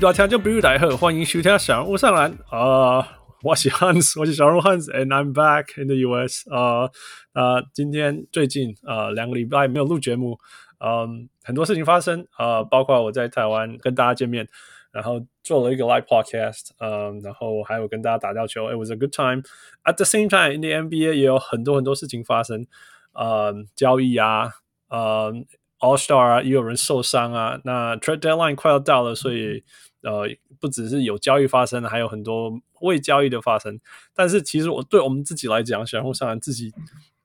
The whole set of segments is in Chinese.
各位乡亲喜多听众朋友大家好，欢迎收听小人物上篮啊、呃！我是 Hans，我是小人物 Hans，and I'm back in the US 啊、呃、啊、呃！今天最近啊、呃、两个礼拜没有录节目，嗯、呃，很多事情发生啊、呃，包括我在台湾跟大家见面，然后做了一个 live podcast，嗯、呃，然后还有跟大家打掉球，it was a good time。At the same time，in the NBA 也有很多很多事情发生，呃，交易啊，呃。All Star 啊，也有人受伤啊。那 Trade Deadline 快要到了，所以呃，不只是有交易发生，还有很多未交易的发生。但是其实我对我们自己来讲，小人物上篮自己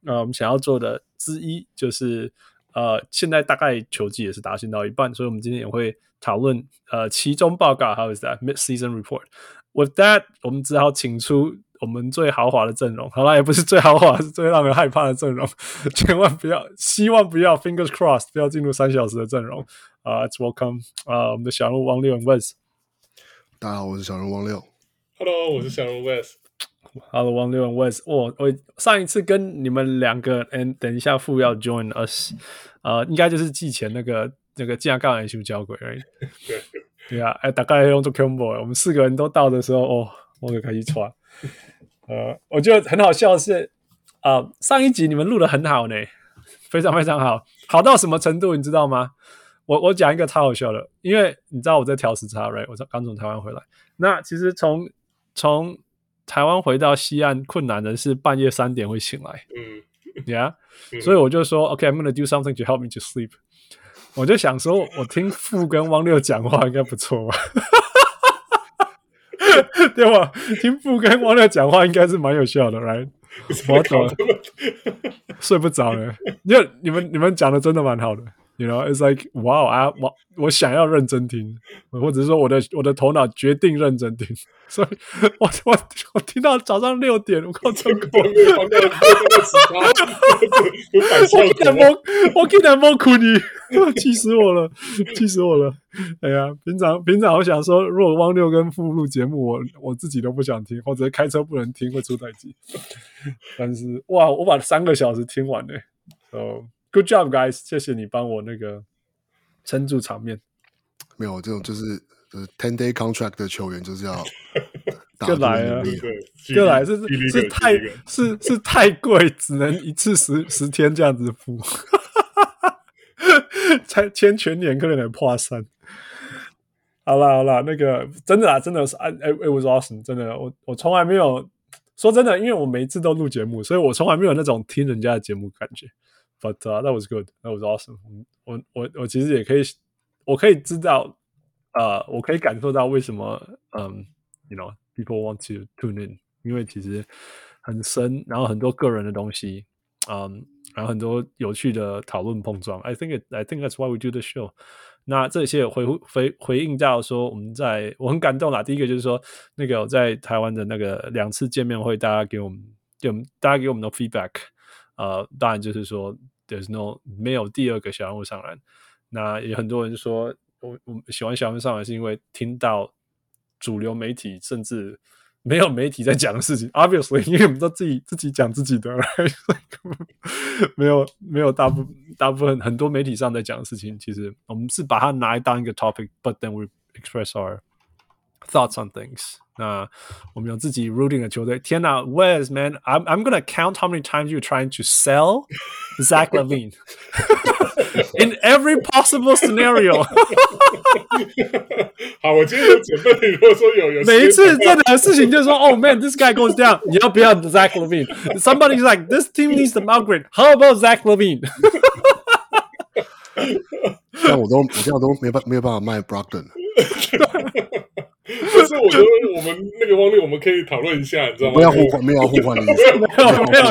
呃，我们想要做的之一就是呃，现在大概球季也是打进到一半，所以我们今天也会讨论呃其中报告，How is that Mid-season report? With that，我们只好请出。我们最豪华的阵容，好了，也不是最豪华，是最让人害怕的阵容。千万不要，希望不要，fingers crossed，不要进入三小时的阵容。啊、uh,，Let's welcome 啊、uh,，我们的小人物汪六 and Wes。大家好，我是小人物汪六。Hello，我是小人物 Wes。Hello，汪六 and Wes。我我上一次跟你们两个，嗯，等一下副要 join us，呃，应该就是季前那个那个架杠篮球交轨而已。对对啊，哎，大概用做 combo，我们四个人都到的时候，哦，我就开始穿。呃，我觉得很好笑的是，啊、呃，上一集你们录的很好呢，非常非常好，好到什么程度你知道吗？我我讲一个超好笑的，因为你知道我在调时差，right？我刚从台湾回来，那其实从从台湾回到西岸困难的是半夜三点会醒来，嗯，yeah，所以我就说，OK，I'm、okay, gonna do something to help me to sleep。我就想说，我听富跟汪六讲话应该不错吧。对吧？听布跟汪六讲话应该是蛮有效的，right？我懂了，睡不着了，因为你们你们讲的真的蛮好的。You know, it's like wow 啊，我我想要认真听，或者是说我的我的头脑决定认真听，所以我我我听到早上六点，我靠，成功！我竟然没我竟然没哭你，气死我了，气死我了！哎呀，平常平常我想说，如果汪六跟傅录节目，我我自己都不想听，或者开车不能听，会出代机。但是哇，我把三个小时听完嘞，so Good job, guys！谢谢你帮我那个撑住场面。没有这种就是就是 ten day contract 的球员就是要 就来了，就来是是太是是太贵，只能一次十十天这样子付，才签全年可能得破三。好啦好啦，那个真的啊，真的是哎哎，it was awesome！真的，我我从来没有说真的，因为我每一次都录节目，所以我从来没有那种听人家的节目感觉。But、uh, that was good. That was awesome. 我我我其实也可以，我可以知道，呃，我可以感受到为什么，嗯，you know, people want to tune in，因为其实很深，然后很多个人的东西，嗯，然后很多有趣的讨论碰撞。I think it, I think that's why we do the show. 那这些回回回应到说，我们在我很感动啦。第一个就是说，那个我在台湾的那个两次见面会，大家给我们给我们大家给我们的 feedback。呃，当然就是说，there's no 没有第二个小人物上篮。那也很多人说，我我喜欢小人物上篮是因为听到主流媒体甚至没有媒体在讲的事情。Obviously，因为我们都自己自己讲自己的 没有没有大部大部分很多媒体上在讲的事情，其实我们是把它拿来当一个 topic，but then we express our thoughts on things。那我们有自己 rooting 的球队。天哪，Wes man，I'm I'm gonna count how many times you're trying to sell Zach LaVine in every possible scenario。好，我今天有准备。如果说有有每一次这两个事情，就是说，Oh man，this guy goes down，你要不要 Zach LaVine？Somebody's like this team needs to upgrade。How about Zach LaVine？但我都我这样都没办没有办法卖 Brogdon。 但是我觉得我们那个汪六，我们可以讨论一下，你知道吗？不要互换，没有互换的意思。没有没有。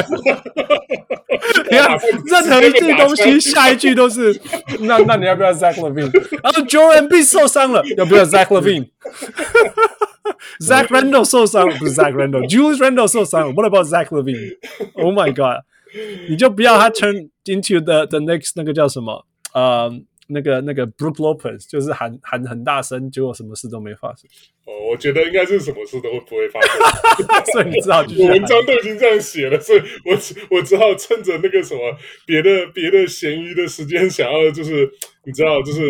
你看，任何一句东西，下一句都是那那你要不要 Zach Levine？然后 Joel Embiid 受伤了，要不要 Zach Levine？Zach Randall 受伤了，不是 Zach Randall，Julius Randall 受伤了。What about Zach Levine？Oh my God！你就不要他 turn into the the next 那个叫什么？呃。那个那个 Brook Lopez 就是喊喊很大声，结果什么事都没发生。哦我觉得应该是什么事都不会发生。所以你知道，我文章都已经这样写了，所以我我只好趁着那个什么别的别的闲余的时间，想要就是你知道，就是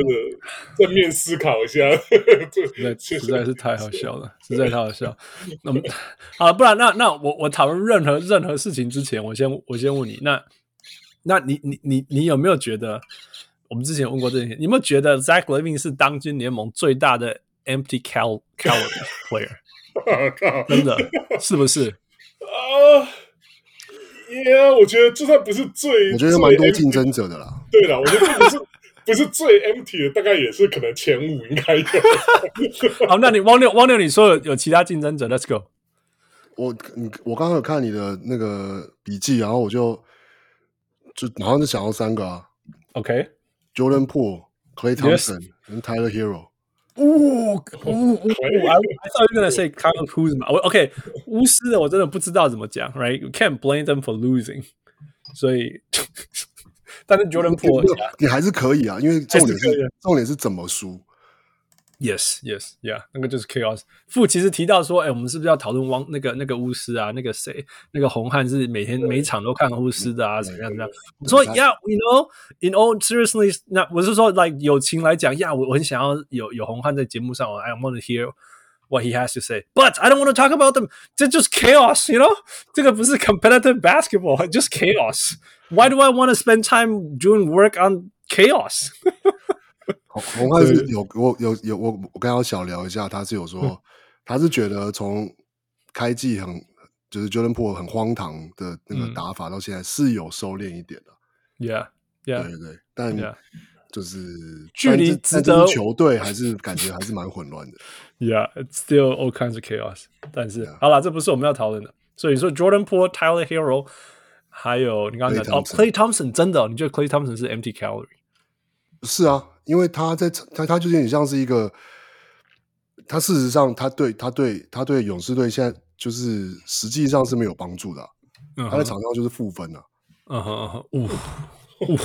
正面思考一下。实在实在是太好笑了，实在太好笑。那么好，不然那那我我讨论任何任何事情之前，我先我先问你，那那你你你你有没有觉得？我们之前问过这些，你有没有觉得 Zach Levine 是当今联盟最大的 empty cal calorie player？真的是不是？啊、uh,，Yeah，我觉得就算不是最，我觉得蛮多竞争者的啦。对了，我觉得不是不是最 empty 的，大概也是可能前五应该有。好，那你汪六汪六，你说有有其他竞争者？Let's go。我你我刚刚有看你的那个笔记，然后我就就马上就想到三个啊。OK。Jordan Poole, Klay Thompson 跟 Tyler Hero。呜呜呜！I I thought you were gonna say Kyle Kuzma。我 OK，巫师的我真的不知道怎么讲，Right？You can't blame them for losing。所以，但是 Jordan Poole 你还是可以啊，因为重点是重点是怎么输。 Yes, yes, yeah，那个就是 chaos。傅其实提到说，哎、欸，我们是不是要讨论汪那个那个巫师啊？那个谁，那个红汉是每天每场都看巫师的啊？怎么样？怎么样？我说，Yeah，you know，in all seriously，那我是说，like 友情来讲，呀、yeah，我我很想要有有红汉在节目上，I want to hear what he has to say，but I don't want to talk about them。这就是 chaos，you know？这个不是 competitive basketball，just chaos。Why do I want to spend time doing work on chaos？ 红汉是有我有有我我刚刚小聊一下，他是有说、嗯、他是觉得从开季很就是 Jordan Poole 很荒唐的那个打法到现在是有收敛一点的，Yeah Yeah 对对对，但就是距离值得球队还是感觉还是蛮混乱的，Yeah it's still all kinds of chaos。但是.好了，这不是我们要讨论的，所以说 Jordan Poole、Tyler Hero 还有你刚刚讲哦，Clay Thompson 真的、哦，你觉得 Clay Thompson 是 empty calorie？是啊。因为他在他他就有点像是一个，他事实上他对他对他对勇士队现在就是实际上是没有帮助的、啊，uh-huh. 他在场上就是负分啊，嗯哼嗯哼，呜呜，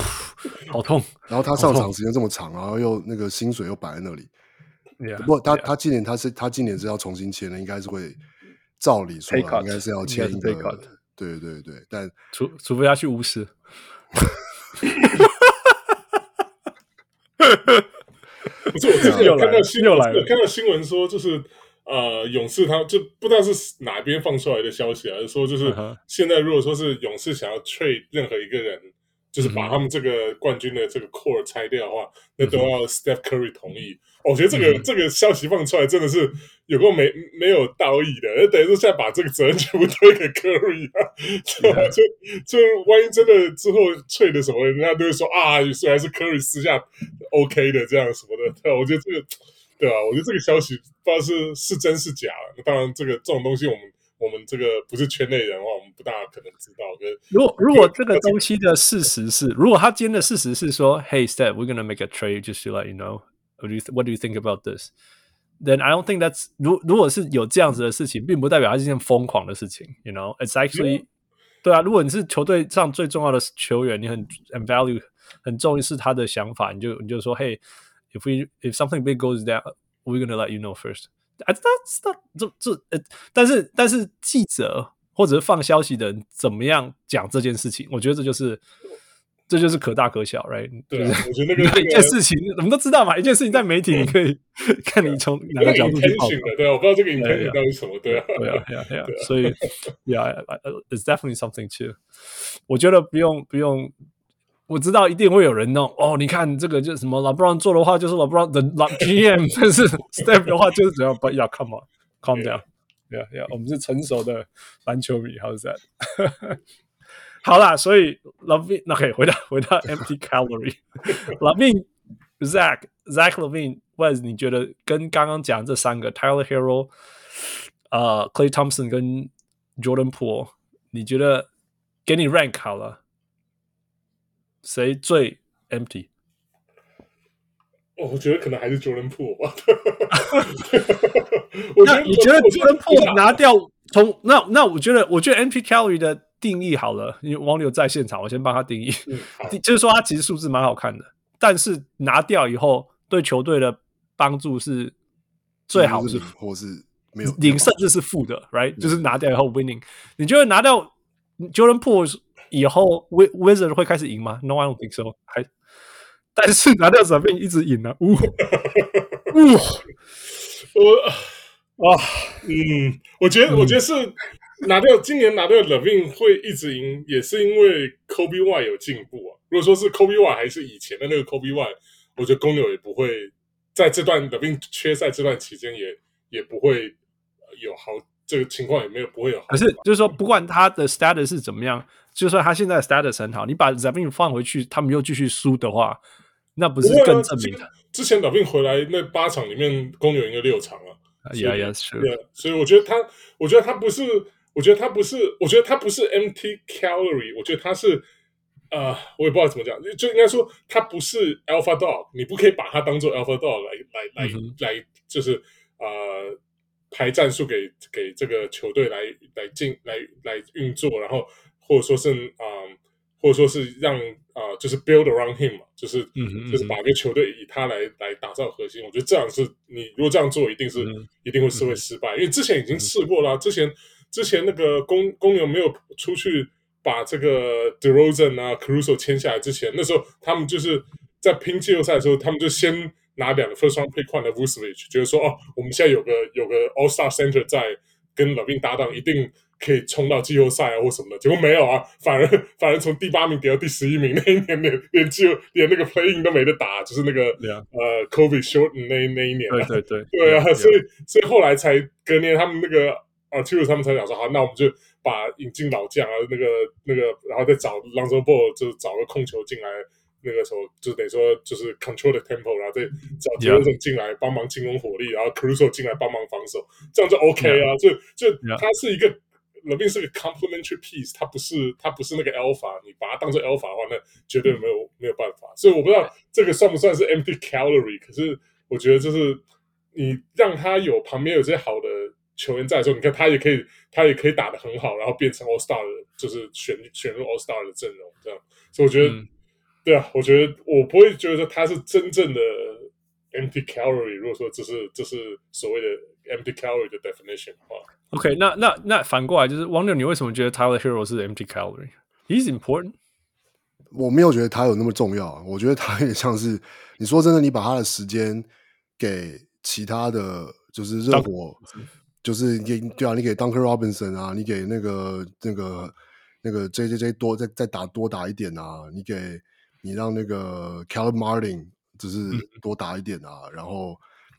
好痛！然后他上场时间这么长，然后又那个薪水又摆在那里，yeah, 不过他 yeah. 他今年他是他今年是要重新签的，应该是会照理说应该是要签一个，对对对，但除除非他去巫师。不是我最近有看到新闻，有看到新闻说，就是呃，勇士他就不知道是哪边放出来的消息啊，就是、说就是现在如果说是勇士想要 trade 任何一个人。就是把他们这个冠军的这个 core 拆掉的话，那都要 Steph Curry 同意。我觉得这个、嗯、这个消息放出来真的是有够没没有道义的，等于说现在把这个责任全部推给 Curry 啊，就、就就万一真的之后脆的什么，人家都会说啊，虽然是 Curry 私下 OK 的这样什么的？我觉得这个对吧？我觉得这个消息不知道是是真是假。那当然，这个这种东西我们。我们这个不是圈内人的话，我们不大可能知道。如果如果这个东西的事实是，如果他今天的事实是说，Hey Steph，we're gonna make a trade just to let you know what do you what do you think about this？Then I don't think that's 如如果是有这样子的事情，并不代表它是一件疯狂的事情。You know，it's actually、yeah. 对啊。如果你是球队上最重要的球员，你很很 value 很重视他的想法，你就你就说，Hey，if we if something big goes down，we're gonna let you know first。啊，这这这这呃，但是但是记者或者是放消息的人怎么样讲这件事情？我觉得这就是 这就是可大可小，right？对，我觉得 那个一件事情我们都知道嘛，一件事情在媒体你可以看你从哪个角度去对啊，我不知道这个影片到底什么，对啊，对啊，对啊，对啊，所以，yeah，it's definitely something too。我觉得不用不用。我知道一定会有人弄哦，你看这个就是什么，LeBron 做的话就是 LeBron 的 GM，但是 Steph 的话就是怎样？不要 come on，calm down，yeah，yeah，我们是成熟的篮球迷，how's that？好啦，所以 Levine，那可以回到回到 Empty Calorie，Levine Zach Zach LaVine，Wes，你觉得跟刚刚讲这三个 Tyler Hero，呃，Clay Thompson 跟 Jordan Poole，你觉得给你 rank 好了？谁最 empty？哦，我觉得可能还是 Jordan Poole 吧。那你觉得 Jordan Poole 拿掉从那那我觉得我觉得 empty calorie 的定义好了，因为王柳在现场，我先帮他定义，嗯、就是说他其实数字蛮好看的，但是拿掉以后对球队的帮助是最好是，或是没有零，甚至是负的，right？就是拿掉以后 winning，你觉得拿掉 Jordan Poole 以后，Wizard 会开始赢吗？No，I don't think so。还，但是拿掉 LaVine 一直赢呢、啊。呜呜，我啊，嗯，我觉得，我觉得是 拿掉今年拿掉 LaVine 会一直赢，也是因为 Kobe White 有进步啊。如果说是 Kobe White 还是以前的那个 Kobe White，我觉得公牛也不会在这段 LaVine 缺赛这段期间也也不会。有好这个情况也没有不会有好，可是就是说，不管他的 status 是怎么样，就算他现在的 status 很好，你把 LaVine 放回去，他们又继续输的话，那不是更证明的？之前 LaVine 回来那八场里面，公牛赢了六场啊。Yeah, yeah, sure. 对，所以我觉得他，我觉得他不是，我觉得他不是，我觉得他不是 empty calorie，我觉得他是，呃，我也不知道怎么讲，就应该说他不是 alpha dog，你不可以把他当做 alpha dog 来来来、嗯、来，就是呃。排战术给给这个球队来来进来来运作，然后或者说是啊、呃，或者说是让啊、呃，就是 build around him 嘛，就是嗯嗯就是把一个球队以他来来打造核心。我觉得这样是你如果这样做，一定是、嗯、一定会是会失败，嗯、因为之前已经试过了。之前之前那个公公牛没有出去把这个 DeRozan 啊 Caruso 签下来之前，那时候他们就是在拼季后赛的时候，他们就先。拿两个 first round pick 换了 Vucevic，觉得说哦，我们现在有个有个 All Star Center 在跟 LaVine 搭档，一定可以冲到季后赛啊或什么的。结果没有啊，反而反而从第八名跌到第十一名，那一年连连季连那个 playing 都没得打，就是那个 Yeah. 呃 COVID shorten 那那一年。对对对，对啊，所以所以后来才隔年他们那个 Arturas 他们才讲说好，那我们就把引进老将啊，那个那个，然后再找 Lonzo Ball，就是找个控球进来。那个时候就等于说就是 control the tempo，然后再找 DeRozan 进来帮忙进攻火力，然后 Caruso 进来帮忙防守，这样就 OK 啊。就就他是一个 LaVine 是个 complementary piece，他不是他不是那个 alpha，你把它当做 alpha 的话，那绝对没有没有办法。所以我不知道这个算不算是 empty calorie，可是我觉得就是你让他有旁边有这些好的球员在的时候，你看他也可以他也可以打得很好，然后变成 All Star 的，就是选选入 All Star 的阵容这样。所以我觉得。对啊，我觉得我不会觉得他是真正的 empty calorie。如果说这是这是所谓的 empty calorie 的 definition 的话，OK，那那那反过来就是王六，你为什么觉得 Tyler Herro 是 empty calorie？He's important。我没有觉得他有那么重要，我觉得他也像是你说真的，你把他的时间给其他的就是热火，就是给对啊，你给 Duncan Robinson 啊，你给那个那个那个 J J J 多再再打多打一点啊，你给。你让那个 Caleb Martin 就是多打一点啊，嗯、然后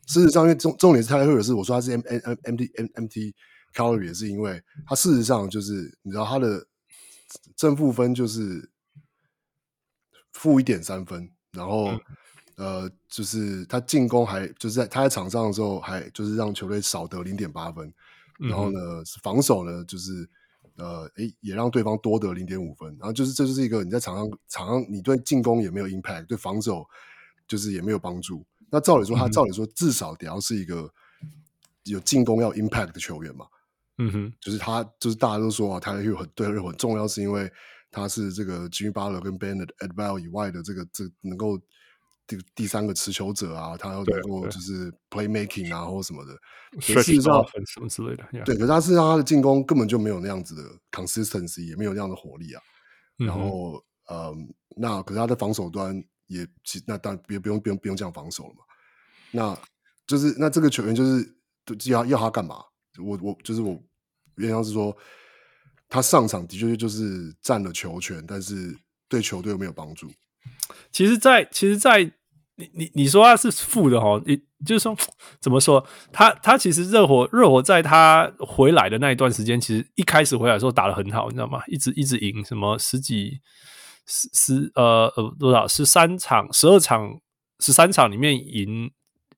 事实上，因为重重点是泰勒赫尔是我说他是 M M M M T M M T calorie 也是因为他事实上就是你知道他的正负分就是负一点三分，然后、嗯、呃就是他进攻还就是在他在场上的时候还就是让球队少得零点八分，然后呢、嗯、防守呢就是。呃，诶，也让对方多得零点五分，然后就是这就是一个你在场上场上你对进攻也没有 impact，对防守就是也没有帮助。那照理说，他照理说至少得要是一个有进攻要 impact 的球员嘛。嗯哼，就是他就是大家都说啊，他有很对，又很重要，是因为他是这个 Jimmy Butler 跟 Bam Adebayo 以外的这个这能够。第第三个持球者啊，他要能够就是 playmaking 啊，或什么的，事实上什么之类的。Yeah. 对，可是他事实上他的进攻根本就没有那样子的 consistency，也没有那样的火力啊。嗯、然后，嗯，那可是他的防守端也其那当然别不用不用不用这样防守了嘛。那就是那这个球员就是要要他干嘛？我我就是我原来是说他上场的确就是占了球权，但是对球队又没有帮助。其实在，在其实，在你你你说他是负的哈，你就是说怎么说？他他其实热火热火在他回来的那一段时间，其实一开始回来的时候打得很好，你知道吗？一直一直赢，什么十几十十呃呃多少十三场十二场十三场里面赢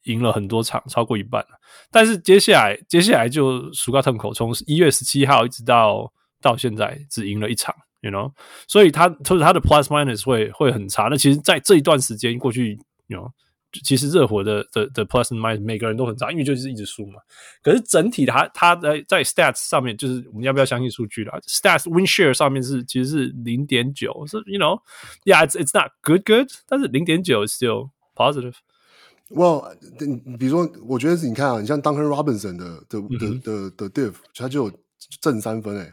赢了很多场，超过一半。但是接下来接下来就鼠标痛口，从一月十七号一直到到现在，只赢了一场。You know，所以他就是他的 plus minus 会会很差。那其实，在这一段时间过去 know，其实热火的的的 plus and minus 每个人都很差，因为就是一直输嘛。可是整体他他在在 stats 上面，就是我们要不要相信数据啦？stats win share 上面是其实是零点九，是 You know，Yeah，it's it's not good good，但是零点九 still positive。Well，比如说，我觉得你看啊，你像 Duncan Robinson 的的的的的 Div，他就有正三分诶，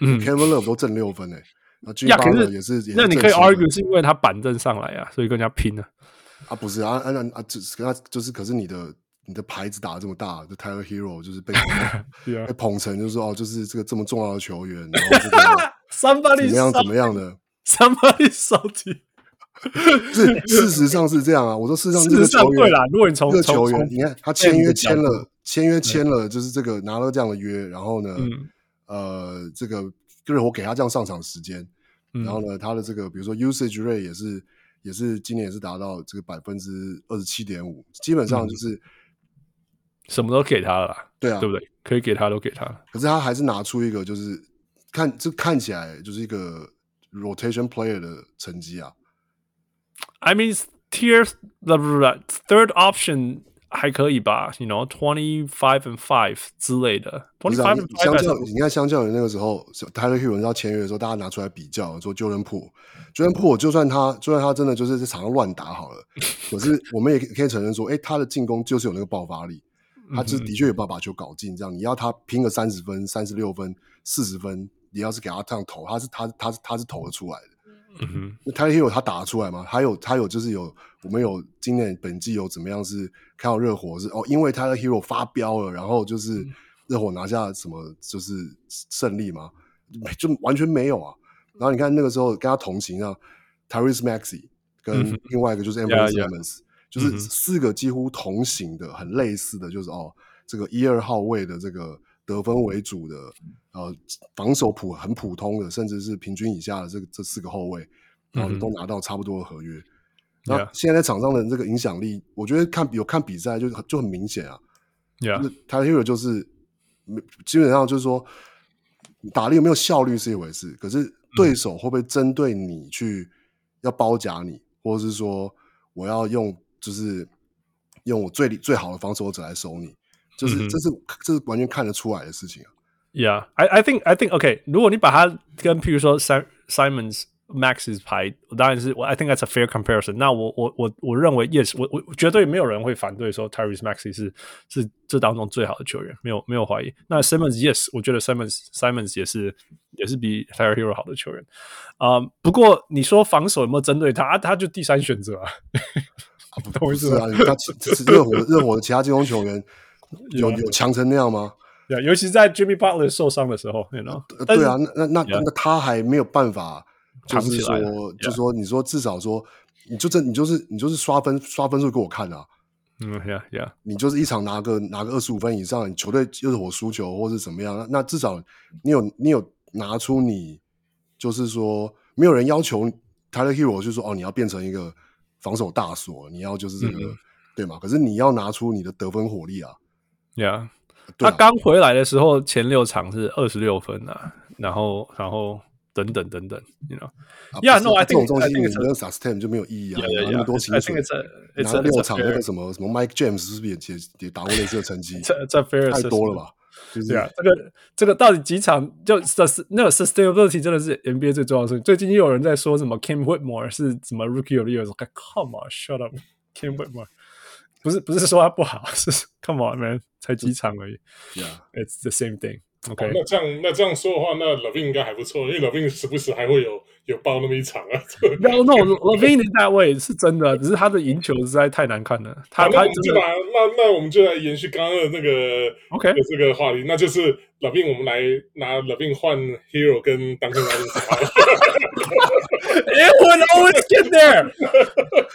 嗯，Kevin Love 都正六分诶，那 Jimmy Butler 也是，那你可以 argue 是因为他板凳上来啊，所以跟人家拼了啊，不是啊啊啊，就是跟他就是，可是你的你的牌子打得这么大，就 Tyler Hero 就是被 被捧成就是说哦，就是这个这么重要的球员，然后这个 怎么样怎么样的，Somebody salty。是，事实上是这样啊。我说事实上，这个球员，如果你从这个球员，你看他签约签了，签约签了，就是这个拿了这样的约，然后呢，呃，这个就是我给他这样上场时间，然后呢，他的这个比如说 usage rate 也是也是今年也是达到这个百分之二十七点五，基本上就是什么都给他了，对啊，对不对？可以给他都给他，可是他还是拿出一个就是看这看起来就是一个 rotation player 的成绩啊。I mean, tier the third option 还可以吧？You know, twenty five and five 之类的。twenty five and five 相较你看，相较于那个时候，Tyler Herro 要签约的时候，大家拿出来比较，说 Jordan Poole，Jordan Poole 就算他，就算他真的就是在场上乱打好了，可是我们也可以承认说，哎、欸，他的进攻就是有那个爆发力，他就是的确有办法把球搞进。这样，你要他拼个三十分、三十六分、四十分，你要是给他这样投，他是他他是他是投得出来的。嗯哼，那 Tyler Herro 他打得出来吗？还有他有就是有我们有今年本季有怎么样是看到热火是哦，因为 Tyler Herro 发飙了，然后就是热火拿下什么就是胜利吗？就完全没有啊。然后你看那个时候跟他同行啊，Tyrese Maxey 跟另外一个就是 Anfernee Simons，就是四个几乎同行的，很类似的就是哦，这个一二号位的这个。得分为主的，呃，防守普很普通的，甚至是平均以下的这个这四个后卫，然后都拿到差不多的合约。那、嗯、现在在场上的这个影响力，我觉得看有看比赛就就很明显啊。Yeah. 就是 Tyler Herro 就是基本上就是说，打的有没有效率是一回事，可是对手会不会针对你去要包夹你，或者是说我要用就是用我最最好的防守者来守你。就是这是这是完全看得出来的事情啊。Yeah，I I think I think OK。如果你把它跟譬如说 Simons Max's 排，当然是我 I think that's a fair comparison。那我我我我认为 Yes，我我绝对没有人会反对说 Tyrese Maxey 是是这当中最好的球员，没有没有怀疑。那 Simons Yes，我觉得 Simons Simons 也是也是比 Tyler Herro 好的球员。啊、um，不过你说防守有没有针对他？啊、他就第三选择啊。不同意思啊？他其实热火热火的其他进攻球员。有有强成那样吗？对啊，尤其在 Jimmy Butler 受伤的时候，you know? 对啊，那那那那他还没有办法，就是说，就是说，你说至少说，你就这，你就是你就是刷分刷分数给我看啊，嗯，yeah yeah，你就是一场拿个拿个二十五分以上，你球队热火输球或是怎么样，那那至少你有你有拿出你，就是说没有人要求 Tyler Herro 就是说哦，你要变成一个防守大锁，你要就是这个、嗯、对吗？可是你要拿出你的得分火力啊。Yeah，他刚回来的时候，前六场是二十六分啊，然后，然后等等等等，you know，Yeah，No，I think 这种东西你没有 sustain 就没有意义啊，那么多薪水，然后六场那个什么什么 Mike James 是不是也也也打过类似的成绩？这这 fair 太多了吧？对啊，这个这个到底几场就 sus 那个 sustainability 真的是 NBA 最重要的事情。最近又有人在说什么 Cam Whitmore 是什么 Rookie of the Year，我说 Come on，shut up，Cam Whitmore。不是不是说他不好，是 Come on man，才几场而已。Yeah，it's the same thing。OK，那这样那这样说的话，那 LaVine 应该还不错，因为 LaVine 时不时还会有有爆那么一场啊。No 大位是真的，只是他的赢球实在太难看了。他他就把那那我们就来延续刚刚的那个 OK 的这个话题，那就是 LaVine 我们来拿 LaVine 换 Herro 跟 Duncan。It would always get there。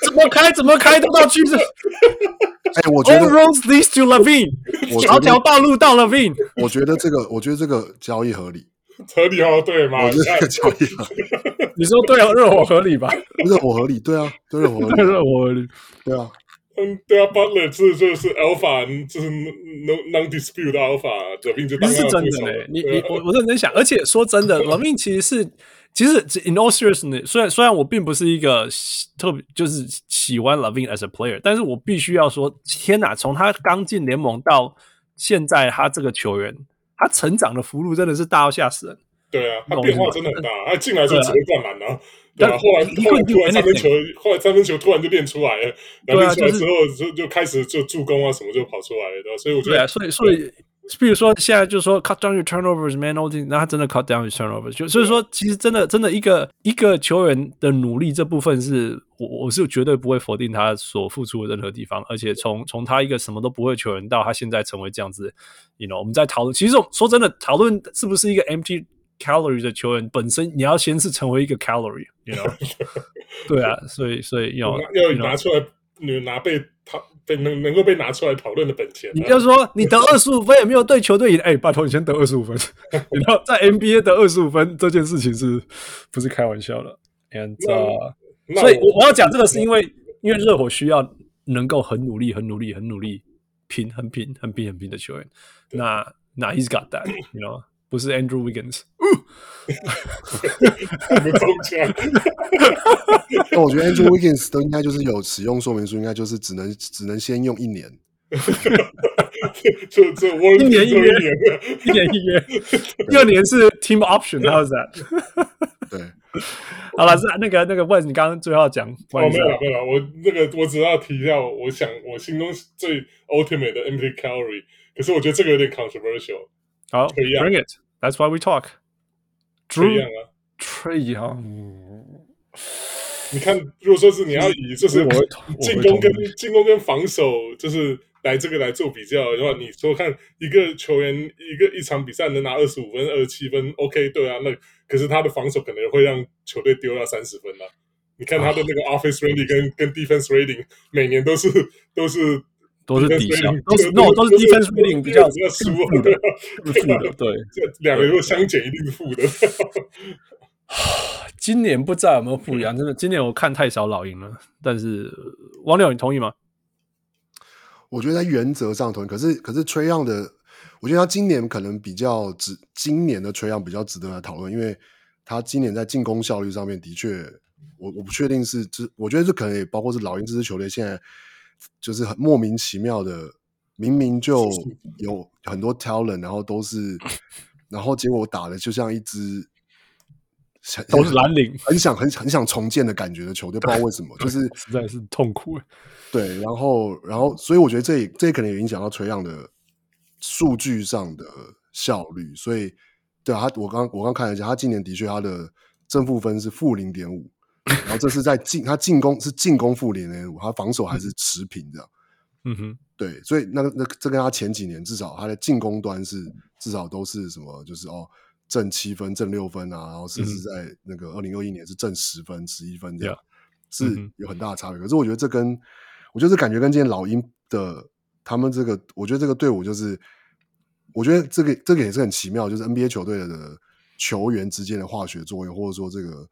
怎么开怎么开都到趋势。哎、欸，我觉得 All roads leads to Levine，条条道路到 Levine。我觉得这个，我觉得这个交易合理，合理哦，对吗？我觉得这个交易合理。你说对啊，热火合理吧？热火合理，对啊，对热火合理，热火合理，对啊。嗯，对啊，Butler 是就是 Alpha，就是 No Non Dispute Alpha，LaVine 就当然是真的嘞。你你我我认真想，而且说真的，Levine 其实是。其实，in all seriousness，虽然虽然我并不是一个特别就是喜欢 loving as a player，但是我必须要说，天哪！从他刚进联盟到现在，他这个球员，他成长的幅度真的是大到吓死人。对啊，他变化真的很大。他进来的时候只会灌篮啊，对啊？后来后来突然三分球，后来三分球突然就练出来了，然后练出来之后就就开始就助攻啊什么就跑出来了，对吧？所以我觉得，所以所以。比如说，现在就是说 cut down your turnovers, man. 那他真的 cut down your turnovers，就所以说，其实真的真的一个一个球员的努力这部分是，我我是绝对不会否定他所付出的任何地方。而且从从他一个什么都不会球员到他现在成为这样子，you know，我们在讨论，其实说真的，讨论是不是一个 empty calorie 的球员本身，你要先是成为一个 calorie，you know，对啊，所以所以要要拿出来，你拿被他。被能能够被拿出来讨论的本钱，你就说你得二十五分也没有对球队赢，哎、欸，拜托你先得二十五分，然后在 NBA 得二十五分这件事情是不是开玩笑的？And、uh, 所以我要讲这个是因为因为热火需要能够很努力、很努力、很努力拼、很拼、很拼、很拼的球员。那那 He's got that，you know，不是 Andrew Wiggins。那 我觉得 Andrew Wiggins 都应该就是有使用说明书，应该就是只能只能先用一年。就这我一年一年一年一年，第二年是 Team Option，How's that？对，好了，是那个那个问你刚刚最后讲，哦，没有了没有了，我那个我只要提一下，我想我心中最 Ultimate 的 Empty Calorie，可是我觉得这个有点 controversial。好，Bring it，That's why we talk。Young 啊 Young，你看，如果说是你要以就是进攻跟进攻跟防守，就是来这个来做比较的话，你说看一个球员一个一场比赛能拿二十五分、二十七分，OK，对啊，那可是他的防守可能会让球队丢掉三十分啊。你看他的那个 Offense Rating 跟跟 Defense Rating 每年都是都是。都是底下，都是 no，都是 defense rating 比较比较负的，负的，对，这两个如果相减一定是负的。今年不知道有没有不一样，真的，今年我看太少老鹰了。但是王柳，你同意吗？我觉得在原则上同意，可是可是 Trae Young 的，我觉得他今年可能比较值，今年的 Trae Young 比较值得来讨论，因为他今年在进攻效率上面的确，我我不确定是，这我觉得这可能也包括是老鹰这支球队现在。就是很莫名其妙的，明明就有很多 talent，然后都是，然后结果打的就像一支都是蓝领，很想很很想重建的感觉的球队，不知道为什么，就是实在是痛苦。对，然后然后，所以我觉得这也这也可能也影响到 Trae Young 的数据上的效率。所以，对啊，他我刚我刚看了一下，他今年的确他的正负分是负零点五。然后这是在进，他进攻是进攻负零点五，他防守还是持平这样。嗯哼，对，所以那个那这跟他前几年至少他的进攻端是至少都是什么，就是哦正七分、正六分啊，然后甚至在那个二零二一年是正十分、十一分这样，是有很大的差别。可是我觉得这跟我觉得这感觉跟今天老鹰的他们这个，我觉得这个队伍就是，我觉得这个这个也是很奇妙，就是 NBA 球队的球员之间的化学作用，或者说这个。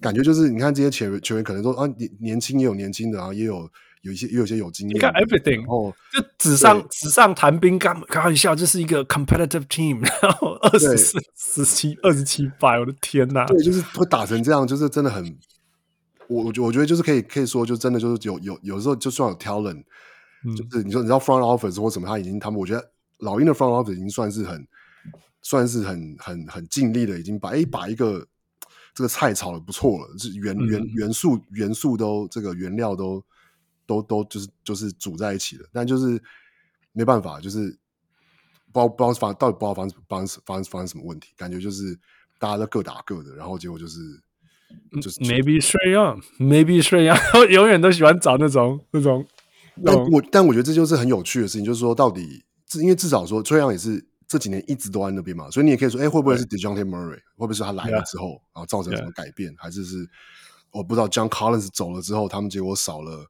感觉就是，你看这些球员，球员可能说啊，年年轻也有年轻的，然后也有有一些也有一些有经验。你看 everything，哦，就纸上纸上谈兵，刚开玩笑，这是一个 competitive team，然后二十四十七二十七八，我的天呐！对，就是会打成这样，就是真的很，我我我觉得就是可以可以说，就真的就是有有有时候就算有 talent，、嗯、就是你说你知道 front office 或什么，他已经他们我觉得老鹰的 front office 已经算是很算是很很很尽力的，已经把哎把一个。这个菜炒的不错了，是原原元素元素都这个原料都都都就是就是煮在一起了，但就是没办法，就是不知道不知道发到底不知道发生发生发生发生什么问题，感觉就是大家都各打各的，然后结果就是就是 maybe Trae Young，maybe Trae Young 永远都喜欢找那种那种，但我但我觉得这就是很有趣的事情，就是说到底，因为至少说 Trae Young 也是。这几年一直都在那边嘛，所以你也可以说，哎，会不会是 Dejounte Murray？会不会是他来了之后后造成什么改变.还是是我不知道，John Collins 走了之后，他们结果少了，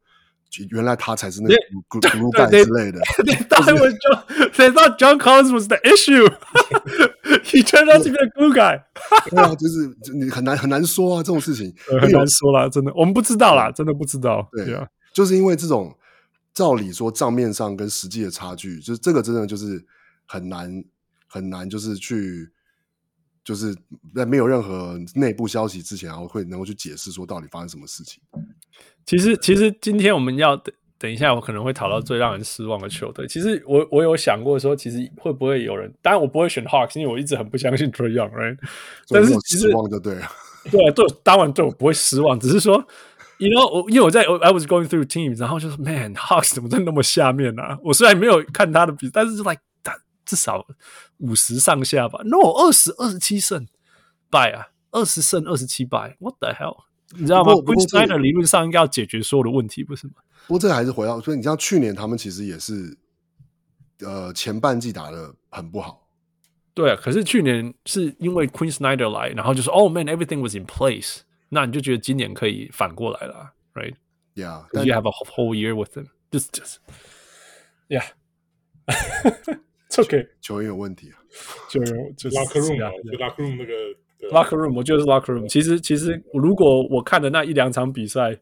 原来他才是那个 glue guy 之类的。They thought it was John. They thought John Collins was the issue. He turned out to be a glue guy. 对啊，就是你很难很难说啊，这种事情很难说啦，真的，我们不知道啦，真的不知道。对啊，就是因为这种照理说账面上跟实际的差距，就是这个真的就是很难。很难，就是去，就是在没有任何内部消息之前，然后会能够去解释说到底发生什么事情。其实，其实今天我们要等等一下我可能会讨到最让人失望的球队。其实我我有想过说，其实会不会有人？当然我不会选 Hawks，因为我一直很不相信 Trae Young，right？但是其实失望就对了，对对，当然对我不会失望，只是说。因为我因为我在 I was going through teams，然后就是 Man Hawks 怎么在那么下面呢、啊？我虽然没有看他的比，但是 like 他至少五十上下吧。No，二十二十七胜败啊，二十胜二十七败。What the hell？你知道吗？Quin Snyder 理论上应该要解决所有的问题，不是吗？不过这还是回到，所以你像去年他们其实也是，呃，前半季打得很不好。对啊，可是去年是因为 Queen Snyder 来，然后就说 Oh man，everything was in place。那你就觉得今年可以反过来了，right？Yeah，you have a whole year with them. Just, just, yeah. It's okay. 球员有问题啊，球员就是 locker room 啊，就 locker room 那个 locker room，我觉得是 locker room。其实，其实如果我看的那一两场比赛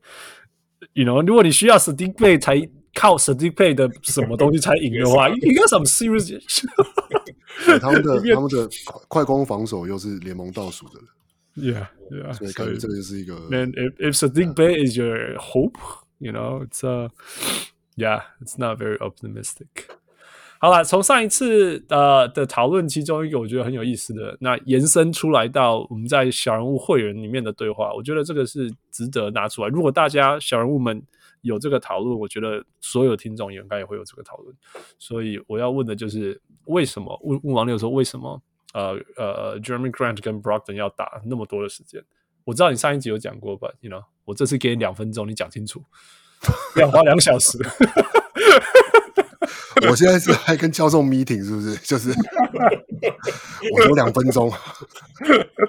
，you know，如果你需要 Saddiq Bey 才靠 Saddiq Bey 的什么东西才赢的话，应该什么 serious？他们的他们的快攻防守又是联盟倒数的。Yeah, yeah. 所以感觉这个就是一个。Man, if if Saddiq Bey is your hope, you know, it's uh, yeah, it's not very optimistic. 好了，从上一次呃的讨论，其中一个我觉得很有意思的，那延伸出来到我们在小人物会员里面的对话，我觉得这个是值得拿出来。如果大家小人物们有这个讨论，我觉得所有听众也应该也会有这个讨论。所以我要问的就是，为什么？问问王六说，为什么？呃呃，Jeremy Grant 跟 Brockton 要打那么多的时间，我知道你上一集有讲过吧？You know，我这次给你两分钟，你讲清楚，不 要花两小时。我现在是还跟教授 meeting 是不是？就是我说两分钟，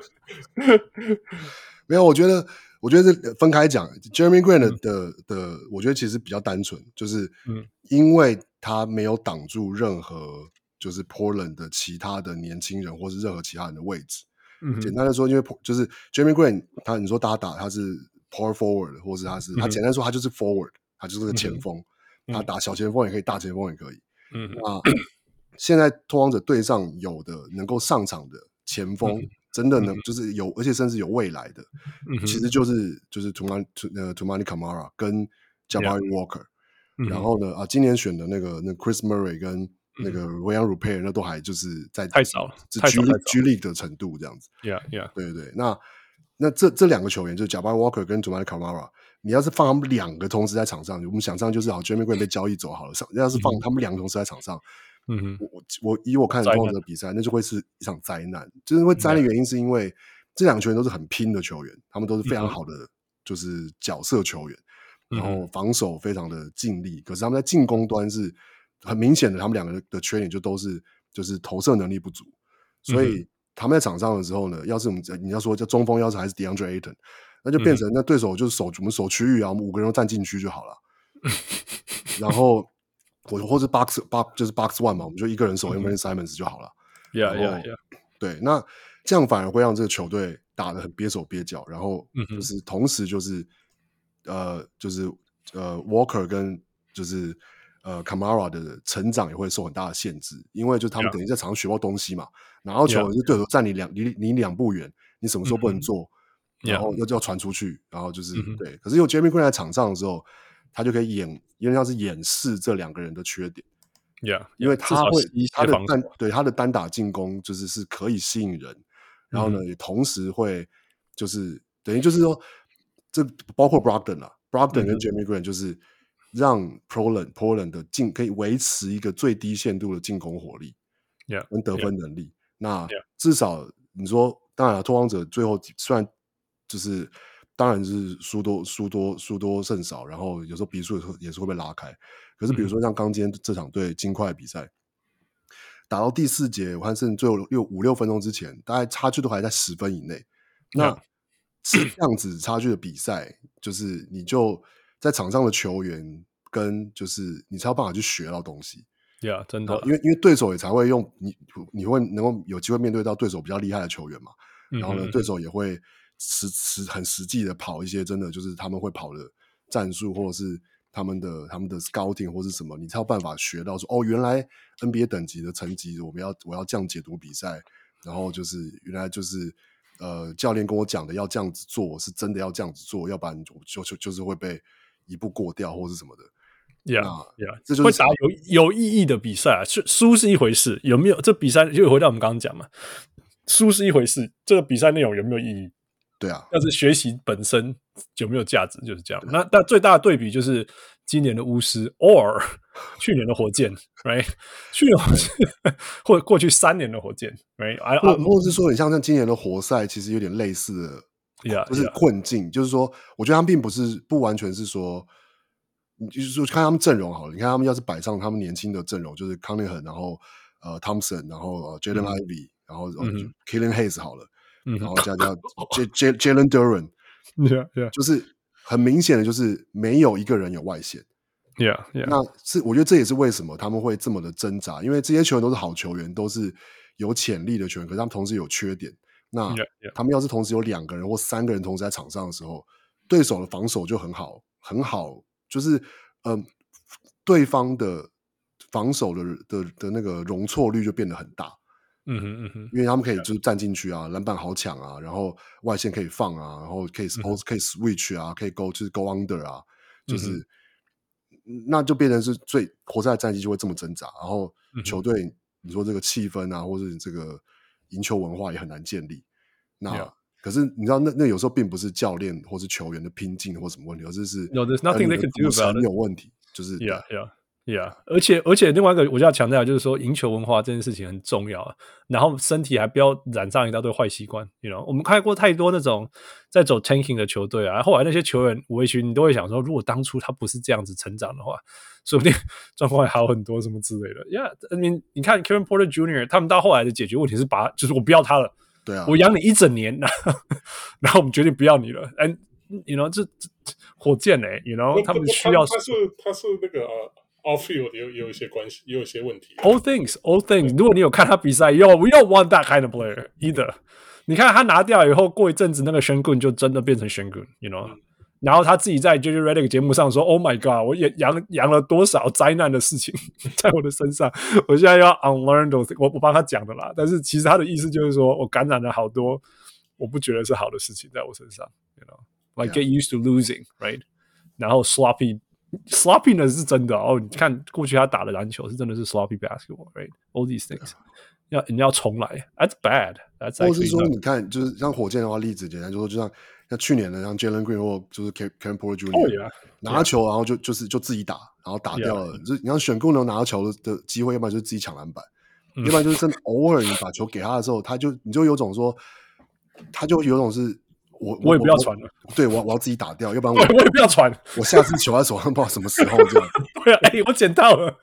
没有，我觉得，我觉得这分开讲，Jeremy Grant 的、嗯、的，我觉得其实比较单纯，就是嗯，因为他没有挡住任何。就是 Portland 的其他的年轻人，或是任何其他人的位置。嗯，简单的说，因为就是 Jeremy Grant，他你说打打他是 Power Forward，或是他是、嗯、他简单说他就是 Forward，他就是个前锋、嗯。他打小前锋也可以，大前锋也可以。嗯，那现在拓荒者队上有的能够上场的前锋、嗯，真的能就是有，而且甚至有未来的，嗯、其实就是就是 Toumani 呃 Toumani Camara 跟 Jabari Walker、嗯。然后呢啊，今年选的那个那 Chris Murray 跟那个 Rayan Rupert 那都还就是在太少了，是 G G League 的程度这样子。Yeah, yeah，对对对。那那这这两个球员就是 Jabari Walker 跟 Toumani Camara，你要是放他们两个同时在场上，我们想象就是好 Jeremy Grant 被交易走好了。上要是放他们两个同时在场上，嗯哼，我我以我看的拓荒者比赛，那就会是一场灾难。就是会灾的原因是因为这两个球员都是很拼的球员，他们都是非常好的就是角色球员，然后防守非常的尽力，可是他们在进攻端是。很明显的，他们两个的缺点就都是就是投射能力不足，所以他们在场上的时候呢，要是我们你要说叫中锋，要是还是 DeAndre Ayton，那就变成那对手就是守我们守区域啊，我们五个人都站禁区就好了。然 后我或者 box box 就是 box one 嘛，我们就一个人守 Anfernee Simons 就好了。Yeah, yeah, yeah. 对，那这样反而会让这个球队打得很憋手憋脚，然后就是同时就是呃就是呃 Walker 跟就是。呃，Camara 的成长也会受很大的限制，因为就他们等于在场上学到东西嘛，拿到球就对手站你两离离两步远，你什么时候不能做，然后又就要传出去，然后就是对。可是有 Jeremy Green 在场上的时候，他就可以掩，因为他是掩饰这两个人的缺点，Yeah，因为他会他的单对他的单打进攻就是是可以吸引人，然后呢也同时会就是等于就是说，这包括 Brogdon 啊，Brogdon 跟 Jeremy Green 就是。让 Portland Portland 的进可以维持一个最低限度的进攻火力，yeah, 跟得分能力。Yeah, 那至少你说，当然了，拓荒者最后虽然就是当然是输多输多输多胜少，然后有时候比数也是会被拉开。可是比如说像刚今天这场对金块比赛、嗯，打到第四节，我看甚至最后六五六分钟之前，大概差距都还在十分以内。那是这样子差距的比赛，就是你就。在场上的球员跟就是你才有办法去学到东西，真的，因为因为对手也才会用你，你会能够有机会面对到对手比较厉害的球员嘛，嗯、然后呢，对手也会实实很实际的跑一些真的就是他们会跑的战术，或者是他们的他们的 scouting 或是什么，你才有办法学到说哦，原来 NBA 等级的层级我们要我要这样解读比赛，然后就是原来就是呃教练跟我讲的要这样子做是真的要这样子做，要不然就就就就是会被。一步过掉或是什么的，Yeah，Yeah，这就是会打有有意义的比赛啊。输输是一回事，有没有这比赛就回到我们刚刚讲嘛？输是一回事，这个比赛内容有没有意义？对啊，但是学习本身有没有价值，就是这样。那但最大的对比就是今年的巫师，or 去年的火箭，right？去年火箭 或者过去三年的火箭，right？或或是说，你像像今年的活塞，其实有点类似的。Yeah, 就是困境，yeah. 就是说，我觉得他们并不是不完全是说，你就是说看他们阵容好了，你看他们要是摆上他们年轻的阵容，就是 Cunningham，然后呃 Thompson，然后呃 Jaden Ivey，然后 Killing Hayes 好了，嗯、然后加加 J Jalen Duren，yeah, yeah. 就是很明显的就是没有一个人有外线，yeah, yeah. 那是我觉得这也是为什么他们会这么的挣扎，因为这些球员都是好球员，都是有潜力的球员，可是他们同时有缺点。那他们要是同时有两个人或三个人同时在场上的时候，对手的防守就很好，很好，就是嗯、呃，对方的防守的的的那个容错率就变得很大。嗯哼嗯哼，因为他们可以就是站进去啊，篮板好抢啊，然后外线可以放啊，然后可以可以 switch 啊，可以 go 就是 go under 啊，就是、嗯、那就变成是最活塞的战绩就会这么挣扎，然后球队、嗯、你说这个气氛啊，或者这个。赢球文化也很难建立。那 Yeah. 可是你知道，那那有时候并不是教练或是球员的拼劲或什么问题，而是是 there's nothing they can do about it. 有问题，就是 Yeah, yeah, yeah. 而且而且另外一个我就要强调，就是说赢球文化这件事情很重要啊。然后身体还不要染上一大堆坏习惯。You know，我们看过太多那种在走 tanking 的球队啊，后来那些球员吴维勋，你都会想说，如果当初他不是这样子成长的话。说不定 状况会好很多，什么之类的。Yeah，I mean，你看 Kevin Porter Jr. 他们到后来的解决问题是把，就是我不要他了，对啊，我养你一整年，然后，然后我们决定不要你了。And you know，这火箭呢？You know，他们需要他是他是那个呃、uh,，off field 也有也有一些关系，也有一些问题。All things, all things。如果你有看他比赛，Yo, we don't want that kind of player either。你看他拿掉以后，过一阵子那个选棍就真的变成选棍，You know。嗯然后他自己在 JJ Redick 节目上说：“Oh my God，我也养养了多少灾难的事情在我的身上，我现在要 unlearn those。我我帮他讲的啦，但是其实他的意思就是说我感染了好多我不觉得是好的事情在我身上，you know，like get used to losing，right？然后 sloppy sloppiness 是真的哦。你看过去他打的篮球是真的是 sloppy basketball，right？All these things 要你要重来，that's bad。或是说你看，就是像火箭的话，例子简单就说，就像。”像去年的像 Jalen Green 或就是 Kevin Porter Jr. 拿球，然后就就是就自己打，然后打掉了。就你要选功能拿到球的的机会，要不然就是自己抢篮板，要不然就是真的偶尔你把球给他的时候，他就你就有种说，他就有种是我我也不要传了，对我我要自己打掉，要不然我我也不要传，我下次球在手上不知道什么时候这样。对啊，哎，我捡到了。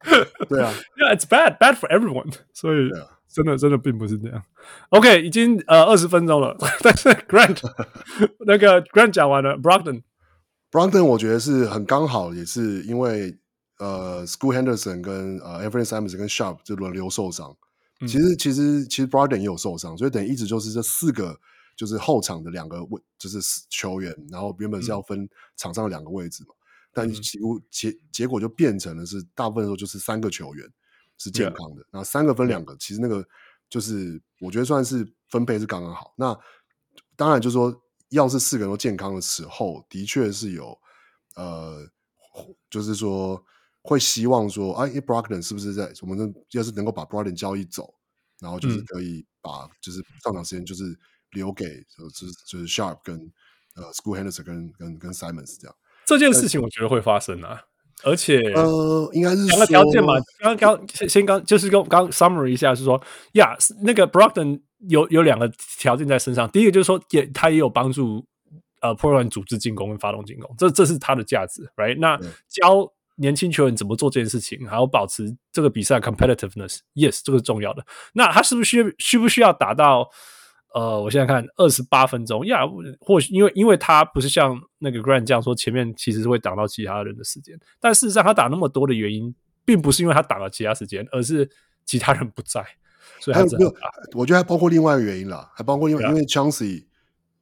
对啊，Yeah，it's bad bad for everyone。所以。真的真的并不是这样。OK，已经呃二十分钟了，但是 Grant 那个 Grant 讲完了，Brogdon，Brogdon 我觉得是很刚好，也是因为呃 School Henderson 跟呃 Anfernee Simons 跟 Sharp 就轮流受伤。嗯、其实其实其实 Brogdon 也有受伤，所以等于一直就是这四个就是后场的两个位就是球员，然后原本是要分场上的两个位置嘛，嗯、但几乎结结果就变成了是大部分时候就是三个球员。是健康的.然后三个分两个，其实那个就是我觉得算是分配是刚刚好。那当然就是说，要是四个人都健康的时候，的确是有呃，就是说会希望说，哎，Brogdon 是不是在我们要是能够把 Brogdon 交易走，然后就是可以把就是上场时间就是留给就是就是 Sharp 跟呃 School Henderson 跟跟跟 Simons 这样。这件事情我觉得会发生啊。而且呃，应该是两个条件嘛。刚刚先先刚就是跟刚 summary 一下，是说呀，那个 Brogdon 有有两个条件在身上。第一个就是说，也他也有帮助呃 Portland 组织进攻跟发动进攻，这这是他的价值，right？那教年轻球员怎么做这件事情，还有保持这个比赛 competitiveness，yes，这个是重要的。那他是不是需需不需要达到？呃，我现在看二十八分钟呀，或许因为因为他不是像那个 Grant 这样说，前面其实是会挡到其他人的时间，但事实上他打那么多的原因，并不是因为他挡了其他时间，而是其他人不在，所以他没有。我觉得还包括另外一个原因啦，还包括因为因为 Chauncey，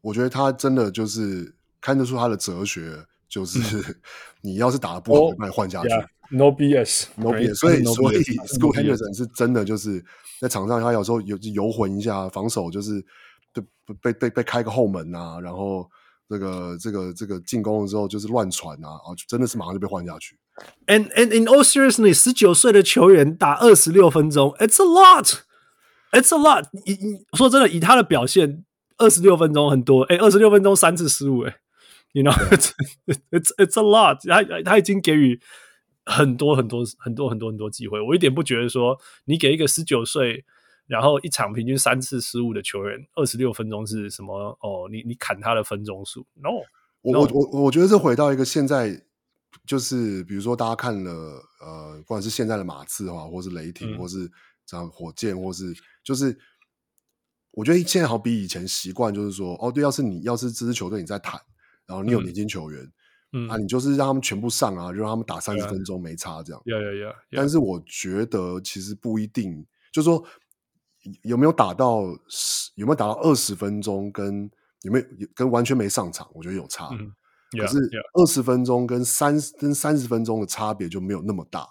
我觉得他真的就是看得出他的哲学，就是 你要是打得不好，那你换下去，No BS，No BS，所以所以 Scoot Henderson 是真的就是。在场上，他有时候有游魂一下，防守就是被被被被开个后门啊，然后这个这个这个进攻的时候就是乱传啊，啊，真的是马上就被换下去。And and in all seriousness，十九岁的球员打二十六分钟，It's a lot，It's a lot。以说真的，以他的表现，二十六分钟很多。哎，二十六分钟三次失误，哎，You know，it's it's it's a lot。他他已经给予很多很多很多很多很多机会。我一点不觉得说，你给一个十九岁，然后一场平均三次失误的球员，二十六分钟是什么？哦，你你砍他的分钟数？No，我我我我觉得这回到一个现在。就是比如说，大家看了呃，不管是现在的马刺哈，或是雷霆，嗯、或是这样火箭，或是就是，我觉得现在好比以前习惯，就是说，哦，对，要是你要是这支球队你在谈，然后你有年轻球员，嗯，啊，你就是让他们全部上啊，就让他们打三十分钟没差这样。Yeah, yeah, yeah, yeah. 但是我觉得其实不一定，就是说有没有打到十，有没有打到二十分钟，跟有没有跟完全没上场，我觉得有差。嗯可是二十分钟跟三跟三十分钟的差别就没有那么大。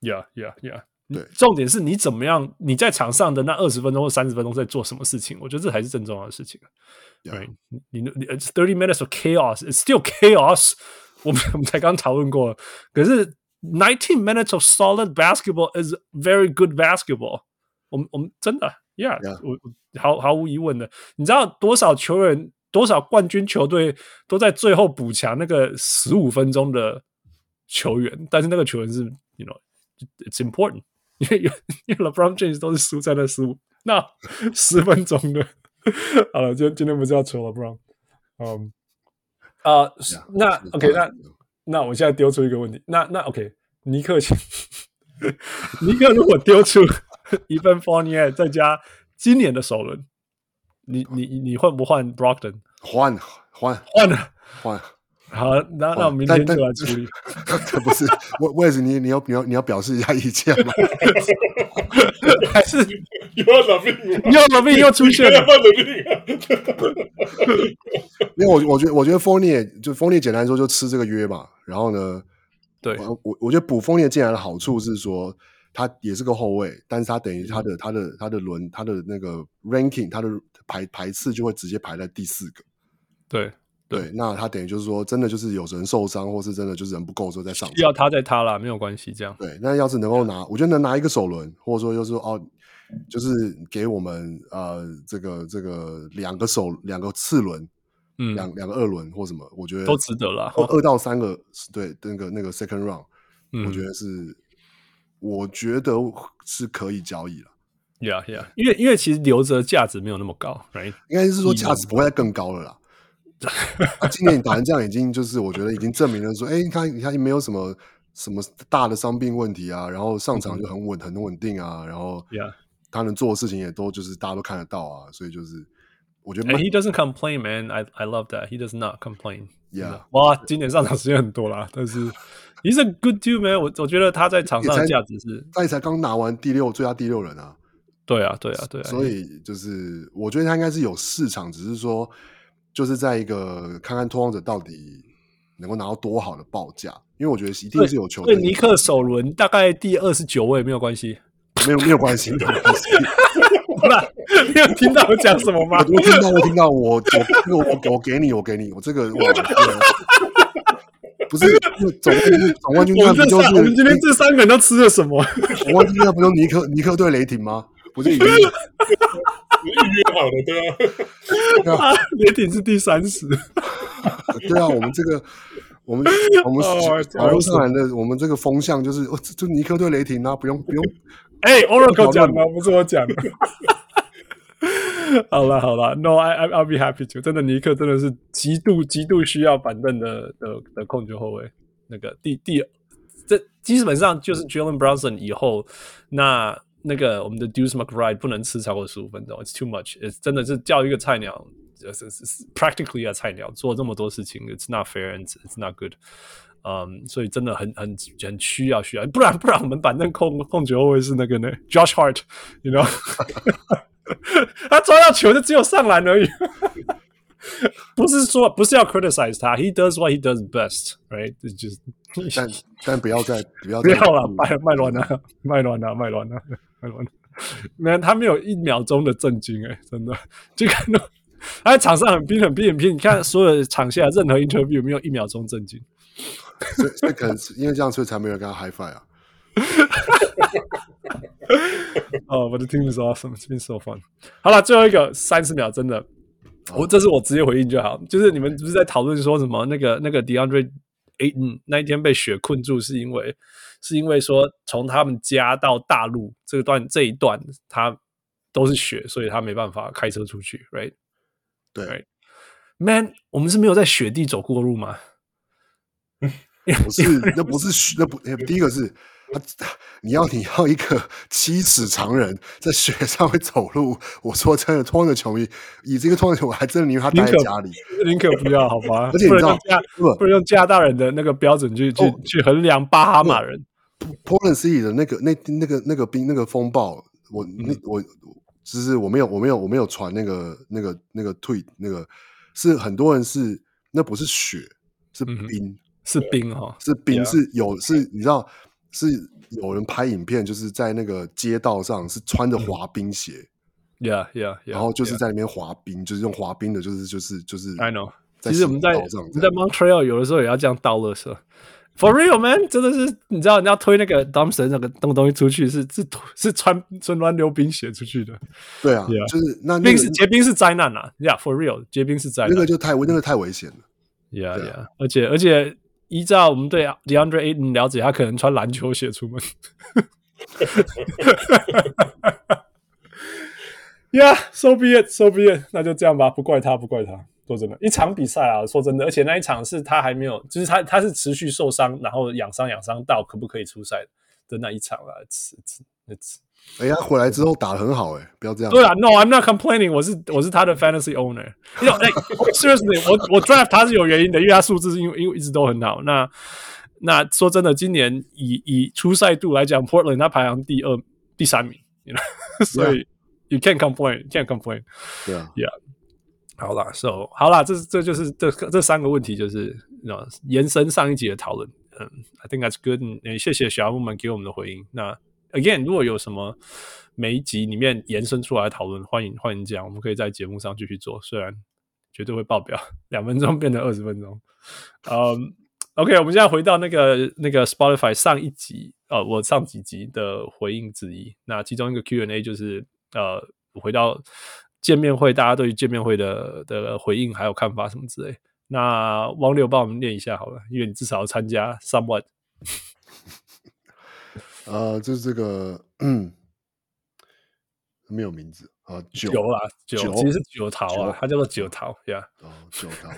Yeah, yeah, yeah。对，重点是你怎么样？你在场上的那二十分钟或三十分钟在做什么事情？我觉得这才是正重要的事情。对你你 thirty minutes of chaos. It's still chaos。我们我们才刚讨论过，可是 nineteen minutes of solid basketball is very good basketball。我们我们真的，Yeah，, yeah. 我毫毫无疑问的。你知道多少球员？多少冠军球队都在最后补强那个十五分钟的球员，但是那个球员是，you know，it's important，因为因为 LeBron James 都是输在那十五那十分钟的。好了，今今天不是要求 LeBron，嗯，啊，那 OK，那那我现在丢出一个问题，那那 OK，尼克，尼克如果丢出一份 Fournier 再加今年的首轮。你你你换不换 Brogdon？换换换了换。好，那那我明天就来处理。这 不是我，我也是你，你要你要你要表示一下意见吗？还是又要老病？又要老病又出现了？因为 我我觉得我觉得 Fournier 就 Fournier 简单说就吃这个约嘛。然后呢，对我我觉得补 Fournier 进来的好处是说。他也是个后卫，但是他等于他的、嗯、他的他的轮他的那个 ranking，他的排排次就会直接排在第四个。对对，那他等于就是说，真的就是有人受伤，或是真的就是人不够的时候再上。需要他再他啦，没有关系，这样。对，那要是能够拿，我觉得能拿一个首轮，或者说就是说哦，就是给我们呃这个这个两个首两个次轮，嗯，两两个二轮或什么，我觉得都值得了。二到三个对那个那个 second round，嗯，我觉得是。我觉得是可以交易了，Yeah Yeah，因为因为其实留着价值没有那么高，Right？应该是说价值不会再更高了啦。他 今年你打成这样，已经就是我觉得已经证明了说，哎，你看你看，没有什么什么大的伤病问题啊，然后上场就很稳很稳定啊，然后他能做的事情也都就是大家都看得到啊，所以就是我觉得。And he doesn't complain, man. I I love that. He does not complain. Yeah，哇，今年上场时间很多啦，但是。He's a good dude, man。我我觉得他在场上的价值是，他也才刚拿完第六最佳第六人啊。对啊，对啊，对啊。所以就是，我觉得他应该是有市场，只是说，就是在一个看看拓荒者到底能够拿到多好的报价。因为我觉得一定是有球队。对尼克首轮大概第二十九位没有关系，没有没有关系，没有关系。你有听到我讲什么吗？我听到，我听到，我我我我给你，我给你，我这个我。不是总总冠军战不就是？我们今天这三个人都吃了什么？总冠军战不就尼克尼克对雷霆吗？不是已经 预约好的对 啊？雷霆是第三十。对啊，我们这个我们我们马路上来的我们这个风向就是，就尼克对雷霆啊，不用不用。哎，Oracle 讲的，不是我讲的。好了好了，No，I I I'll be happy to。真的，尼克真的是极度极度需要板凳的的的控球后卫。那个第第这基本上就是 Jalen Brunson 以后，那那个我们的 Deuce McBride 不能吃超过十五分钟，It's too much。真的是叫一个菜鸟，是是是 practically 啊菜鸟做这么多事情，It's not fair and it's not good。嗯，所以真的很很很需要需要，不然不然我们板凳控控球后卫是那个呢，Josh Hart，you know。他抓到球就只有上篮而已，不是说不是要 criticize 他，He does what he does best，right？就是，但但不要再不要不要了，卖卖乱了，卖乱了，卖乱了， 没，他没有一秒钟的震惊，哎，真的，就看到他在场上很拼，很拼，很拼。你看所有的场下任何 interview 没有一秒钟震惊。所以所以可能是因为这样，所以才没有跟他 high five 啊。哦，我的 team is awesome, it's been so fun。好了，最后一个三十秒，真的，我这是我直接回应就好。就是你们不是在讨论说什么那个那个 DeAndre Ayton 那一天被雪困住，是因为是因为说从他们家到大陆这段这一段他都是雪，所以他没办法开车出去，right？对，right?，Man，我们是没有在雪地走过路吗？不是，那不是雪，那不，第一个是。你要你要一个七尺长人在雪上会走路，我说真的，托那个球迷，以这个托球，我还真的宁愿他待在家里，宁可不要，好吧？而且你知道，不，不能用加拿大人的那个标准去去、哦、去衡量巴哈马人。Portland City 的那个那那个那个冰那个风暴，我那我就是我没有我没有我没有传那个那个那个 tweet 那个是很多人是那不是雪是冰、嗯、是冰哈是冰是有是你知道。是有人拍影片，就是在那个街道上是穿着滑冰鞋，Yeah Yeah，, yeah 然后就是在那边滑冰，yeah. 就是用滑冰的，就是就是就是。I know，其实我们在我们在 Montreal 有的时候也要这样倒垃圾，For real man，真的是你知道你要推那个 dumpster 那个东东西出去是是是穿穿乱流冰鞋出去的，对啊，yeah. 就是那，那冰是结冰是灾难啊，Yeah，For real，结冰是灾难，那个就太那个太危险了，Yeah Yeah，而且而且。依照我们对 DeAndre Ayton 了解，他可能穿篮球鞋出门。Yeah，so be it，so be it，那就这样吧，不怪他，不怪他。说真的，一场比赛啊，说真的，而且那一场是他还没有，就是他他是持续受伤，然后养伤养伤到可不可以出赛的那一场啊，那次。哎呀，回来之后打得很好哎、欸，不要这样。对啊，No，I'm not complaining。我是我是他的 fantasy owner。哎，seriously，我我 draft 他是有原因的，因为他数字是因为因为一直都很好。那那说真的，今年以以出赛度来讲，Portland 他排行第二、第三名，you know，所以 you can't complain，can't complain。对啊，Yeah。好啦，So 好啦，这这就是这这三个问题，就是那延伸上一集的讨论。嗯，I think that's good。嗯，谢谢小人物们给我们的回应。那。Again，如果有什么每一集里面延伸出来的讨论，欢迎欢迎讲，我们可以在节目上继续做。虽然绝对会爆表，两分钟变成二十分钟。嗯、OK，我们现在回到那个那个 Spotify 上一集，呃，我上几集的回应之一。那其中一个 Q&A 就是呃，回到见面会，大家对于见面会的的回应还有看法什么之类。那王柳帮我们念一下好了，因为你至少要参加 somewhat。呃，就是这个，嗯，没有名字啊，九啊，九，其实是九桃啊，它叫做九桃呀。哦，九桃。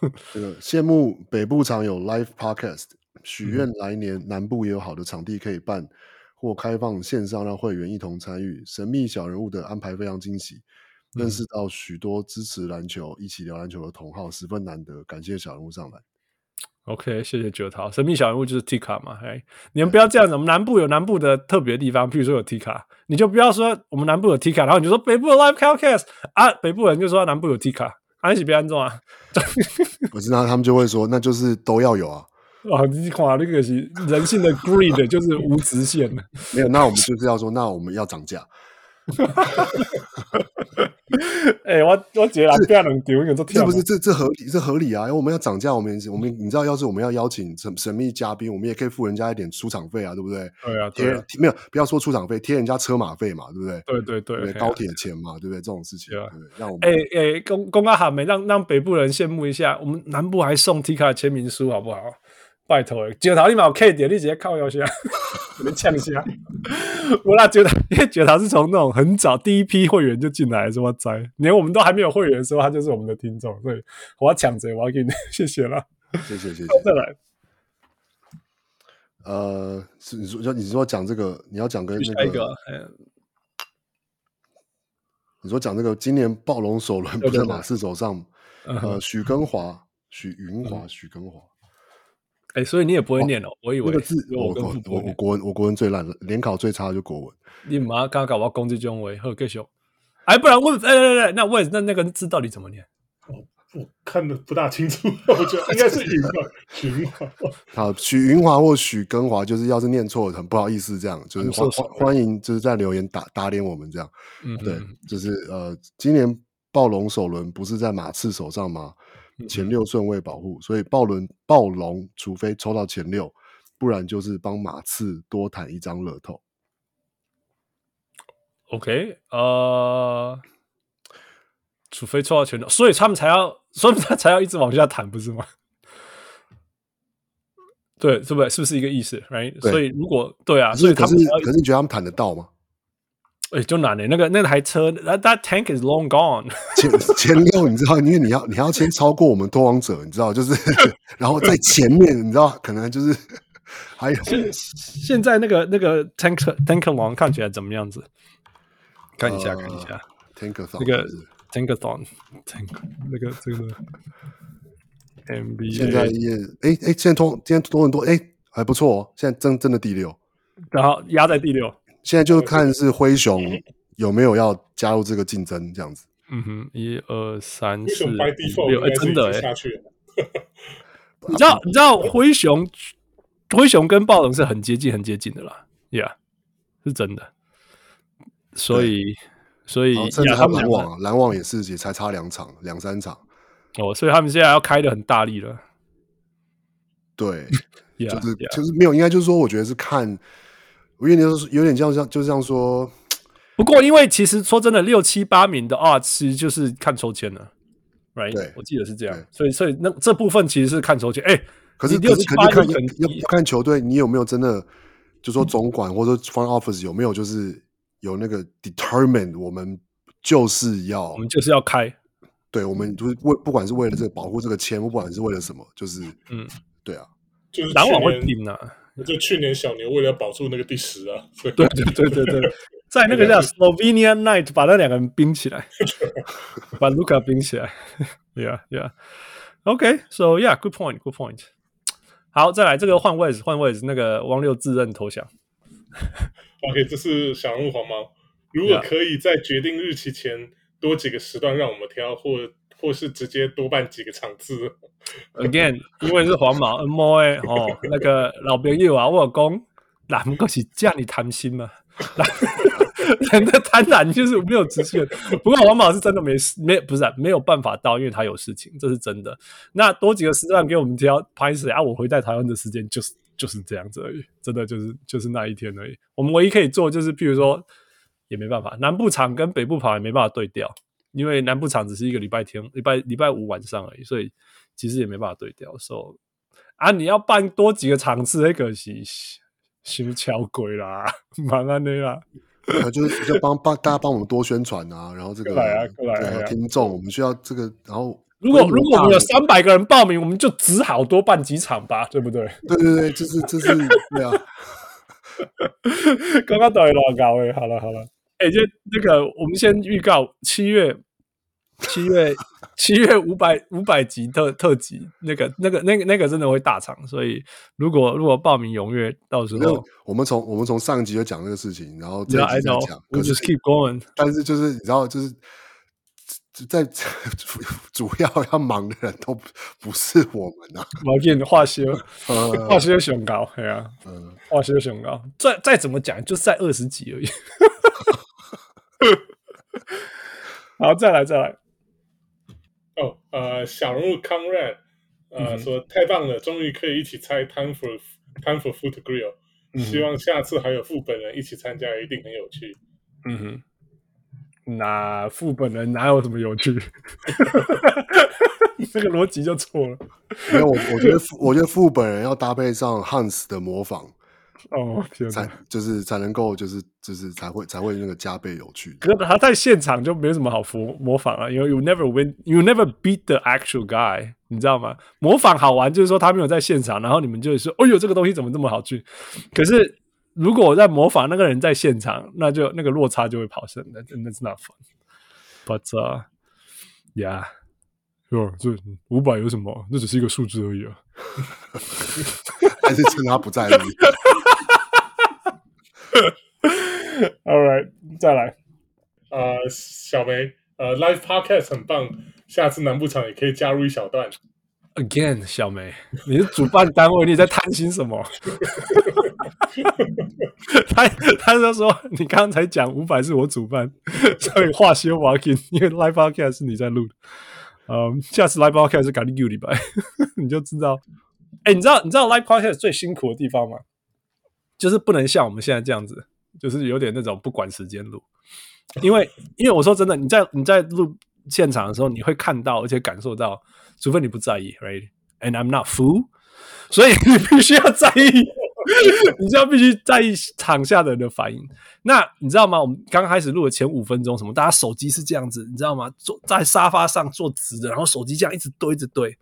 这个羡慕北部常有 live podcast，许愿来年南部也有好的场地可以办，或开放线上让会员一同参与。神秘小人物的安排非常惊喜，认识到许多支持篮球、一起聊篮球的同好，十分难得。感谢小人物上来。OK，谢谢九桃。神秘小人物就是 Tika 嘛，哎，你们不要这样子。我们南部有南部的特别的地方，譬如说有 Tika，你就不要说我们南部有 Tika，然后你就说北部有 Live Podcast 啊，北部人就说南部有 Tika，安喜别安装啊。我知道他们就会说，那就是都要有啊。哇，你看那个是人性的 greed，就是无极限的。没有，那我们就是要说，那我们要涨价。哎、欸，我我觉得这样能丢，这不是这这合理，这合理啊！因为我们要涨价，我们我们你知道，要是我们要邀请神神秘嘉宾，我们也可以付人家一点出场费啊，对不对？对啊，贴没有不要说出场费，贴人家车马费嘛，对不对？对对对，对，对，高铁钱嘛，对不对？这种事情，对，对，让我们哎哎，公公告喊没？让让北部人羡慕一下，我们南部还送 Tika 签名书，好不好？拜托诶，九桃你冇 K 点，你直接靠腰下，你呛一下。我那九桃，因为九桃是从那种很早第一批会员就进来，是吧？在连我们都还没有会员的时候，他就是我们的听众，所以我要抢着，我要给你，谢谢了，谢谢谢谢。再来，呃，是你说，你说讲这个，你要讲跟那个，个你说讲这个，今年暴龙首轮不在马刺手上，呃，许根华、许云华、许根华。哎、欸，所以你也不会念哦？我以为那个字，我我我我国文我国文最烂了，联考最差就国文。你妈刚刚搞我攻击中文，好继续。哎，不然问，哎哎哎，那问那那个字到底怎么念？我我看的不大清楚，我觉得应该是云华，许云华。好，许云华或许根华，就是要是念错了，很不好意思，这样就是欢欢迎就是在留言打打脸我们这样。嗯，对，就是呃，今年暴龙首轮不是在马刺手上吗？前六顺位保护，所以暴轮暴龙除非抽到前六，不然就是帮马刺多弹一张乐透。OK，呃，除非抽到前六，所以他们才要，所以他才要一直往下弹，不是吗？对，是不是？是不是一个意思？Right？所以如果对啊，所以他们可是你觉得他们弹得到吗？哎，就难嘞，那个那台车，that that tank is long gone。前前六，你知道，因为你要你要先超过我们拓荒者，你知道，就是 然后在前面，你知道，可能就是 还有现现在那个那个 tank tank 王看起来怎么样子？看一下，看一下，tankathon 那个 tankathon tank 那个这个 NBA 现在也哎哎，现在多今天多很多哎，还不错哦，现在真真的第六，然后压在第六。现在就是看是灰熊有没有要加入这个竞争，这样子。嗯哼，一二三四五六，哎，真的哎，你知道你知道灰熊灰熊跟暴龙是很接近很接近的啦，Yeah，是真的。所以所以甚至他们篮网篮网也是也才差两场两三场哦，所以他们现在要开的很大力了。对，就是就是没有，应该就是说，我觉得是看。我有点就是有点像像，就是这样说。不过，因为其实说真的，六七八名的二，其实就是看抽签了，right？对，我记得是这样。所以，所以那这部分其实是看抽签。哎、欸，可是六七八名要要看球队，你有没有真的，就说总管或者 front office 有没有就是有那个 determined，我们就是要，我们就是要开。对，我们就是为不管是为了这个保护这个签，不管是为了什么，就是嗯，对啊，就是篮网会拼啊。就去年小牛为了保住那个第十啊，对对对对对，在那个叫 Slovenia Night 把那两个人冰起来，把卢卡冰起来，Yeah Yeah，OK，So Yeah，Good point，Good point。好，再来这个换位置，换位置，那个汪六自认投降。OK，这是小人物黄毛。如果可以在决定日期前多几个时段让我们挑，或或是直接多办几个场次。Again，因为是黄毛 N 毛诶哦，那个老朋友啊，我讲，那不过是叫你贪心嘛？人的贪婪就是没有直线。不过黄毛是真的没事，没不是、啊、没有办法到，因为他有事情，这是真的。那多几个时段给我们挑拍摄啊，我回在台湾的时间就是就是这样子而已，真的就是就是那一天而已。我们唯一可以做就是，譬如说也没办法，南部场跟北部跑也没办法对调。因为南部场只是一个礼拜天、礼拜礼拜五晚上而已，所以其实也没办法对调。所以啊，你要办多几个场次，那个是心敲鬼啦，蛮安的啦。就是就帮帮大家帮我们多宣传啊，然后这个来啊，过来啊，听众，我们需要这个。然后如果如果我们有三百个人报名，我们就只好多办几场吧，对不对？对对对，就是就是对啊。刚刚到底多高诶？好了好了。哎、欸，就那个，我们先预告七月，七月，七月五百五百集特特辑，那个，那个，那个，那个真的会大场，所以如果如果报名踊跃，到时候我们从我们从上集就讲这个事情，然后这一集再讲，我 just keep going。但是就是你知道，就是在主要要忙的人都不是我们啊，我给你化修，化修熊高，对啊，嗯，化修熊高，再再怎么讲，就是在二十集而已。好，再来再来。哦，呃，小人物 Conrad，呃，嗯、说太棒了，终于可以一起猜 Time for Time for Foot Grill，、嗯、希望下次还有副本人一起参加，一定很有趣。嗯哼，那副本人哪有什么有趣？这个逻辑就错了。没有，我我觉得我觉得副本人要搭配上 Hans 的模仿。哦，天才就是才能够就是就是才会才会那个加倍有趣。可是他在现场就没什么好模模仿啊，因为 you never win, you never beat the actual guy，你知道吗？模仿好玩就是说他没有在现场，然后你们就会说，哦呦，这个东西怎么这么好去？可是如果我在模仿那个人在现场，那就那个落差就会跑生的，真的是 not fun。But yeah，哟，这五百有什么？那只是一个数字而已啊。还是趁他不在而已。All right，再来。呃，小梅，呃，Live Podcast 很棒，下次南部场也可以加入一小段。Again，小梅，你是主办单位，你在贪心什么？他他就说，你刚才讲五百是我主办，所以话休 walking，因为 Live Podcast 是你在录。嗯，下次 live podcast 是赶紧丢礼拜，你就知道。哎，你知道你知道 live podcast 最辛苦的地方吗？就是不能像我们现在这样子，就是有点那种不管时间录。因为因为我说真的，你在你在录现场的时候，你会看到而且感受到，除非你不在意，right？And I'm not fool，所以你必须要在意。你就要必须在意场下的人的反应。那你知道吗？我们刚开始录的前五分钟，什么？大家手机是这样子，你知道吗？坐在沙发上坐直的，然后手机这样一直堆，一直对。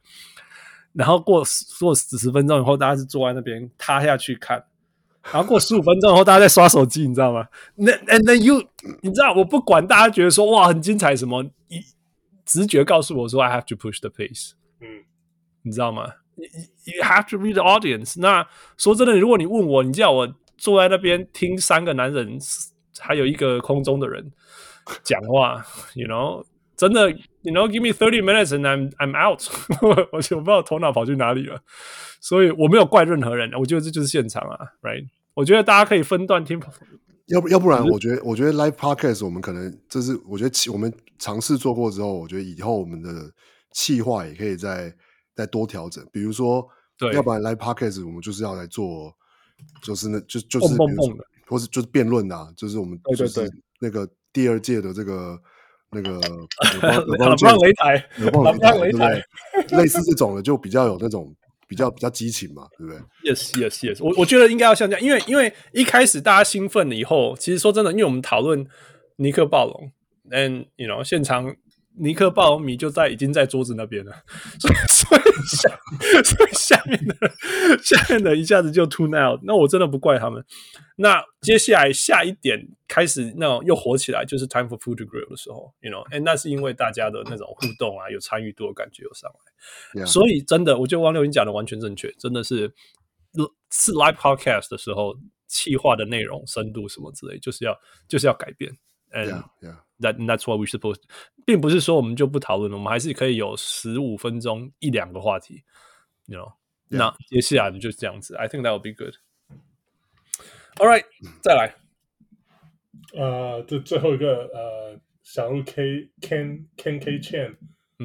然后过过十十分钟以后，大家是坐在那边塌下去看。然后过十五分钟以后，大家在刷手机，你知道吗？那 and then you，你知道，我不管大家觉得说哇很精彩什么，一直觉告诉我说 I have to push the pace。嗯，你知道吗？You have to read the audience。那说真的，如果你问我，你叫我坐在那边听三个男人，还有一个空中的人讲话，you know，真的，you know，give me thirty minutes and I'm I'm out。而且我不知道头脑跑去哪里了，所以我没有怪任何人。我觉得这就是现场啊，right？我觉得大家可以分段听，要不要不然，我觉得我觉得 live podcast 我们可能这是我觉得我们尝试做过之后，我觉得以后我们的企划也可以再。再多调整，比如说，对，要不然 Live Podcast 我们就是要来做，就是那就就是蹦蹦蹦的，或是就是辩论啊，就是我们就是那个第二届的这个那个 老棒擂台，老棒擂台，类似这种的就比较有那种比较比较激情嘛，对不对？Yes, yes, yes。我我觉得应该要像这样，因为因为一开始大家兴奋了以后，其实说真的，因为我们讨论尼克暴龙，and you know 现场。尼克暴龙迷就在已经在桌子那边了，所以所以下所以下面的下面的一下子就 tune out，那我真的不怪他们。那接下来下一点开始那种又火起来，就是 time for food to grill 的时候，you know，哎，那是因为大家的那种互动啊，有参与度的感觉有上来，yeah. 所以真的，我觉得王六云讲的完全正确，真的是是 live podcast 的时候，企划的内容深度什么之类，就是要就是要改变 yeah. That that's what we supposed，并不是说我们就不讨论了，我们还是可以有十五分钟一两个话题，you know，那.接下来就是这样子。I think that would be good. All right，再来。呃，这最后一个呃，小鹿 K Ken Ken K Chan，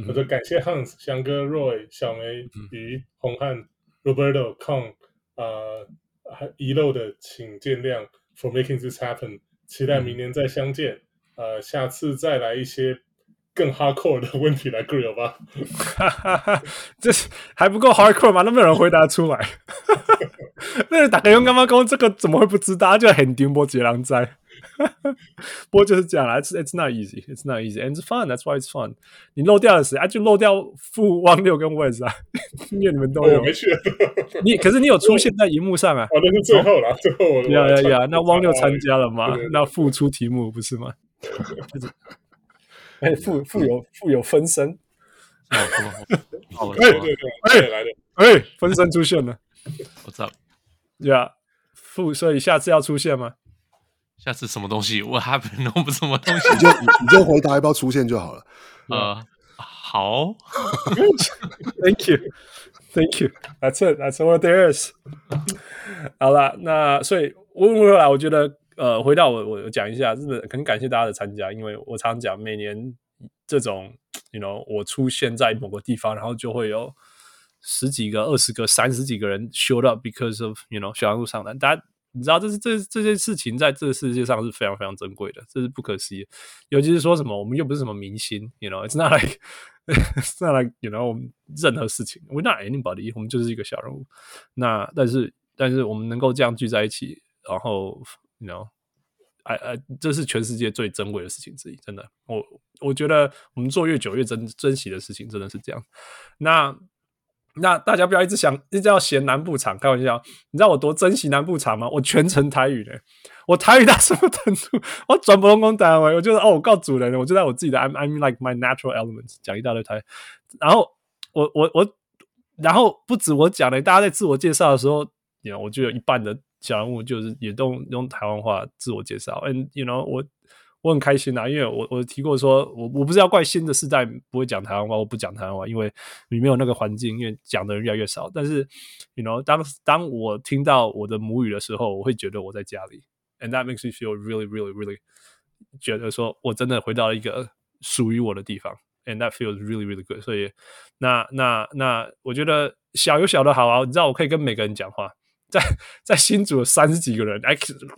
我说感谢 Hans 翔哥 Roy 小梅鱼红汉 Roberto Kong，呃，还遗漏的请见谅 for making this happen，期待明年再相见。嗯呃，下次再来一些更 hardcore 的问题来 grill 吧。这是还不够 hardcore 吗？都没有人回答出来。那个打开用干嘛讲？这个怎么会不知道？就很丢波杰狼灾。不过就是这样啦，It's it's not easy, it's not easy, and it's fun. That's why it's fun. 你漏掉的谁啊？就漏掉富汪六跟 Wes 啊，因为你们都有。我没去。你可是你有出现在荧幕上啊？哦，那是最后了，最后我。呀呀呀！那汪六参加了吗？那付出题目不是吗？哎，富富有富有分身，好 了，对对对，哎来的，哎，分身出现了，我知道，呀，富，所以下次要出现吗？下次什么东西？我还不弄不什么东西，你就你就回答要不要出现就好了。呃，好，Thank you，Thank you，That's it，That's all there is。好了，那所以问回来，我觉得。呃，回到我，我讲一下，真的很感谢大家的参加，因为我常讲，每年这种，you know，我出现在某个地方，然后就会有十几个、二十个、三十几个人 show up because of，you know，小人物上篮。大家你知道，这是这这些事情在这个世界上是非常非常珍贵的，这是不可思议。尤其是说什么，我们又不是什么明星，you know，it's not like，it's not like，you know，我们任何事情，we're not anybody，我们就是一个小人物。那但是但是我们能够这样聚在一起，然后。你知道，哎哎，这是全世界最珍贵的事情之一，真的。我我觉得我们做越久越珍珍惜的事情，真的是这样。那那大家不要一直想，一直要嫌南部场，开玩笑。你知道我多珍惜南部场吗？我全程台语的，我台语到什么程度？我转不拢讲台湾，我就是哦，我告主人，我就在我自己的，I'm I'm like my natural elements，讲一大堆台。然后我我我，然后不止我讲的，大家在自我介绍的时候，你 you know, 我就有一半的。小人物就是也都用，台湾话自我介绍，and you know 我我很开心啊，因为我我提过说，我我不是要怪新的世代不会讲台湾话，我不讲台湾话，因为你没有那个环境，因为讲的人越来越少。但是，you know 当当我听到我的母语的时候，我会觉得我在家里，and that makes me feel really really really 觉得说我真的回到了一个属于我的地方，and that feels really really good。所以那那那，我觉得小有小的好啊，你知道我可以跟每个人讲话，在 在新组三十几个人，哎，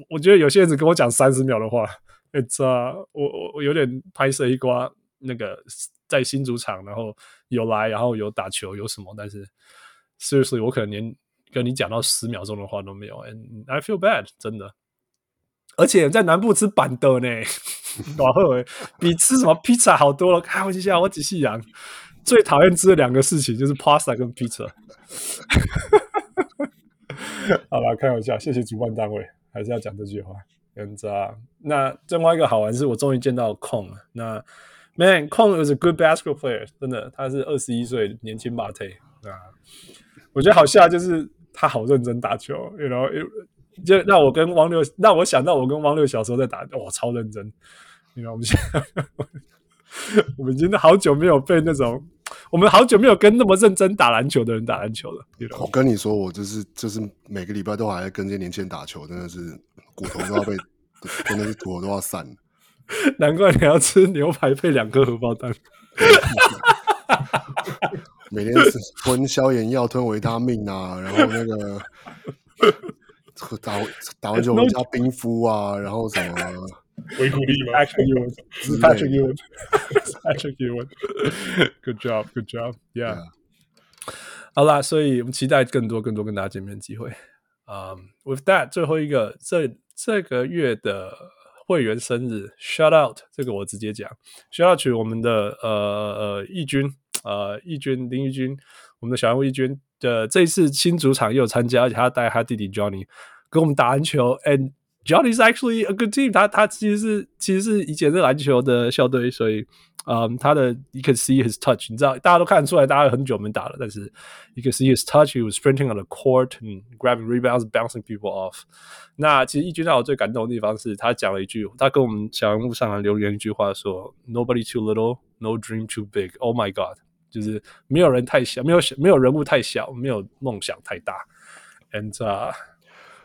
我觉得有些人只跟我讲三十秒的话哎，这我我我有点拍摄一瓜那个在新主场，然后有来，然后有打球，有什么，但是 seriously 我可能连跟你讲到十秒钟的话都没有，and I feel bad，真的。而且在南部吃板的呢，然后 比吃什么披萨好多了。开玩笑，我只是讲最讨厌吃的两个事情就是 pasta 跟 pizza。好了，开玩笑，谢谢主办单位，还是要讲这句话。嗯，那另外一个好玩是我终于见到 Kong 了。那 Man Kong is a good basketball player，真的，他是二十一岁年轻马腿啊。我觉得好笑就是他好认真打球，you know。就让我跟汪六，让我想到我跟汪六小时候在打，哇，超认真！你知道我们现在，我们真的好久没有被那种，我们好久没有跟那么认真打篮球的人打篮球了。我跟你说，我就是就是每个礼拜都还在跟这些年轻人打球，真的是骨头都要被，真的是骨头都要散了。难怪你要吃牛排配两颗荷包蛋，每天是吞消炎药、吞维他命啊，然后那个。打打完球回家冰敷啊，然后什么维骨力吗？Patrick Ewing，Patrick Ewing，Patrick Ewing，Good job，Good job，Yeah。好啦，所以我们期待更多更多跟大家见面的机会。嗯、um,，With that，最后一个这这个月的会员生日，Shout out，这个我直接讲，Shout out 我们的呃呃义军，呃义军林义军，我们的小人物义军。的这一次新主场也有参加，而且他带他弟弟 Johnny 跟我们打篮球，and Johnny is actually a good team 他。他他其实是其实是以前是篮球的校队，所以，嗯，他的 you can see his touch，你知道，大家都看得出来，大家很久没打了，但是 you can see his touch，he was sprinting on the court and grabbing rebounds，bouncing people off。那其实义军让我最感动的地方是他讲了一句，他跟我们小人物上来留言一句话说：“Nobody too little，no dream too big。”Oh my God！就是没有人太小，没有没有人物太小，没有梦想太大。And 啊，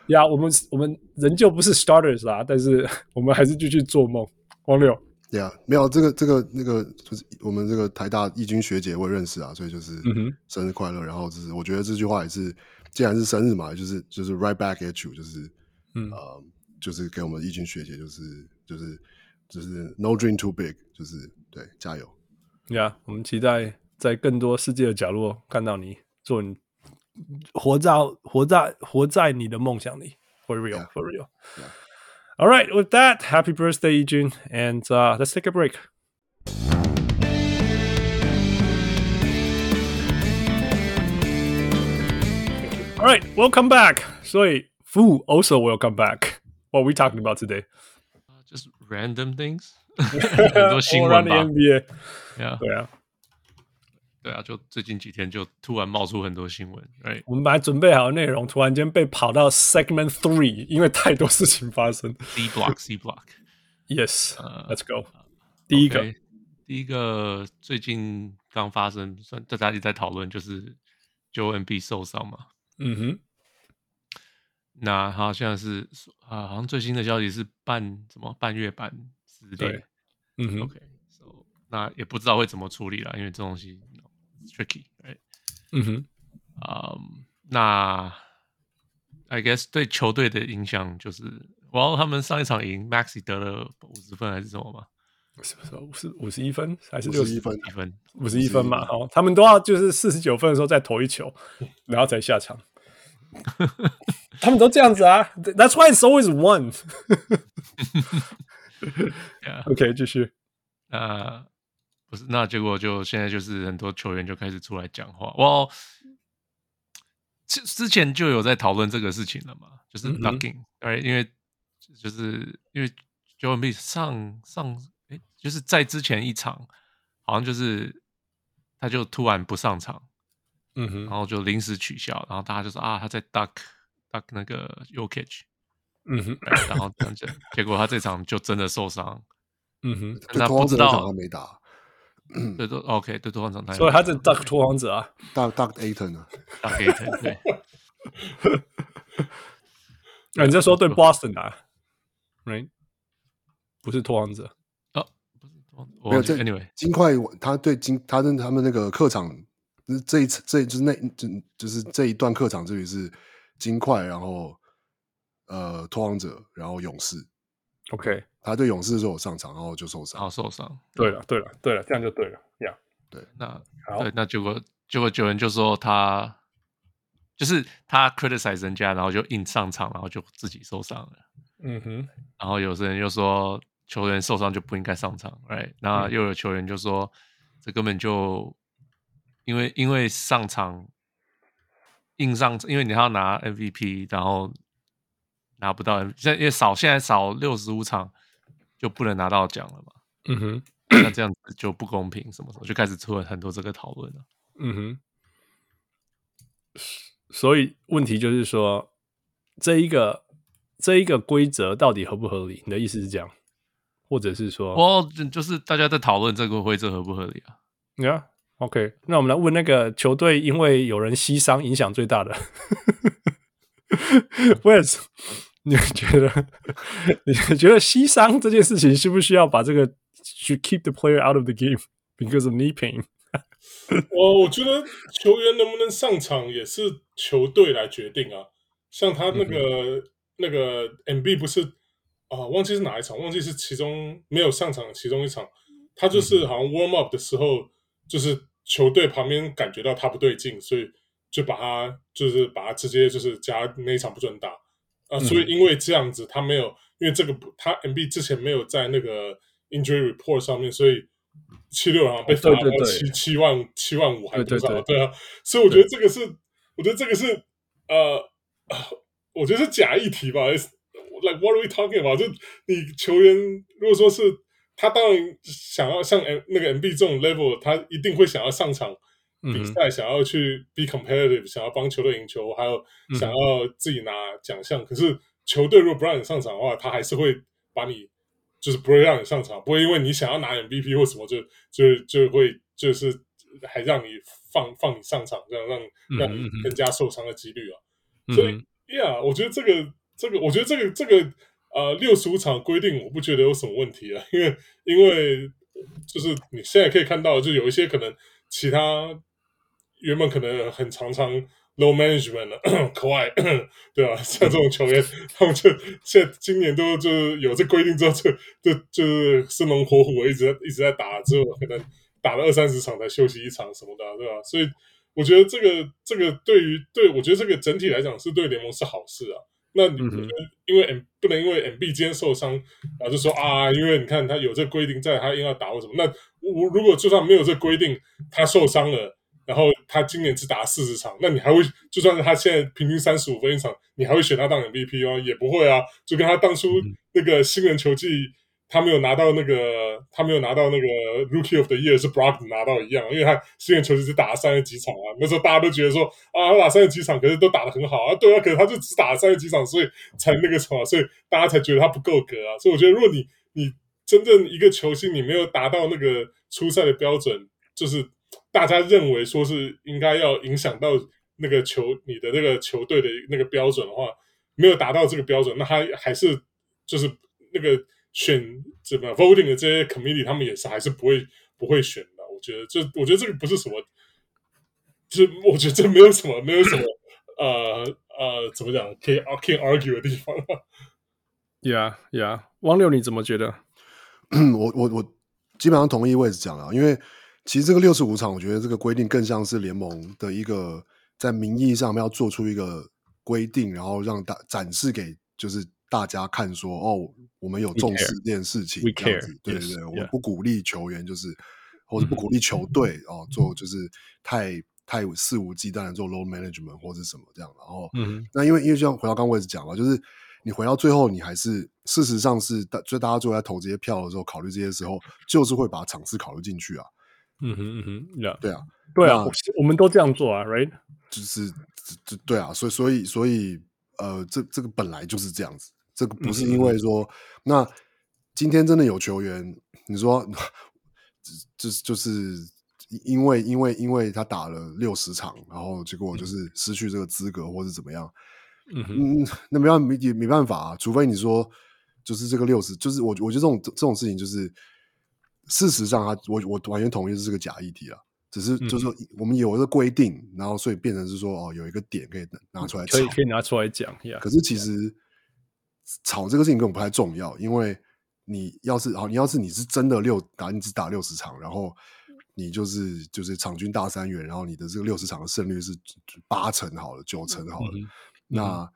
呀，我们我们仍旧不是 starters 啦，但是 我们还是继续做梦。王六，呀，没有这个这个那个，就是我们这个台大义军学姐我也认识啊，所以就是生日快乐。然后就是我觉得这句话也是，既然是生日嘛，就是就是 right back at you，就是嗯、呃，就是给我们义军学姐，就是就是就是 no dream too big，就是对，加油。呀，我们期待。在更多世界的角落看到你，做你活在活在活在你的梦想里，for real, for real. Yeah. All right, with that, happy birthday, Yijun, and uh, let's take a break. All right, welcome back. 所以，Fu also welcome back. What are we talking about today? Uh, just random things. 很多新闻吧。NBA. Yeah. 对啊。 对啊，就最近几天就突然冒出很多新闻，right? 我们本来准备好的内容，突然间被跑到 segment three，因为太多事情发生。C block, C block，Yes，Let's go。第一个，第一个最近刚发生，算大家一直在讨论，就是 Joel Embiid 受伤嘛。嗯哼。那他现在是啊，好像最新的消息是半什么半月板撕裂。嗯哼。OK，So，那也不知道会怎么处理了，因为这东西。Tricky，right? 嗯哼，啊、um,，那 I guess 对球队的影响就是，哇，他们上一场赢，Maxi 得了五十分还是什么吗？是不是五十五十一分还是六十分？一分五十一分嘛？哦，他们都要就是四十九分的时候再投一球，然后才下场。他们都这样子啊，That's why it's always one。yeah. OK，继续啊。Uh, 不是，那结果就现在就是很多球员就开始出来讲话。哇，之之前就有在讨论这个事情了嘛，就是 ducking，哎、嗯，因为就是因为 Joel Embiid 上上哎、欸，就是在之前一场，好像就是他就突然不上场，嗯哼，然后就临时取消，然后大家就说啊他在 duck duck 那个 Jokic，嗯哼，然后这样子，结果他这场就真的受伤，嗯哼，但他不知道他没打。对，都 OK，对，多方状态。所以他是 Duck 拓荒者啊，Duck Duck Ayton 啊，Duck Ayton 对。那 你在说对 Boston 啊？Right？不是拓荒者啊，不是没有这 Anyway，金块他对金他跟他们那个客场，这一次这就是那就就是这一段客场之旅是金块，然后呃拓荒者，然后勇士。OK，他对勇士的时候上场，然后就受伤，好受伤。对了，对了，对了，这样就对了。呀、yeah.，对，那好对，那结果结果有人就说他就是他 criticize 人家，然后就硬上场，然后就自己受伤了。嗯哼，然后有些人就说。球员受伤就不应该上场，right？那又有球员就说，这根本就因为因为上场硬上，因为你要拿 MVP，然后拿不到，现在因为少现在少六十五场就不能拿到奖了嘛。嗯哼，那这样子就不公平，什么什么就开始出了很多这个讨论了。嗯哼，所以问题就是说，这一个这一个规则到底合不合理？你的意思是这样？或者是说，哦，就是大家在讨论这个规则合不合理啊？呀、yeah,，OK，那我们来问那个球队，因为有人牺牲影响最大的，Wes，你觉得你觉得膝伤这件事情需不需要把这个去 keep the player out of the game because of knee pain？我 我觉得球员能不能上场也是球队来决定啊，像他那个、嗯、那个 MB 不是。啊，忘记是哪一场，忘记是其中没有上场的其中一场，他就是好像 warm up 的时候，嗯、就是球队旁边感觉到他不对劲，所以就把他就是把他直接就是加那一场不准打啊，嗯、所以因为这样子他没有，因为这个他 MB 之前没有在那个 injury report 上面，所以七六好像被罚了七七万七万五还是多少？对，啊，所以我觉得这个是，我觉得这个是呃，我觉得是假议题吧。Like what are we talking about？就你球员如果说是他，当然想要像 M 那个 MB 这种 level，他一定会想要上场比赛，嗯、想要去 be competitive，想要帮球队赢球，还有想要自己拿奖项。嗯、可是球队如果不让你上场的话，他还是会把你就是不会让你上场，不会因为你想要拿 MVP 或什么就就就会就是还让你放放你上场，这样让让你更加受伤的几率啊。嗯、所以，Yeah，我觉得这个。这个我觉得这个这个呃六十五场规定我不觉得有什么问题啊，因为因为就是你现在可以看到，就有一些可能其他原本可能很常常 low management 的 可爱 对吧？像这种球员，他们就现在今年都就是有这规定之后，就就就是生龙活虎，一直在一直在打，之后可能打了二三十场才休息一场什么的，对吧？所以我觉得这个这个对于对我觉得这个整体来讲是对联盟是好事啊。那你因为 M 不能因为 MB 今天受伤，然后就说啊，因为你看他有这规定在，他硬要打或什么？那我如果就算没有这规定，他受伤了，然后他今年只打四十场，那你还会就算是他现在平均三十五分一场，你还会选他当 MVP 吗？也不会啊，就跟他当初那个新人球季。他没有拿到那个，他没有拿到那个 Rookie of the Year 是 Brogdon 拿到一样，因为他新人球季只打了三十几场啊。那时候大家都觉得说啊，他打三十几场，可是都打得很好啊。对啊，可是他就只打了三十几场，所以才那个什么，所以大家才觉得他不够格啊。所以我觉得，如果你你真正一个球星，你没有达到那个初赛的标准，就是大家认为说是应该要影响到那个球你的那个球队的那个标准的话，没有达到这个标准，那他还是就是那个。选怎么 voting 的这些 committee，他们也是还是不会不会选的。我觉得这，我觉得这个不是什么，就我觉得这没有什么，没有什么，呃呃，怎么讲可以可以 argue 的地方。Yeah, yeah，汪六你怎么觉得？我我我基本上同意位置讲了，因为其实这个六十五场，我觉得这个规定更像是联盟的一个在名义上面要做出一个规定，然后让大展示给就是。大家看说哦，我们有重视这件事情，这样子，对对对，我们不鼓励球员就是，或者不鼓励球队哦做就是太太肆无忌惮的做 load management 或者什么这样，然后，那因为因为就像回到刚刚我也是讲了，就是你回到最后，你还是事实上是大，就大家最后在投这些票的时候，考虑这些时候，就是会把场次考虑进去啊。嗯哼嗯哼，对啊，对啊，我们都这样做啊，right？就是这对啊，所以所以所以呃，这这个本来就是这样子。这个不是因为说，嗯、那今天真的有球员，你说，就就是因为因为因为他打了六十场，然后结果就是失去这个资格，或是怎么样？嗯哼，嗯，那没办没也没办法啊，除非你说就是这个六十，就是我我觉得这种这种事情就是事实上他，他我我完全同意是这个假议题啊。只是就是说，我们有一个规定，嗯、然后所以变成是说，哦，有一个点可以拿出来吵，可以可以拿出来讲。Yeah. 可是其实吵这个事情根本不太重要，因为你要是好，你要是你是真的六打，你只打六十场，然后你就是就是场均大三元，然后你的这个六十场的胜率是八成好了，九成好了，嗯、那、嗯、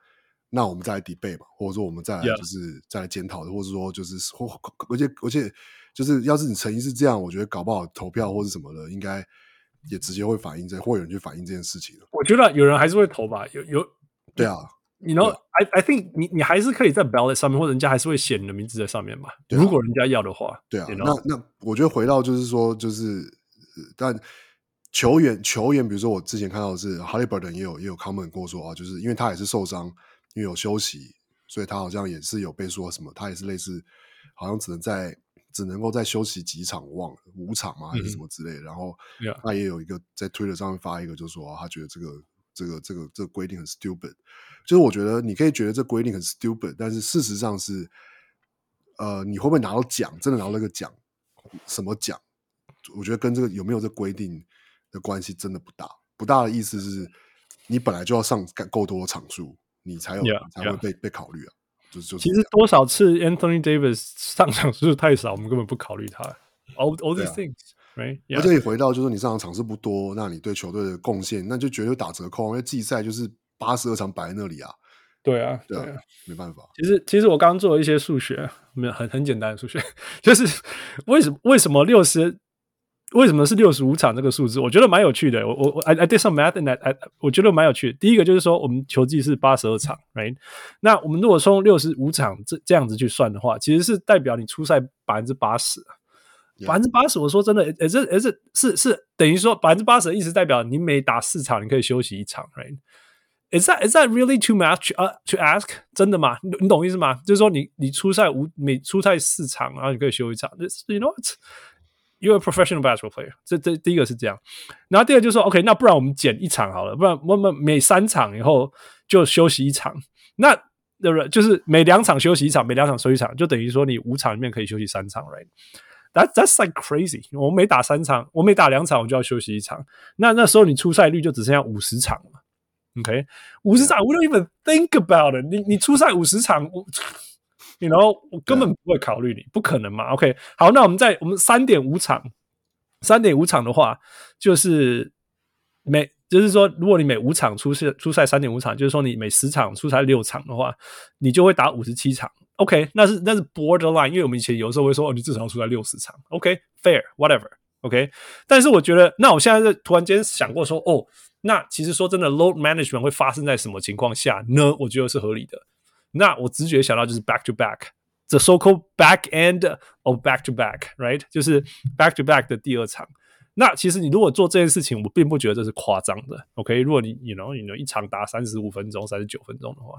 那我们再来 debate 嘛，或者说我们再来就是.再来检讨，或者说就是或而且而且就是要是你诚意是这样，我觉得搞不好投票或是什么的应该。也直接会反映这，会有人去反映这件事情。我觉得有人还是会投吧，有有，对啊，你 you know，I I think 你你还是可以在 ballot 上面，或者人家还是会写你的名字在上面嘛。啊、如果人家要的话，对啊。You know? 那那我觉得回到就是说，就是但球员球员，比如说我之前看到的是 Haliburton 也有也有 comment 过说啊，就是因为他也是受伤，因为有休息，所以他好像也是有被说什么，他也是类似，好像只能在。只能够再休息几场，我忘了五场吗？还是什么之类的？嗯、然后他也有一个在 Twitter 上面发一个，就是说他觉得这个这个这个这个规定很 stupid。就是我觉得你可以觉得这规定很 stupid，但是事实上是，呃，你会不会拿到奖？真的拿到那个奖？什么奖？我觉得跟这个有没有这规定的关系真的不大。不大的意思是你本来就要上够多的场数，你才有才会被.被考虑啊。其实多少次 Anthony Davis 上场次数太少，我们根本不考虑他。All all these things，right？而且你回到就是你上场场次不多，那你对球队的贡献那就绝对打折扣，因为季赛就是八十二场摆在那里啊。对啊，对啊，没办法。其实其实我刚做了一些数学，没有很很简单的数学，就是为什么为什么六十。为什么是六十五场这个数字？我觉得蛮有趣的。我我我，I I did some math and I, I 我觉得蛮有趣的。第一个就是说，我们球季是八十二场，right？那我们如果从六十五场这这样子去算的话，其实是代表你出赛百分之八十，百分之八十。我说真的，诶这诶这是是等于说百分之八十的意思代表你每打四场你可以休息一场，right？Is that is that really too much 啊？To ask？真的吗？你你懂意思吗？就是说你你出赛五每出赛四场，然后你可以休一场，you know what？You're a professional basketball player，这这第一个是这样，然后第二个就是说，OK，那不然我们减一场好了，不然我们每三场以后就休息一场，那对不对？就是每两场休息一场，每两场休息一场，就等于说你五场里面可以休息三场，right？That that's like crazy。我每打三场，我每打两场，我就要休息一场，那那时候你出赛率就只剩下五十场了，OK？五十场，We don't even think about it 你。你你出赛五十场，我。你 you know 我根本不会考虑你，不可能嘛？OK，好，那我们在我们三点五场，三点五场的话，就是每就是说，如果你每五场出赛出赛三点五场，就是说你每十场出赛六场的话，你就会打五十七场。OK，那是那是 borderline，因为我们以前有时候会说，哦，你至少要出赛六十场。OK，fair，whatever。OK，但是我觉得，那我现在是突然间想过说，哦，那其实说真的，load management 会发生在什么情况下呢？我觉得是合理的。那我直觉想到就是 back to back，the so-called back end of back to back，right？就是 back to back 的第二场。那其实你如果做这件事情，我并不觉得这是夸张的。OK，如果你 you know you know 一场打三十五分钟、三十九分钟的话，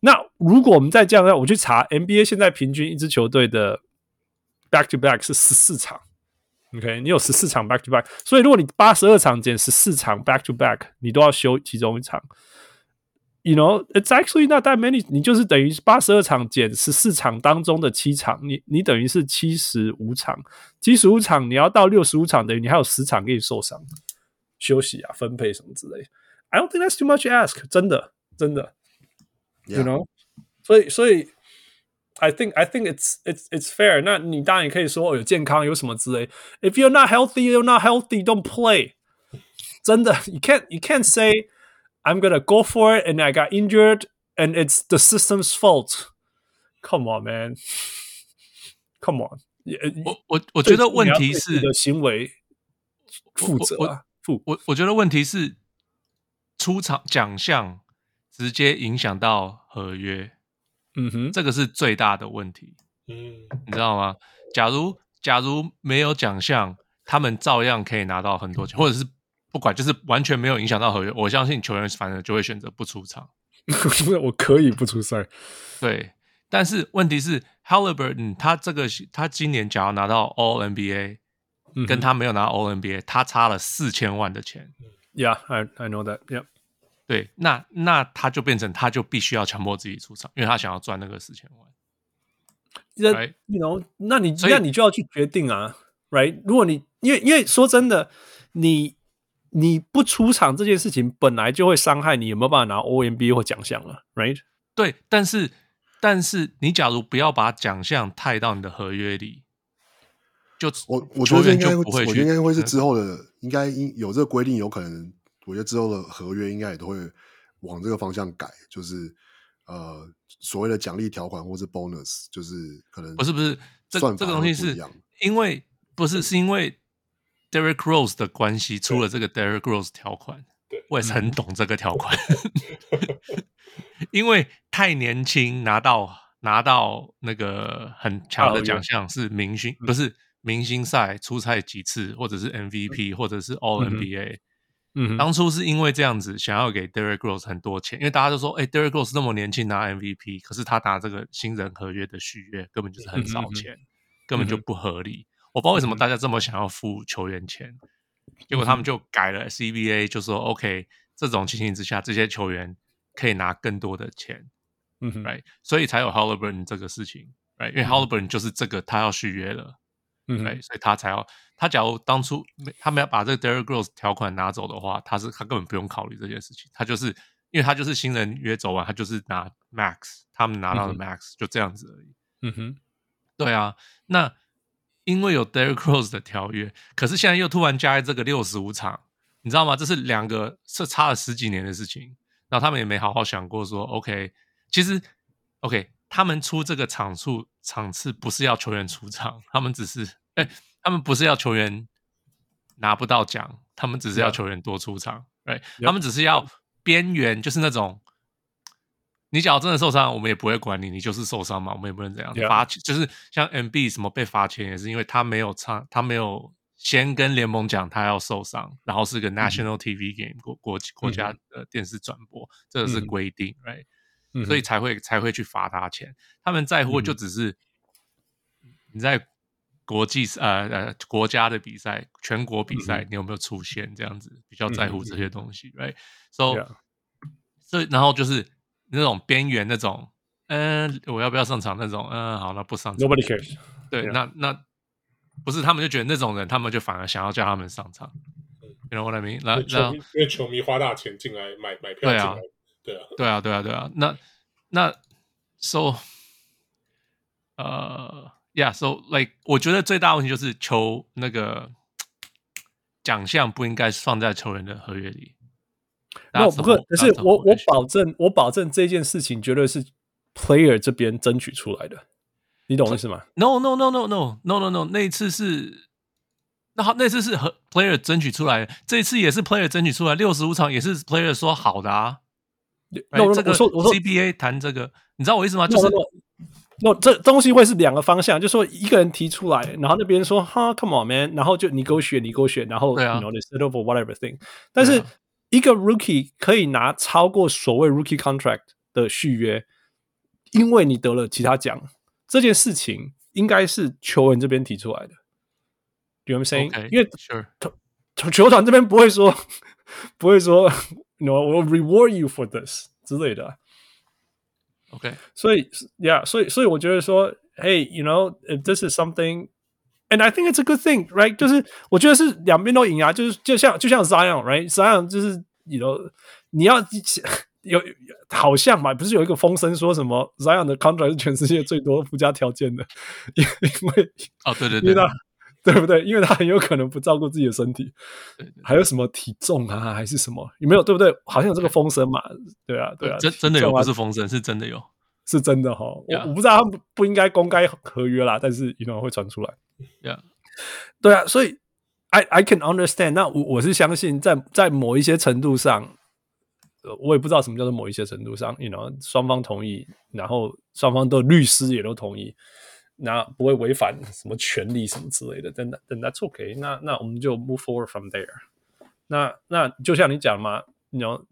那如果我们再这样，我去查 NBA 现在平均一支球队的 back to back 是十四场。OK，你有十四场 back to back，所以如果你八十二场减十四场 back to back，你都要休其中一场。You know, it's actually not that many。你就是等于八十二场减十四场当中的七场，你你等于是七十五场。七十五场你要到六十五场，等于你还有十场可以受伤、休息啊、分配什么之类。I don't think that's too much to ask。真的，真的。Yeah. You know，所以所以，I think I think it's it's it's fair。那你当然也可以说有健康有什么之类。If you're not healthy, you're not healthy. Don't play。真的，you can't you can't say。 I'm gonna go for it, and I got injured, and it's the system's fault. Come on, man. Come on. 我我我觉得问题是你的行为负责啊，负我我觉得问题是出场奖项直接影响到合约，嗯哼，这个是最大的问题，嗯，你知道吗？假如假如没有奖项，他们照样可以拿到很多钱，或者是。不管就是完全没有影响到合约，我相信球员反正就会选择不出场。我可以不出赛，对。但是问题是，Haliburton 他这个他今年假如拿到 All NBA，、嗯、跟他没有拿到 All NBA，他差了四千万的钱。Yeah，I I know that. Yeah，对。那那他就变成他就必须要强迫自己出场，因为他想要赚那个四千万。这 you know，那你那你就要去决定啊，right？如果你因为因为说真的，你你不出场这件事情本来就会伤害你有没有办法拿 OMB 或奖项了，right？对，但是但是你假如不要把奖项带到你的合约里，就我我觉得应该不会，我觉得应该会是之后的，嗯、应该应有这个规定，有可能，我觉得之后的合约应该也都会往这个方向改，就是。呃，所谓的奖励条款或是 bonus，就是可能不是不是这这个东西是因为不是是因为 Derrick Rose 的关系出了这个 Derrick Rose 条款，我也是很懂这个条款，因为太年轻拿到拿到那个很强的奖项是明星，不是明星赛出赛几次，或者是 MVP，或者是 All NBA。嗯，当初是因为这样子想要给 Derrick Rose 很多钱，因为大家都说，哎、欸、，Derrick Rose 那么年轻拿 MVP，可是他拿这个新人合约的续约根本就是很少钱，嗯、根本就不合理。我不知道为什么大家这么想要付球员钱，嗯、结果他们就改了 CBA，就说 OK，这种情形之下，这些球员可以拿更多的钱，嗯哼，right，所以才有 Halliburton 这个事情，right，因为 Halliburton 就是这个他要续约了。嗯，对，所以他才要他假如当初没他们要把这个 Derrick Rose 条款拿走的话，他是他根本不用考虑这件事情，他就是因为他就是新人约走完，他就是拿 Max，他们拿到的 Max、嗯、就这样子而已。嗯哼，对啊，那因为有 Derrick Rose 的条约，可是现在又突然加这个六十五场，你知道吗？这是两个是差了十几年的事情，然后他们也没好好想过说，OK，其实 OK。他们出这个场数场次不是要球员出场，他们只是哎、欸，他们不是要球员拿不到奖，他们只是要球员多出场，对 Yeah.、right?，他们只是要边缘，就是那种你脚真的受伤，我们也不会管你，你就是受伤嘛，我们也不能怎样罚钱，就是像 MB 什么被罚钱也是因为他没有唱，他没有先跟联盟讲他要受伤，然后是个 National TV game、嗯、国国国家的电视转播，嗯、这个是规定，right？所以才会才会去罚他钱，他们在乎就只是你在国际呃呃国家的比赛、全国比赛，你有没有出现这样子，比较在乎这些东西，right？So，所以然后就是那种边缘那种，嗯，我要不要上场那种，嗯，好，那不上场，Nobody cares。对，那那不是他们就觉得那种人，他们就反而想要叫他们上场，You know what I mean？那那因为球迷花大钱进来买买票进来。对啊，对啊，对啊，对啊。那那，so，呃，yeah，so like，我觉得最大问题就是球那个奖项不应该放在球员的合约里。那不过，可是我我保证，我保证这件事情绝对是 player 这边争取出来的。你懂我意思吗？No，no，no，no，no，no，no，no，那一次是，那好，那次是和 player 争取出来的，这一次也是 player 争取出来，六十五场也是 player 说好的啊。那我说我说 CBA 谈这个，你知道我意思吗？就是那这东西会是两个方向，就说一个人提出来，然后那边说哈，come on man，然后就你给我选，你给我选，然后对啊，you know they settle for whatever thing。但是一个 rookie 可以拿超过所谓 rookie contract 的续约，因为你得了其他奖，这件事情应该是球员这边提出来的。有没有声音？因为球球团这边不会说，不会说。No, will reward you for this 之类的。OK，所以，Yeah，所以，所以我觉得说，Hey，you know，if this is something，and I think it's a good thing，right？就是我觉得是两边都赢啊，就是就像就像 Zion，right？Zion 就是，you know，你要 有好像嘛，不是有一个风声说什么 Zion 的 contract 是全世界最多附加条件的，因为哦，对对对。对不对？因为他很有可能不照顾自己的身体，对对对，还有什么体重啊，还是什么？有没有？对不对？好像有这个风声嘛？对啊，对啊，真真的有，不是风声，是真的有，是真的哈。我我不知道他们不应该公开合约啦，但是一定会传出来。Yeah. 对啊，所以 I I can understand。那我我是相信在，在在某一些程度上，我也不知道什么叫做某一些程度上，you know，双方同意，然后双方的律师也都同意。那不会违反什么权利什么之类的，但但 that's okay 那。那那我们就 move forward from there 那。那那就像你讲嘛，你要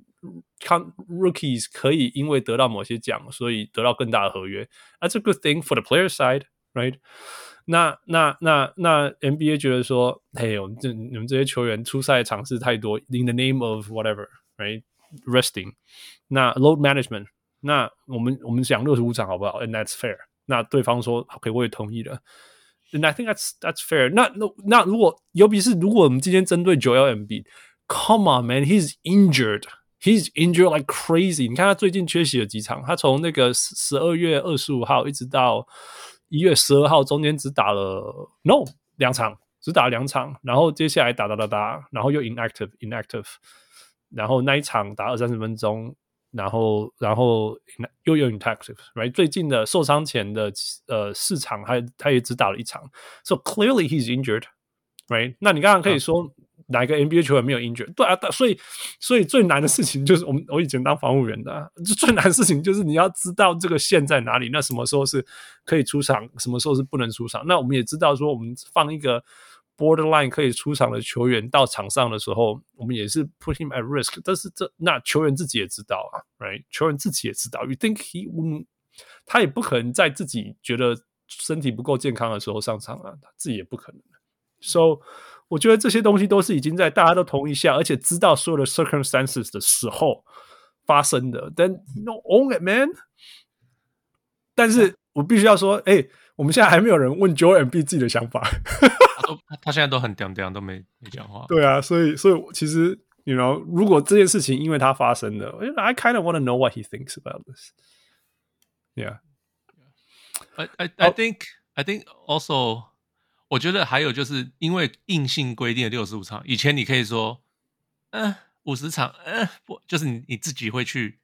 看 rookies 可以因为得到某些奖，所以得到更大的合约。That's a good thing for the player side，right？那那那那 NBA 觉得说，嘿，我们这你们这些球员出赛场次太多，in the name of whatever，right？Resting，那 load management，那我们我们讲六十五场好不好？And that's fair。 那对方说 OK，我也同意了。And I think that's that's fair 那。那那那如果尤其是如果我们今天针对 Joel Embiid，Come on man，he's injured，he's injured like crazy。你看他最近缺席了几场，他从那个十二月二十五号一直到 一月十二号，中间只打了 no 两场，只打了两场，然后接下来打打打打，然后又 inactive inactive，然后那一场打二三十分钟。然后，然后又有 inactive，right？最近的受伤前的呃四场，他他也只打了一场，so clearly he's injured，right？那你刚刚可以说哪一个 NBA 球员没有 injured？对啊，所以所以最难的事情就是我们我以前当防务员的、啊，就最难的事情就是你要知道这个线在哪里，那什么时候是可以出场，什么时候是不能出场？那我们也知道说，我们放一个。Borderline 可以出场的球员到场上的时候，我们也是 put him at risk。但是这那球员自己也知道啊，right？球员自己也知道，you think he won't？，他也不可能在自己觉得身体不够健康的时候上场啊，他自己也不可能。So，我觉得这些东西都是已经在大家都同意下，而且知道所有的 circumstances 的时候发生的。Then no own it, man。但是我必须要说，哎，我们现在还没有人问 Joel Embiid 自己的想法。他他现在都很屌屌，都没没讲话。对啊，所以所以其实，you know，如果这件事情因为他发生的，I kind of want to know what he thinks about this. Yeah, I I I think I think also， 我觉得还有就是因为硬性规定的六十五场，以前你可以说，嗯，五十场，嗯，不，就是你你自己会去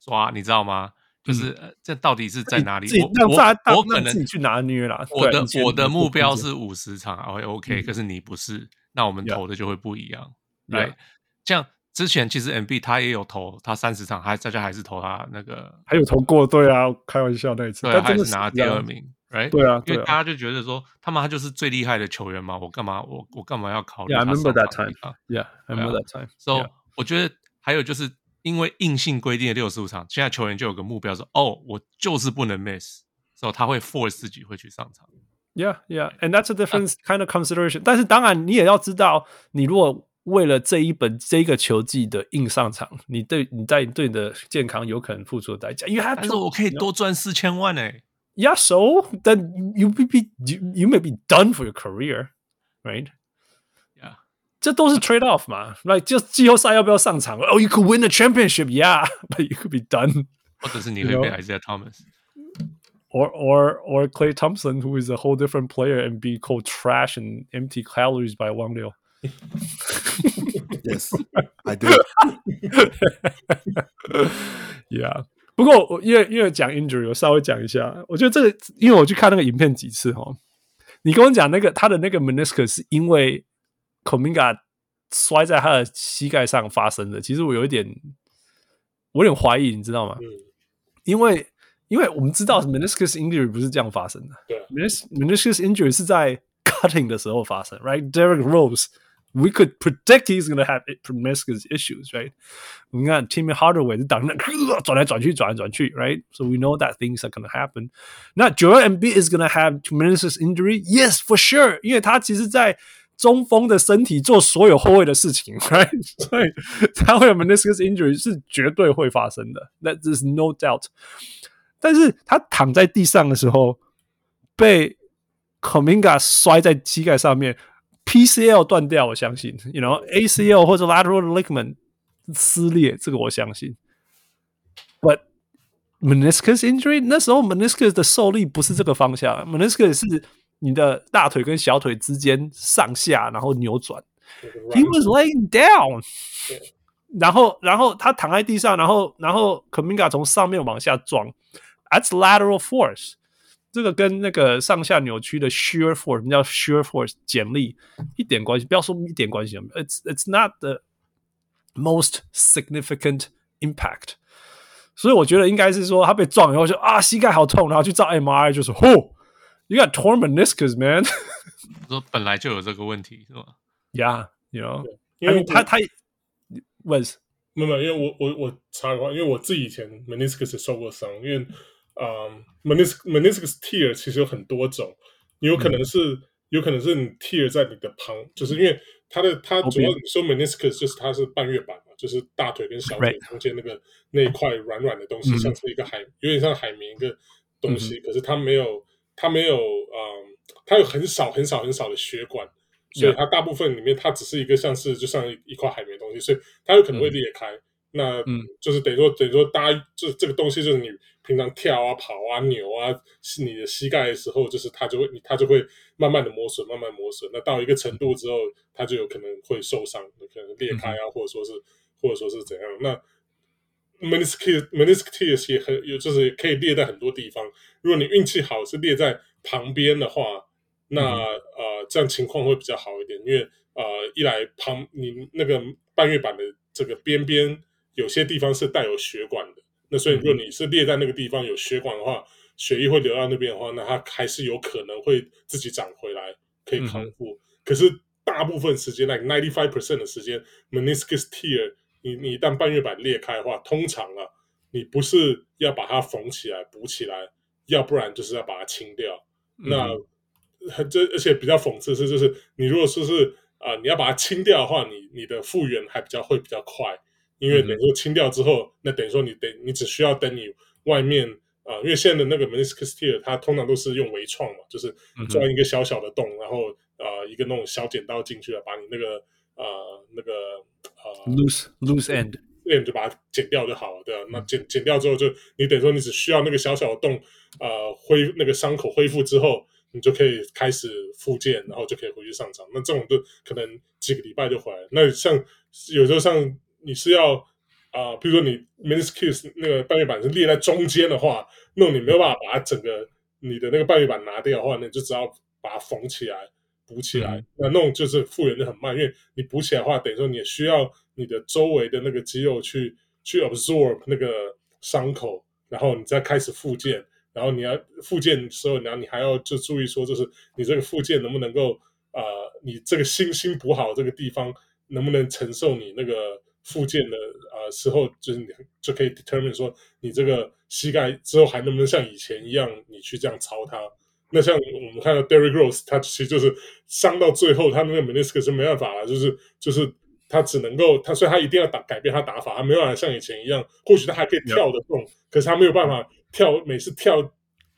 抓，你知道吗？就是、嗯、这到底是在哪里？我我我可能自己去拿捏啦。我的我的目标是五十场，OK OK、嗯。可是你不是，那我们投的就会不一样。对、嗯，像之前其实 MB 他也有投，他三十场还大家还是投他那个，还有投过，对啊，开玩笑那一次，对，还是拿第二名，right？对啊，因为大家就觉得说他妈就是最厉害的球员嘛，我干嘛我我干嘛要考虑？Yeah, I remember that time. Yeah, I remember that time. So、yeah. 我觉得还有就是。因为硬性规定的六十五场，现在球员就有个目标说：“哦，我就是不能 miss”，所以他会 force 自己会去上场。Yeah, yeah, and that's a different kind of consideration、啊。但是当然，你也要知道，你如果为了这一本这一个球季的硬上场，你对你在对你的健康有可能付出的代价。Have to, 但是我可以多赚四千万诶。Yeah, so then you be you you may be done for your career, right? 这都是 trade off 嘛，like 就季后赛要不要上场？哦、oh,，you could win the championship, yeah, but you could be done。或者是你会被 Isaiah Thomas，or or or Klay Thompson, who is a whole different player and be called trash and empty calories by 王六。 Yes, I do. Yeah， 不过我因为因为讲 injury，我稍微讲一下。我觉得这个，因为我去看那个影片几次哦，你跟我讲那个他的那个 meniscus 是因为。Kominga 摔在他的膝盖上发生的，其实我有一点，我有点怀疑，你知道吗？嗯、因为因为我们知道 meniscus injury 不是这样发生的，对，meniscus injury 是在 cutting 的时候发生，right？Derrick Rose，we could predict he's going to have meniscus issues，right？你看 Timmy Hardaway 是挡那转来转去，转来转去，right？So we know that things are going to happen。那 Joel Embiid is going to have meniscus injury，yes，for sure，因为他其实，在中锋的身体做所有后卫的事情，right? 所以他会有 meniscus injury 是绝对会发生的，that is no doubt。但是他躺在地上的时候，被 Kuminga 摔在膝盖上面 ，PCL 断掉，我相信，you know ACL 或者 lateral ligament 撕裂，这个我相信。But meniscus injury 那时候 meniscus 的受力不是这个方向，meniscus 是。你的大腿跟小腿之间上下，然后扭转。He was laying down，然后，然后他躺在地上，然后，然后 Kuminga 从上面往下撞。That's lateral force， 这个跟那个上下扭曲的 shear force，什么叫 shear force？剪力一点关系，不要说一点关系。It's it's not the most significant impact。所以我觉得应该是说他被撞以后就啊膝盖好痛，然后去照 MRI 就说嚯。You got torn meniscus, man。说本来就有这个问题，是吧？Yeah, you know，因为他他 was 没有没有，因为我我我查过，因为我自己以前 meniscus 受过伤，因为啊、um, meniscus meniscus tear 其实有很多种，有可能是、嗯、有可能是你 tear 在你的旁，就是因为它的它主要你说 meniscus 就是它是半月板嘛，就是大腿跟小腿中间那个.那一块软软的东西，像是一个海，有点像海绵一个。东西，可是它没有它没有嗯，它有很少很少很少的血管，所以它大部分里面它只是一个像是就像一块海绵东西，所以它有可能会裂开。那嗯，就是等于说等于说大家就这个东西就是你平常跳啊跑啊扭啊，是你的膝盖的时候，就是它就会它就会慢慢的磨损，慢慢磨损。那到一个程度之后，它就有可能会受伤，可能裂开啊，或者说是或者说是怎样。那 meniscus meniscus 也很有，就是可以裂在很多地方。如果你运气好是裂在旁边的话，那呃这样情况会比较好一点，因为呃一来旁你那个半月板的这个边边。有些地方是带有血管的，那所以如果你是裂在那个地方有血管的话，血液会流到那边的话，那它还是有可能会自己长回来，可以康复。嗯、可是大部分时间，like ninety five percent 的时间，meniscus tear，你你一旦半月板裂开的话，通常啊，你不是要把它缝起来补起来，要不然就是要把它清掉。嗯、那这而且比较讽刺是，就是你如果说是啊、呃，你要把它清掉的话，你你的复原还比较会比较快。因为等于说清掉之后，那等于说你等你只需要等你外面啊、呃，因为现在的那个 meniscus tear 它通常都是用微创嘛，就是钻一个小小的洞，然后呃一个那种小剪刀进去了，把你那个呃那个呃 loose loose end 就把它剪掉就好了，对啊，那剪剪掉之后就你等于说你只需要那个小小的洞呃恢那个伤口恢复之后，你就可以开始复健，然后就可以回去上场。那这种就可能几个礼拜就回来。那像有时候像。你是要啊、呃，比如说你 miniskis 那个半月板是裂在中间的话，那你没有办法把它整个你的那个半月板拿掉的话，那你就只要把它缝起来补起来。嗯、那那种就是复原的很慢，因为你补起来的话，等于说你也需要你的周围的那个肌肉去去 absorb 那个伤口，然后你再开始复健。然后你要复健的时候，然后你还要就注意说，就是你这个复健能不能够啊、呃，你这个新新补好这个地方能不能承受你那个。复健的啊、呃、时候，就是你就可以 determine 说，你这个膝盖之后还能不能像以前一样，你去这样操它。那像我们看到 Derrick Rose，他其实就是伤到最后，他那个 meniscus 是没办法了，就是就是他只能够他，所以他一定要打改变他打法，他没办法像以前一样，或许他还可以跳得动，可是他没有办法跳，每次跳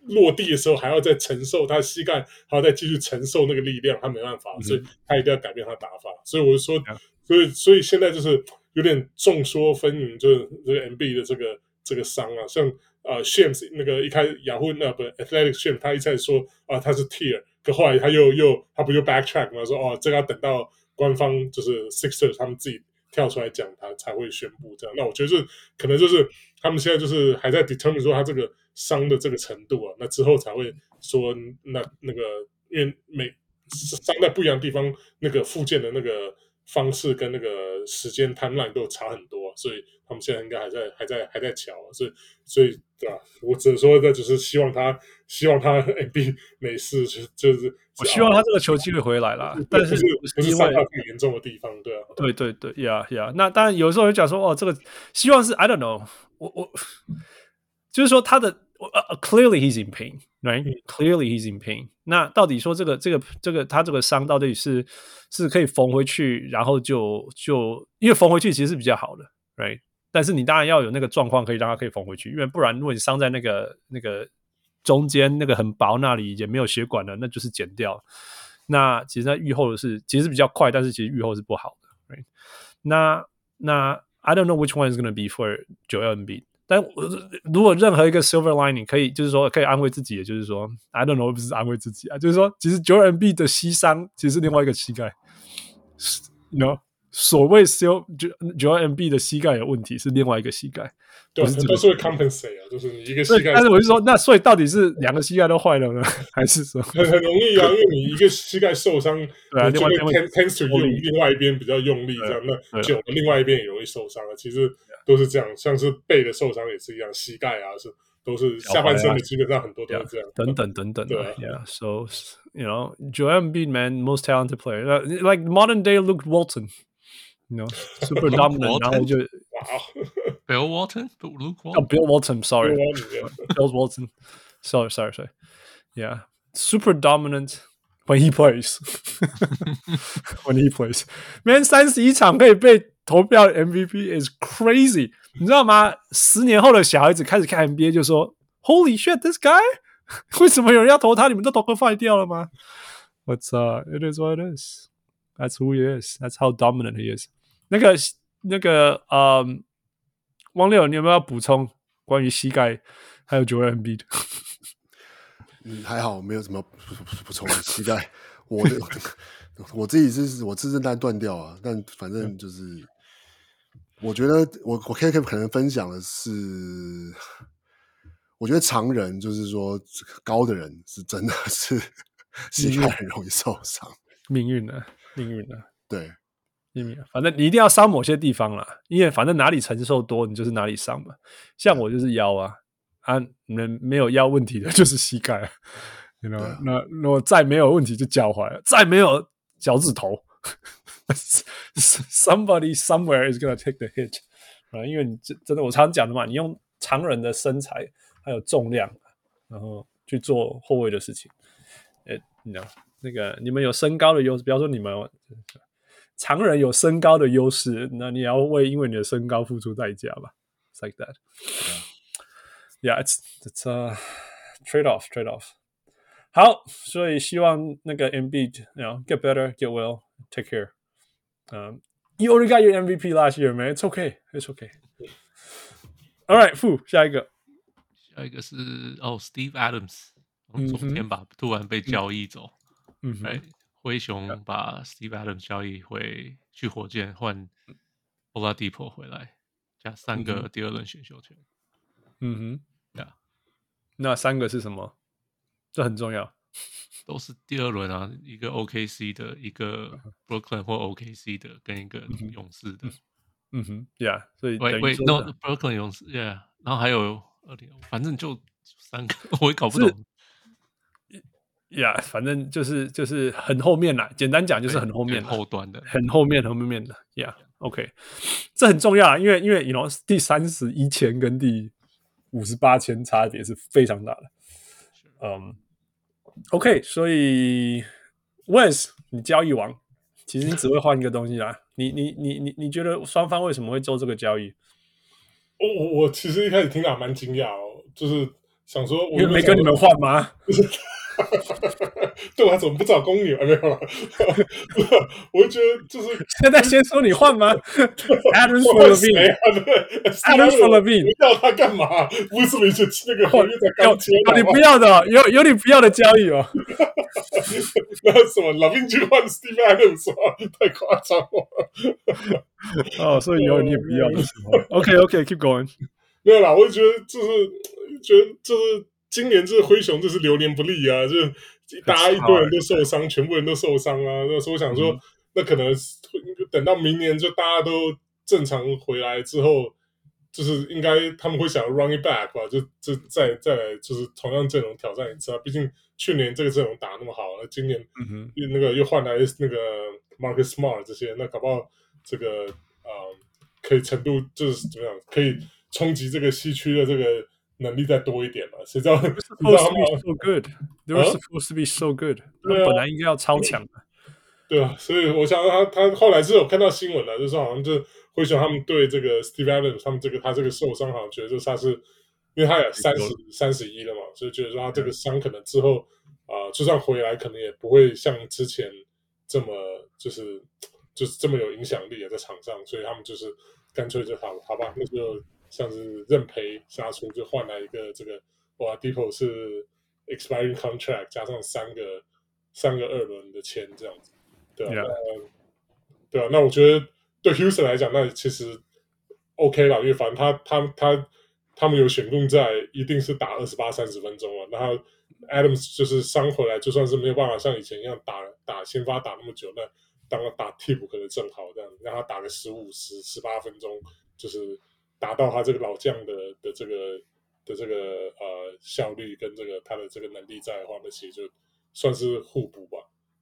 落地的时候还要再承受他膝盖还要再继续承受那个力量，他没办法，所以他一定要改变他打法。所以我就说，所以所以现在就是。有点众说纷纭，就是这个 M B 的这个这个伤啊，像呃 Shams 那个一开始雅虎那不 Athletic Shams 他一开始说啊他是 Tear，可后来他又又他不就 backtrack 嘛，说哦这个要等到官方就是 Sixers 他们自己跳出来讲他才会宣布这样。那我觉得是可能就是他们现在就是还在 determine 说他这个伤的这个程度啊，那之后才会说那那个因为每伤在不一样的地方，那个复健的那个。方式跟那个时间 timeline 都差很多，所以他们现在应该还在还在还在瞧，所以所以对吧？我只能说，这就是希望他希望他 MB 没事，就就是我希望他这个球机会回来啦，但是不是伤到最严重的地方，对啊，对对对呀呀，那当然有时候会讲说，哦，这个希望是 I don't know，我我 就是说他的。Uh, clearly he's in pain, right? Clearly he's in pain. 那到底说这个这个这个他这个伤到底是是可以缝回去，然后就就因为缝回去其实是比较好的，right? 但是你当然要有那个状况可以让它可以缝回去，因为不然如果你伤在那个那个中间那个很薄那里也没有血管的，那就是剪掉。那其实它愈后是其实比较快，但是其实愈后是不好的，right? 那那 I don't know which one is going to be for Joel Embiid. 但如果任何一个 silver lining 可以，就是说可以安慰自己，也就是说，I don't know，不是安慰自己啊，就是说，其实 Jordan B 的膝伤其实是另外一个膝盖 no 所谓 Sil Joel Embiid 的膝盖有问题是另外一个膝盖，对，都是会 compensate 啊，就是一个膝盖。但是我就说，那所以到底是两个膝盖都坏了呢，还是说很很容易啊？因为你一个膝盖受伤，对啊，另外一边 tends to 用另外一边比较用力，这样那久了另外一边也容易受伤啊。其实。都是这样，像是背的受伤也是一样，膝盖啊是都是下半身的，基本上很多都是这样，等等等等。对，Yeah，so you know, Joel Embiid, man, most talented player, like modern day Luke Walton, you know, super dominant。然后就哇，Bill Walton, Luke Walton, oh, Bill Walton, sorry, Bill Walton, sorry, sorry, sorry. Yeah, super dominant when he plays, when he plays. Man，三十一场可以被。投票 MVP is crazy，你知道吗？十年后的小孩子开始看 NBA 就说 Holy shit, this guy！为什么有人要投他？你们都投个坏掉了吗？What's up? It is what it is. That's who he is. That's how dominant he is. 那个那个呃、um,，汪六，你有没有要补充关于膝盖还有 Joel Embiid 的？嗯，还好，没有什么补充。膝盖，我的 我自己是我自身带断掉啊，但反正就是，嗯、我觉得我我可以可能分享的是。我觉得常人就是说高的人是真的是 膝盖很容易受伤，命运呢？命运呢？对，反正你一定要伤某些地方啦，因为反正哪里承受多，你就是哪里伤嘛。像我就是腰啊，啊，能没有腰问题的就是膝盖，you know？啊，那那我再没有问题就脚踝了，再没有脚趾头。Somebody somewhere is gonna take the hit 啊，因为你真真的我常常讲的嘛，你用常人的身材。还有重量，然后去做后卫的事情。呃，你知道那个你们有身高的优势，比方说你们常人有身高的优势，那你要为因为你的身高付出代价吧？It's like that. Yeah, it's it's a trade off, trade off. 好，所以希望那个 Embiid, you know, get better, get well, take care. Um, you already got your MVP last year, man. It's okay, it's okay. All right, 傅下一个。还有一个是哦，Steve Adams，昨天吧，突然被交易走。嗯，哎， 灰熊把 Steve Adams 交易回去火箭，换 Oladipo 回来，加三个第二轮选秀权。嗯哼，呀，那三个是什么？这很重要，都是第二轮啊，一个 OKC 的，一个 Brooklyn 或 OKC 的，跟一个勇士的。嗯哼，呀，所以喂喂，No Brooklyn 勇士，Yeah，然后还有。反正就三个，我也搞不懂。呀，反正就是就是很后面啦。简单讲就是很后面，后端的，很后面，后面的。呀，OK，这很重要啊，因为因为 you know 第三十一千跟第五十八千差别是非常大的。嗯，OK，所以 Wes，你交易王，其实你只会换一个东西啦。你你你你你觉得双方为什么会做这个交易？我我我其实一开始听到蛮惊讶哦，就是想说，我有没跟你们换吗？对，我怎么不找公牛？没有了。我就觉得就是 现在先说你换吗 LaVine，Adams for LaVine，要他干嘛？不是没去那个合约才刚签，有你不要的，有有你不要的交易哦。那什么，LaVine 去换 Steve Adams 太夸张了。哦，所以以后你也不要的时候。OK，OK，keep going。没有啦，我就觉得就是觉得就是。今年这个灰熊就是流年不利啊，就是大家一堆人都受伤，全部人都受伤啊。那所以我想说，那可能等到明年就大家都正常回来之后，就是应该他们会想要 run it back 吧，就就再再来就是同样阵容挑战一次啊。毕竟去年这个阵容打那么好，那今年那个又换来那个 Marcus Smart 这些，那搞不好这个啊、呃、可以程度就是怎么样，可以冲击这个西区的这个。能力再多一点嘛？谁知道？Supposed to be so good. They were supposed to be so good. 他本来应该要超强的。对啊，所以我想他他后来是有看到新闻了，就是好像就灰熊他们对这个 Steve Adams 他们这个他这个受伤好像觉得就是他是因为他有三十三十一了嘛，所以觉得说他这个伤可能之后啊、呃，就算回来可能也不会像之前这么就是就是这么有影响力啊，在场上，所以他们就是干脆就好好吧，那就。像是认赔杀出，就换来一个这个哇，Oladipo 是 expiring contract 加上三个三个二轮的签这样子，对啊对啊，那我觉得对 Houston 来讲，那其实 OK 了，因为反正他他他他们有选中在，一定是打二十八三十分钟啊。然后 Adams 就是伤回来，就算是没有办法像以前一样打打先发打那么久，那当他打替补可能正好这样，让他打个十五十十八分钟，就是。达到他这个老将的的这个的这个呃效率跟这个他的这个能力在的话，那其实就算是互补吧，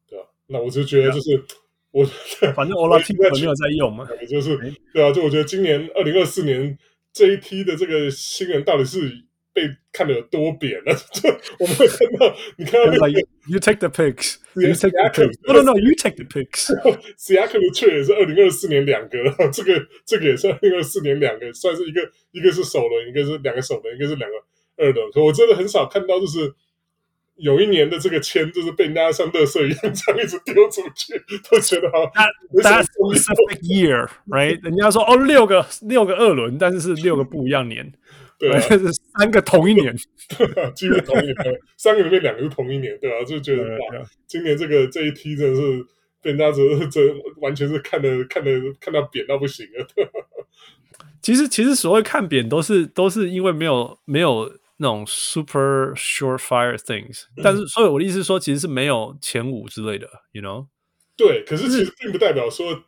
对吧？那我就觉得就是、啊、我 反正 Oladipo 没有在用嘛，就是对啊，就我觉得今年二零二四年这一批的这个新人到底是。被看得有多扁了，就我们会看到，你看到那个 you take the picks, you take the picks, no no no, you take the picks. Siakam 的 trade 也是二零二四年两个，这个这个也是二零二四年两个，算是一个一个是首轮，一个是两个首轮，一个是两个二轮。可我真的很少看到，就是有一年的这个签，就是被人家像垃圾一样这样一直丢出去，都觉得好。That's specific year, right？人家说哦，六个六个二轮，但是是六个不一样年。对、啊，是三个同一年，几乎同一年，三个里面两个是同一年，对吧、啊？就觉得哇，今年这个这一梯真的是被人家这这完全是看的看的看到扁到不行了。其实其实所谓看扁都是都是因为没有没有那种 super short fire things，但是所以我的意思是说，其实是没有前五之类的，you know？对，可是其实并不代表说。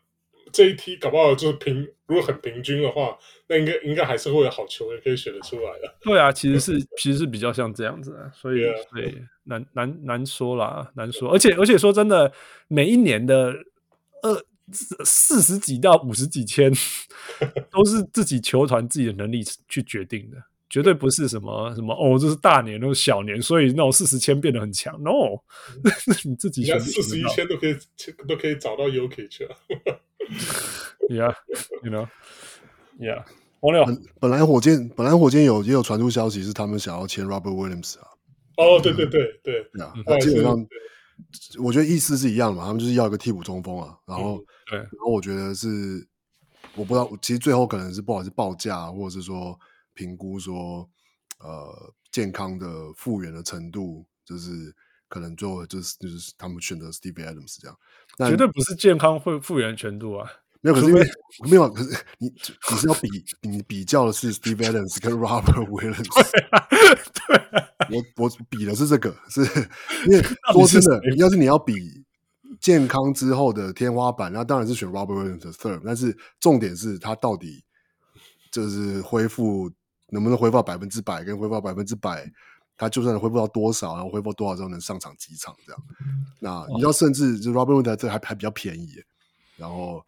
这一梯搞不好就是平，如果很平均的话，那应该应该还是会有好球也可以选得出来的。对啊，其实是其实是比较像这样子的，所以.对难难难说啦，难说。而且而且说真的，每一年的二四十几到五十几千，都是自己球团自己的能力去决定的。绝对不是什么什么哦，这是大年，那种小年，所以那种四十千变得很强。No，那是你自己选。四十一千都可以都可以找到 Jokic 去了。Yeah，you know，Yeah，王六本本来火箭本来火箭有也有传出消息是他们想要签 Robert Williams 啊。哦，对对对对，啊，基本上我觉得意思是一样嘛，他们就是要一个替补中锋啊。然后，对，然后我觉得是我不知道，其实最后可能是不管是报价或者是说。评估说，呃，健康的复原的程度，就是可能最后就是就是他们选择 Steve Adams 这样，那绝对不是健康会复原程度啊，没有，可是因为没有，可是你你是要比你比较的是 Steve Adams 跟 Robert Williams，对啊，对啊，我我比的是这个，是因为 说真的，要是你要比健康之后的天花板，那当然是选 Robert Williams 的 third，但是重点是他到底就是恢复。能不能恢复到百分之百？跟恢复到百分之百，他就算恢复到多少，然后恢复多少之后能上场几场这样？那你知道，甚至就 Robert Williams 这还还比较便宜，然后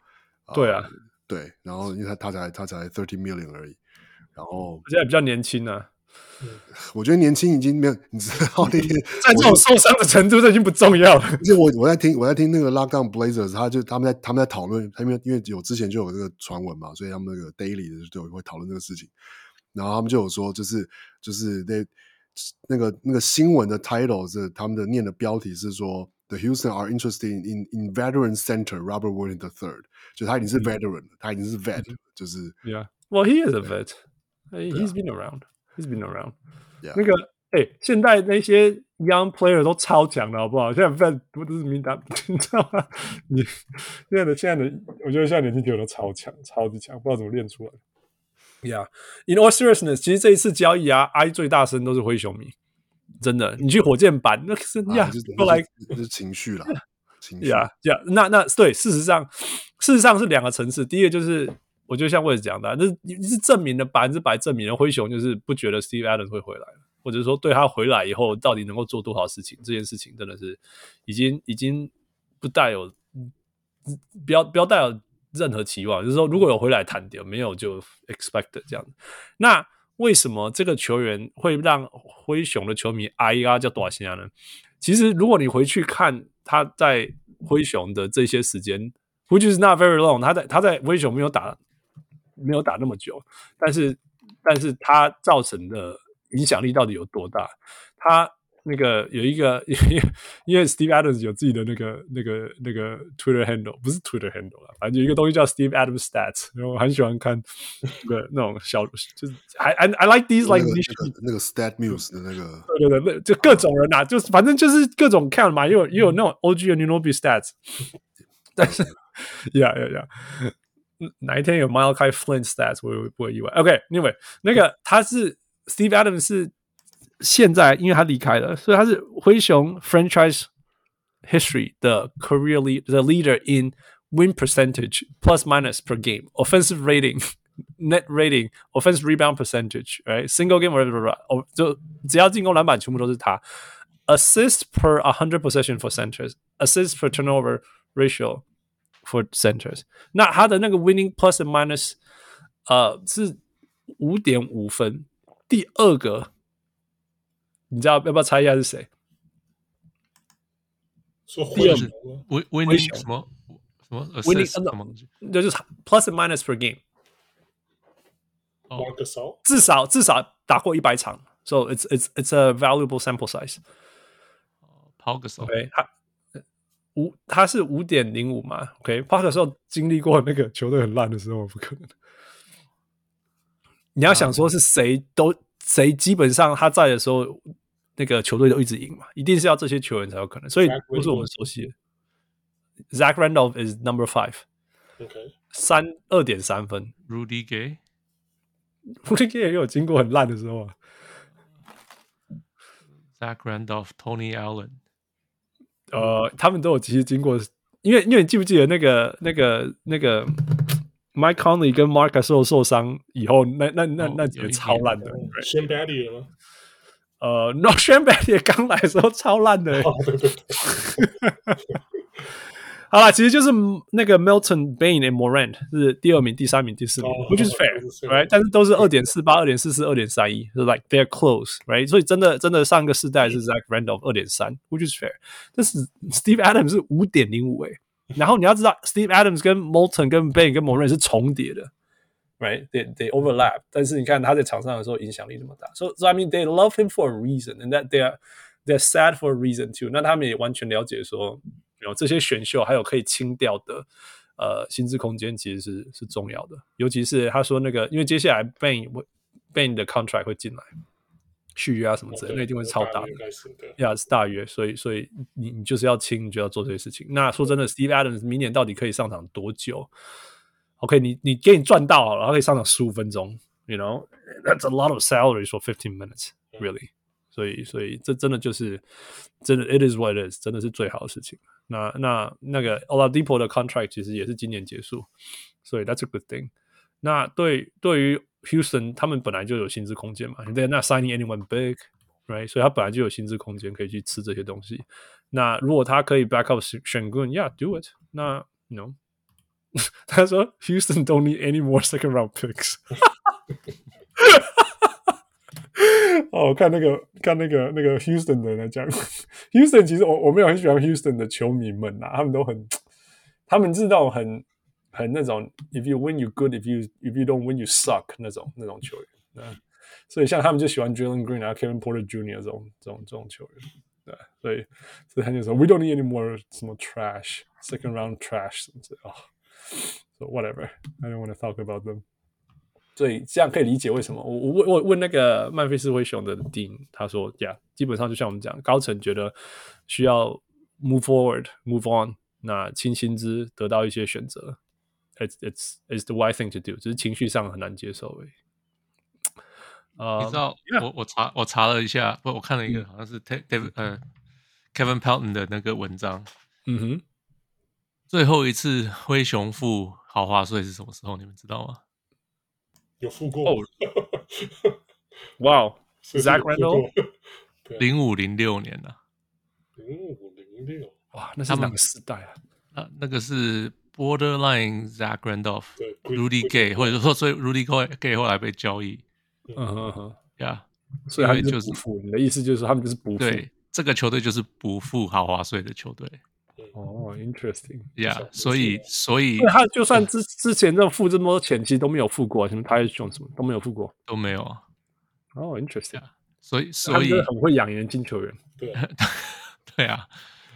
对啊，对，然后因为他他才他才 thirty million 而已，然后现在比较年轻呢、啊。我觉得年轻已经没有，你知道那天 在这种受伤的程度，这已经不重要了。而且我我在听我在听那个 Lockdown Blazers，他就他们在他们在讨论，他因为因为有之前就有这个传闻嘛，所以他们那个 Daily 的就会讨论这个事情。然后他们就有说，就是就是那那个那个新闻的 title 是他们的念的标题是说，The Houston are interested in in veteran center Robert Williams the third，就他已经是 veteran，、嗯、他已经是 vet，、嗯、就是 Yeah，well he is a vet，he's、been around，he's been around。那个哎，现在那些 young player 都超强的好不好？现在 vet 不都是名单，你知道吗？你现在的现在的，我觉得现在年轻球员都超强，超级强，不知道怎么练出来。Yeah，in all seriousness，其实这一次交易啊，，I 最大声都是灰熊迷，真的。你去火箭版，那是呀，后来就是情绪了，情绪。呀呀，那那对，事实上，事实上是两个层次。第一个就是，我就像我也讲的，那你是证明了百分之百证明了灰熊就是不觉得 Steve Adams 会回来，或者说对他回来以后到底能够做多少事情，这件事情真的是已经已经不带有，不要不要带有。任何期望，就是说，如果有回来谈掉，没有就 expect 这样。那为什么这个球员会让灰熊的球迷哎呀叫多少呢？其实，如果你回去看他在灰熊的这些时间，which is not very long，他在他在灰熊没有打没有打那么久，但是但是他造成的影响力到底有多大？他。那个有一个，因为 Steve Adams 有自己的那个、那个、那个 Twitter handle，不是 Twitter handle 啊，反正有一个东西叫 Steve Adams Stats，然后我很喜欢看那个那种小，就是 I I I like these like 那个 Stat Muse 的那个，对对对，那就各种人啊，就是反正就是各种看嘛，也有也有那种 OG 和 Anunoby Stats，但是呀呀呀，哪一天有 Malachi Flynn Stats，我也不会意外。OK，Anyway，那个他是 Steve Adams 是。 现在，因为他离开了，所以他是灰熊 franchise history 的 career lead the leader in win percentage plus minus per game offensive rating net rating offensive rebound percentage right single game whatever 哦，就只要进攻篮板全部都是他 assist per a hundred possession for centers assist per turnover ratio for centers 那他的那个 winning plus and minus 呃是五点五分，第二个。 你知道要不要猜一下是谁？说灰熊，winning 什么什么 winning 什么？就是 plus and minus per game。马克少，至少至少打过一百场，So it's it's it's a valuable sample size。抛个手，OK，他五他是五点零五嘛？OK，抛个手经历过那个球队很烂的时候，不可能。你要想说是谁都谁基本上他在的时候，那个球队都一直赢嘛，一定是要这些球员才有可能。所以不是我们熟悉的。Zach Randolph is number five。OK，三二点三分。Rudy Gay，Rudy Gay 也有经过很烂的时候啊。Zach Randolph、Tony Allen，呃，他们都有其实经过，因为因为你记不记得那个那个那个 Mike Conley 跟 Marc Gasol 受伤以后，那那那那几个超烂的。Shane Battier 吗？呃，No Shane Battier 刚来的时候超烂的。好了，其实就是那个 Milton Bane and Morant 是第二名、第三名、第四名，which is fair，right？但是都是二点四八、二点四四、二点三一，是 like they're close，right？所以真的真的上个世代是 Zach Randolph 二点三，which is fair。但是 Steve Adams 是五点零五诶， 然后你要知道 Steve Adams 跟 Milton 跟 Bane 跟 Morant 是重叠的，right？They they overlap，但是你看他在场上的时候影响力那么大，so so I mean they love him for a reason，and that they are they're sad for a reason too。那他们也完全了解说。有这些选秀，还有可以清掉的，呃，薪资空间其实是是重要的。尤其是他说那个，因为接下来 Bane Bane 的 contract 会进来 续约啊什么之类，那一定会超大的，呀是大约。所以所以你你就是要清，你就要做这些事情。那说真的，Steve Adams 明年到底可以上场多久？OK，你你给你赚到，然后可以上场十五分钟，You know，that's a lot of salary for fifteen minutes, really。所以所以这真的就是真的，it is what it is，真的是最好的事情。那那那个 Oladipo 的 contract 其实也是今年结束，所以 that's a good thing。那对对于 Houston，他们本来就有薪资空间嘛，they're not signing anyone big，right？所以他本来就有薪资空间可以去吃这些东西。那如果他可以 back up 选 Sengun，yeah，do it。那 no，他说 Houston don't need any more second round picks。哦，看那个，看那个，那个 Houston 的人来讲，Houston 其实我我没有很喜欢 Houston 的球迷们呐，他们都很，他们知道很很那种，if you win you good，if you if you don't win you suck 那种那种球员，对，所以像他们就喜欢 Jalen Green 啊，Kevin Porter Jr. 这种这种这种球员，对，所以所以他就说 We don't need any more 什么 trash second round trash 什么之类的啊，so whatever，I don't want to talk about them。所以这样可以理解为什么我我问我问那个曼菲斯灰熊的 Dean，他说呀，yeah, 基本上就像我们讲，高层觉得需要 move forward move on，那清薪资得到一些选择 ，it's it's it's the right thing to do，只是情绪上很难接受而已。Uh, 你知道.我我查我查了一下，不我看了一个好像是 David 呃、uh, Kevin Pelton 的那个文章，嗯哼，最后一次灰熊付豪华税是什么时候？你们知道吗？有付过哦，哇，Zach Randolph，零五零六年啊，零五零六，哇，那是哪个时代啊？啊，那个是 Borderline Zach Randolph，Rudy Gay，或者说所以 Rudy Gay 后来被交易，嗯哼哼，呀，所以他们就是不付。你的意思就是他们就是不付？对，这个球队就是不付豪华税的球队。哦，interesting，yeah，所以所以他就算之之前这付这么多钱，其实都没有付过，什么他用什么都没有付过，都没有啊。哦，interesting，所以所以很会养年轻球员，对。对啊，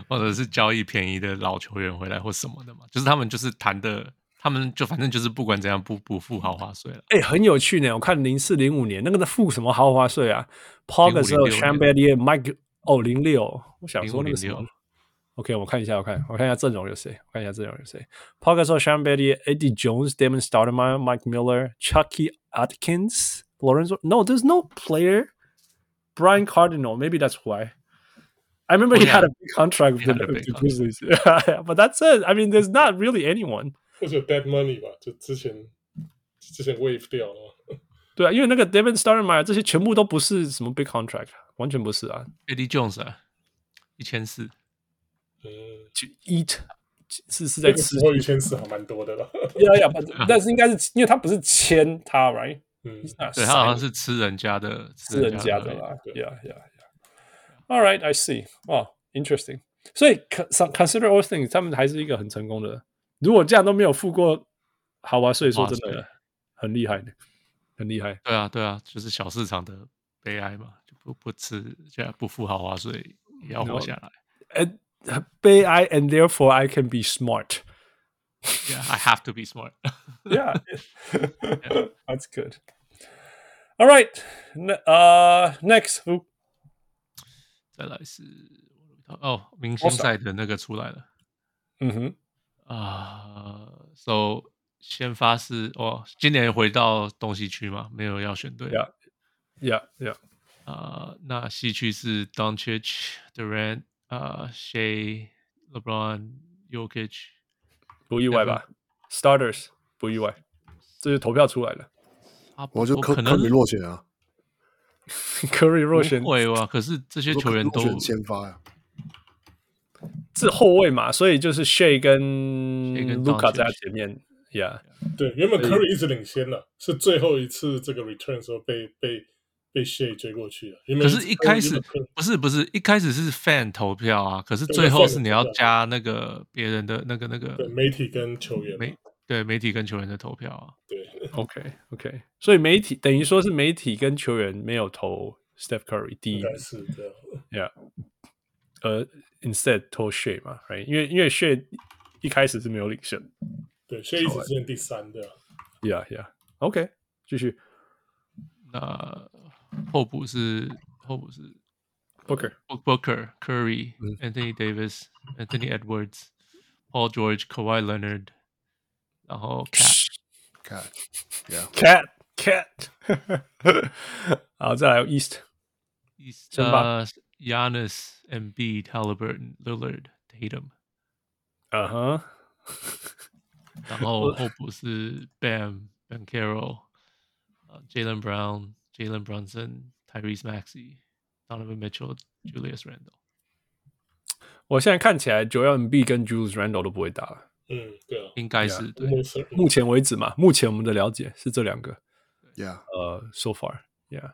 或者是交易便宜的老球员回来或什么的嘛，就是他们就是谈的，他们就反正就是不管怎样不不付豪华税了。哎，很有趣呢，我看零四零五年那个在付什么豪华税啊？Paul Gasol、Shane Battier、Mike，哦，零六，我想说那个什么。OK，我看一下，我看，我看一下阵容有谁？我看一下阵容有谁 Gasol、Shawn Battier、Eddie Jones、Damon Stoudemire、Mike Miller、Chucky Atkins、Lorenzo。No, there's no player. Brian Cardinal. Maybe that's why. I remember he had a big contract with the Grizzlies. Yeah, but that's it. I mean, there's not really anyone. 或者 dead money 吧，就之前之前 wave 掉了。对啊，因为那个 Damon Stoudemire 这些全部都不是什么 big contract，完全不是啊。Eddie Jones 啊，一千四。嗯，就 eat 是是在吃，过一千四还蛮多的了。呀呀，但是应该是因为他不是签他，right？嗯，对他好像是吃人家的，吃人家的啦。呀呀呀 ，All right, I see. 哦，interesting。所以 consider all things，他们还是一个很成功的。如果这样都没有付过豪华税，说真的很厉害的，很厉害。对啊，对啊，就是小市场的悲哀嘛。 不不吃，这样不付豪华税也要活下来。And 悲哀，and therefore I can be smart. Yeah, I have to be smart. yeah. yeah, that's good. All right. Uh, next. 再来是哦，明星赛的那个出来了。嗯哼。啊、uh,，So 先发是哦，今年回到东西区嘛，没有要选队。Yeah, yeah, yeah. 啊，那西区是 Doncic, Durant, 啊、uh,，Shea, LeBron, Jokic，不意外吧？Starters 不意外，这是投票出来的。啊，我就可能落选啊 Curry 落选会哇？可是这些球员都选先发呀。是后卫嘛，所以就是 Shay 跟 Luka 在前面，Yeah，对，原本 Curry 一直领先了，是最后一次这个 return 的时候被被被 Shay 追过去了。可是，一开始不是不是一开始是 fan 投票啊，可是最后是你要加那个别人的那个那个媒体跟球员媒对媒体跟球员的投票啊。对，OK OK，所以媒体等于说是媒体跟球员没有投 Steph Curry 第一，是这样，Yeah，呃。Instead 投 Shea 嘛，right？因为因为 Shea 一开始是没有领先，对，Shea 一直是第三的。Yeah, yeah. OK，继续。那候补是候补是 Booker、Booker、Curry、Anthony Davis、Anthony Edwards、Paul George、Kawhi Leonard， 然后 Cat、Cat、Yeah、Cat、Cat。好，再来 East。East 啊。Giannis, Embiid, Halliburton, Lillard, Tatum。嗯哼。然后候补是 Bam, Banchero, Jaylen Brown, Jalen Brunson, Tyrese Maxey, Donovan Mitchell, Julius Randle。我现在看起来，Joel Embiid 跟 Julius Randle 都不会打了。 嗯，对啊，应该是对。目前为止嘛，目前我们的了解是这两个。Yeah，呃，so far，Yeah，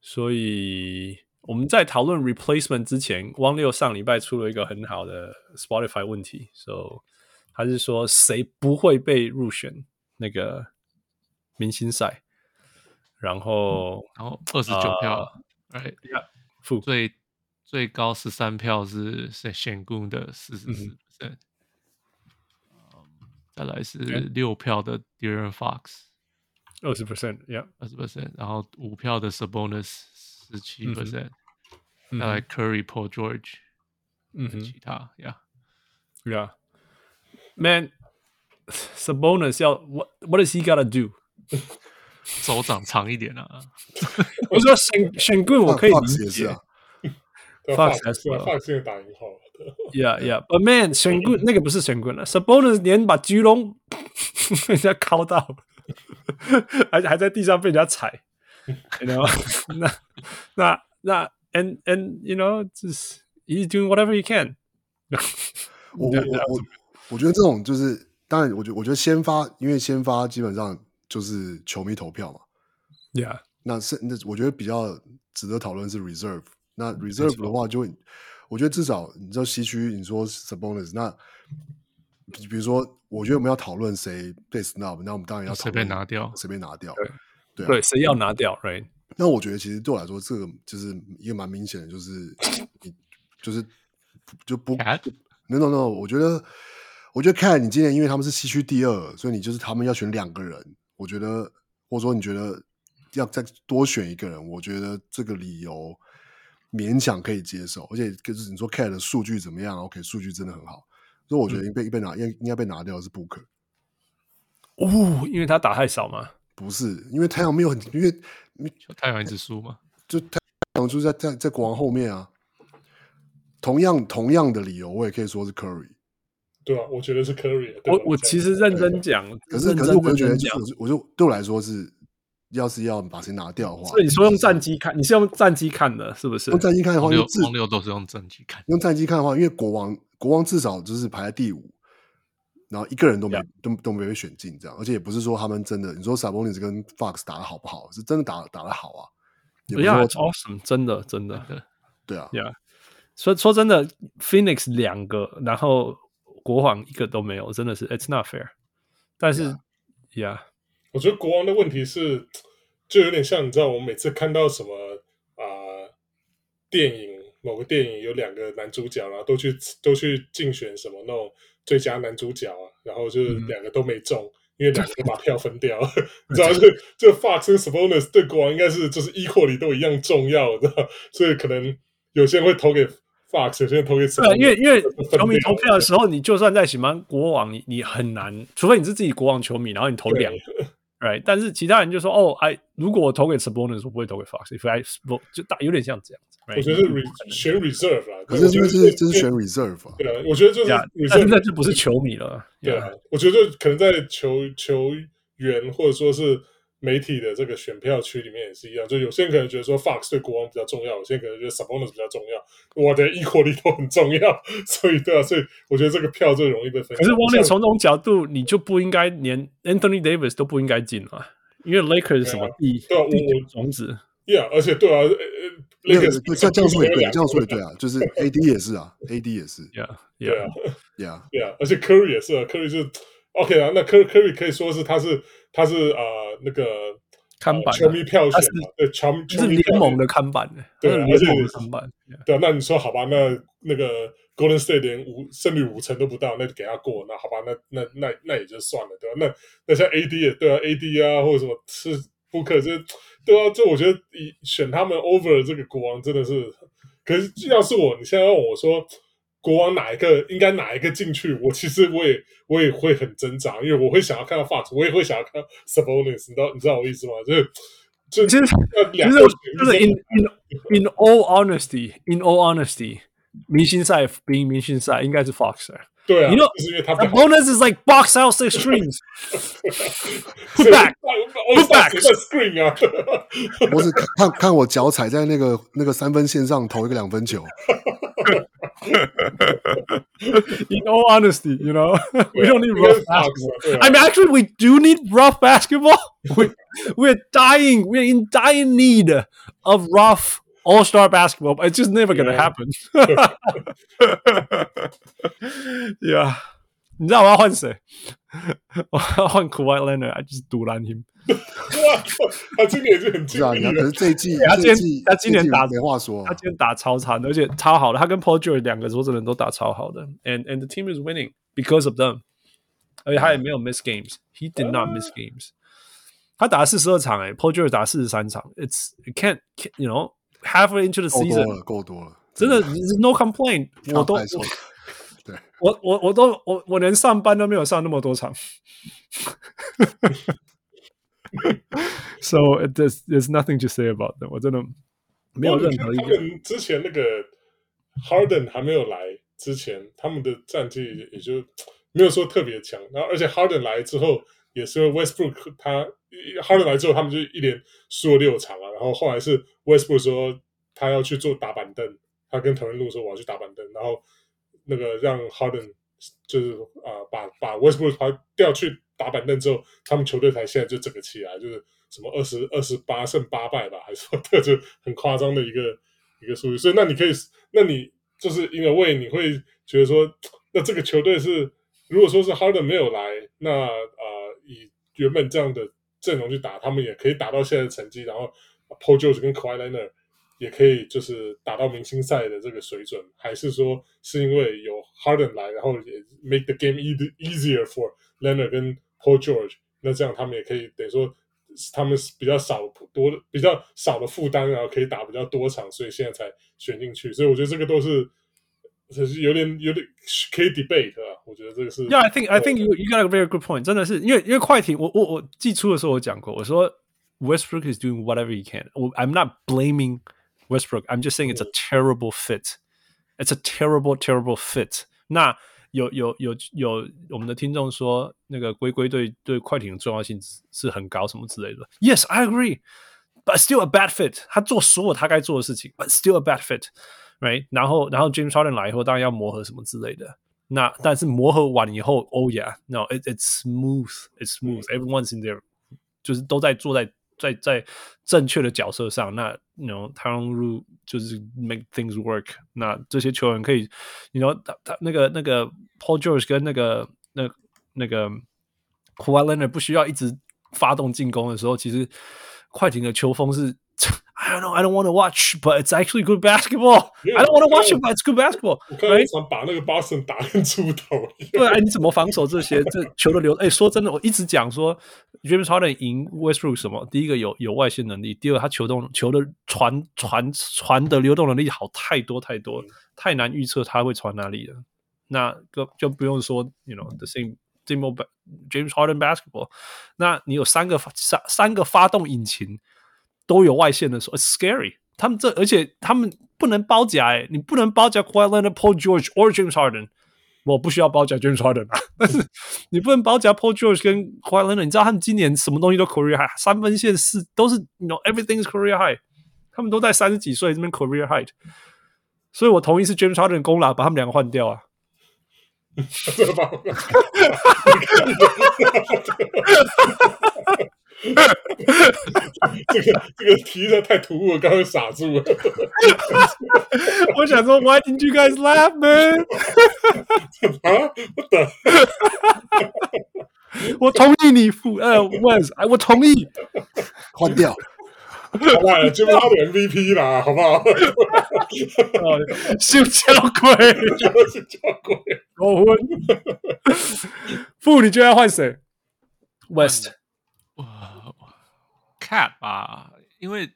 所以。我们在讨论 replacement 之前，汪六上礼拜出了一个很好的 Spotify 问题，so 他是说谁不会被入选那个明星赛？然后，然后二十九票，哎呀，最最高十三票是选公的四十四 percent，再来是六票的 De'Aaron Fox，二十 percent，yeah，二十 percent，然后五票的 Sabonis。十七 percent，再来 Curry、Paul George，嗯哼，其他，Yeah，Yeah，Man，Sabonis 要 What What does he gotta do？手掌长一点啊！我说选选棍我可以理解 ，Fox 还是 Fox 现在打赢好了，Yeah，Yeah，But Man 选棍那个不是选棍了，Sabonis 连把巨龙被人家敲到，而且还在地上被人家踩。You know，那那那，and and you know，就是 he's doing whatever he can 我。我我我我觉得这种就是，当然，我觉我觉得先发，因为先发基本上就是球迷投票嘛。Yeah，那是那我觉得比较值得讨论是 reserve。那 reserve 的话，就会我觉得至少你知道西区，你说 Sabonis，那比如说，我觉得我们要讨论谁被 snub，那我们当然要随便拿掉，随便拿掉。对，啊、对，谁要拿掉？Right？那我觉得其实对我来说，这个就是一个蛮明显的，就是 你就是就不 no no no，我觉得我觉得看你今年，因为他们是西区第二，所以你就是他们要选两个人，我觉得或者说你觉得要再多选一个人，我觉得这个理由勉强可以接受，而且就是你说 Cat 的数据怎么样？OK，数据真的很好，所以我觉得应被被拿应应该被拿掉的是 Booker。哦，因为他打太少嘛。不是，因为太阳没有很，因为太阳一直输嘛，就太阳就在在在国王后面啊。同样同样的理由，我也可以说是 Curry。对啊，我觉得是 Curry。我我其实认真讲，可是可是我觉得就是，我就对我来说是，要是要把谁拿掉的话，所以你说用战机看，你是用战机看的，是不是？用战机看的话，用王六都是用战机看。用战机看的话，因为国王国王至少就是排在第五。然后一个人都没 Yeah. 都都没被选进，这样，而且也不是说他们真的，你说 Sabonis 跟 Fox 打的好不好？是真的打打得好啊！不要 Yeah, awesome，真的真的，对啊，Yeah。说说真的，Phoenix 两个，然后国王一个都没有，真的是 It's not fair。但是 Yeah，, yeah. 我觉得国王的问题是，就有点像你知道，我每次看到什么啊、呃、电影某个电影有两个男主角，然后都去都去竞选什么那种最佳男主角啊，然后就是两个都没中，嗯、因为两个都 把票分掉，你知道就这 Fox 跟 Sabonis 对国王应该是就是 equally 都一样重要，知道？所以可能有些人会投给。Fox 有些人投给对，因为因为球迷投票的时候，你就算在喜欢国王，你你很难，除非你是自己国王球迷，然后你投两个 ，right？但是其他人就说，哦，哎，如果我投给 Sabonis，我不会投给 Fox，if I 不就大有点像这样子。我觉得是 re, 选 reserve 啊，可是这是这是选 reserve，对啊，我觉得就是，但是那就不是球迷了，对啊，我觉得可能在球球员或者说是。媒体的这个选票区里面也是一样，就有些人可能觉得说 Fox 对国王比较重要，有些人可能觉得 Sabonis 比较重要，我的 equally 都很重要，所以对啊，所以我觉得这个票最容易被分。可是汪亮从这种角度，你就不应该连 Anthony Davis 都不应该进啊，因为 Lakers 是什么第对啊，第九种子，Yeah，而且对啊，Lakers 这这样说也对，这样说也对啊，就是 AD 也是啊，AD 也是，Yeah，Yeah，Yeah，而且 Curry 也是啊，Curry 是。OK 啊，那 Curry Curry 可以说是他是他是呃那个看板球迷票选嘛，对球是联盟的看板，对，联盟的看板，对啊，那你说好吧，那那个 Golden State 连五胜率五成都不到，那就给他过，那好吧，那那那那也就算了，对吧？那那像 AD 也对啊，AD 啊或者什么是布克这对啊，这我觉得以选他们 over 这个国王真的是，可是要是我，你现在要问我说。国王哪一个应该哪一个进去？我其实我也我也会很挣扎，因为我会想要看到 Fox，我也会想要看到 Sabonis，你知道你知道我意思吗？就是就其实就是就是 in in in all honesty，in all honesty，明星赛比明星赛应该是 Fox。对啊，你 know Sabonis is like box out six screens put back put back screen 啊！我是看看我脚踩在那个那个三分线上投一个两分球。 In all honesty, you know, we don't need rough basketball. I mean, actually, we do need rough basketball. We, we're dying. We're in dying need of rough all-star basketball, but it's just never going to happen. yeah. 你知道我要换谁？我要换 Kawhi Leonard，I just 赌烂 him。他今年是很强，可是这一季他今他今年打没话说，他今年打超长的，而且超好的。他跟 Paul George 两个说真的都打超好的，and and the team is winning because of them。而且他也没有 miss games，he did not miss games。他打了四十二场，哎，Paul George 打四十三场，it's can't you know halfway into the season 够多了，够多了，真的 no complaint，我都。对我我我都我我连上班都没有上那么多场，so there's there's nothing to say about them。我真的没有任何一个。他们之前那个 Harden 还没有来之前，他们的战绩也就没有说特别强。然后而且 Harden 来之后， 也是 Westbrook 他 Harden 来之后，他们就一连输了六场啊。然后后来是 Westbrook 说他要去做打板凳，他跟藤原路说我要去打板凳，然后。那个让 Harden 就是啊、把把 Westbrook 他调去打板凳之后，他们球队才现在就整个起来，就是什么二十二十八胜八败吧，还是说这就很夸张的一个一个数据。所以那你可以，那你就是因为为你会觉得说，那这个球队是如果说是 Harden 没有来，那啊、原本这样的阵容去打，他们也可以打到现在的成绩，然后 Paul George 跟 Kawhi Leonard 也可以就是打到明星赛的这个水准，还是说是因为有 Harden 来，然后也 make the game easier for Leonard 跟 Paul George，那这样他们也可以等于说他们比较少多比较少的负担，然后可以打比较多场，所以现在才选进去。所以我觉得这个都是是有点有点可以 debate 啊。我觉得这个是。Yeah，I think I think you you got a very good point。真的是因为因为快艇，我我我季初的时候我讲过，我说 Westbrook is doing whatever he can。我 I'm not blaming。Westbrook, I'm just saying it's a terrible fit. It's a terrible, terrible fit. 那有有有有我们的听众说，那个龟龟对对快艇的重要性是很高，什么之类的。Yes, I agree, but still a bad fit. 他做所有他该做的事情，but still a bad fit, Right? 然后然后 James Harden 来以后，当然要磨合什么之类的。那但是磨合完以后，Oh yeah, no, it it's smooth, it's smooth. Everyone's in there，就是都在坐在。在在正确的角色上，那 you know 他用就是 make things work。那这些球员可以，you know 他他那个那个 Paul George 跟那个那那个 Kawhi Leonard 不需要一直发动进攻的时候，其实快艇的球风是 I don't know. I don't want to watch, but it's actually good basketball. I don't want to watch it, but it's good basketball. 我看一场把那个 Boston 打跟猪头。对啊，你怎么防守这些？这球的流，哎，说真的，我一直讲说，James Harden 赢 Westbrook 什么？第一个有有外线能力，第二他球动球的传传传的流动能力好太多太多，太难预测他会传哪里了。那个就不用说，you know the same James Harden basketball。那你有三个三三个发动引擎。都有外线的时候，it's scary。他们这，而且他们不能包夹，哎，你不能包夹 Kawhi Leonard、Paul George or James Harden。我不需要包夹 James Harden 啊，但是你不能包夹 Paul George 跟 Kawhi Leonard。你知道他们今年什么东西都 career high，三分线是都是，you know everything is career high。他们都在三十几岁这边 career high，所以我同意是 James Harden 的功劳，把他们两个换掉啊。这个这个题的太突兀了，刚刚傻住了。我想说，Why didn't you guys laugh, man？啊，我等。我同意你付呃，Was，哎，我同意换掉。好吧，就他的 MVP 啦，好不好？修交鬼，修交鬼，狗混。付，你就要换谁？West。Cat 吧，因为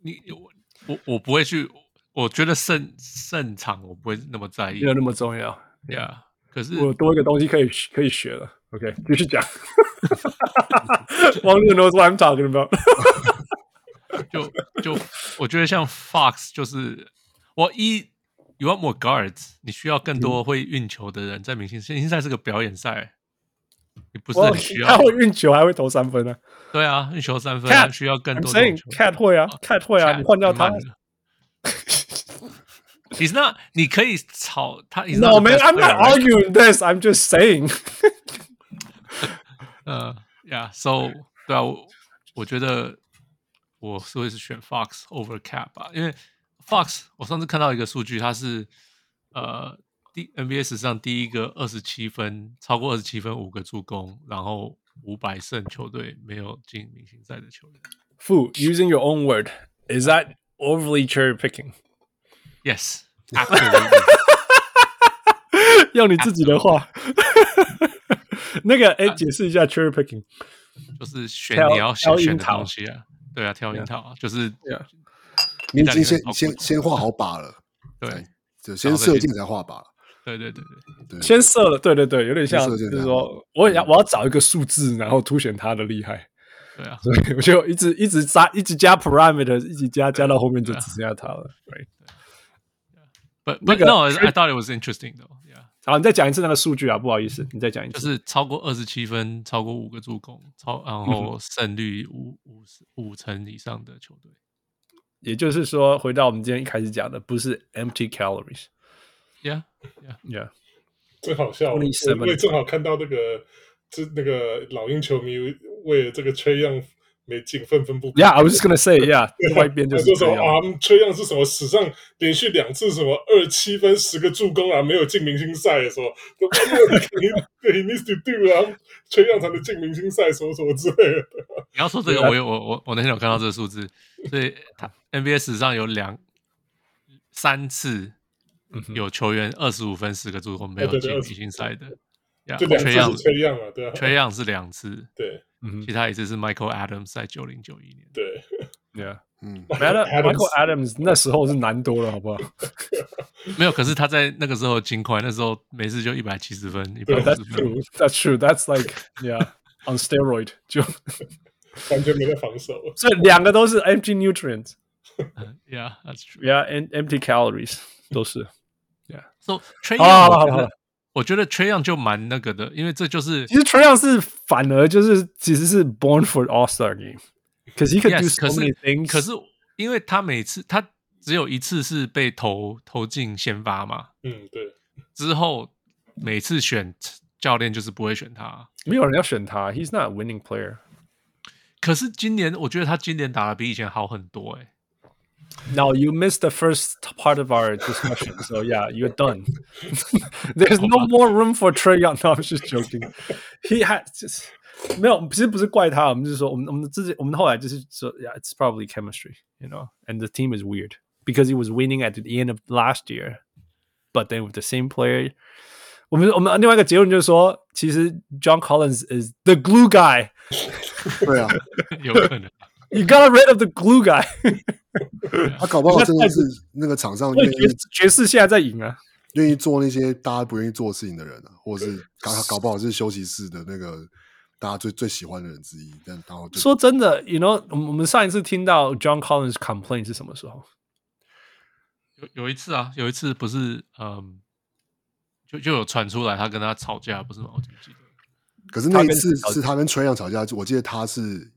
你我我我不会去，我觉得胜胜场我不会那么在意，没有那么重要，Yeah。可是我多一个东西可以可以学了，OK，继续讲。Wang knows what I'm talking about。就就我觉得像 Fox 就是我一 You want more guards，你需要更多会运球的人在明星赛，明星赛是个表演赛。你不是很需要？他会运球，还会投三分呢、啊。对啊，运球三分、啊、需要更多。所以 Cat 会啊，Cat 会啊，你换掉他。He's not，你可以炒他。No man，I'm not arguing this，I'm just saying。呃，Yeah，so 对啊，我我觉得我是会是选 Fox over Cat 吧，因为 Fox 我上次看到一个数据，他是呃。NBA 史上第一个二十七分，超过二十七分五个助攻，然后五百胜球队没有进明星赛的球员。Fu, using your own word, is that overly cherry picking? Yes, 用你自己的话，那个哎，解释一下 cherry picking，就是选你要选选的东西啊，对啊，挑樱桃，就是你已经先先先画好靶了，对，就先射箭再画靶。对对对对，先射了，对对对，有点像，就是说，我也要我要找一个数字，然后凸显他的厉害。对啊，所以我就一直一直加，一直加 parameter，一直加加到后面就只剩下他了。Right。But but no, I thought it was interesting though. Yeah。好，你再讲一次那个数据啊，不好意思，你再讲一次。就是超过二十七分，超过五个助攻，超然后胜率五五十五成以上的球队。也就是说，回到我们今天一开始讲的，不是 empty calories。Yeah, yeah, yeah，真好笑！我因为正好看到那个，这那个老鹰球迷为了这个 Trae Young 没进，愤愤不平。Yeah, I was just gonna say, yeah，另外一边就是说啊，Trae Young 是什么史上连续两次什么二七分十个助攻啊，没有进明星赛的时候，对，He needs to do 啊，Trae Young 才能进明星赛，什么什么之类的。你要说这个，我有 我我我那天有看到这个数字，所以他 NBA 史上有两三次。有球员二十五分十个助攻没有进明星赛的，就两次缺样啊，对啊，缺样是两次，对，其他一次是 Michael Adams 在九零九一年，对，Yeah，嗯，Michael Adams 那时候是难多了，好不好？没有，可是他在那个时候金块，那时候每次就一百七十分，一百五十分，That's true，That's like yeah，on steroid 就完全没在防守，所以两个都是 empty nutrients，Yeah，That's true，Yeah，and empty calories 都是。So Trae Young，我觉得 Trae Young 就蛮那个的，因为这就是其实 Trae Young 是反而就是其实是 born for All Star Game，可是 he can do so many things。可是因为他每次他只有一次是被投投进先发嘛，嗯，对。之后每次选教练就是不会选他，没有人要选他，He's not a winning player。可是今年我觉得他今年打的比以前好很多，欸，诶。Now you missed the first part of our discussion, so yeah, you're done. There's no more room for Trae Young. No, I'm just joking. He had just 没有，其实不是怪他，我们就是说，我们我们自己，我们后来就是说，Yeah，it's probably chemistry，you know，and the team is weird because he was winning at the end of last year，but then with the same player，我们我们另外一个结论就是说，其实 John Collins is the glue guy，对啊，有可能 ，You got rid of the glue guy，他搞不好真的是那个场上，爵士现在在赢啊。愿意做那些大家不愿意做的事情的人啊，或者是搞搞不好是休息室的那个大家最最喜欢的人之一。但然后说真的，you know，我们上一次听到 John Collins complain 是什么时候？有有一次啊，有一次不是，嗯，就就有传出来他跟他吵架，不是吗？我记不记得？可是那一次是他跟 Trae Young 吵架，我记得他是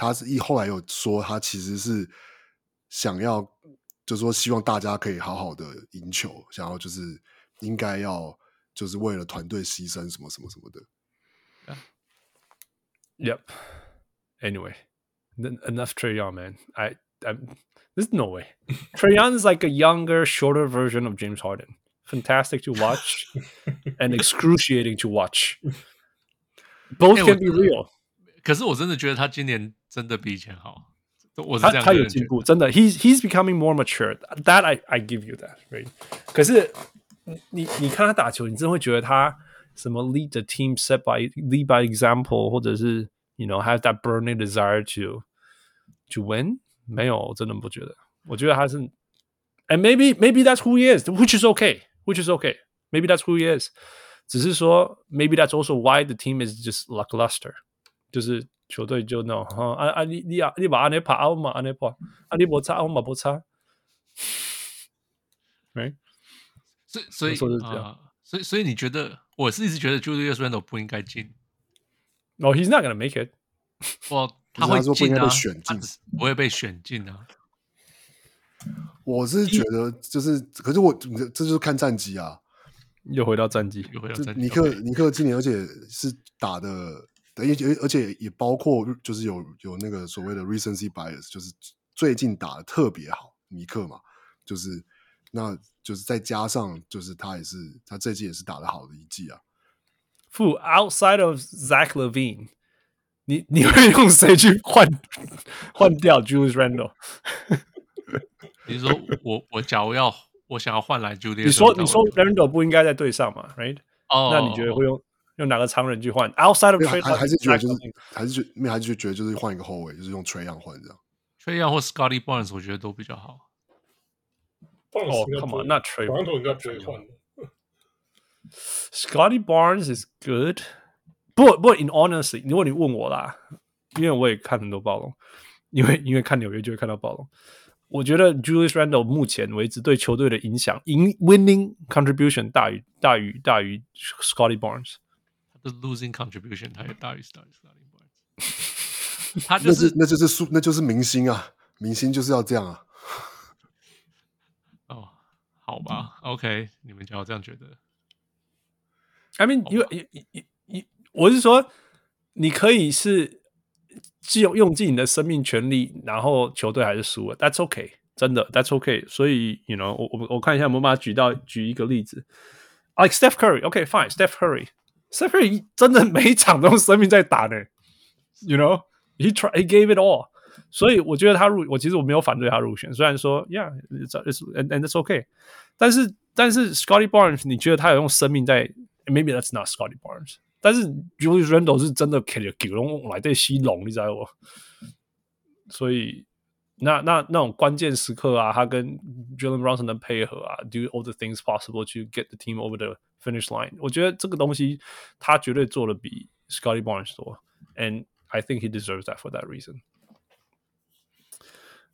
他是一后来有说他其实是想要。就是说，希望大家可以好好的赢球，想要就是应该要就是为了团队牺牲什么什么什么的。Yeah. Yep. Anyway, enough Trae Young, man. I, I, there's no way. Trae Young is like a younger, shorter version of James Harden. Fantastic to watch and excruciating to watch. Both can be real. 可是我真的觉得他今年真的比以前好。他他有进步，真的，he's he's becoming more mature. That I I give you that, right? 可是你你看他打球，你真的会觉得他什么 lead the team, set by lead by example，或者是 you know have that burning desire to to win？没有，我真的不觉得。我觉得他是，and maybe maybe that's who he is, which is okay, which is okay. Maybe that's who he is. 只是说，maybe that's also why the team is just lackluster，就是。 球队就那种哈啊啊你你啊你把阿内帕阿嘛阿内帕阿你不差我嘛不差，哎，所以所以说是这样，所以所以你觉得我是一直觉得 Julius Randle 不应该进。哦，He's not gonna make it，我他会进啊，选进。不会被选进啊。我是觉得就是，可是我这就是看战绩啊，又回到战绩，又回到战绩。尼克尼克今年而且是打的。而且而且也包括就是有有那个所谓的 recency bias，就是最近打的特别好，尼克嘛，就是那就是再加上就是他也是他这季也是打的好的一季啊。Fu outside of Zach Levine，你你会用谁去换换掉 Julius Randle？你说我我假如要我想要换来 Julius，你说你说 Randle 不应该在队上嘛？Right？哦，oh, 那你觉得会用？用哪个常人去换？Outside of trade，还还是觉得就是还是觉没还是觉得就是换一个后卫，就是用 Trae Young 换这样。Trae Young 或 Scotty Barnes 我觉得都比较好。哦，Come。防守应该不会换。Scotty Barnes is good，不不，in honestly，如果你问我啦，因为我也看很多暴龙，因为因为看纽约就会看到暴龙。我觉得 Julius Randle 目前为止对球队的影响，in winning contribution 大于大于大于 Scotty Barnes。The losing contribution，他也大于 Scotty Barnes，他就是那就是输，那就是明星啊，明星就是要这样啊。哦，好吧，OK，你们只要这样觉得。I mean，因为你你你，我是说，你可以是既用用尽你的生命权利，然后球队还是输了，That's OK，真的，That's OK。所以，you know，我我我看一下，我们把它举到举一个例子，like Steph Curry，OK，fine，Steph Curry。Steph Curry 真的每一场都用生命在打呢，You know he try he gave it all，所以我觉得他入我其实我没有反对他入选，虽然说 Yeah it's, it's and and it's okay，但是但是 Scotty Barnes 你觉得他有用生命在？Maybe that's not Scotty Barnes，但是 Julius Randle 是真的给了给龙来对吸龙，你知道不？所以那那那种关键时刻啊，他跟 Jalen Brunson 的配合啊，do all the things possible to get the team over the Finish line，我觉得这个东西他绝对做的比 Scotty Barnes 多，and I think he deserves that for that reason。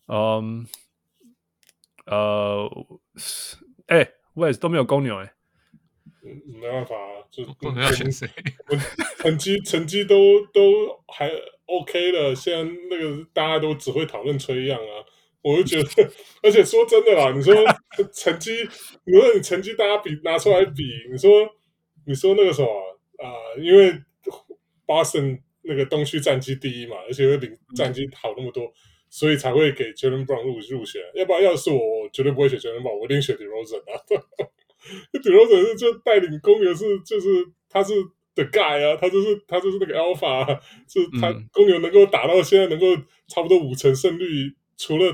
嗯，呃，哎，Wes 都没有公牛哎，没办法啊，就公牛要选谁？成绩成绩都都还 OK 了，现在那个大家都只会讨论吹样啊。 我就觉得，而且说真的啦，你说 成绩，你说你成绩大家比拿出来比，你说你说那个什么啊、呃，因为 Boston 那个东区战绩第一嘛，而且又领战绩好那么多，所以才会给 Jaylen Brown 入入选。要不然，要是我，我绝对不会选 Jaylen Brown，我一定选 DeRozan 啊。DeRozan 是就带领公牛是就是他是的 guy 啊，他就是他就是那个 alpha，是他公牛能够打到现在能够差不多五成胜率，除了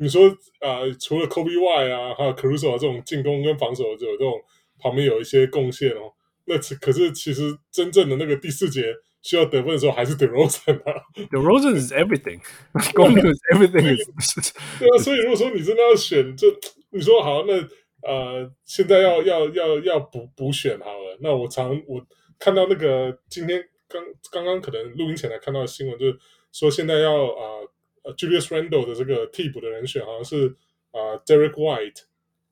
你说啊、呃，除了 Kobe Y 啊，还有 Caruso 啊这种进攻跟防守就有这种旁边有一些贡献哦。那可是其实真正的那个第四节需要得分的时候，还是 DeRozan 啊。DeRozan is everything，公牛 is everything。对啊，所以如果说你真的要选，就你说好那。呃，现在要要要要补补选好了。那我常我看到那个今天刚刚刚可能录音前来看到的新闻，就是说现在要啊、呃、Julius Randle 的这个替补的人选好像是啊、呃、Derek White，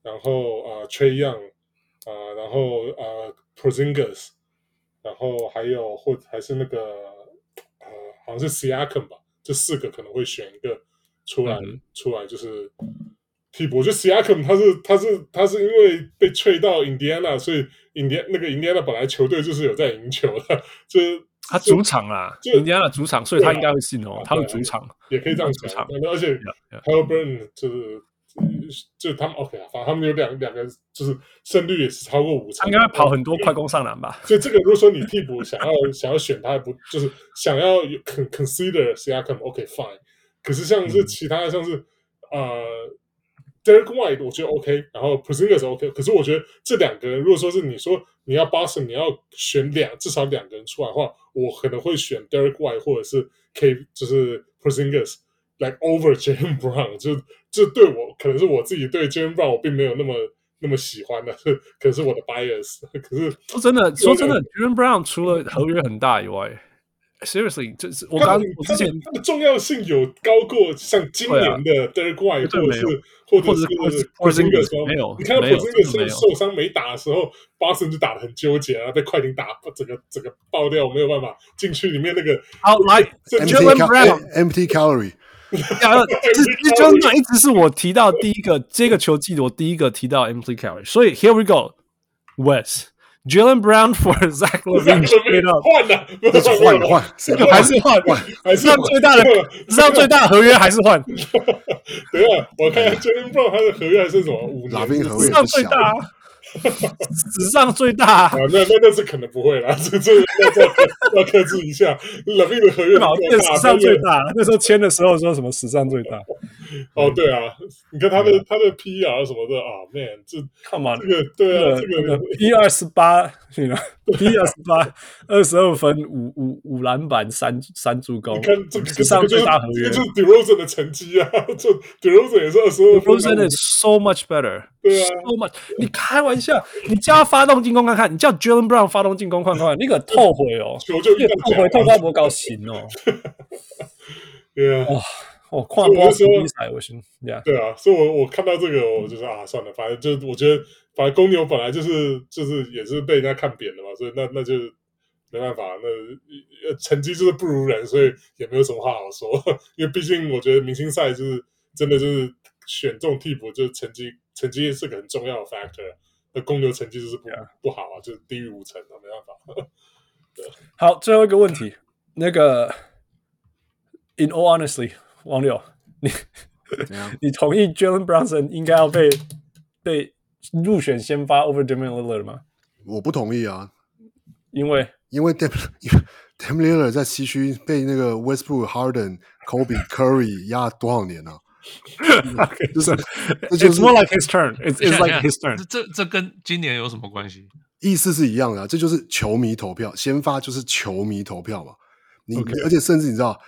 然后啊、呃、Trae Young 啊、呃，然后啊、呃、Porzingis，然后还有或还是那个呃好像是 Siakam 吧，这四个可能会选一个出来、嗯、出来就是。替补就 Siakam，他是他是他是因为被 trade 到印第安纳，所以印第那个 Indiana 本来球队就是有在赢球的，就是他主场啊，印第安纳主场，所以他应该会信哦，他的主场。也可以这样讲，而且 Haliburton 就是就他们 OK 啊，反正他们有两两个就是胜率也是超过五成，应该会跑很多快攻上篮吧。所以这个如果说你替补想要 想要选他，不就是想要 consider Siakam，OK fine，可是像是其他的像是呃。Derek White 我觉得 OK，然后 Porzingis 是 OK，可是我觉得这两个人，如果说是你说你要八十你要选两至少两个人出来的话，我可能会选 Derek White 或者是 K 就是 p r i s i n g e r s like over j a m e Brown，就这对我可能是我自己对 j a m e Brown 我并没有那么。那么喜欢的，可是我的 bias，可是说真的，说真的 j a m e Brown 除了合约很大以外，Seriously，就是我刚之前，它的重要性有高过像今年的 Third Guy，或者是或者是或者是没有？你看，普兹那个是受伤没打的时候，巴神就打的很纠结啊，被快艇打整个整个爆掉，没有办法进去里面那个。好来，Joel Embiid，Empty Calorie。啊，Joel 一直是我提到第一个这个球季得，我第一个提到 Empty Calorie，所以 Here we go，West。Jaylen Brown for Zach LaVine 换了，这是换换，还是换换，还是最大的，史上最大的合约还是换。等下，我看一下 Jaylen Brown 他的合约还剩什么？五年，史上最大，史上最大。啊，那那那是可能不会啦，这这要要克制一下。Lever 的合约老店史上最大，那时候签的时候说什么史上最大。哦，对啊，你看他的他的 PR 什么的啊，Man，这看嘛这个对啊，这个一二十八，你看 P 二十八，二十二分，五五五篮板，三三助攻，你看这史上最大合约，这就是 DeRozan 的成绩啊，这 DeRozan 也是二十二分，DeRozan is so much better，对啊，so much，你开玩笑，你叫他发动进攻看看，你叫 Jaylen Brown 发动进攻看看，你可后悔哦，球就后悔，透花不高兴哦，对啊。哦，跨波比赛，我行，Yeah，对啊，所以我我看到这个，我就说啊，算了，反正就我觉得，反正公牛本来就是就是也是被人家看扁的嘛，所以那那就没办法，那成绩就是不如人，所以也没有什么话好说，因为毕竟我觉得明星赛就是真的就是选中替补，就是成绩成绩是个很重要的 factor，那公牛成绩就是不.不好啊，就是低于五成啊，没办法。对，好，最后一个问题，那个，In all honestly，。王六，你你同意 Jalen Brunson 应该要被被入选先发 over Damian Lillard 吗？我不同意啊，因为因为 Damian Lillard 在西区被那个 Westbrook、Harden、Kobe、Curry 压多少年了、啊？就是 It's more like his turn. It's it's like his turn. 这这跟今年有什么关系？意思是一样的、啊，这就是球迷投票，先发就是球迷投票嘛。你.而且甚至你知道。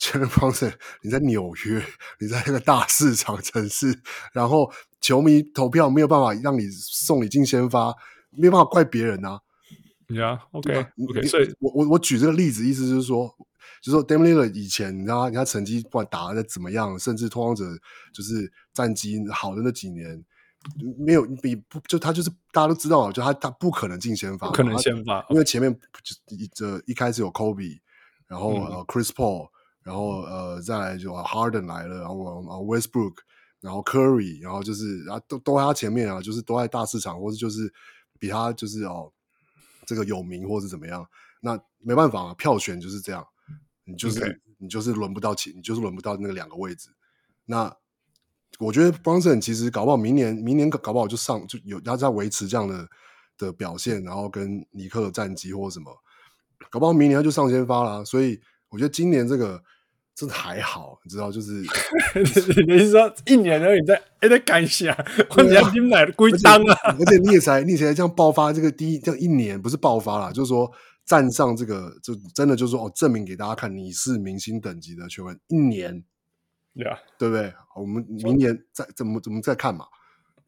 Jalen Brunson，你在纽约，你在那个大市场城市，然后球迷投票没有办法让你送你进先发，没有办法怪别人啊。Yeah, OK，OK。所以，我我我举这个例子，意思就是说，就是说 Lillard 以前，你知道，他成绩不管打的怎么样，甚至拓荒者就是战绩好的那几年，没有比不就他就是大家都知道，就他他不可能进先发，不可能先发，因为前面就一这一开始有 Kobe，然后、嗯、呃 Chris Paul。然后呃，再来就 Harden 来了，然后啊 Westbrook，然后 Curry，然后就是啊都都在他前面啊，就是都在大市场，或者就是比他就是哦这个有名或是怎么样，那没办法啊，票选就是这样，你就是 Okay. 你就是轮不到起，你就是轮不到那个两个位置。那我觉得 Brunson 其实搞不好明年明年搞不好就上就有他在维持这样的的表现，然后跟尼克的战绩或者什么，搞不好明年他就上先发了。所以我觉得今年这个真的还好，你知道，就是 你是说一年而已，再哎再干一下，我你要你买的归档啊！而且你也才你也才这样爆发，这个第一这样一年不是爆发了，就是说站上这个，就真的就是说哦，证明给大家看你是明星等级的球员，一年。对啊，对不对？我们明年再怎么怎么再看嘛。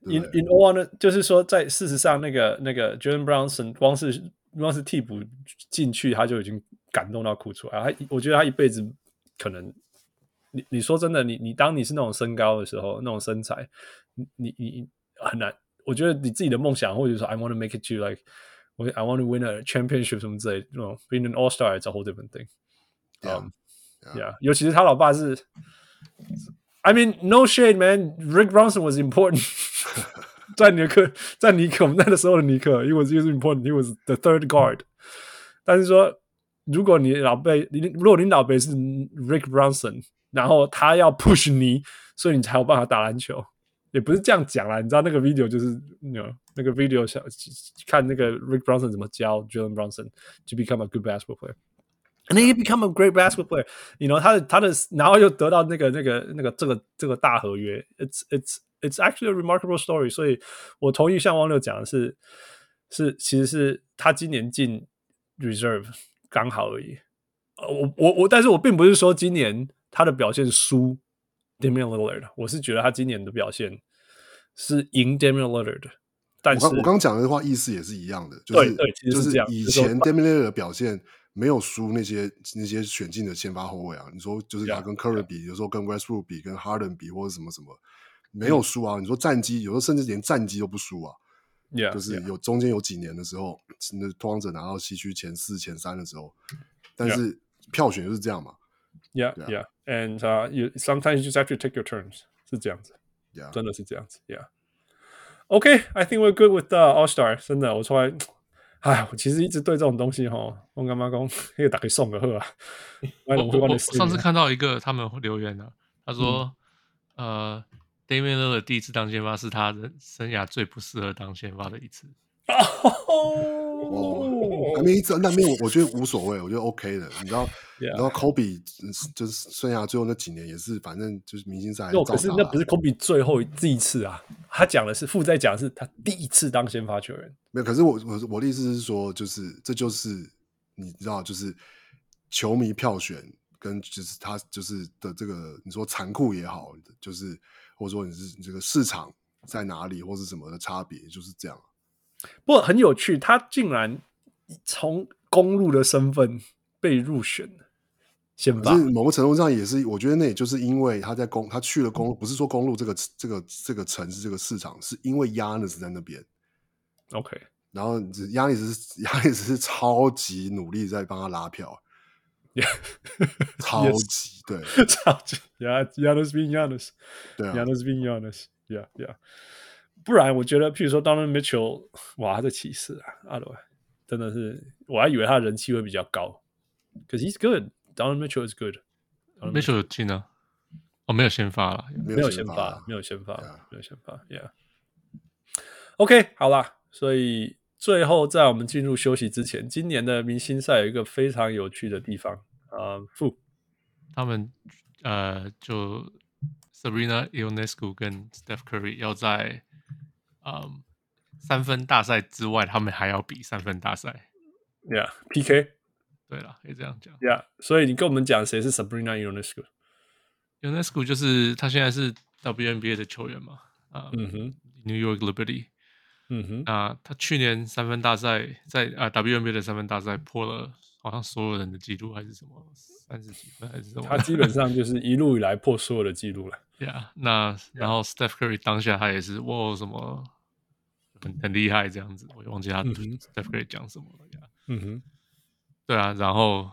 In in all 呢，就是说，在事实上，那个那个 Jalen Brownson 光是光是替补进去，他就已经感动到哭出来。他我觉得他一辈子可能，你你说真的，你你当你是那种身高的时候，那种身材，你你你很难。我觉得你自己的梦想，或者说 I want to make it to like 我 I want to win a championship 什么之类，那种 being an all star is a whole different thing。Yeah, yeah，尤其是他老爸是。I mean, no shade, man. Rick Bronson was important. 在尼克，在尼克，我们那个时候的尼克，he was he was important. He was the third guard. 但是说，如果你老辈，你如果你老辈是 Rick Bronson，然后他要 push 你，所以你才有办法打篮球，也不是这样讲啦。你知道那个 video 就是，you know, 那个 video 想看那个 Rick Bronson 怎么教 Jalen Brunson to become a good basketball player。And he become a great basketball player. You know，他的他的，然后又得到那个那个那个这个这个大合约。It's it's it's actually a remarkable story. 所以我同意像汪六讲的是，是其实是他今年进 reserve 刚好而已。我我我，但是我并不是说今年他的表现输 Damian Lillard。我是觉得他今年的表现是赢 Damian Lillard。但是我刚我刚讲的话意思也是一样的，就是对对，其实是这样。以前 Damian Lillard 的表现。没有输那些那些选进的先发后卫啊！你说就是他跟 Curry 比.有时候跟 Westbrook 比，跟 Harden 比，或者什么什么，没有输啊！嗯、你说战绩，有时候甚至连战绩都不输啊！Yeah, 就是有.中间有几年的时候，那拓荒者拿到西区前四、前三的时候，但是票选就是这样嘛！Yeah, yeah, and、uh, you sometimes you just have to take your turns，是这样子，Yeah，真的是这样子，Yeah。OK，I、okay, think we're good with the All Star。真的，我出来。哎，我其实一直对这种东西哈，我干嘛讲？可以打给送个贺啊！我我我上次看到一个他们留言的、啊，他说：“嗯、呃，Damian Lillard 第一次当先发是他的生涯最不适合当先发的一次。”哦，那没一次，那没有，我觉得无所谓，我觉得 OK 的。你知道.然后 Kobe 就是生涯最后那几年也是，反正就是明星赛。可是那不是 Kobe 最后一次啊，他讲的是负债讲的是他第一次当先发球员。没有，可是我我我的意思是说，就是这就是你知道，就是球迷票选跟就是他就是的这个你说残酷也好，就是或者说你是这个市场在哪里或是什么的差别，就是这样。不过很有趣，他竟然从公路的身份被入选了。先发，某个程度上也是，我觉得那也就是因为他在公，他去了公路，不是说公路这个这个这个城市这个市场，是因为 Giannis 在那边。OK，然后 Giannis 是 Giannis 是超级努力在帮他拉票.超级 yes. 对，超级 Yeah，Giannis being Giannis，对啊，Giannis being Giannis，Yeah Yeah。不然，我觉得，譬如说，Donovan Mitchell，哇，他的骑士啊，阿罗，真的是，我还以为他人气会比较高。可是 he's good，Donovan Mitchell is good。Mitchell 有进呢？哦，没有先发了，没有先发，没有先发，没有先发。Yeah。OK，好啦，所以最后在我们进入休息之前，今年的明星赛有一个非常有趣的地方啊，傅、呃，他们呃，就 Sabrina Ionescu 跟 Steph Curry 要在。嗯，三分大赛之外，他们还要比三分大赛。Yeah，PK。对了，可以这样讲。Yeah，所以你跟我们讲谁是 Sabrina Ionescu？Ionescu 就是他现在是 WNBA 的球员嘛？啊，嗯哼，New York Liberty。嗯哼，啊，他去年三分大赛在啊 WNBA 的三分大赛破了好像所有人的记录还是什么三十几分还是什么？他基本上就是一路以来破所有的记录了。Yeah，那然后 Steph Curry 当下他也是哇什么很很厉害这样子，我也忘记他 Steph Curry 讲什么了呀。嗯哼，对啊，然后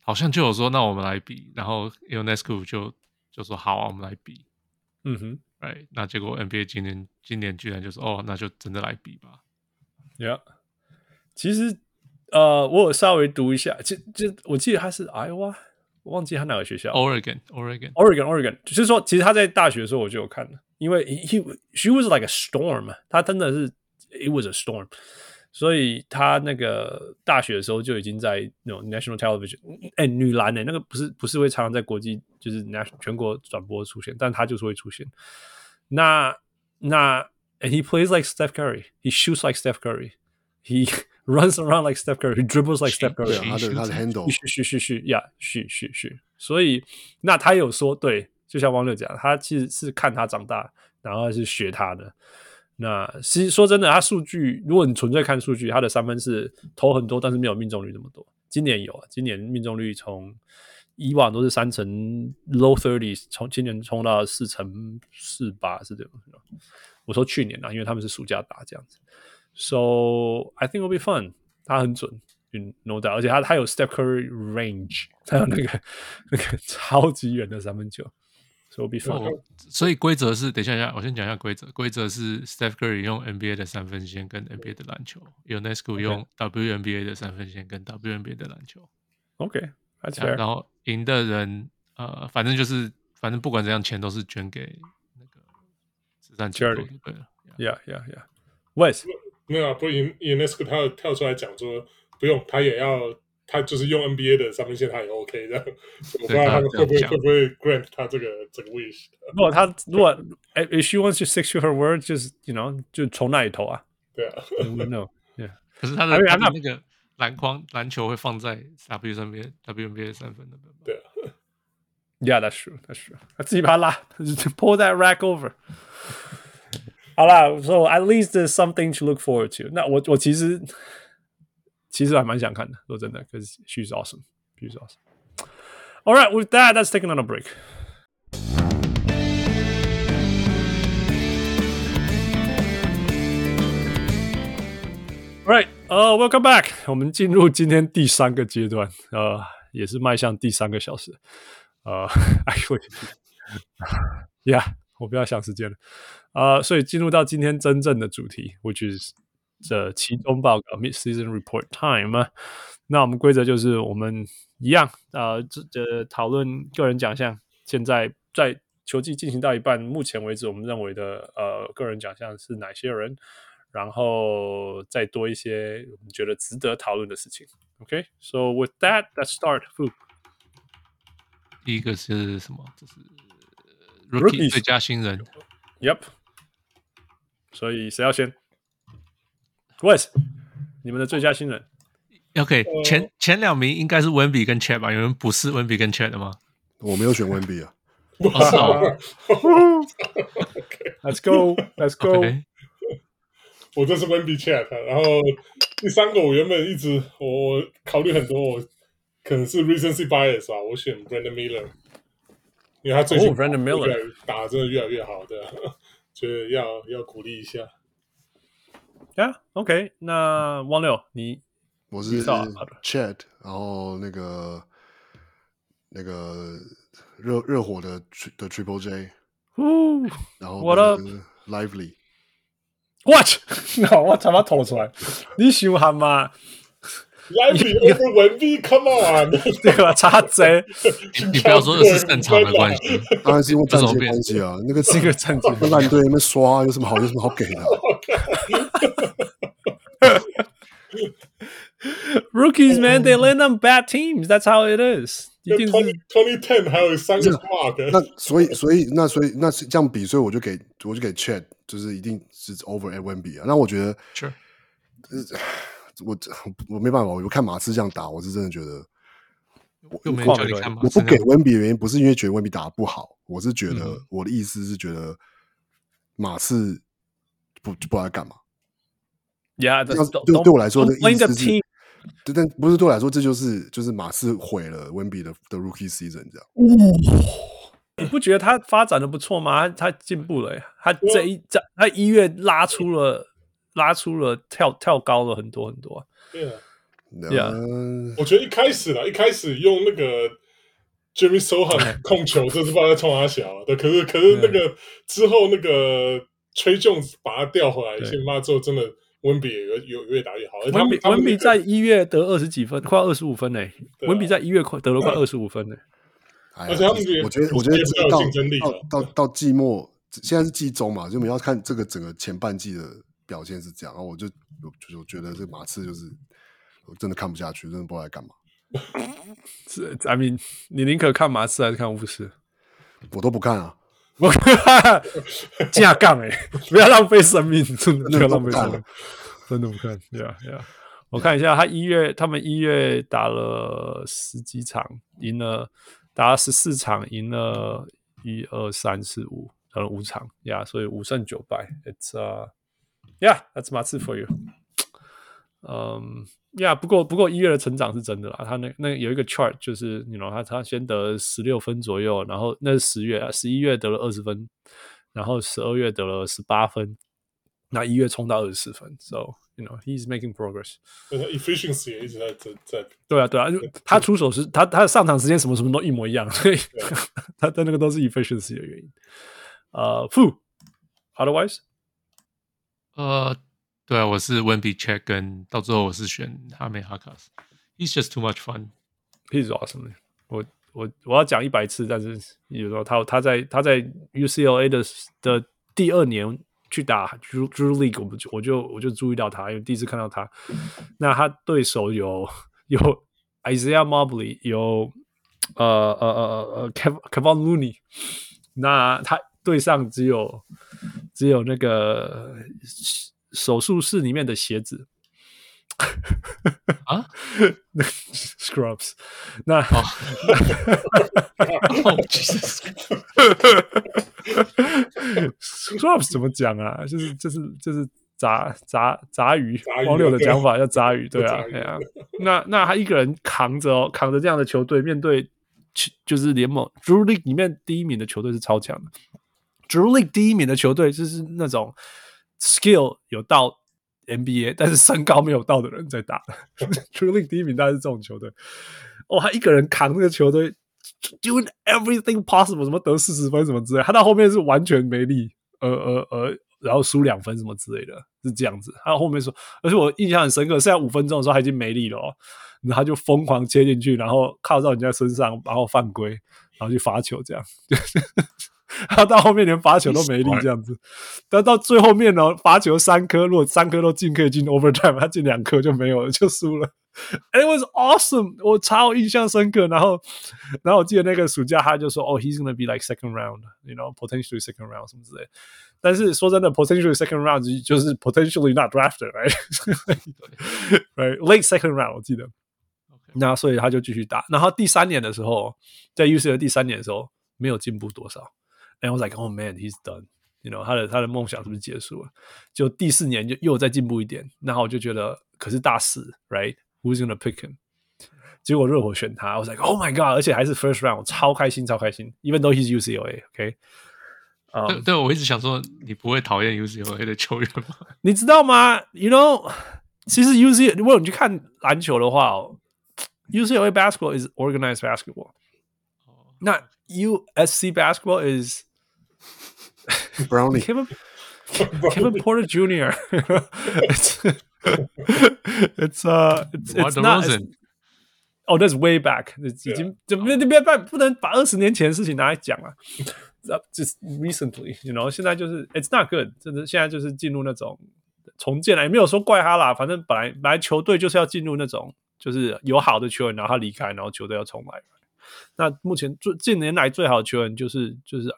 好像就有说那我们来比，然后 Ionescu 就就说好啊，我们来比。嗯哼，哎，那结果 NBA 今年今年居然就是哦，那就真的来比吧。Yeah，其实呃，我有稍微读一下，就就我记得他是 Iowa。我忘记他哪个学校，Oregon，Oregon，Oregon，Oregon。就是说，其实他在大学的时候我就有看了，因为 he she was like a storm，他真的是 it was a storm。所以他那个大学的时候就已经在那种 national television，哎，女篮哎、欸，那个不是不是会常常在国际就是 national 全国转播出现，但他就是会出现。那那 and he plays like Steph Curry，he shoots like Steph Curry，he runs around like Steph Curry，he dribbles like Steph Curry，他的他的 handle，是是是是呀，是是是。所以那他有说对，就像汪六讲，他其实是看他长大，然后是学他的。那其实说真的，他数据，如果你纯粹看数据，他的三分是投很多，但是没有命中率那么多。今年有啊，今年命中率从以往都是三成 low thirties，从今年冲到四成四八是这样。我说去年啊，因为他们是暑假打这样子。So I think it'll be fun。他很准，no doubt，而且他他有 step curry range，他有那个那个超级远的三分球。So be fun. 哦、所以规则是，等一下，我先讲一下规则。规则是 Steph Curry 用 NBA 的三分线跟 NBA 的篮球，Ionescu 用 WNBA 的三分线跟 WNBA 的篮球。OK，that's fair。然后赢的人，呃，反正就是，反正不管怎样，钱都是捐给那个慈善机构。对了，Yeah，Yeah，Yeah。Wes，没有啊，不赢 Ionescu 他跳出来讲说，不用，他也要。他就是用 NBA 的三分线，他也 OK 这样。我不知道他们会不会会不会 grant 他这个这个 wish。如果他如果 if she wants to stick to her word，就是 you know 就从那里投啊。对啊。No，yeah。可是他的他的那个篮筐篮球会放在 W 上面，WNBA 三分的。对啊。Yeah，that's true，that's true。他自己把它拉，pull that rack over。好啦，so at least there's something to look forward to。那我我其实。 其实还蛮想看的，说真的，because she's awesome, she's awesome. All right, with that, let's take another break. All right, uh, welcome back. 我们进入今天第三个阶段，呃，也是迈向第三个小时。呃，actually, yeah，我不要想时间了。呃，所以进入到今天真正的主题，which is 这期中报告 （Mid-Season Report Time），啊那我们规则就是我们一样，呃，这这讨论个人奖项。现在在球季进行到一半，目前为止我们认为的呃个人奖项是哪些人，然后再多一些我们觉得值得讨论的事情。OK，So、okay? with that, let's start. 第一个是什么？这是 Rookie 最佳新人。Yep。所以谁要先？Wes，你们的最佳新人？OK，前前两名应该是温比跟 Chat 吧？有人不是温比跟 Chat 的吗？我没有选温比啊。Let's go，Let's go。我这是温比 Chat，然后第三个我原本一直我考虑很多，我可能是 Recency Bias 吧，我选 Brandon Miller，因为他最近 Brandon Miller 打真的越来越好，对，觉得要要鼓励一下。呀、yeah，OK，那汪六，你我是 Chat，然后那个那个热热火的的 Triple J，呜，然后我的 Lively，What？那 我他妈吐出来，你想喊吗？Lively 不文笔，Come on，对吧？插嘴，你不要说的是正常的关系，当然是因为战绩关系啊。那个这个战绩烂队那边刷，有什么好？有什么好给的？Rookies, man, they land on bad teams. That's how it is. 一定是 Twenty Ten 还有三个 mark。那所以，所以，那所以，那是这样比，所以我就给，我就给 Chet，就是一定是 over at Wemby 啊。那我觉得，Sure，我我没办法，我看马刺这样打，我是真的觉得，我又没叫你看马刺。我不给 Wemby 的原因不是因为觉得 Wemby 打得不好，我是觉得我的意思是觉得马刺不不知道干嘛。Yeah，对对我来说的意思是，对，但不是对我来说，这就是就是马刺毁了温比的的 Rookie Season 这样。你不觉得他发展的不错吗？他进步了，他这一在他一月拉出了拉出了跳跳高了很多很多。对啊，对啊，我觉得一开始啦，一开始用那个 Jimmy Sohan 控球，这是不知道在冲他小，对，可是可是那个之后那个 Tre Jones 把他调回来，先发之后真的。温比有有越打越好，温比温比在一月得二十几分，快二十五分呢。温比在一月快得了快二十五分呢。而且他们我觉得我觉得到到到到季末，现在是季中嘛，就我们要看这个整个前半季的表现是这样，然后我就我就我觉得这马刺就是我真的看不下去，真的不知道在干嘛。是，I mean，你宁可看马刺还是看巫师？我都不看啊！我架杠哎，不要浪费生命，真的不要浪费生命，真的不看。对啊，对啊，我看一下，他一月他们一月打了十几场，赢了打了十四场，赢了一二三四五，打了五场呀，yeah, 所以五胜九败。It's uh yeah，that's 马刺 for you。嗯。呀、yeah，不过不过一月的成长是真的啦。他那那有一个 chart，就是你 you know 他他先得十六分左右，然后那是十月啊，十一月得了二十分，然后十二月得了十八分，那一月冲到二十四分。So you know he's making progress。efficiency 也一直在在在。对啊对啊，他出手时他他的上场时间什么什么都一模一样，所以 他的那个都是 efficiency 的原因。呃、uh,，Fu，otherwise，呃。Uh, 对啊，我是 Wemby Check，跟到最后我是选哈梅哈卡斯。He's just too much fun. He's awesome. 我我我要讲一百次，但是有时候他他在他在 UCLA 的的第二年去打 Drew Drew League，我就我就我就注意到他，因为第一次看到他。那他对手有有 Isaiah Mobley，有呃呃呃呃 Kevin Kevin Looney，那他对上只有只有那个。手术室里面的鞋子啊，Scrubs，那哦，Scrubs 怎么讲啊？就是就是就是杂杂杂鱼，网友的讲法叫杂鱼，对啊，对啊。那那他一个人扛着哦，扛着这样的球队，面对就是联盟 Drew League 里面第一名的球队是超强的，Drew League 第一名的球队就是那种。Skill 有到 NBA，但是身高没有到的人在打的。Drew League 第一名，大概是这种球队。哦，他一个人扛这个球队，doing everything possible，什么得四十分什么之类。他到后面是完全没力，呃呃呃，然后输两分什么之类的，是这样子。他后面说，而且我印象很深刻，剩下五分钟的时候他已经没力了，哦，然后他就疯狂切进去，然后靠到人家身上，然后犯规，然后去罚球，这样。他到后面连罚球都没力，这样子。但到最后面呢，罚球三颗，如果三颗都进，可以进 overtime。他进两颗就没有了，就输了。It was awesome，我超印象深刻。然后，然后我记得那个暑假，他就说：“哦，he's gonna be like second round，you know, potentially second round 什么之类。”但是说真的，potentially second round 就是 potentially not drafted，right？Right，late second round，我记得。那所以他就继续打。然后第三年的时候，在 UCLA 第三年的时候，没有进步多少。And I was like, oh man, he's done. You know，他的他的梦想是不是结束了？就第四年就又再进步一点，然后我就觉得，可是大四，right？Who's gonna pick him？结果热火选他，I was like, oh my god！而且还是 first round，超开心，超开心。Even though he's UCLA，OK？、Um, 对，对我一直想说，你不会讨厌 UCLA 的球员吗？你知道吗？You know，其实 UCLA 如果你去看篮球的话哦，UCLA basketball is organized basketball。那 USC basketball is Brownie Kevin Kevin Porter Jr. it's it's uh it's, it's not it's, oh that's way back. 已经怎么你别把不能把二十年前的事情拿来讲啊 just recently you know 现在就是 it's not good 真的现在就是进入那种重建了也没有说怪他啦反正本来本来球队就是要进入那种就是有好的球员然后他离开然后球队要重来。那目前最近年来最好的球员就是就是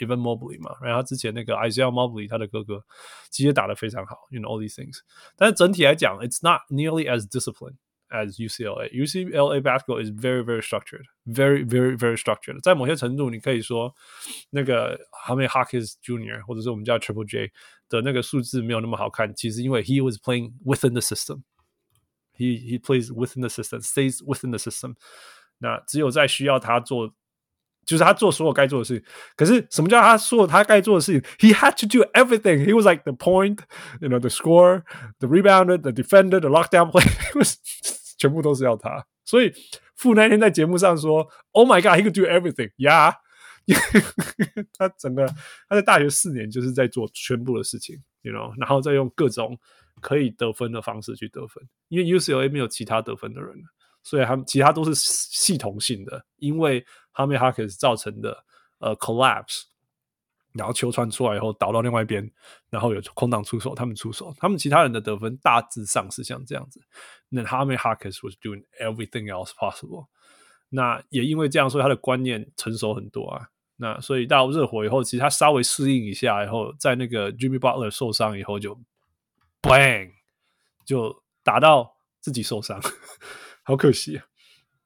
Evan Mobley 嘛，然后他之前那个 Isaiah Mobley 他的哥哥，其实打得非常好，you know all these things。但是整体来讲，it's not nearly as disciplined as UCLA。UCLA basketball is very very structured, very very very structured。在某些程度，你可以说那个 Jaime Jaquez Jr. 或者是我们叫 Triple J 的那个数字没有那么好看，其实因为 he was playing within the system。He he plays within the system, stays within the system。那只有在需要他做， 就是他做所有该做的事情。可是什么叫他做他该做的事情？He had to do everything. He was like the point, you know, the score, the rebounder, the defender, the lockdown player. 全部都是要他。所以傅那天在节目上说：“Oh my God, he could do everything.” Yeah，他整个他在大学四年就是在做全部的事情，you know，然后再用各种可以得分的方式去得分。因为 UCLA 没有其他得分的人了。所以他们其他都是系统性的，因为 Jaime Jaquez 造成的呃 collapse，然后球传出来以后倒到另外一边，然后有空档出手，他们出手，他们其他人的得分大致上是像这样子。那 Jaime Jaquez was doing everything else possible。那也因为这样，所以他的观念成熟很多啊。那所以到热火以后，其实他稍微适应一下以后，在那个 Jimmy Butler 受伤以后就 bang 就打到自己受伤，好可惜、啊。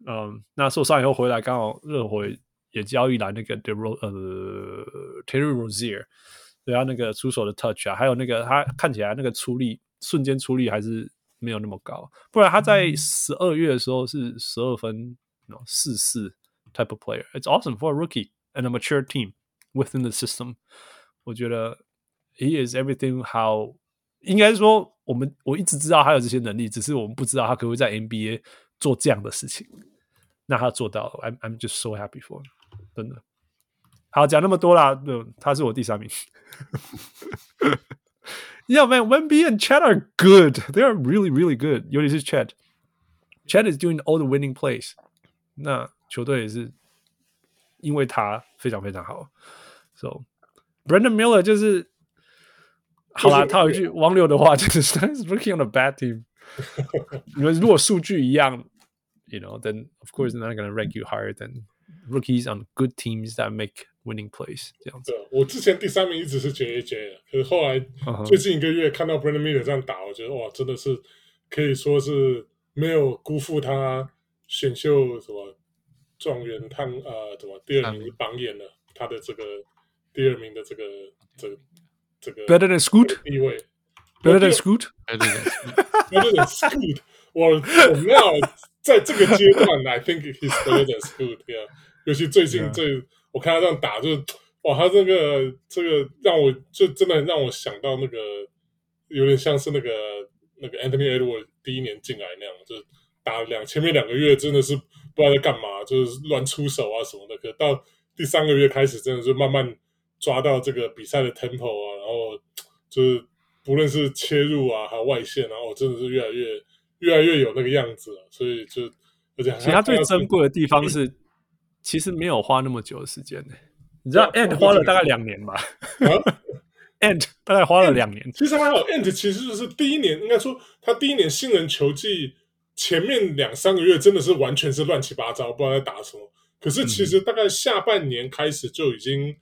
嗯，那受伤以后回来，刚好热回也交易来那个 De r o 呃 Terry Rozier，对他，那个出手的 touch 啊，还有那个他看起来那个出力，瞬间出力还是没有那么高，不然他在十二月的时候是十二分四四 type of player。It's awesome for a rookie and a mature team within the system。我觉得 he is everything how 应该说，我们我一直知道他有这些能力，只是我们不知道他可不可以在 NBA 做这样的事情。那他做到了，I'm I'm just so happy for him，真的。好，讲那么多啦，他是我第三名。 yeah, man, Wemby and Chet are good. They are really, really good. 尤其是 Chet. Chet is doing all the winning plays. 那球队也是因为他非常非常好，so Brandon Miller 就是好啦，套一句王流的话，就是 he's working on a bad team。 你们如果数据一样，you know，then of course they're not gonna rank you higher than rookies on good teams that make winning plays。这样子。我之前第三名一直是 JJ，可是后来最近一个月看到 Brandon Miller 这样打，我觉得哇，真的是可以说是没有辜负他。选秀什么状元探呃，怎么第二名榜眼了？他的这个第二名的这个这个、这个 Better than Scoot 地位 ，Better than Scoot，Better than Scoot。我我们要在这个阶段，I think he's better than Scoot。Yeah，尤其最近最.我看他这样打，就是哇，他这个这个让我就真的让我想到那个有点像是那个那个 Anthony Edwards 第一年进来那样，就是。打两前面两个月真的是不知道在干嘛，就是乱出手啊什么的。可到第三个月开始，真的是慢慢抓到这个比赛的 tempo 啊，然后就是不论是切入啊，还有外线，然后真的是越来越越来越有那个样子了。所以就而且其他最珍贵的地方是，其实没有花那么久的时间呢。你知道 Ant 花了大概两年吧？Ant 大概花了两年。其实还好，Ant 其实就是第一年，应该说他第一年新人球季。前面两三个月真的是完全是乱七八糟，不知道在打什么。可是其实大概下半年开始就已经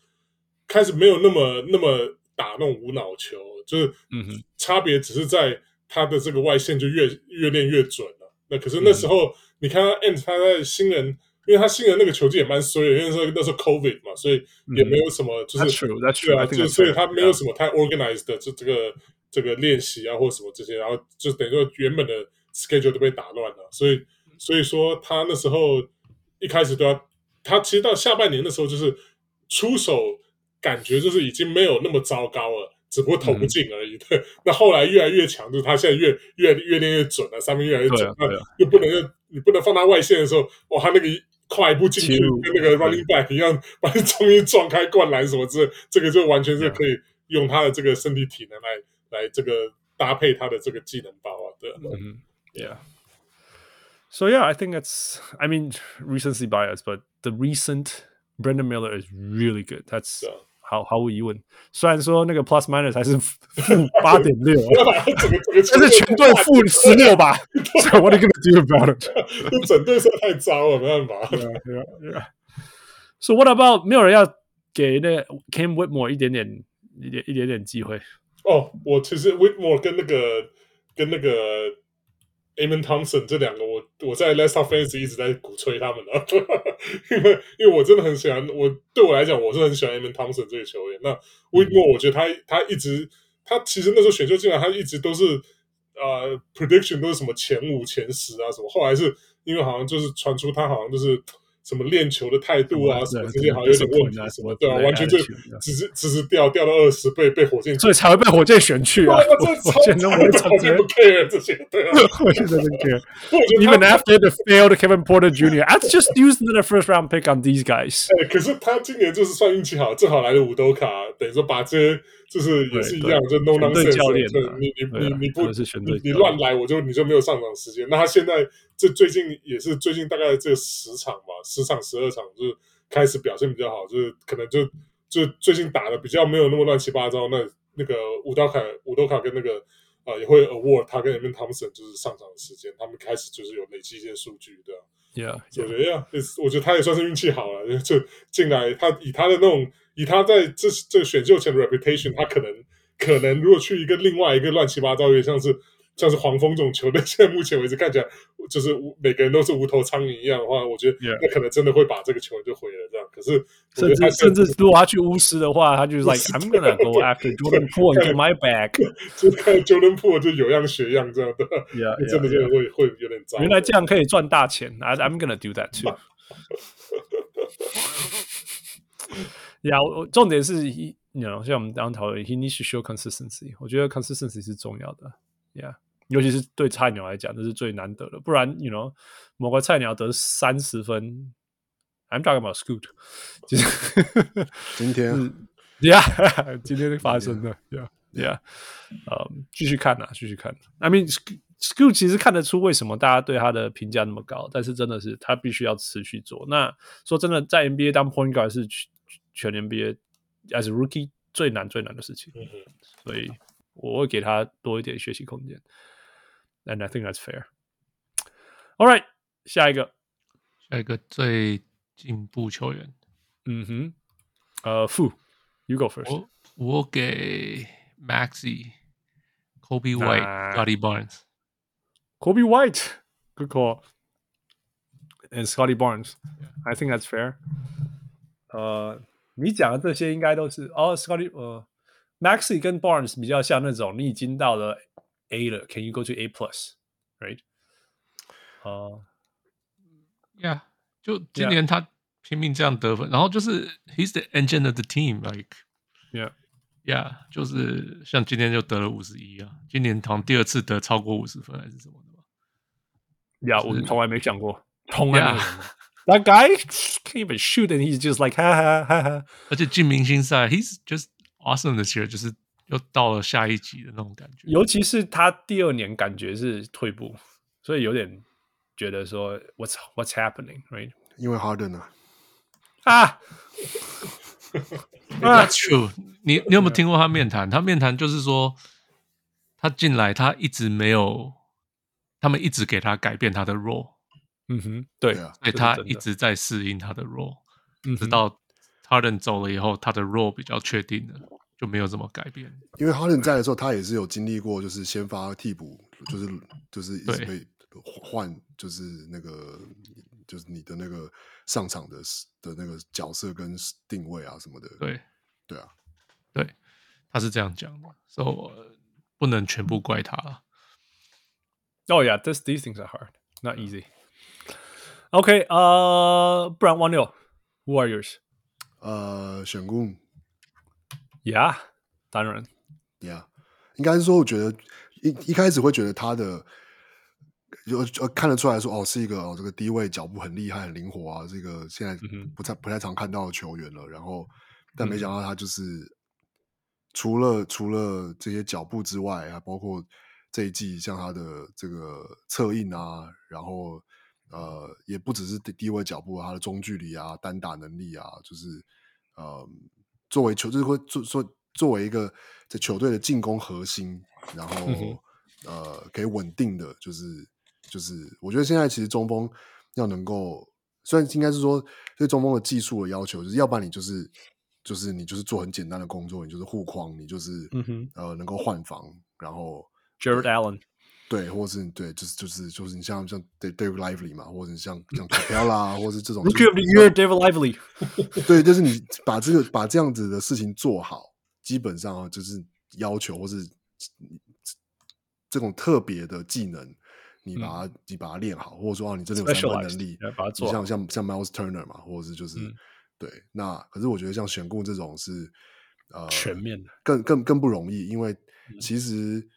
开始没有那么那么打那种无脑球，就是差别只是在他的这个外线就越越练越准了。那可是那时候你看他，and 他在新人，因为他新人那个球技也蛮衰的，因为那时候那时候 COVID 嘛，所以也没有什么就是对啊，就所以他没有什么太 organized 的这这个这个练习啊或什么这些，然后就等于说原本的。schedule 都被打乱了，所以所以说他那时候一开始都要，他其实到下半年的时候就是出手感觉就是已经没有那么糟糕了，只不过投不进而已。对、嗯，那后来越来越强，就是他现在越越越练越准了，三分越来越准，那又不能又你不能放他外线的时候，哇，他那个跨一步进去跟那个 running back 一样，把你终于撞开灌篮什么之类，这个就完全是可以用他的这个身体体能来来这个搭配他的这个技能包啊，对。嗯 Yeah. So yeah, I think it's. I mean, recency bias, but the recent Brandon Miller is really good. That's 毫毫无疑问。虽然说那个 plus minus 还是负八点六，但是全队负十六吧。So what are you gonna do about it？整队是太糟了，没办法。Yeah, yeah, yeah. So what about 没有人要给那 Cam Whitmore 一点点一点一点点机会？哦，我其实 Whitmore 跟那个跟那个。 Amen Thompson 这两个我我在 Last Offense 一直在鼓吹他们的，因为因为我真的很喜欢我对我来讲我是很喜欢 Amen Thompson 这个球员。那 Whitmore 我觉得他他一直他其实那时候选秀进来他一直都是呃 prediction 都是什么前五前十啊什么，后来是因为好像就是传出他好像就是。什么练球的态度啊，什么这些好像有点问题，什么对啊，完全就只是只是掉掉到二十倍，被火箭，所以才会被火箭选去啊！火箭都没火箭不 care 这些，对啊，火箭 doesn't care。Even after the failed Kevin Porter Jr., let's just used the first round pick on these guys。哎，可是他今年就是算运气好，正好来了五斗卡，等于说把这些就是也是一样，就 no nonsense 教练，你你你你不你乱来，我就你就没有上场时间。那他现在这最近也是最近大概这十场吧。十场十二场就是开始表现比较好，就是可能就就最近打的比较没有那么乱七八糟，那那个伍道凯伍道凯跟那个啊、呃、也会 award 他跟 Amen Thompson 就是上场的时间，他们开始就是有累积一些数据的。Yeah，我觉得呀，我觉得他也算是运气好了，就进来他以他的那种以他在这这选秀前的 reputation，他可能可能如果去一个另外一个乱七八糟，有点像是。像是黄蜂这种球队，现在目前为止看起来就是每个人都是无头苍蝇一样的话，我觉得那可能真的会把这个球就毁了。这样，可是甚至甚至如果他去巫师的话，他就 是 like I'm gonna go after Jordan Poole and get my back，就看 Jordan Poole 就有样学样这样的，yeah, 真的就会 yeah, 会有点糟。原来这样可以赚大钱，I'm gonna do that too。呀，重点是一，你知道，像我们刚刚讨论，He needs to show consistency，我觉得 consistency 是重要的。Yeah，尤其是对菜鸟来讲，这是最难得的。不然，you know，某个菜鸟得三十分，I'm talking about Scoot，其实今天，Yeah，今天发生的，Yeah，Yeah，嗯，继续看呐，继续看。I mean Scoot 其实看得出为什么大家对他的评价那么高，但是真的是他必须要持续做。那说真的，在 NBA 当 Point Guard 是全 NBA as Rookie 最难最难的事情，所以。我会给他多一点学习空间 ，and I think that's fair. All right，下一个，下一个最进步球员，嗯哼，呃，Fu，you go first。我我给 Maxey，Coby White，Scottie Barnes，Coby White，good call，and Scottie Barnes，I think that's fair。呃，你讲的这些应该都是哦，Scottie，呃。Maxey 跟 Barnes 比较像那种你已经到了 A 了，Can you go to A plus？Right？哦、uh,，Yeah，就今年他拼命这样得分，yeah. 然后就是 He's the engine of the team，like，Yeah，Yeah，就是像今天就得了五十一啊，今年好像第二次得超过五十分还是什么的吧？Yeah，我从来没想过，从来没有。That guy can't even shoot and he's just like 哈哈哈哈，而且进明星赛，He's just Awesome 的其实就是 又到了下一集的那种感觉，尤其是他第二年感觉是退步，所以有点觉得说 What's What's happening, right？因为 Harden 啊啊，That's true 你。你你有没有听过他面谈？他面谈就是说，他进来他一直没有，他们一直给他改变他的 role。嗯哼，对，所以他一直在适应他的 role，嗯，直到。Harden 走了以后，他的 role 比较确定了，就没有怎么改变。因为 Harden 在的时候，他也是有经历过，就是先发替补，就是就是一直被换，就是那个就是你的那个上场的的那个角色跟定位啊什么的。对对啊，对，他是这样讲的，所以不能全部怪他。Oh yeah, this these things are hard, not easy. OK，呃，不然 One 六，Who are yours？。呃，选攻，Yeah，当然，Yeah，应该是说，我觉得一一开始会觉得他的，就呃看得出来说，哦，是一个哦，这个低位脚步很厉害、很灵活啊，这个现在不太不太常看到的球员了。然后，但没想到他就是、嗯、除了除了这些脚步之外，还包括这一季像他的这个策应啊，然后。呃，也不只是低位脚步，他的中距离啊、单打能力啊，就是呃，作为球，就是会做说作为一个这球队的进攻核心，然后、嗯、呃，可以稳定的，就是就是，我觉得现在其实中锋要能够，虽然应该是说对中锋的技术的要求，就是要不然你就是就是你就是做很简单的工作，你就是护框，你就是、嗯、呃能够换防，然后 Jared Allen。对，或是对，就是就是就是你像像 David Lively 嘛，或者像像 Capela 或是这种。Rookie of the Year David Lively。对，就是你把这个把这样子的事情做好，基本上啊就是要求或是这种特别的技能，你把它、嗯、你把它练好，或者说你真的有三分能力，把它做。像像像 Miles Turner 嘛，或者是就是、嗯、对。那可是我觉得像选攻这种是呃全面的，更更更不容易，因为其实。嗯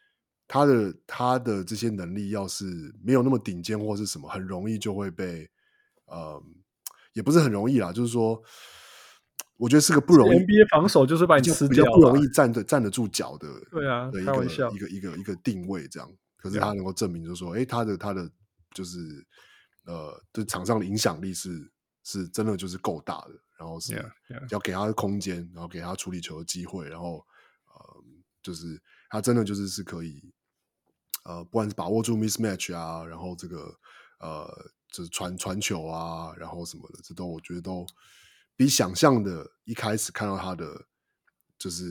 他的他的这些能力要是没有那么顶尖或是什么，很容易就会被，呃，也不是很容易啦，就是说，我觉得是个不容易。NBA 防守就是把你吃掉，比较不容易站得站得住脚的。对啊，的一个一个一个一个定位这样。可是他能够证明，就是说，哎，他的他的就是呃，对场上的影响力是是真的就是够大的。然后是要给他空间，然后给他处理球的机会，然后呃，就是他真的就是是可以呃，不管是把握住 mismatch 啊，然后这个呃，就是传传球啊，然后什么的，这都我觉得都比想象的一开始看到他的就是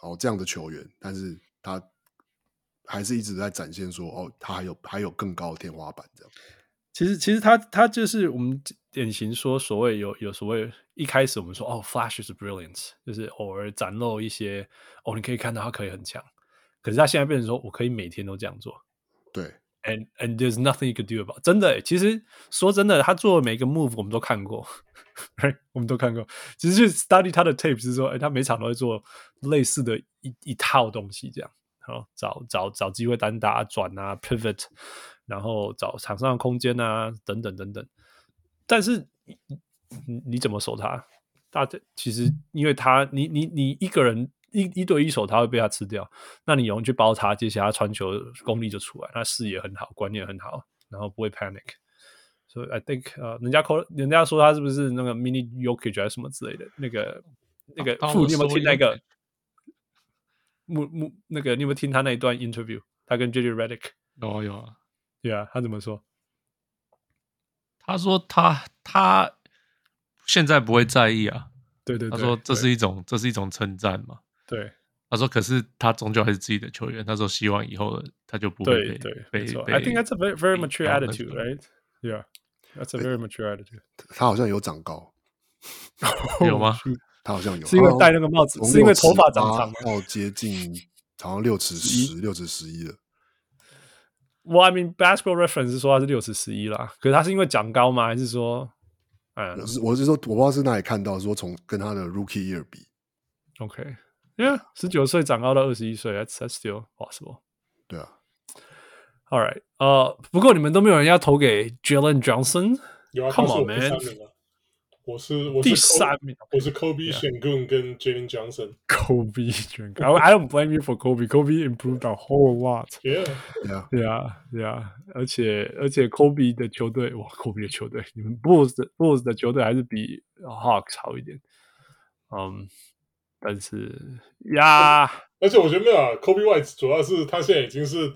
哦这样的球员，但是他还是一直在展现说哦，他还有还有更高的天花板这样。其实，其实他他就是我们典型说所谓有有所谓一开始我们说哦 flash is brilliance，就是偶尔展露一些哦，你可以看到他可以很强。可是他现在变成说我可以每天都这样做，对，and and there's nothing you could do about。真的，其实说真的，他做的每一个 move 我们都看过，right? 我们都看过。其实去 study 他的 tape 是说，哎，他每场都会做类似的一一套东西，这样，好找找找机会单打转啊，pivot。然后找场上的空间啊，等等等等。但是你你怎么守他？大家其实因为他，你你你一个人一一对一手他会被他吃掉。那你有人去包他，接下来他传球功力就出来，他视野很好，观念很好，然后不会 panic。所以 I think 呃，人家 call 人家说他是不是那个 mini Yokic 还是什么之类的？那个那个副，你有没有听那个木木那个？你有没有听他那一段 interview？他跟 JJ Redick 有有啊。对啊，他怎么说？他说他他现在不会在意啊。对对，他说这是一种这是一种称赞嘛。对，他说可是他终究还是自己的球员。他说希望以后他就不会被对被被。I think that's a very very mature attitude, right? Yeah, that's a very mature attitude. 他好像有长高，有吗？他好像有，是因为戴那个帽子，是因为头发长长到接近 好像六尺十六尺十一了。我 I mean basketball reference 是说他是六尺十一啦，可是他是因为长高吗？还是说，嗯，我是我是说，我不知道是哪里看到说从跟他的 rookie year 比，OK，Yeah，十九岁长高到二十一岁，That's that's still possible。对啊，All right，呃，不过你们都没有人要投给 Jalen Johnson，Come on man。我是我是第三名，我是 Kobe Sengun 跟 Jalen Johnson。Kobe Sengun，I don't blame you for Kobe. Kobe improved a whole lot. Yeah, yeah, yeah, yeah. 而且而且 Kobe 的球队，哇，Kobe 的球队，你们 Bulls 的 Bulls 的球队还是比 Hawks 好一点。嗯，但是呀，而且我觉得没有啊，Kobe White 主要是他现在已经是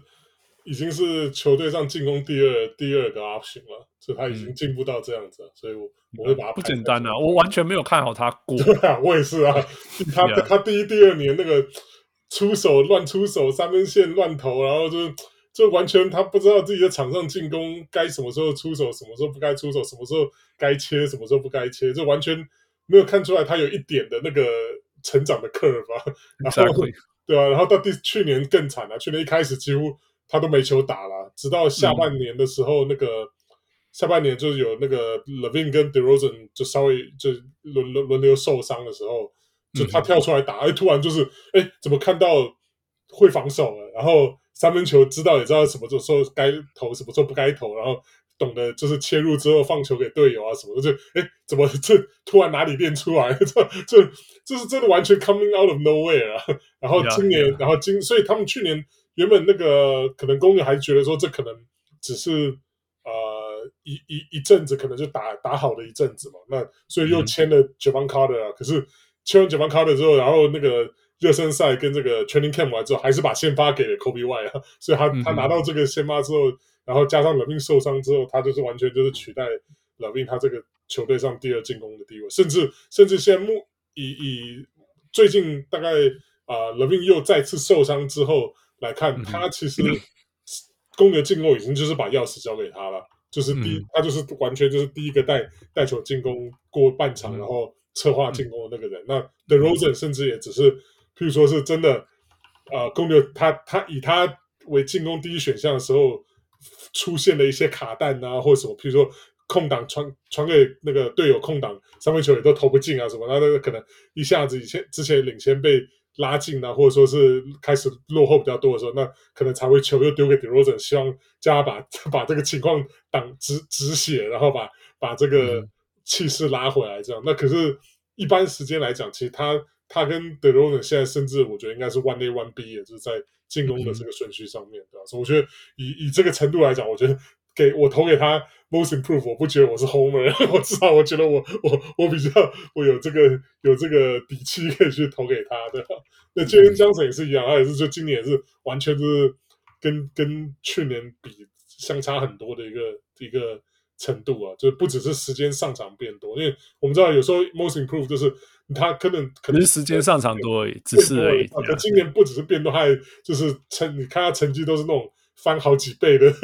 已经是球队上进攻第二第二个 option 了，所以他已经进步到这样子，所以我。我会把他不简单啊！我完全没有看好他过。对啊，我也是啊。他.他第一、第二年那个出手乱出手，三分线乱投，然后就就完全他不知道自己在场上进攻该什么时候出手，什么时候不该出手，什么时候该切，什么时候不该切，就完全没有看出来他有一点的那个成长的 curve 啊。然后 Exactly. 对啊，然后到第去年更惨了，啊，去年一开始几乎他都没球打了，直到下半年的时候那个。嗯下半年就是有那个 Levine 跟 DeRozan 就稍微就轮轮轮流受伤的时候，就他跳出来打，哎、嗯，突然就是哎，怎么看到会防守了？然后三分球知道也知道什么时候该投，什么时候不该投，然后懂得就是切入之后放球给队友啊什么的，就哎，怎么这突然哪里练出来？这这这是真的完全 coming out of nowhere 啊！然后今年，yeah, yeah. 然后今，所以他们去年原本那个可能公牛还觉得说这可能只是呃。一一一阵子可能就打打好了一阵子嘛，那所以又签了 Jevon Carter 啊。嗯、可是签完 Jevon Carter 之后，然后那个热身赛跟这个 Training Camp 完之后，还是把先发给了 White 啊。所以他他拿到这个先发之后，然后加上 LaVine 受伤之后，他就是完全就是取代 LaVine 他这个球队上第二进攻的地位，甚至甚至现在目以以最近大概啊、呃、LaVine 又再次受伤之后来看，嗯、他其实公牛进攻已经就是把钥匙交给他了。就是第，嗯、他就是完全就是第一个带带球进攻过半场，嗯、然后策划进攻的那个人。嗯、那 DeRozan 甚至也只是，譬如说是真的，呃，公牛他他以他为进攻第一选项的时候，出现了一些卡弹啊，或者什么，譬如说空档传传给那个队友空档三分球也都投不进啊，什么，那那可能一下子以前之前领先被。拉近啊，或者说是开始落后比较多的时候，那可能才会球又丢给 DeRozan，希望叫他把 把这个情况挡止止血，然后把把这个气势拉回来。这样，那可是，一般时间来讲，其实他他跟 DeRozan 现在甚至我觉得应该是 one A one B，也就是在进攻的这个顺序上面，嗯、对吧？所以我觉得以以这个程度来讲，我觉得给我投给他，most improved，我不觉得我是 homer，我至少我觉得我我我比较我有这个有这个底气可以去投给他对吧。那 Jalen Johnson 也是一样，他也是就今年也是完全就是跟跟去年比相差很多的一个一个程度啊，就是不只是时间上场变多，因为我们知道有时候 most improved 就是他可能可能时间上场多而已，只是而已。他今年不只是变多，他还就是成你看他成绩都是那种。翻好几倍的，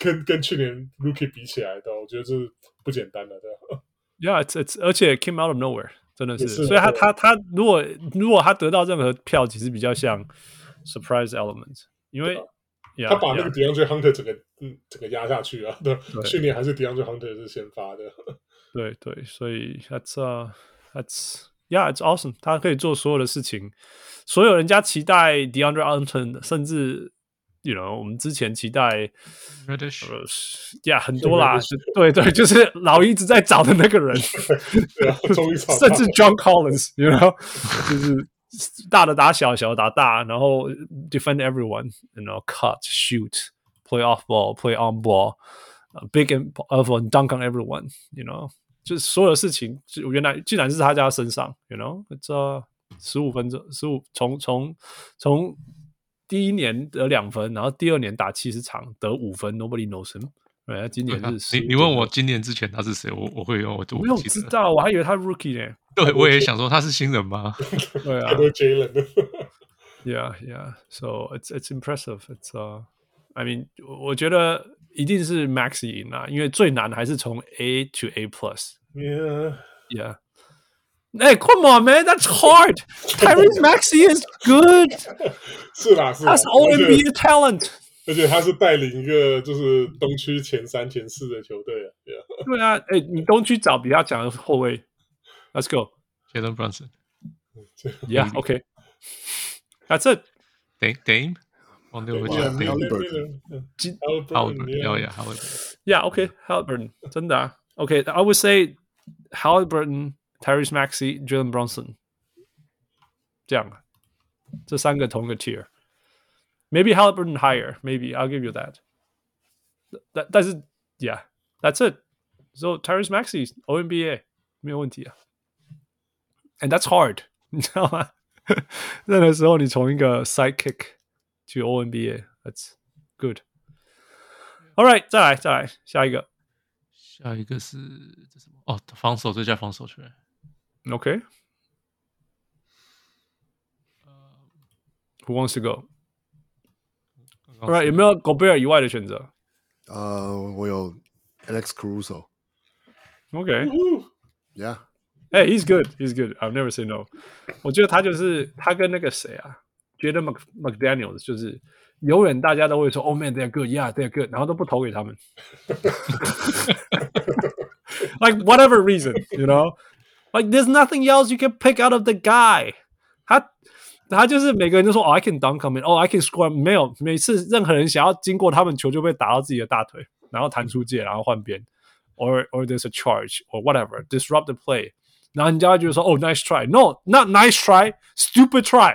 跟跟去年 Rookie 比起来的，我觉得是不简单的，对吧？Yeah，it's, it's, 而且 came out of nowhere，真的是。是所以他他他，如果如果他得到任何票，其实比较像 surprise element，因为、yeah, 他把那个 DeAndre Hunter 整个嗯整个压下去啊。对，对去年还是 DeAndre Hunter 是先发的。对对，所以 that's uh that's yeah，it's awesome，他可以做所有的事情，所有人家期待 DeAndre Hunter，甚至。You know, 我们之前期待，Reddish，呀，很多啦，对对，就是老一直在找的那个人，对啊，终于找甚至 John Collins，You know，就是大的打小，小的打大，然后 defend everyone，You know，cut，shoot，play off ball，play on ball，big and of dunk on everyone，You know，就是所有的事情，就原来竟然是他家身上，You know，这十五分钟，十五从从从。第一年得两分，然后第二年打七十场得五分，Nobody knows him。对，今年是你你问我今年之前他是谁，我我会用我我没有知道，我还以为他 Rookie 呢。对，我也想说他是新人吗？对啊，Yeah Yeah。So it's it's impressive. It's uh, I mean，我觉得一定是 Maxey 赢啊，因为最难还是从 A to A plus。Yeah Yeah。哎，Come on, man, that's hard. Tyrese Maxey is good. 是啦，是啦，他是 All NBA talent，而且他是带领一个就是东区前三、前四的球队啊。对啊，哎，你东区找比较强的后卫 ，Let's go, Jalen Brunson. Yeah, OK. That's it. Dame, Dame. 哦，那我记得 Halliburton. Yeah, Halliburton. Yeah, OK. Halliburton. 真的啊。OK, I would say Halliburton. Tyrese Maxey, Jalen Brunson，这样，这三个同一个 tier。Maybe Halliburton higher, maybe I'll give you that。但但是，Yeah，that's it。So Tyrese Maxey All NBA 没有问题啊。 And that's hard，你知道吗？那个时候你从一个 sidekick 去 All NBA，that's good。All right，再来再来下一个，下一个是这什么？哦，防守最佳防守球员。Okay. Who wants to go? All right，有没有戈贝尔以外的选择？呃，我有 Alex Caruso。Okay. Yeah. Hey, he's good. He's good. I've never say no. 我觉得他就是他跟那个谁啊，Jaden Mc McDaniels，就是永远大家都会说，Oh man, they're good. Yeah, they're good. 然后都不投给他们。 like whatever reason, you know. Like there's nothing else you can pick out of the guy 他。他他就是每个人都说哦、oh,，I can dunk him，哦、oh,，I can score。没有，每次任何人想要经过他们球就被打到自己的大腿，然后弹出界，然后换边，or or there's a charge or whatever disrupt the play。 然后人家就说哦、oh,，nice try，no，not nice try，stupid try。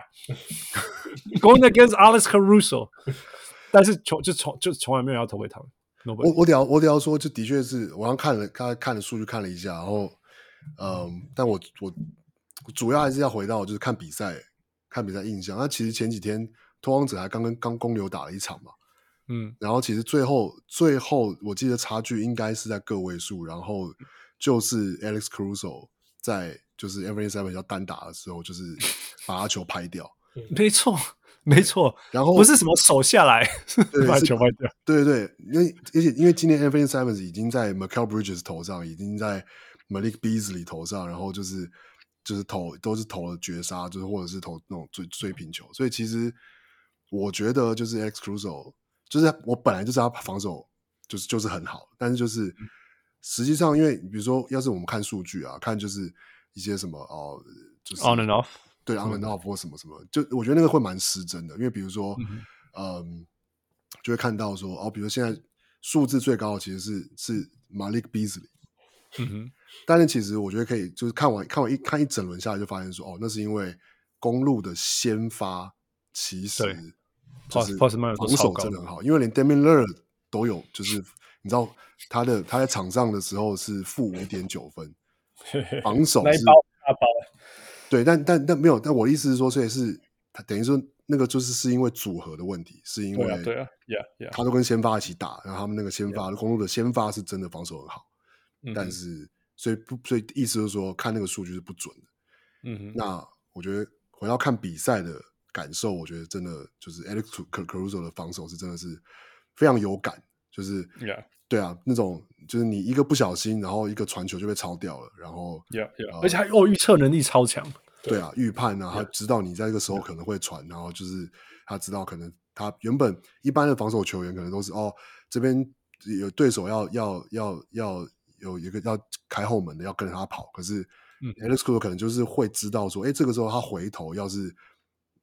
Going against Alex Caruso，但是从就从就从来没有要投给他们。我我得要我得要说，就的确是我刚看了刚看了数据看了一下，然后。嗯，但我我主要还是要回到就是看比赛，看比赛印象。那其实前几天拓荒者还刚跟刚公牛打了一场嘛，嗯，然后其实最后最后我记得差距应该是在个位数，然后就是 Alex Caruso 在就是 Every Seven 要单打的时候，就是 把他球拍掉。没错，没错。然后不是什么手下来把球拍掉，对对对，因为而且因为今年 Every Seven 已经在 Mikal Bridges 头上，已经在。Malik Beasley 头上，然后就是就是投都是投了绝杀，就是或者是投那种追追平球，所以其实我觉得就是 Alex Caruso，就是我本来就是他防守就是就是很好，但是就是实际上因为比如说要是我们看数据啊，看就是一些什么哦，就是 on and off 对 on and off 或什么什么，就我觉得那个会蛮失真的，因为比如说嗯，嗯，就会看到说哦，比如现在数字最高的其实是是 Malik Beasley。嗯哼，但是其实我觉得可以，就是看完看完一看一整轮下来，就发现说，哦，那是因为公路的先发其实就是防守真的很好，因为连 Damian Lillard 都有就是你知道他的他在场上的时候是负五点九分，防守是大包，对，但但但没有，但我的意思是说，所以是他等于说那个就是是因为组合的问题，是因为对啊，Yeah，他都跟先发一起打，然后他们那个先发公路的先发是真的防守很好，但是所以不所以意思就是说看那个数据是不准的，嗯哼，那我觉得回到看比赛的感受，我觉得真的就是 Alex Caruso 的防守是真的是非常有感。就是.对啊，那种就是你一个不小心，然后一个传球就被抄掉了，然后，Yeah, yeah. 呃、而且他哦预测能力超强，对啊，预判啊，他知道你在这个时候可能会传，然后就是他知道可能他原本一般的防守球员可能都是哦这边有对手要要要要有一个要开后门的要跟着他跑，可是 Alex Caruso 可能就是会知道说，哎，这个时候他回头要是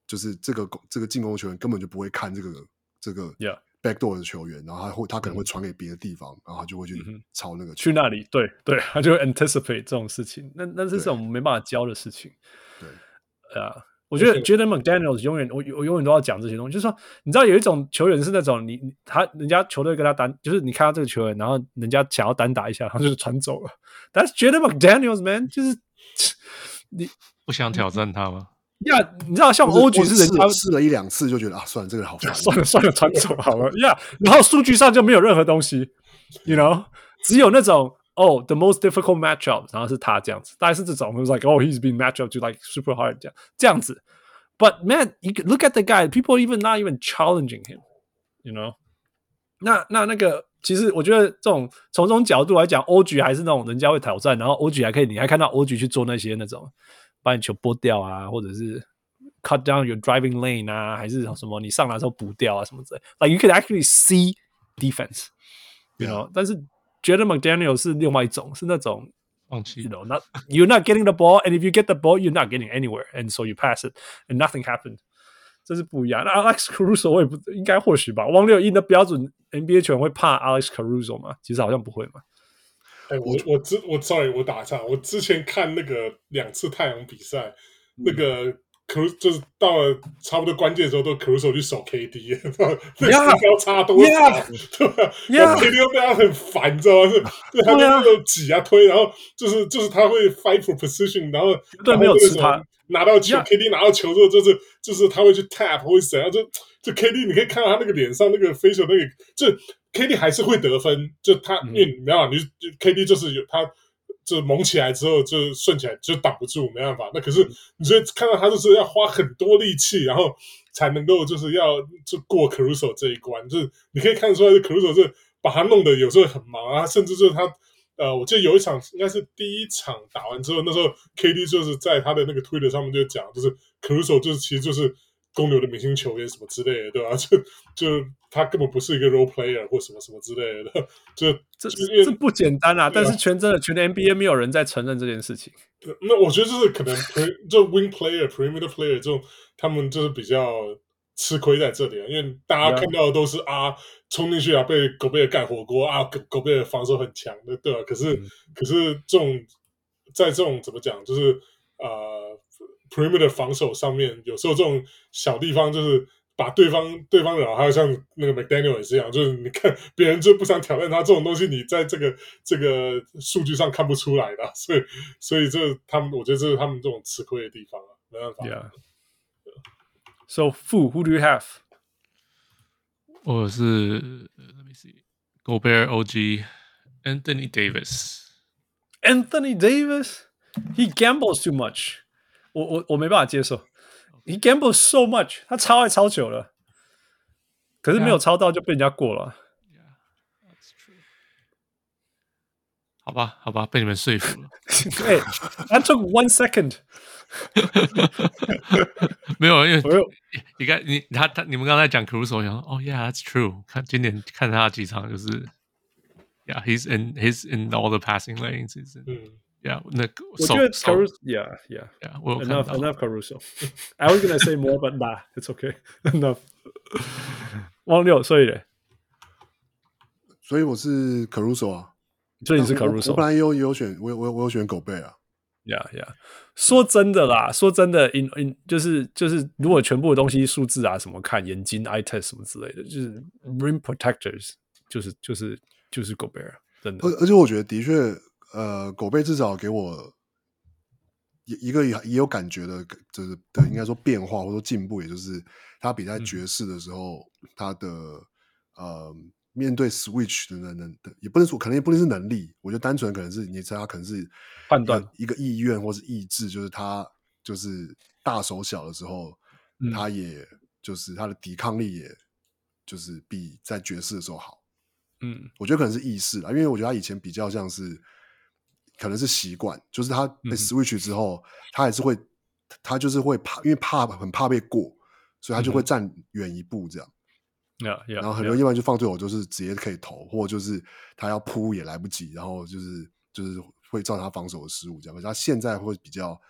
就是这个这个进攻球员根本就不会看这个这个，Yeah. Backdoor 的球员，然后他会他可能会传给别的地方，嗯、然后他就会去抄那个去那里，对对，他就会 anticipate 这种事情。那那是这种没办法教的事情。对啊，我觉得 Jaden McDaniels 永远我我永远都要讲这些东西，就是说，你知道有一种球员是那种你他人家球队跟他单，就是你看到这个球员，然后人家想要单打一下，然后就是传走了。但是 Jaden McDaniels man 就是 你不想挑战他吗？呀，yeah, 你知道像欧局是人家试了一两次就觉得啊，算了，这个好烦，算了算了，传走好了呀。Yeah, 然后数据上就没有任何东西，you know，只有那种哦、oh,，the most difficult matchup，然后是他这样子，大概是这种，was like oh he's been matched up to like super hard 这样这样子。But man, you look at the guy, people even not even challenging him，you know 那。那那那个，其实我觉得这种从这种角度来讲，欧局还是那种人家会挑战，然后欧局还可以，你还看到欧局去做那些那种。把你球拨掉啊，或者是 cut down your driving lane 啊，还是什么你上来之后补掉啊什么之类的。Like you could actually see defense，you know。Yeah. 但是 Jaden McDaniel 是另外一种，是那种放弃，you know，not you're not getting the ball，and if you get the ball，you're not getting anywhere，and so you pass it，and nothing happened。这是不一样。那 Alex Caruso 我也不应该或许吧。汪六一的标准 NBA 球员会怕 Alex Caruso 吗？其实好像不会嘛。 哎，我我之我 sorry，我打岔。我之前看那个两次太阳比赛，嗯、那个 Caruso 就是到了差不多关键的时候，都 Caruso 去守 KD，那身高差多少？Yeah, 对吧？KD 又被他很烦，你知道吗？是，对他那种挤啊推，然后就是就是他会 fight for position，然后对没有吃他拿到球 Yeah.，KD 拿到球之后，就是就是他会去 tap 或者怎样，就就 KD 你可以看到他那个脸上那个 facial 那个就。KD 还是会得分，就他，因为没办法，你 KD 就是有他，就猛起来之后就顺起来就挡不住，没办法。那可是你就看到他就是要花很多力气，然后才能够就是要就过 Caruso 这一关，就是你可以看得出来，Caruso 是把他弄得有时候很忙啊，甚至就是他，呃，我记得有一场应该是第一场打完之后，那时候 KD 就是在他的那个 Twitter 上面就讲，就是 Caruso 就是其实就是。公牛的明星球员什么之类的，对吧？就就他根本不是一个 role player 或什么什么之类的，就 这这这不简单啊！啊但是全真的全 NBA 没有人在承认这件事情。那我觉得就是可能就 wing player、perimeter player 这种，他们就是比较吃亏在这里啊，因为大家看到的都是.啊，冲进去啊，被狗贝尔干火锅啊，狗狗贝尔防守很强的，对吧？可是、嗯、可是这种在这种怎么讲，就是呃。Perimeter 防守上面，有时候这种小地方就是把对方对方惹，还有像那个 McDaniel 也是一样，就是你看别人就不想挑战他这种东西，你在这个这个数据上看不出来的，所以所以这他们，我觉得这是他们这种吃亏的地方啊，没办法。Yeah. So Fu, who do you have？我是 Let me see, Gobert, OG, Anthony Davis. Anthony Davis, he gambles too much. 我我我没办法接受，He gambles so much，他超爱超久了，可是没有超到就被人家过了。Yeah, that's true. 好吧，好吧，被你们说服了。对，I took one second。没有，因为你看你他他你们刚才讲 Caruso，我想说哦，Yeah，that's true。看今年看他几场就是，Yeah，he's in he's in all the passing lanes。嗯。Yeah，那个我觉得 Caruso，Yeah，Yeah，Yeah，Enough enough Caruso。I was gonna say more, but nah, it's okay. Enough。汪六，所以嘞，所以我是 Caruso 啊，所以你是 Caruso。我本来有有选，我我我有选狗贝啊。Yeah，Yeah。说真的啦，说真的，in in 就是就是，如果全部的东西数字啊什么看眼睛 eye test 什么之类的，就是 rim protectors，就是就是就是狗贝尔，真的。而而且我觉得的确，呃，狗贝至少给我一一个也也有感觉的，就是的应该说变化或者说进步，也就是他比在爵士的时候，嗯、他的呃面对 switch 的能能的，也不能说可能也不能是能力，我觉得单纯可能是你知道他可能是判断一个意愿或是意志，就是他就是大手小的时候，嗯、他也就是他的抵抗力也。就是比在爵士的时候好，嗯，我觉得可能是意识啦，因为我觉得他以前比较像是，可能是习惯，就是他被 switch 之后，嗯、他还是会，他就是会怕，因为怕很怕被过，所以他就会站远一步这样，嗯、然后很多一般就放对我就是直接可以投，或者就是他要扑也来不及，然后就是就是会造成他防守的失误这样，可是他现在会比较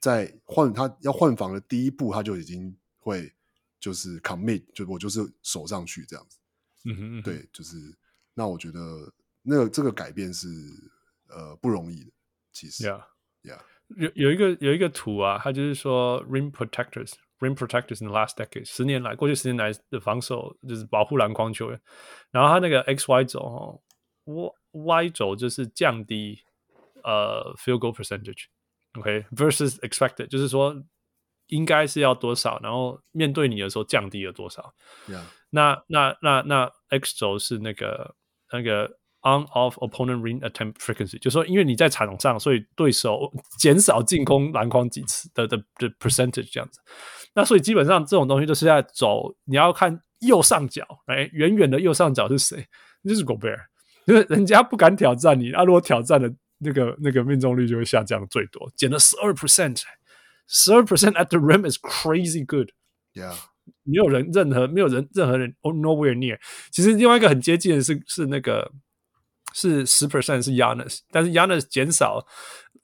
在换他要换防的第一步，他就已经会。就是 commit，就我就是守上去这样子，嗯哼，嗯哼，对，就是那我觉得那个这个改变是呃不容易的，其实，Yeah，Yeah，有有一个有一个图啊，它就是说 rim protectors，rim protectors in the last decade，十年来过去十年来的防守就是保护篮筐球员，然后它那个 X Y 轴哦，Y Y 轴就是降低呃 field goal percentage，OK，versus expected，就是说。应该是要多少，然后面对你的时候降低了多少？Yeah. 那那那那 X 轴是那个那个 on off opponent ring attempt frequency，就是说因为你在场上，所以对手减少进攻篮筐几次的的的 percentage 这样子。那所以基本上这种东西都是在走，你要看右上角，哎，远远的右上角是谁？就是 Gobert，就是人家不敢挑战你，那、啊、如果挑战的那个那个命中率就会下降最多，减了十二 percent。十二 percent at the rim is crazy good. Yeah，没有人任何没有人任何人 nowhere near。其实另外一个很接近的是是那个是十 percent 是 Giannis，但是 Giannis 减少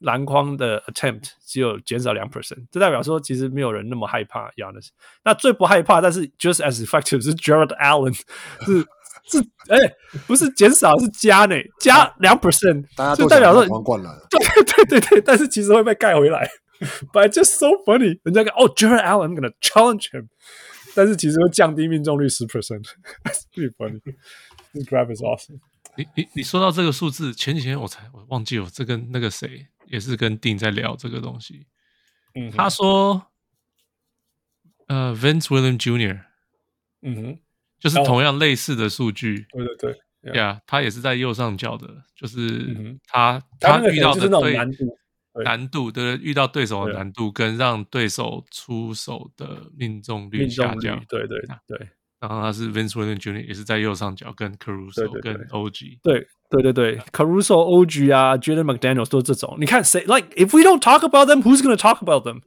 篮筐的 attempt 只有减少两 percent，这代表说其实没有人那么害怕 Giannis。那最不害怕但是 just as effective 是 Jarrett Allen，是是哎、欸、不是减少是加呢加两 percent，就代表说对对对对，但是其实会被盖回来。But just so funny，人家讲哦，Jarrett Allen，I'm gonna challenge him，但是其实会降低命中率十 percent，That's pretty funny。This grab is awesome。你你你说到这个数字，前几天我才我忘记了，这跟那个谁也是跟丁在聊这个东西。嗯，他说，呃，Vince Williams Jr.，嗯哼，就是同样类似的数据。对对对，呀，他也是在右上角的，就是他他遇到的对。难度的遇到对手的难度，跟让对手出手的命中率下降。对对对，然后他是 Vince Williams Jr. 也是在右上角，跟 Caruso 跟 OG。对对对对，Caruso、OG 啊，Jaden McDaniels 都是这种。你看谁？Like if we don't talk about them, who's gonna talk about them?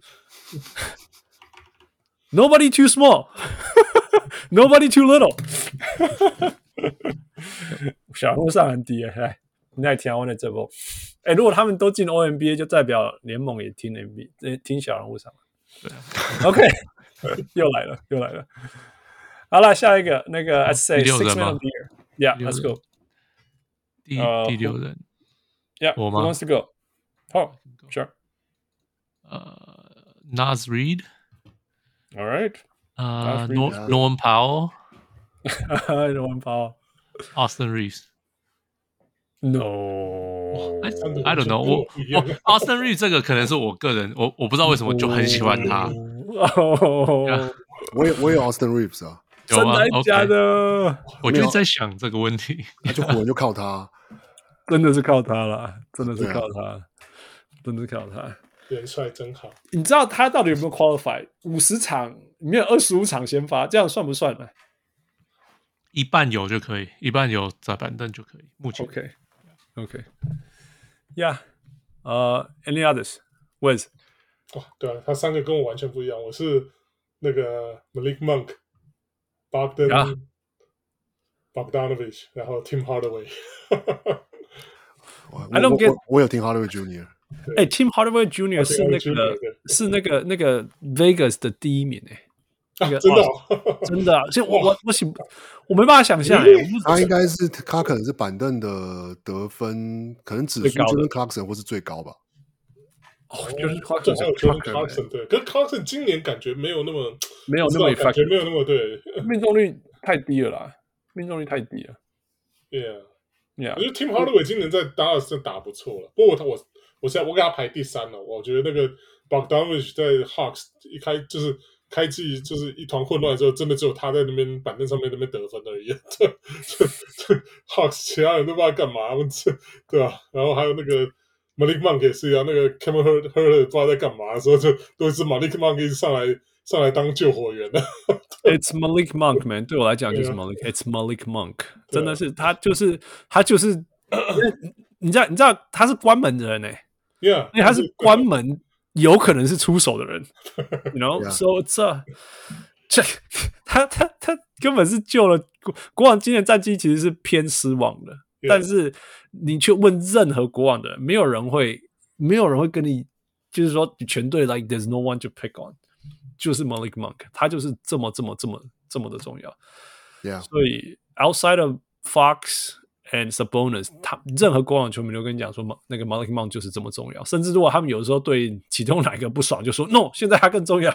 Nobody too small, nobody too little。小红上很低哎，你在听我的这波。哎，如果他们都进 O M B A，就代表联盟也听 N B，听小人物上。对，OK，又来了，又来了。好了，下一个那个 I say six man of the year，Yeah，let's go。第第六人，Yeah，我吗？Who wants to go？好，Sure。呃，Naz Reid。All right。呃，Norman Powell。Norman Powell。Austin Reeves。No，I I don't know 我。我 Austin Reeves 这个可能是我个人，我我不知道为什么就很喜欢他。我也我也 Austin Reeves 啊， 真的假的？我就在想这个问题，那 就可能就靠他，真的是靠他了，真的是靠他，真的是靠他。元帅真好。你知道他到底有没有 qualify？五十场里面有二十五场先发，这样算不算呢？一半有就可以，一半有在板凳就可以。目前 OK。Okay, yeah. 呃，Any others？Wiz？哦，对啊，他三个跟我完全不一样。我是那个 Malik Monk、Bogdan、Bogdanovich，然后 Tim Hardaway。I don't get。我有 Tim Hardaway Junior。哎，Tim Hardaway Junior 是那个是那个那个 Vegas 的第一名哎。啊、真的、哦，真的、啊，其实我我我想，我没办法想象，他应该是他可能是板凳的得分，可能指数就是 Clarkson 或是最高吧。哦，就是 Clarkson，对，可是 Clarkson 今年感觉没有那么没有那么感觉没有那么对，命中率太低了啦，命中率太低了。Yeah，Yeah. 我觉得 Tim Hardaway 今年在 Dallas 真打不错了，不过我我我现在我给他排第三了。我觉得那个 Bogdanovich 在 Hawks 一开就是开季就是一团混乱的时候，真的只有他在那边板凳上面那边得分而已。这这这 Hawks 其他人都不知道干嘛，这对吧、啊？然后还有那个 Malik Monk 也是一样，那个 Kevin Huerter 不知道在干嘛的时候，就都是 Malik Monk 一直上来。上来当救火员的，It's Malik Monk man，对我来讲就是 Malik，It's Malik Monk，真的是他就是他就是，你知道你知道他是关门的人呢、欸，Yeah，因为他是关门，有可能是出手的人，You know，So 这这他他他根本是救了国国王，今年战绩其实是偏失望的，但是你去问任何国王的人，没有人会没有人会跟你就是说全队 like there's no one to pick on。就是 Malik Monk，他就是这么这么这么这么的重要。Yeah. 所以 outside of Fox and Sabonis，他任何国王球迷都跟你讲说，那个 Malik Monk 就是这么重要。甚至如果他们有时候对其中哪一个不爽，就说 No，现在他更重要。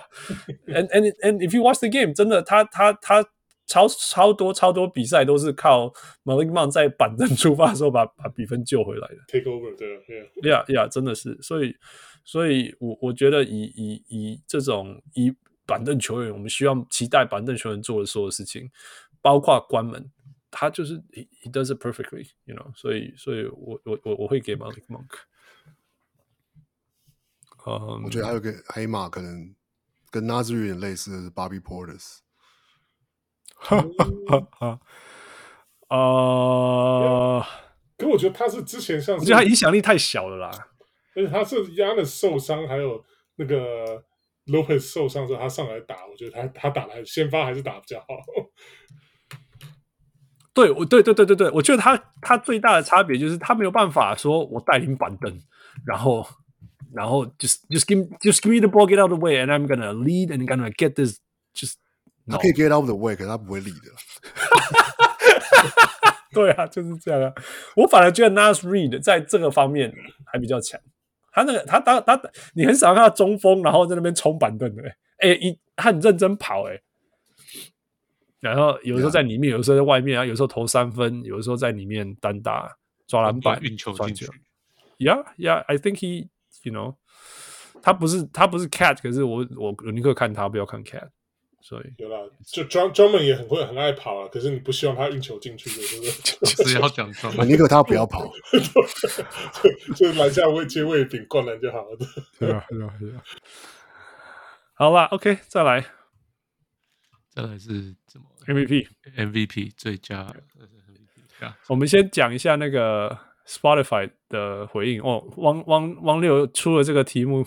and and and if you watch the game，真的他他他 超超多超多比赛都是靠 Malik Monk 在板凳出发的时候把把比分救回来的。Take over，对，Yeah Yeah，真的是，所以。所以我，我我觉得以以以这种以板凳球员，我们需要期待板凳球员做的所有事情，包括关门，他就是 he, he does it perfectly，you know。所以，所以我我我我会给 Malik Monk。嗯，我觉得还有个黑马，可能跟 Naz 有点类似的是 Bobby Portis。哈哈哈。啊，可我觉得他是之前像是，我觉得他影响力太小了啦。而且他是 Giannis 受伤，还有那个 Lopez 受伤之后，他上来打，我觉得他他打的先发还是打比较好。对，我对对对对对，我觉得他他最大的差别就是他没有办法说我带领板凳，然后然后 just just give just give me the ball get out of the way and I'm gonna lead and gonna get this just。他可以 get out of the way，可是他不会 lead 的。对啊，就是这样啊。我反而觉得 Nas Reed 在这个方面还比较强。他那个，他当他，他，你很少看到中锋，然后在那边冲板凳的，哎，一他很认真跑，哎，然后有的时候在里面，有的时候在外面啊，有时候投三分，有的时候在里面单打、抓篮板、运球进去。Yeah, yeah, I think he, you know，他不是他不是 cat，可是我我我宁可看他，不要看 cat。所以有啦，就专专门也很会很爱跑啊，可是你不希望他运球进去，对不对？就 是要讲专门，宁可他不要跑，就篮下位接位饼灌篮就好了。对啊，对啊，对啊。好啦，OK，再来，再来是怎么？MVP，MVP 最佳 MVP。我们先讲一下那个 Spotify 的回应哦。汪汪汪六出了这个题目，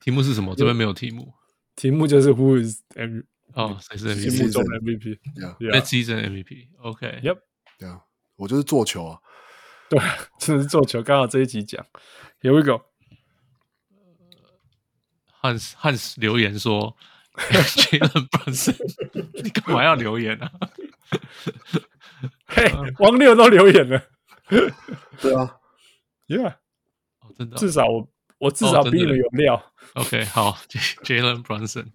题目是什么？这边没有题目。题目就是 Who is M 哦，谁是心目中 MVP？That season MVP，OK，Yup。对啊，我就是做球啊。对，就是做球。刚好这一集讲有一个汉斯汉斯留言说，确认不是你干嘛要留言呢？嘿，王六都留言了，对啊，Yeah，哦，真的，至少我。我至少比你们有料。OK，好，Jalen Brunson，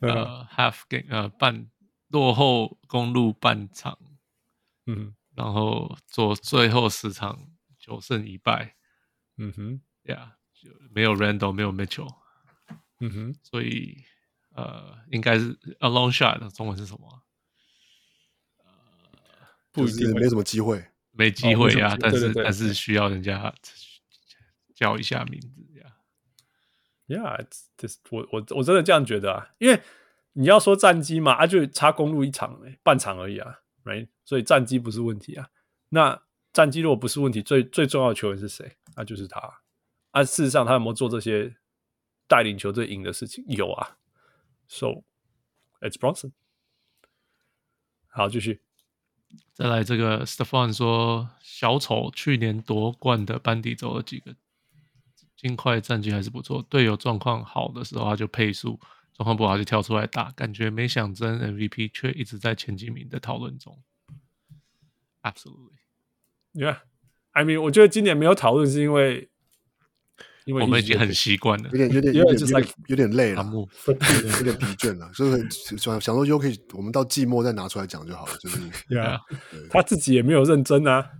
呃，half game，呃，半落后公路半场，嗯，然后做最后十场九胜一败，嗯哼，Yeah，就没有 Randle，没有 Mitchell，嗯哼，所以呃，应该是 a long shot，中文是什么？呃，不一定，没什么机会，没机会呀，但是但是需要人家 叫一下名字。Yeah，这我我我真的这样觉得啊，因为你要说战绩嘛，啊就差公路一场，欸，半场而已啊，right？所以战绩不是问题啊。那战绩如果不是问题，最最重要的球员是谁？那就是他。啊，事实上他有没有做这些带领球队赢的事情？有啊。So it's Bronson。好，继续。再来这个 Stefan 说，小丑去年夺冠的班底走了几个。金块战绩还是不错，队友状况好的时候他就配速，状况不好就跳出来打，感觉没想争 MVP 却一直在前几名的讨论中。Absolutely，yeah，I mean，我觉得今年没有讨论是因为因为我们已经很习惯了，有点有点有点有点有点累了，有点疲倦了，所以想想说 U 可以，我们到季末再拿出来讲就好了，就是对啊，他自己也没有认真啊，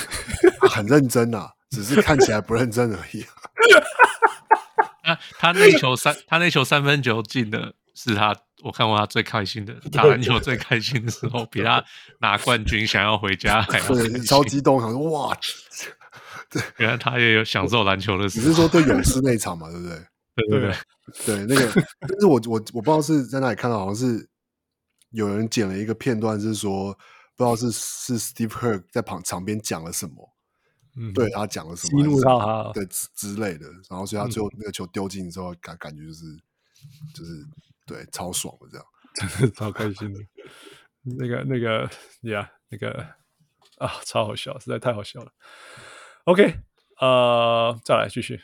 很认真啊，只是看起来不认真而已。他他那球三他那球三分球进的是他，我看过他最开心的 打篮球最开心的时候，比他拿冠军想要回家还要超激动，想说哇。对，原来他也有享受篮球的时候。只是说对勇士那一场嘛，对不对？对对对，对那个，但是我我我不知道是在哪里看到，好像是有人剪了一个片段，是说不知道是是 Steve Kerr 在旁场边讲了什么，嗯，对他讲了什么，激怒到他，对之之类的，然后所以他最后那个球丢进之后，感感觉就是就是对超爽的这样，真的超开心的，那个那个呀，那个啊，超好笑，实在太好笑了。OK，呃，再来继续。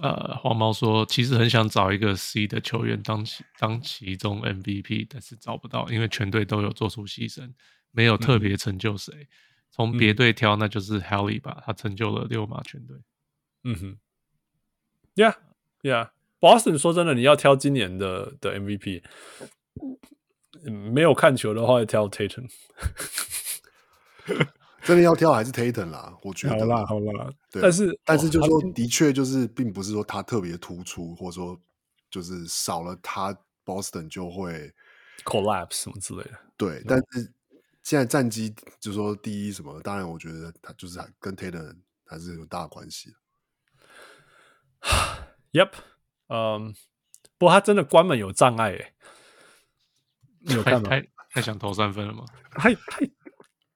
呃，黄毛说，其实很想找一个 C 的球员当其当其中 MVP，但是找不到，因为全队都有做出牺牲，没有特别成就谁。从别队挑，那就是 Hallie 吧，他成就了六马全队。嗯哼，Yeah，Yeah，Boston 说真的，你要挑今年的的 MVP，嗯，没有看球的话，挑 Tatum。真的要挑还是 Tatum 啦，我觉得。好啦好啦，对。但是但是就是说，的确就是，并不是说他特别突出，或者说就是少了他，Boston 就会 collapse 什么之类的。对，嗯、但是现在战绩就是说第一什么，当然我觉得他就是跟 Tatum 还是有大关系。Yep，嗯、um,，不过他真的关门有障碍诶，你有看吗？太太想投三分了吗？太太。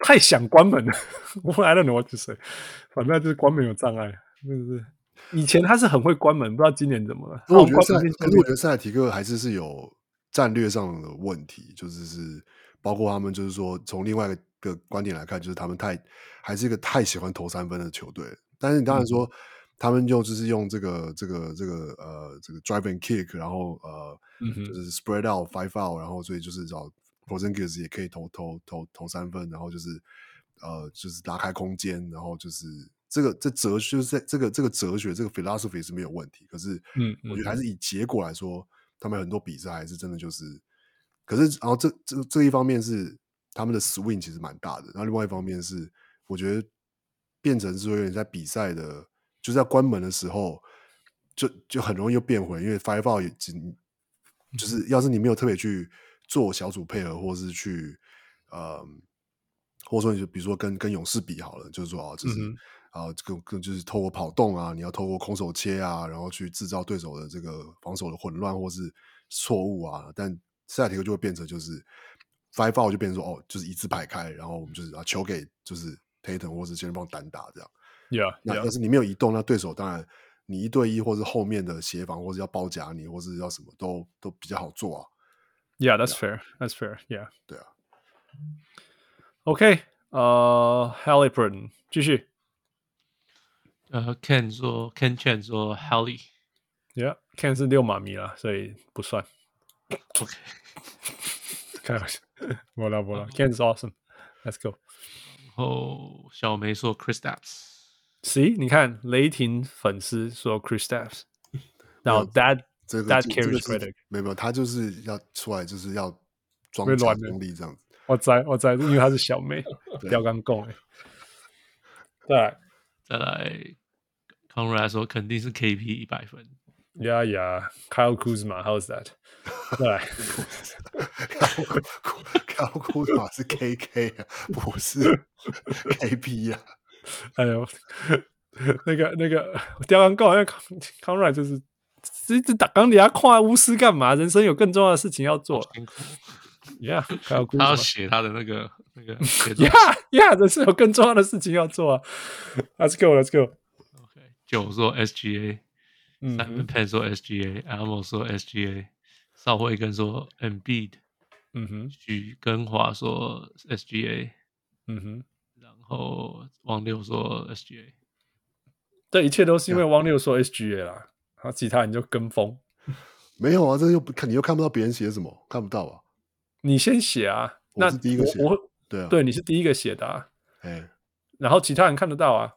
太想关门了，我 I don't know what to say，反正就是关门有障碍，是不是？以前他是很会关门，不知道今年怎么了。我觉得塞，可是我觉得塞尔提克还是是有战略上的问题，就是是包括他们就是说从另外一个观点来看，就是他们太还是一个太喜欢投三分的球队。但是你当然说、嗯、他们就就是用这个这个这个呃这个 drive and kick，然后呃、嗯、就是 spread out five out，然后所以就是找。Porzingis 也可以投投投投三分，然后就是呃，就是拉开空间，然后就是这个这哲学，就是在这个这个哲学，这个 philosophy 是没有问题。可是，嗯，我觉得还是以结果来说，嗯、他们很多比赛还是真的就是，可是然后这这这一方面是他们的 swing 其实蛮大的，然后另外一方面是我觉得变成是说有点在比赛的，就是在关门的时候，就就很容易又变回，因为 five out 也就是要是你没有特别去。做小组配合，或是去，呃，或者说你就比如说跟跟勇士比好了，就是说啊，就是、嗯、啊，跟跟就是透过跑动啊，你要透过空手切啊，然后去制造对手的这个防守的混乱或是错误啊。但塞尔提克就会变成就是 five out 就变成说哦，就是一字排开，然后我们就是啊球给就是 Tatum 或是先锋单打这样。Yeah，那要是你没有移动，那对手当然你一对一或是后面的协防或是要包夹你或是要什么都都比较好做啊。Yeah, that's fair. That's fair. Yeah. 对啊。OK，呃、uh,，Haliburton 继续。呃、uh,，Ken 说，Ken Chen 说，Hallie。Yeah，Ken 是六马迷啦，所以不算。OK，开玩笑，不了不了。Ken is awesome. Let's go。然后小梅说，Kristaps。See，你看雷霆粉丝说 Kristaps。然后 That。这个 That carries credit，没有没有，他就是要出来，就是要装假功力这样子。我在我在，因为他是小妹，吊钢贡。再来再来，Conrad 说肯定是 KP 一百分。Yeah yeah，Kyle Kuzma，How's that？再来，Kyle Kuzma 是 KK 啊，不是 KP 啊。哎呦，那个那个吊钢贡，因为 Conrad 就是。一直打钢底下跨巫师干嘛？人生有更重要的事情要做。Yeah，他要写他的那个那个。Yeah，Yeah，人生有更重要的事情要做啊。Let's go，Let's go。OK，九说 SGA，三分 Pen 说 SGA，Amo 说 SGA，邵慧根说 Embiid，嗯哼，许根华说 SGA，嗯哼，然后汪六说 SGA。这一切都是因为汪六说 SGA 啦。然后其他人就跟风，没有啊，这又不看，你又看不到别人写什么，看不到啊。你先写啊，那我是第一个写，我对啊，对，你是第一个写的啊，哎，然后其他人看得到啊。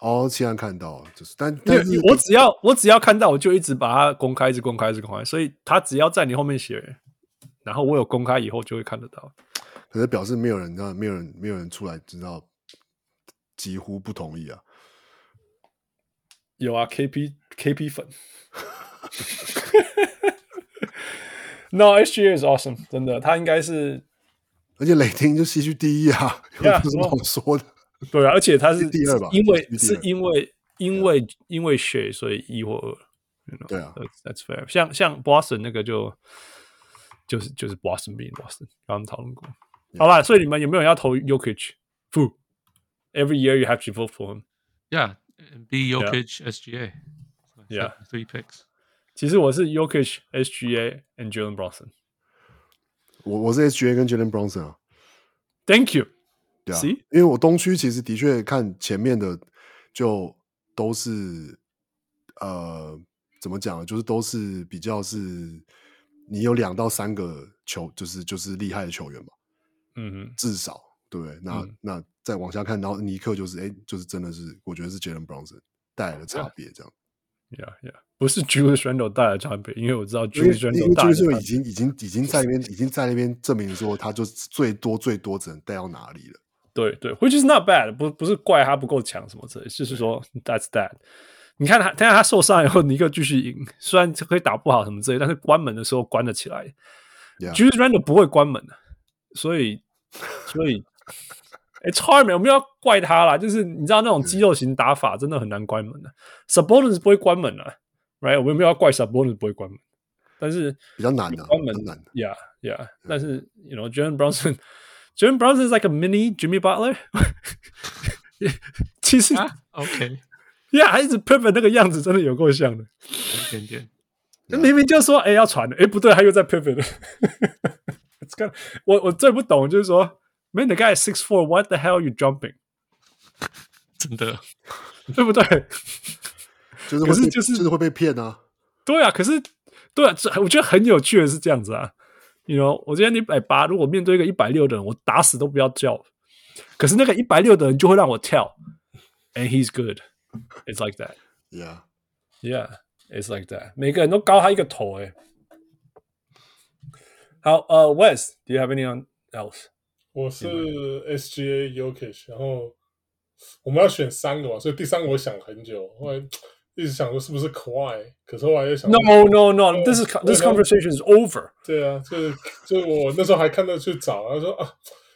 哦，现在看到就是，但但是我只要我只要看到，我就一直把它公开，一直公开，一直公开，所以他只要在你后面写，然后我有公开以后就会看得到。可是表示没有人知道，没有人没有人出来知道，几乎不同意啊。有啊，KP KP 粉。No，SGA is awesome，真的，他应该是，而且雷霆就西区第一啊，有什么好说的？对啊，而且他是第二吧，因为是因为因为因为血，所以一或二。对啊，That's fair。像像 Boston 那个就就是就是 Boston being Boston，刚刚讨论过。好啦，所以你们有没有人要投 Jokic？Who？Every year you have to vote for him。Yeah，be Jokic SGA。Yeah，three picks。其实我是 Jokic SGA and Jalen Brunson。我我是 SGA 跟 Jalen Brunson 啊。Thank you。 对啊，因为我东区其实的确看前面的就都是呃，怎么讲，就是都是比较是你有两到三个球，就是就是厉害的球员嘛。嗯哼，至少对不对？那、嗯、那再往下看，然后尼克就是哎，就是真的是我觉得是杰伦布朗森带来的差 别这样。Yeah, yeah，不是 Julius Randle 带来的差别，因为我知道 Julius Randle 带来的已经已经已经在那边已经在那边证明说，他就最多最多只能带到哪里了。对对，which is not bad，不不是怪他不够强什么之类，就是说 that's that。你看他，看他受伤以后，尼克继续赢，虽然可以打不好什么之类，但是关门的时候关得起来。Yeah. Julius Randle 不会关门的，所以所以。哎，超二没有，我们要怪他啦。就是你知道那种肌肉型打法真的很难关门的。Sabonis 不会关门的，right？我们没有要怪 Sabonis 不会关门，但是比较难的，关门难的。Yeah, yeah。但是，you know，Jalen Brunson，Jalen Brunson is like a mini Jimmy Butler。其实，OK，Yeah，他一直 pivot 那个样子真的有够像的，一点点。那明明就说哎要传的，哎不对，他又在 pivot。我我最不懂就是说。Man, the guy is six four. What the hell are you jumping？真的，对不对？就是，可是就是就是会被骗啊。对啊，可是对啊，这我觉得很有趣的是这样子啊。 You know，我今天一百八，如果面对一个一百六的人，我打死都不要叫。可是那个一百六的人就会让我跳。And he's good. It's like that. Yeah, yeah. It's like that. 每个人都高他一个头诶。好，呃，Wes，do you have anyone else？我是 SGA Yokish，然后我们要选三个嘛，所以第三个我想很久，后来一直想说是不是 Kawhi，可是后来又想 No No No，this is this conversation is over。对啊，就是就是我那时候还看到去找，他说啊，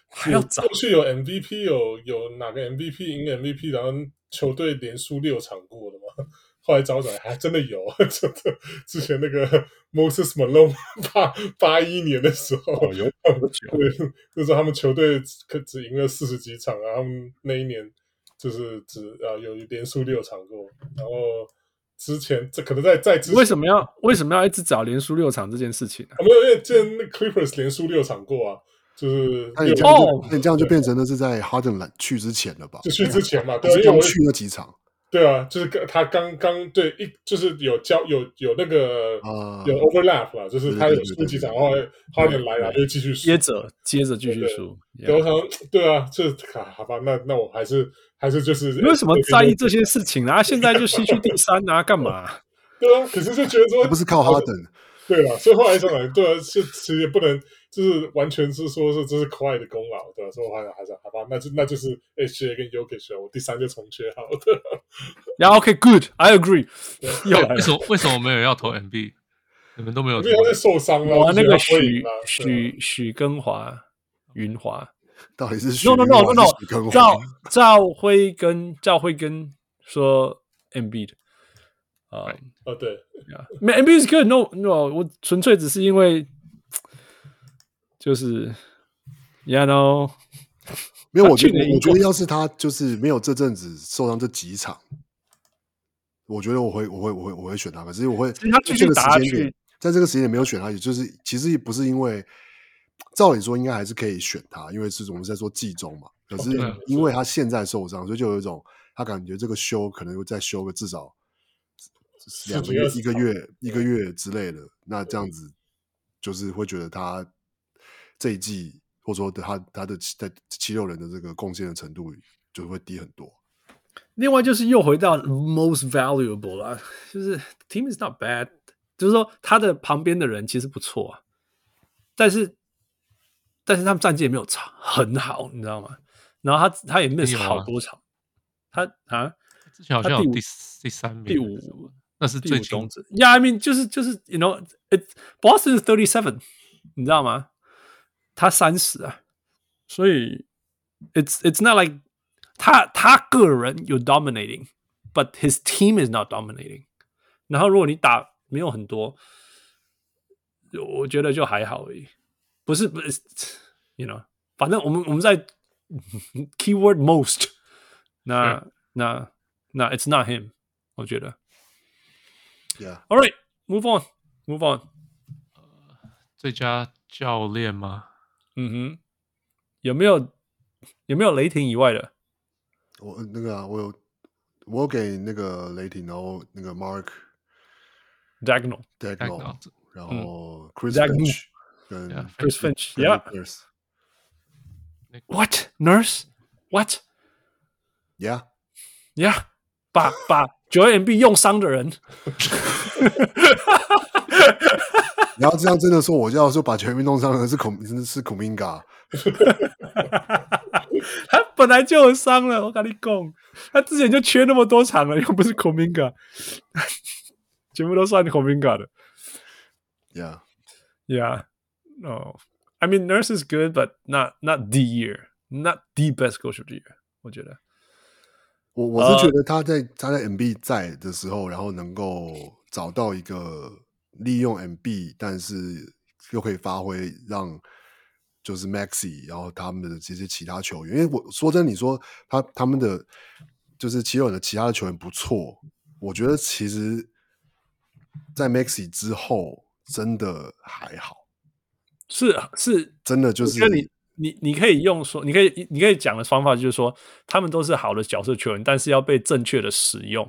还要找，过去有 MVP 有有哪个 MVP 赢 MVP，然后球队连输六场过的吗？后来找找，还真的有，真的。之前那个 Moses Malone 八八一年的时候，哦、有对，那时候他们球队可只赢了四十几场啊。他们那一年就是只啊有连输六场过。然后之前这可能在在之前为什么要为什么要一直找连输六场这件事情呢、啊？没有，因为之前那 Clippers 连输六场过啊，就是那你这样就那你这样就变成了是在 Harden 来去之前了吧？就去之前嘛，对，就去那几场。对啊，就是他刚刚对一就是有交有有那个、uh, 有 overlap 嘛，就是他有输几场，然后哈点来了又继续输，接着接着继续输。有可能对啊，这好吧，那那我还是还是就是你为什么在意这些事情啊？现在就西区第三啊，干嘛？对啊，可是就觉得说不是靠哈登，对啊，所以后来上来对啊，是其实也不能。就是完全是说是这是 Kawhi 的功劳，对吧？所以我还是还是好吧，那就那就是 SGA 跟 Jokic 我第三就重缺好的。然后 OK，Good，I agree。又来为什么为什么没有要投 MB？你们都没有投？因为他受伤了。我那个许许许根华云华到底是许 No No No No No 赵赵辉跟赵辉跟说 MB 的啊啊对，MB 是 Good，No No，我纯粹只是因为。就是，Yeah No，没有，我觉得，我觉得要是他就是没有这阵子受伤这几场，我觉得我会，我会，我会，我会选他。可是我会，他继续打下去，在这个时间点没有选他，也就是其实也不是因为，照理说应该还是可以选他，因为是我们在说季中嘛。可是因为他现在受伤，所以就有一种他感觉这个休可能会再休个至少两个月、一个月、一个月之类的。那这样子就是会觉得他。这一季，或者说他他的在七六人的这个贡献的程度就会低很多。另外就是又回到 most valuable 啦，就是 team is not bad，就是说他的旁边的人其实不错啊，但是但是他们战绩也没有差很好，你知道吗？然后他他也 miss 好多场，他啊，之前好像有第第三名，第五，那是最终止。Yeah，I mean 就是就是 you know it Boston is thirty seven，你知道吗？他三十啊，所以 it's it's not like 他他个人有 dominating，but his team is not dominating。然后如果你打没有很多，我觉得就还好而已。不是不是，you know，反正我们我们在 keyword most，那那那 it's not him，我觉得。 Yeah. All right, move on, move on。最佳教练吗？嗯哼，有没有有没有雷霆以外的？我那个啊，我有我有给那个雷霆，然后那个 Mark Daigneault，Daigneault，然后 Chris Finch 跟 Chris Finch，Yeah，What Nurse？What？Yeah，Yeah，把把 九 MB 用伤的人。你要这样真的说，我就要说把全民弄伤的人是孔，真 的是孔明嘎。他本来就有伤了，我跟你讲，他之前就缺那么多场了，又不是孔明嘎，全部都算孔明嘎的。Yeah, yeah. No, I mean Nurse is good, but not not the year, not the best coach of the year。我觉得，我我是觉得他在、uh, 他在 MB 在的时候，然后能够找到一个。利用 MB，但是又可以发挥，让就是 Maxi，然后他们的这些其他球员，因为我说真，你说他他们的就是奇洛人的其他的球员不错，我觉得其实，在 Maxi 之后真的还好，是是，真的就是你你你可以用说，你可以你可以讲的方法就是说，他们都是好的角色球员，但是要被正确的使用，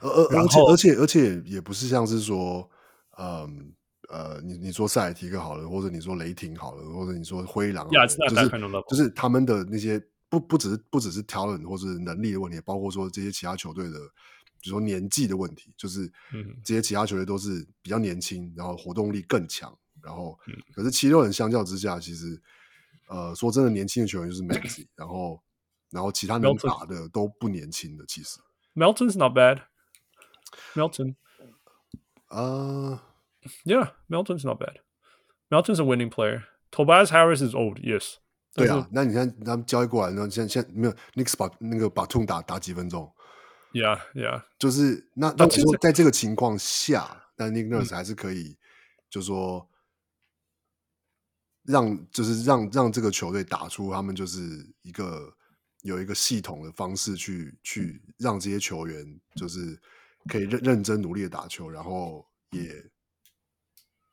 而而而且而且而且也不是像是说。嗯呃，你你说塞尔提克好了，或者你说雷霆好了，或者你说灰狼就是就是他们的那些不不只是不只是 talent 或者能力的问题，包括说这些其他球队的，比如说年纪的问题，就是这些其他球队都是比较年轻，然后活动力更强，然后可是七六人相较之下，其实呃说真的，年轻的球员就是 Maxey，然后然后其他能打的都不年轻的，其实 Melton's not bad，Melton。Uh, yeah, Melton's not bad. Melton's a winning player. Tobias Harris is old, yes. 对啊，那你看他们交易过来，呢，现在现在没有 Knicks 把那个把 Batum 打打几分钟？Yeah, yeah，就是那那我说在这个情况下，但 Nurse 还是可以，嗯、就是说让就是让让这个球队打出他们就是一个有一个系统的方式去去让这些球员就是。可以认认真努力的打球，然后也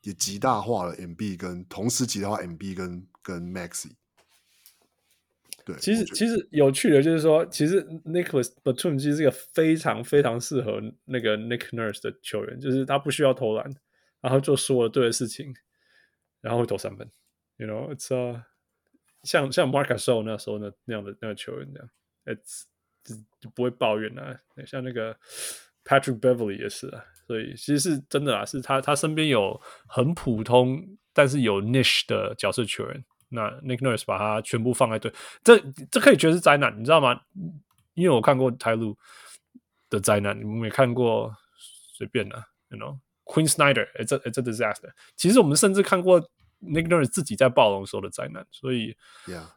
也极大化了 MB 跟同时极大化 MB 跟跟 Maxi。对，其实其实有趣的就是说，其实 Nicholas Batum 其实是一个非常非常适合那个 Nick Nurse 的球员，就是他不需要投篮，然后就说了对的事情，然后会投三分。You know, it's a 像像 Marc Gasol 那时候那那样的那个球员这样，it's 就就不会抱怨啊，像那个。Patrick Beverly 也是啊，所以其实是真的啊，是他他身边有很普通但是有 niche 的角色球员，那 Nick Nurse 把他全部放在队，这这可以觉得是灾难，你知道吗？因为我看过台路的灾难，你们没看过随便的，you know，Queen Snyder，it's a it's a disaster。其实我们甚至看过。Nick Nurse 自己在暴龙时候的灾难，所以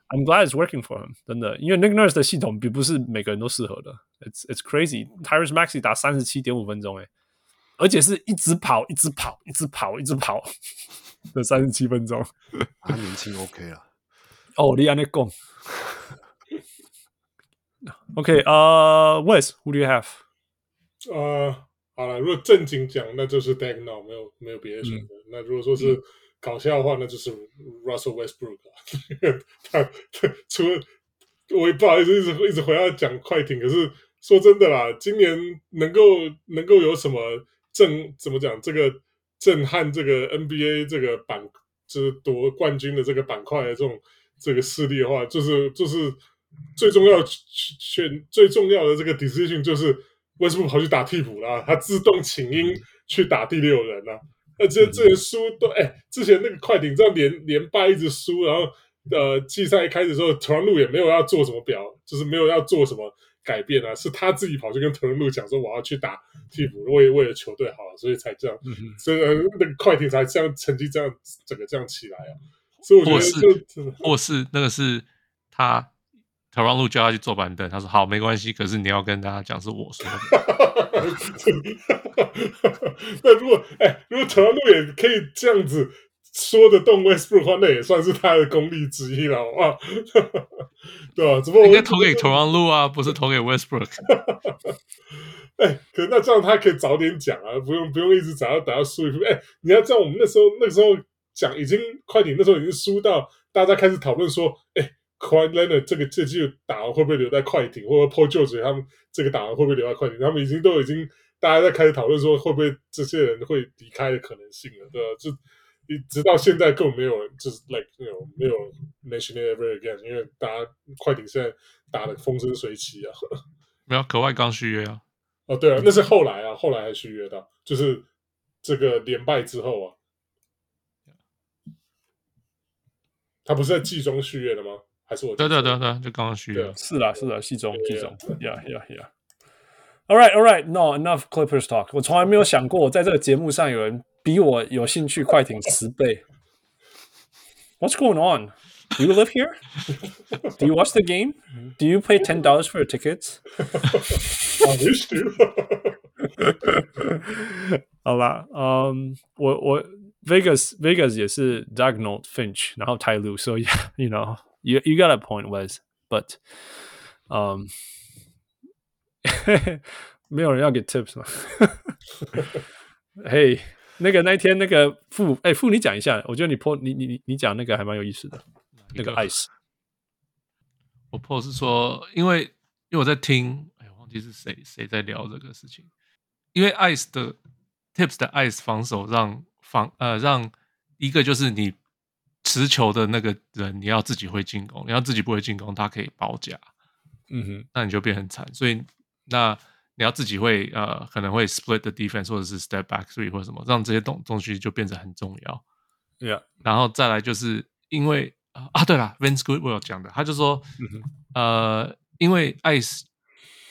，I'm glad it's working for him。真的，因为 Nick Nurse 的系统并不是每个人都适合的。It's it's crazy。Tyrese Maxey 打三十七点五分钟，哎，而且是一直跑，一直跑，一直跑，一直跑的三十七分钟。他年轻 OK 啊。哦，你安尼讲。OK，呃，Wes，Who do you have？呃，好了，如果正经讲，那就是 Daigneault，没有没有别的选择。那如果说是搞笑的话，那就是 Russell Westbrook 啊。他他除了我也不好意思一直一直回来讲快艇，可是说真的啦，今年能够能够有什么震怎么讲这个震撼这个 NBA 这个板就是夺冠军的这个板块的这种这个势力的话，就是就是最重要选最重要的这个 decision 就是 Westbrook 跑去打替补啦，他自动请缨去打第六人啦。那这这些输都哎，之前那个快艇这样连连败一直输，然后呃季赛一开始的时候，特伦路也没有要做什么表，就是没有要做什么改变啊，是他自己跑去跟特伦路讲说我要去打替补，为为了球队好，所以才这样，所以那个快艇才这样成绩这样整个这样起来啊。所以我觉得是或是那个是他特伦卢叫他去坐板凳，他说好没关系，可是你要跟大家讲是我说的。那如果哎，如果特伦卢也可以这样子。说得动 Westbrook 的话，那也算是他的功力之一了，好不好？对吧？只不过应该投给 Toronto 啊，不是投给 Westbrook。哎、欸，可是那这样他可以早点讲啊，不用不用一直等到等到输。哎、欸，你要知道我们那时候那时候讲已经快艇那时候已经输到大家开始讨论说，哎、欸、Kawhi Leonard 这个这季打完会不会留在快艇，或者 Paul George 他们这个打完会不会留在快艇？他们已经都已经大家在开始讨论说会不会这些人会离开的可能性了，对吧？就。一直到现在根本没有人，就是 like you know 没有 mention it ever again，因为大家快艇现在打的风生水起啊。没有，可外刚续约啊。哦，对啊，那是后来啊，后来还续约的，就是这个连败之后啊。他不是在季中续约的吗？还是我？对对对对，就刚刚续约。是啦是啦，季中季中，yeah yeah yeah。All right all right, no enough Clippers talk。我从来没有想过，我在这个节目上有人。比我有兴趣快艇十倍。What's going on? Do you live here? Do you watch the game? Do you pay ten dollars for your tickets? I wish to. 好吧，嗯，我我 Vegas Vegas 也是 Daigneault Finch，然后 Ty Lue，所以 you know you you got a point was but um 没有人要给 tips 吗？嘿。hey, 那个那天那个傅哎傅你讲一下，我觉得你 po 你你你你讲那个还蛮有意思的，那个 ice。我 po 是说，因为因为我在听，哎，忘记是谁谁在聊这个事情。因为 ice 的 tips 的 ice 防守让防呃让一个就是你持球的那个人你要自己会进攻，你要自己不会进攻，他可以包夹，嗯哼，那你就变很惨。所以那。你要自己会呃，可能会 split the defense 或者是 step back three 或者什么，让这些东东西就变得很重要。Yeah，然后再来就是因为啊，对了，Vince Goodwill 讲的，他就说，嗯、哼呃，因为 ice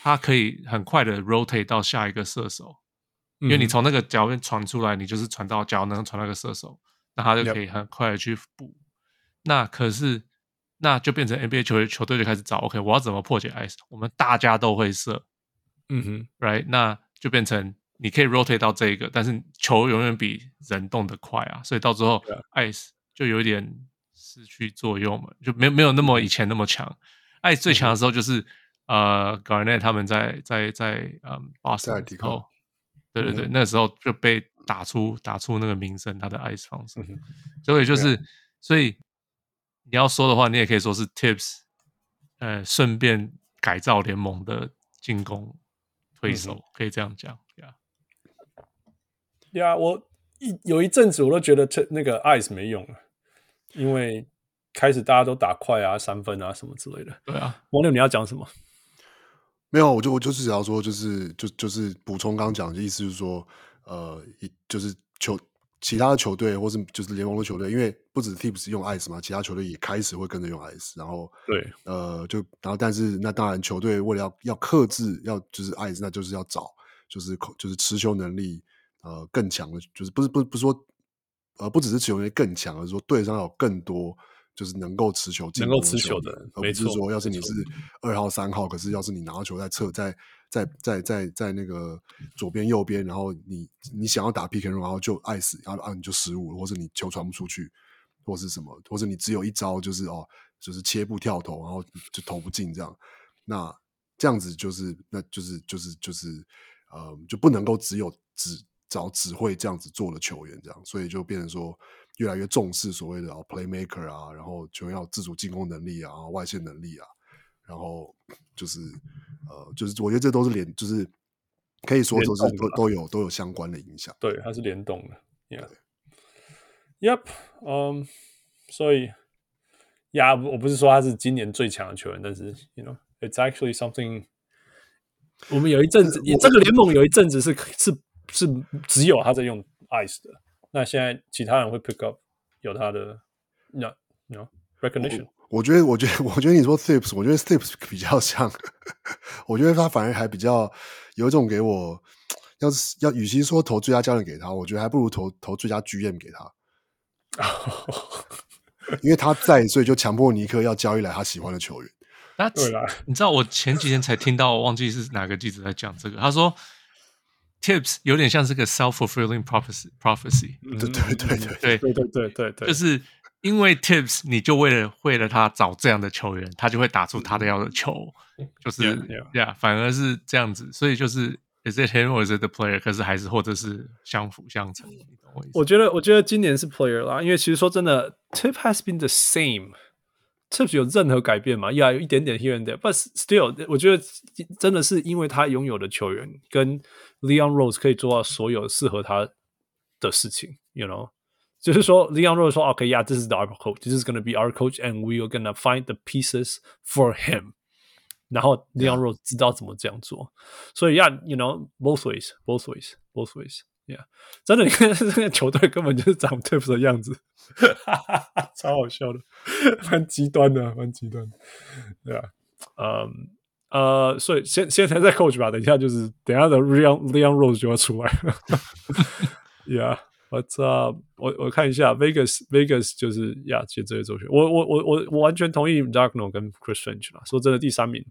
他可以很快的 rotate 到下一个射手，嗯、因为你从那个脚面传出来，你就是传到脚能传那个射手，那他就可以很快的去补。那可是那就变成 NBA 球球队就开始找，OK，我要怎么破解 ice？我们大家都会射。嗯哼，right，那就变成你可以 rotate 到这一个，但是球永远比人动得快啊，所以到最后 ice 就有点失去作用嘛，就没有没有那么以前那么强。ice 最强的时候就是呃 Garnett 他们在在在嗯 Boston 以后，对对对，那时候就被打出打出那个名声，他的 ice 方式。所以就是所以你要说的话，你也可以说是 tips，呃，顺便改造联盟的进攻。推手、嗯、可以这样讲，呀，呀，我一有一阵子我都觉得这那个 ice 没用了，因为开始大家都打快啊、三分啊什么之类的。对啊，王六你要讲什么？没有，我就我就是想要说，就是就就是补充刚刚讲的意思，就是说，呃，一就是球。其他的球队，或是就是联盟的球队，因为不止 Tips 用 Ice 嘛，其他球队也开始会跟着用 Ice，然后对，呃，就然后但是那当然球队为了要要克制，要就是 Ice，那就是要找就是就是持球能力呃更强的，就是不是不是不是说呃不只是持球能力更强，而是说队上有更多就是能够持球能够持球的人，而不是说要是你是二号三号，可是要是你拿到球在侧在。在在在在那个左边右边，然后你你想要打 pick and roll，然后就爱死，然后啊你就失误，或者你球传不出去，或是什么，或者你只有一招就是哦，就是切步跳投，然后就投不进这样。那这样子就是那就是就是就是呃，就不能够只有只找只会这样子做的球员这样，所以就变成说越来越重视所谓的 playmaker 啊，然后球员要自主进攻能力啊，外线能力啊。然后就是呃，就是我觉得这都是联，就是可以说都是都都有都有相关的影响。对，它是联动的。Yeah. Yep. 嗯，所以呀，我不是说他是今年最强的球员，但是，you know，it's actually something。我们有一阵子，也这个联盟有一阵子是是是只有他在用 ice 的，那现在其他人会 pick up 有他的，no no recognition。我觉得，我觉得，我觉得你说 Thibs，我觉得 Thibs 比较像，我觉得他反而还比较有一种给我，要是要与其说投最佳教练给他，我觉得还不如投投最佳 GM 给他，因为他在，所以就强迫尼克要交易来他喜欢的球员。那对啦，你知道我前几天才听到，我忘记是哪个记者在讲这个，他说 Thibs 有点像是个 self-fulfilling prophecy，prophecy，对对对对对对对对对对，就是。因为 Thibs，你就为了为了他找这样的球员，他就会打出他的要的球，就是呀反而是这样子，所以就是 is it him or is it the player？可是还是或者是相辅相成。我，我觉得，我觉得今年是 player 啦，因为其实说真的，Thibs has been the same，Thibs 有任何改变吗？呀，有一点点 here and there，but still，我觉得真的是因为他拥有的球员跟 Leon Rose 可以做到所有适合他的事情，you know。就是说，Leon Rose 说：“OK，yeah，this is our coach，this is gonna be our coach，and we are gonna find the pieces for him。”然后 Leon Rose 知道怎么这样做，所以，yeah，you know，both ways，both ways，both ways，yeah，真的，你看这个球队根本就是长 Thibs 的样子，哈哈哈，超好笑的，蛮极端的，蛮极端的，对啊，嗯，呃，所以现现在在 coach 吧，等一下就是等一下的 Leon Leon Rose 就要出来了，yeah。 我操！我我看一下 Vegas Vegas 就是呀，其实这些周选，我我我我我完全同意 Darkno 跟 Chris Finch 啦。说真的，第三名，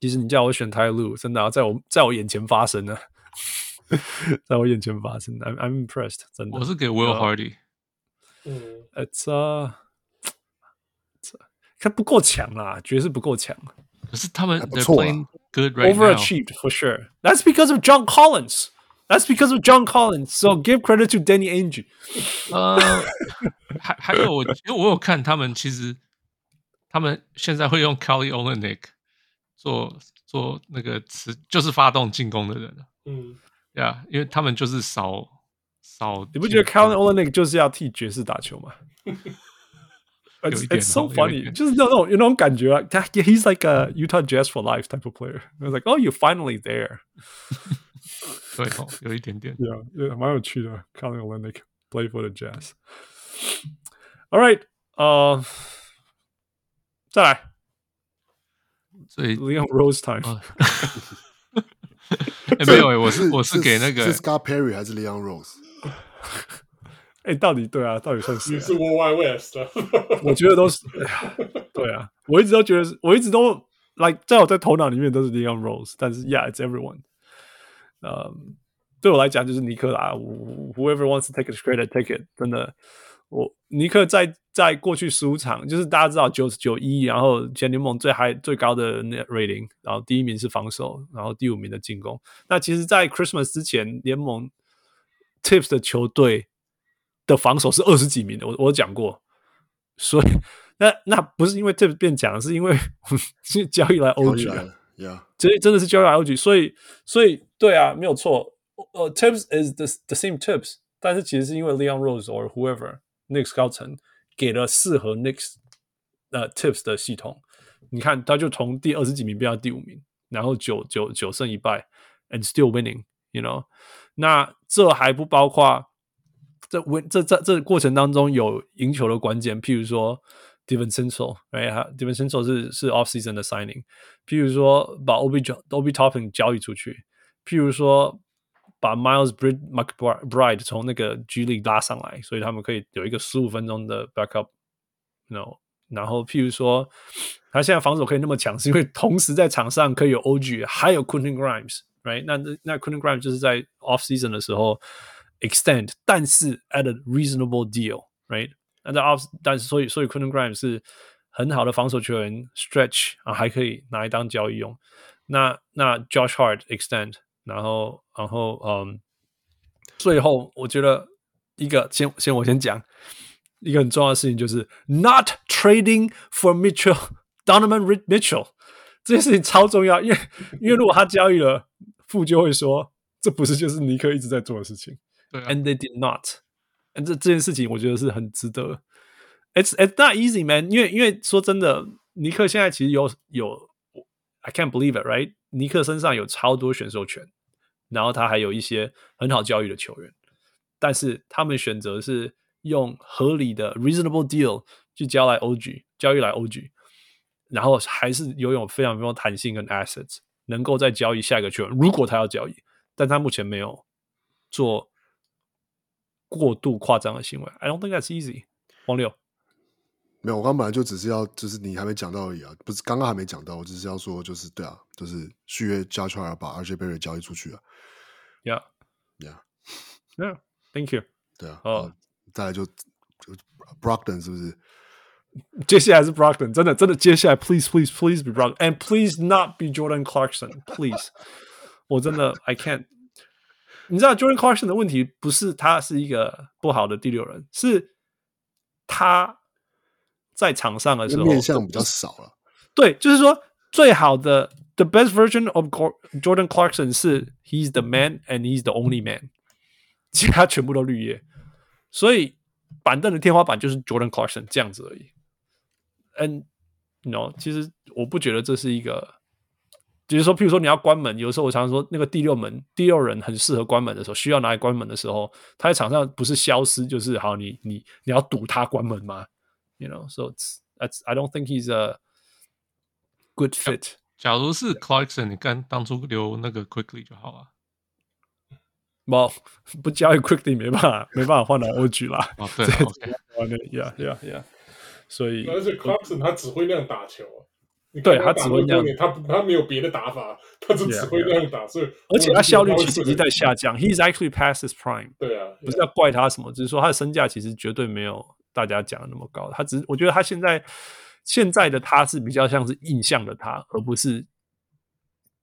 其实你叫我选 Ty Lue，真的啊，在我在我眼前发生呢，在我眼前发生。I'm I'm impressed，真的。我是给 Will Hardy。嗯，It's a，他不够强啦，爵士不够强。可是他们 They're playing good right now，overachieved for sure。That's because of John Collins。That's because of John Collins. So give credit to Danny Ainge. 呃，还还有我，因为我有看他们，其实他们现在会用 Kelly Olynyk 做做那个词，就是发动进攻的人。嗯，对啊，因为他们就是少少。你不觉得 Kelly Olynyk 就是要替爵士打球吗？It's it's so funny，就是那种有那种感觉啊。他 He's like a Utah Jazz for life type of player. I was like, oh, you're finally there. 对哦，有一点点，Yeah，也蛮有趣的。Kelly Olynyk play for the Jazz。All right，呃，再来，所以 Leon Rose time。没有，我是我是给那个是 Scott Perry 还是 Leon Rose？哎，到底对啊，到底算谁？你是 World Wide West。我觉得都是，对啊，我一直都觉得，我一直都 like 在我在头脑里面都是 Leon Rose，但是 Yeah，it's everyone。 呃、um，对我来讲就是尼克啦。Whoever wants to take a credit, take it。真的，我尼克在在过去十五场，就是大家知道九十九一，然后全联盟最 high 最高的 net rating，然后第一名是防守，然后第五名的进攻。那其实，在 Christmas 之前，联盟 Thibs 的球队的防守是二十几名的。我我讲过，所以那那不是因为 Thibs 变强，是因为 是交易来 OG。Yeah，这真的是交易来 OG，所以所以。对啊，没有错。呃、uh,，Tips is the the same Tips，但是其实是因为 Leon Rose or whoever Knicks 高层给了适合 Knicks 呃 Thibs 的系统。你看，他就从第二十几名变到第五名，然后九九九胜一败，and still winning，you know。那这还不包括这 win 这这这过程当中有赢球的关键，譬如说 DiVincenzo，哎哈，DiVincenzo 是是 off season 的 signing，譬如说把 Obi Obi Toppin 交易出去。譬如说，把 Miles McBride 从那个 G League 拉上来，所以他们可以有一个十五分钟的 backup，no。然后，譬如说，他现在防守可以那么强，是因为同时在场上可以有 OG，还有 Quentin Grimes，right？那那 Quentin Grimes 就是在 off season 的时候 extend，但是 at a reasonable deal，right？ 那在 off，但是所以所以 Quentin Grimes 是很好的防守球员，stretch 啊，还可以拿来当交易用。那那 Josh Hart extend。然后，然后，嗯，最后我觉得一个先先我先讲一个很重要的事情，就是 not trading for Mitchell Donovan Mitchell 这件事情超重要，因为因为如果他交易了，富就会说这不是就是尼克一直在做的事情，对啊，and they did not，and 这这件事情我觉得是很值得 it's it's not easy, man 因。为因为说真的，尼克现在其实有有，I can't believe it, right？尼克身上有超多选秀权，然后他还有一些很好交易的球员，但是他们选择是用合理的 reasonable deal 去交来 OG，交易来 OG，然后还是拥有非常非常弹性跟 assets，能够再交易下一个球员，如果他要交易，但他目前没有做过度夸张的行为。I don't think that's easy。王六。没有，我刚本来就只是要，就是你还没讲到而已啊，不是刚刚还没讲到，我只是要说，就是对啊，就是续约加出来把 RJ Barrett 交易出去啊，Yeah，Yeah，Yeah，Thank you，对啊，哦，再来就就 Brockton 是不是？接下来是 Brockton，真的真的，接下来 Please Please Please be Brockton and Please not be Jordan Clarkson，Please，我真的 I can't，你知道 Jordan Clarkson 的问题不是他是一个不好的第六人，是他。在场上的时候，面相比较少了。对，就是说，最好的 the best version of Jordan Clarkson 是 he's the man and he's the only man，其他全部都绿叶。所以板凳的天花板就是 Jordan Clarkson 这样子而已。嗯，no，其实我不觉得这是一个，就是说，譬如说你要关门，有时候我常常说，那个第六门第六人很适合关门的时候，需要拿来关门的时候，他在场上不是消失，就是好，你你你要堵他关门吗？You know, so it's I don't think he's a good fit. 假如是 Clarkson，你干当初留那个 Quickly 就好了。不，不交易 Quickly 没办法，没办法换来 OG 啦。哦，对，OK，Yeah, Yeah, Yeah。所以，而且 Clarkson 他只会那样打球，对他只会那样，他他没有别的打法，他就只会那样打。所以，而且他效率其实一直在下降。He's actually past his prime。对啊，不是要怪他什么，只是说他的身价其实绝对没有。大家讲的那么高，他只是我觉得他现在现在的他是比较像是印象的他，而不是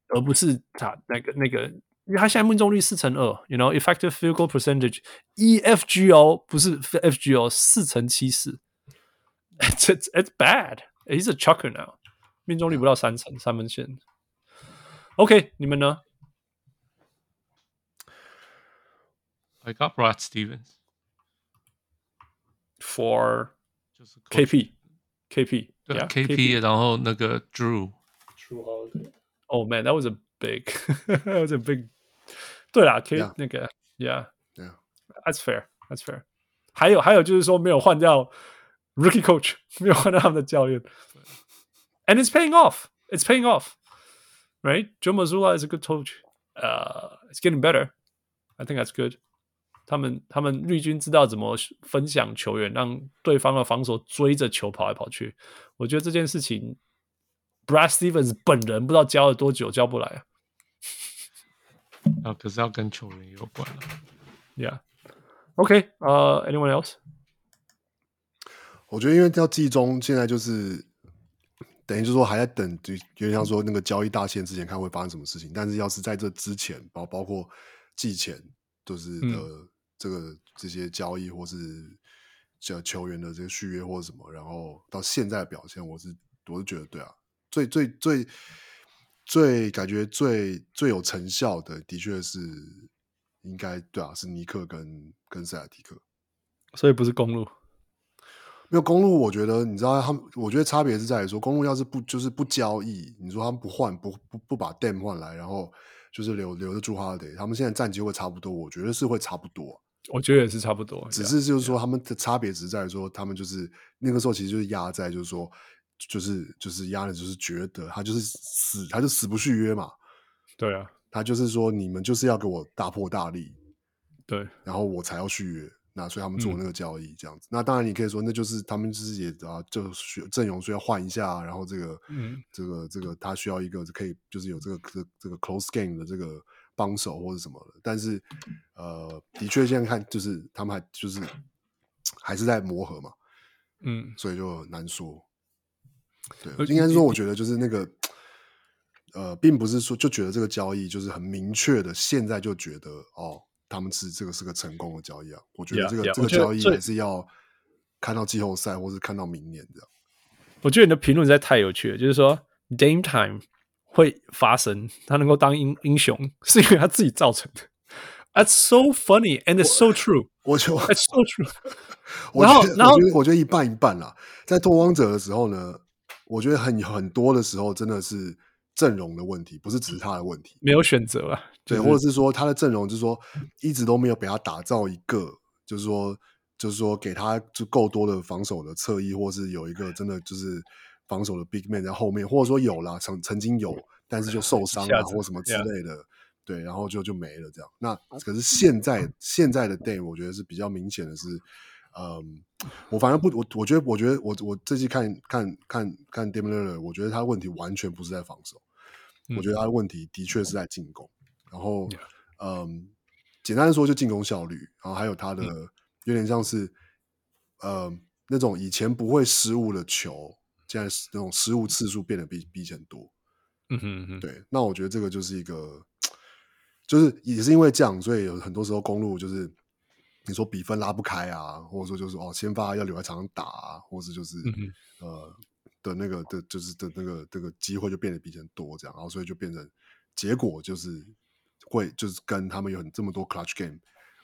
而不是他那个那个，因为他现在命中率四成二，you know effective field goal percentage EFGO 不是 FGO 四成七四，it's it's bad he's a chucker now 命中率不到三成三分线，OK 你们呢？I got Brad Stevens。For 就是 KP KP 对 KP，然后那个 Drew Drew Holiday。Oh man, that was a big, that was a big。对啦，K 那个 Yeah, Yeah, that's fair, that's fair。还有还有就是说没有换掉 Rookie Coach，没有换掉他们的教练。 And it's paying off, it's paying off, right? Joe Mazzulla is a good coach. Uh, it's getting better. I think that's good. 他们他们绿军知道怎么分享球员，让对方的防守追着球跑来跑去。我觉得这件事情，Brad Stevens 本人不知道教了多久教不来啊。啊，可是要跟球员有关了。Yeah. OK. 呃，Anyone else？我觉得因为要季中，现在就是 等于就是说还在等，就有点像说那个交易大限之前看会发生什么事情。但是要是在这之前，包包括季前，就是的。嗯这个这些交易或是叫球员的这个续约或者什么，然后到现在的表现，我是我是觉得对啊，最最最最感觉最最有成效的，的确是应该对啊，是尼克跟跟塞尔提克，所以不是公鹿，没有公路，我觉得你知道他们，我觉得差别是在于说，公路要是不就是不交易，你说他们不换不不不把 Dame 换来，然后就是留留着 Jrue Holiday，他们现在战绩会差不多，我觉得是会差不多。我觉得也是差不多，只是就是说他们的差别只在于说，他们就是那个时候其实就是压在就是说，就是就是压的，就是觉得他就是死，他就死不续约嘛。对啊，他就是说你们就是要给我大破大立，对，然后我才要续约。那所以他们做那个交易这样子。嗯、那当然你可以说，那就是他们就是也啊，就需阵容需要换一下，然后这个嗯，这个这个他需要一个可以就是有这个这这个 close game 的这个。帮手或者什么的，但是，呃，的确现在看就是他们还就是 还是在磨合嘛，嗯，所以就难说。对，应该是说，我觉得就是那个，呃，并不是说就觉得这个交易就是很明确的，现在就觉得哦，他们是这个是个成功的交易啊。我觉得这个 yeah, yeah, 这个交易还是要看到季后赛，或是看到明年这样。我觉得你的评论实在太有趣了，就是说 Dame Time。会发生，他能够当英英雄，是因为他自己造成的，That's so funny and it's so true。我就 It's so true。然后，然后我觉得我觉得一半一半啦。在拓荒者的时候呢，我觉得很很多的时候真的是阵容的问题，不是只是他的问题，没有选择啊。对，或者是说他的阵容就是说一直都没有给他打造一个，就是说就是说给他就够多的防守的侧翼，或是有一个真的就是防守的 big man 在后面，或者说有啦，曾曾经有，但是就受伤啊或什么之类的。对，然后就就没了这样。那可是现在现在的 Dame，我觉得是比较明显的是，嗯，我反正不，我我觉得我觉得我我这期看看看看 Dame Lillard，我觉得他的问题完全不是在防守，嗯、我觉得他的问题的确是在进攻。然后，嗯，简单的说就进攻效率，然后还有他的有点像是，呃，那种以前不会失误的球，现在那种失误次数变得比比以前多。嗯哼嗯哼，对，那我觉得这个就是一个。就是也是因为这样，所以有很多时候公路就是你说比分拉不开啊，或者说就是哦先发要留在场上打啊，或者就是、嗯、呃的那个的，就是的那个这个机会就变得比以前多这样，然后所以就变成结果就是会就是跟他们有很这么多 clutch game，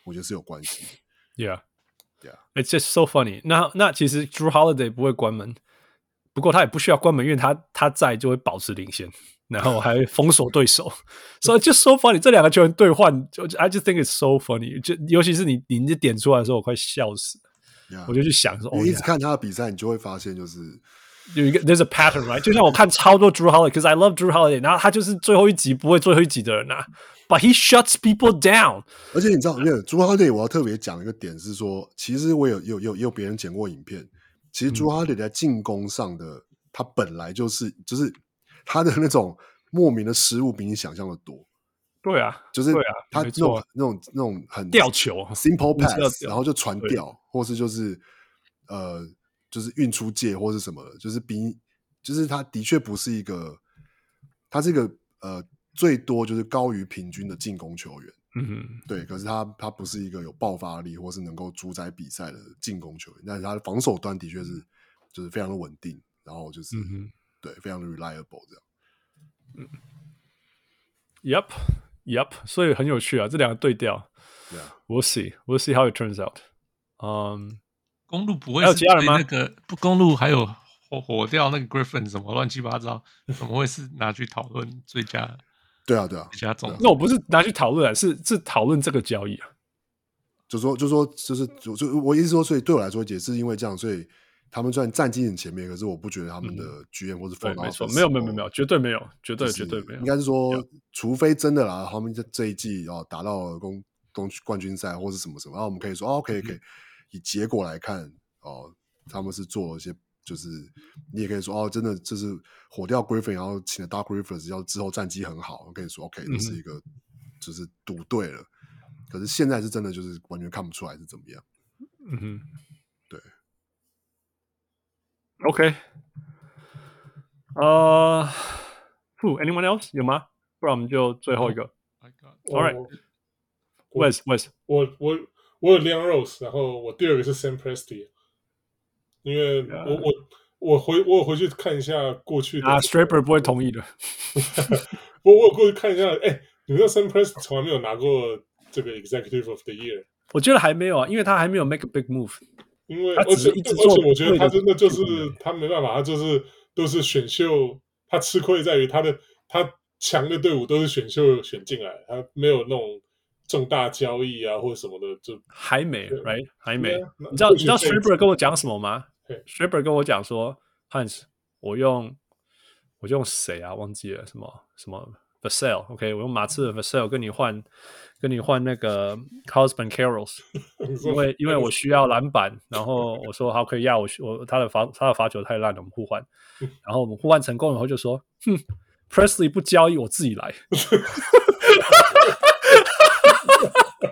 我觉得是有关系。Yeah，yeah，it's just so funny 那。那那其实 Drew Holiday 不会关门，不过他也不需要关门，因为他他在就会保持领先。然后还 封锁对手，所以就 so funny。这两个球员兑换，就 I just think it's so funny。就尤其是你你这点出来的时候，我快笑死了。Yeah. 我就去想说，你一直看他的比赛，你就会发现就是有一个 there's a pattern right。就像我看超多 Drew Holiday，because I love Drew Holiday。然后他就是最后一集不会最后一集的人啊，but he shuts people down。而且你知道，因为 Drew Holiday，我要特别讲一个点是说，其实我有有有有别人剪过影片，其实 Drew Holiday 在进攻上的、嗯、他本来就是就是。他的那种莫名的失误比你想象的多，对啊，就是对啊，他那种那种那种很吊球，simple pass，然后就传掉，或是就是呃，就是运出界或是什么的，就是比就是他的确不是一个，他是一个呃最多就是高于平均的进攻球员，嗯哼，对，可是他他不是一个有爆发力或是能够主宰比赛的进攻球员，但是他的防守端的确是就是非常的稳定，然后就是。嗯对，非常的 reliable 这样。嗯，Yep，Yep，所以很有趣啊，这两个对调。Yeah，We'll see，We'll see how it turns out。嗯，公路不会是那个不公路还有火火掉那个 Griffin 什么乱七八糟，怎么会是拿去讨论最佳？对啊，对啊，最佳总。那我不是拿去讨论啊，是是讨论这个交易啊。就说就说就是就就我意思说，所以对我来说也是因为这样，所以。他们虽然战绩很前面，可是我不觉得他们的 GM 或是 front office 没有没有没有没有绝对没有绝对绝对没有，应该是说，除非真的啦，他们这这一季哦达到了公东冠军赛或是什么什么，然后我们可以说哦可以可以以结果来看哦，他们是做了一些，就是你也可以说哦，真的就是火掉 Griffin，然后请了 Dark Rivers，要之后战绩很好，我跟你说 OK，这是一个就是赌对了，可是现在是真的就是完全看不出来是怎么样，嗯哼。OK，呃、uh,，Who？Anyone else？有吗？不然我们就最后一个。All right，Wes，Wes，我我我有 Leon Rose，然后我第二个是 Sam Presti，因为我.我我回我回去看一下过去的啊、uh,，Straper 不会同意的。我我过去看一下，哎、欸，你知道 Sam Presti 从来没有拿过这个 Executive of the Year？我觉得还没有啊，因为他还没有 make a big move。因为而且而且我觉得他真的就是他没办法，他就是都是选秀，他吃亏在于他的他强的队伍都是选秀选进来，他没有那种重大交易啊或者什么的，就还没，right 还没。你知道你知道 Schreiber 跟我讲什么吗？Schreiber 跟我讲说，Hans，我用我用谁啊？忘记了什么什么 Vassell，OK，我用马刺的 Vassell 跟你换。跟你换那个 Carlos Bancheros，因为因为我需要篮板，然后我说好可以要我我他的罚他的罚球太烂了，我们互换，然后我们互换成功以后就说，哼，Presley 不交易我自己来，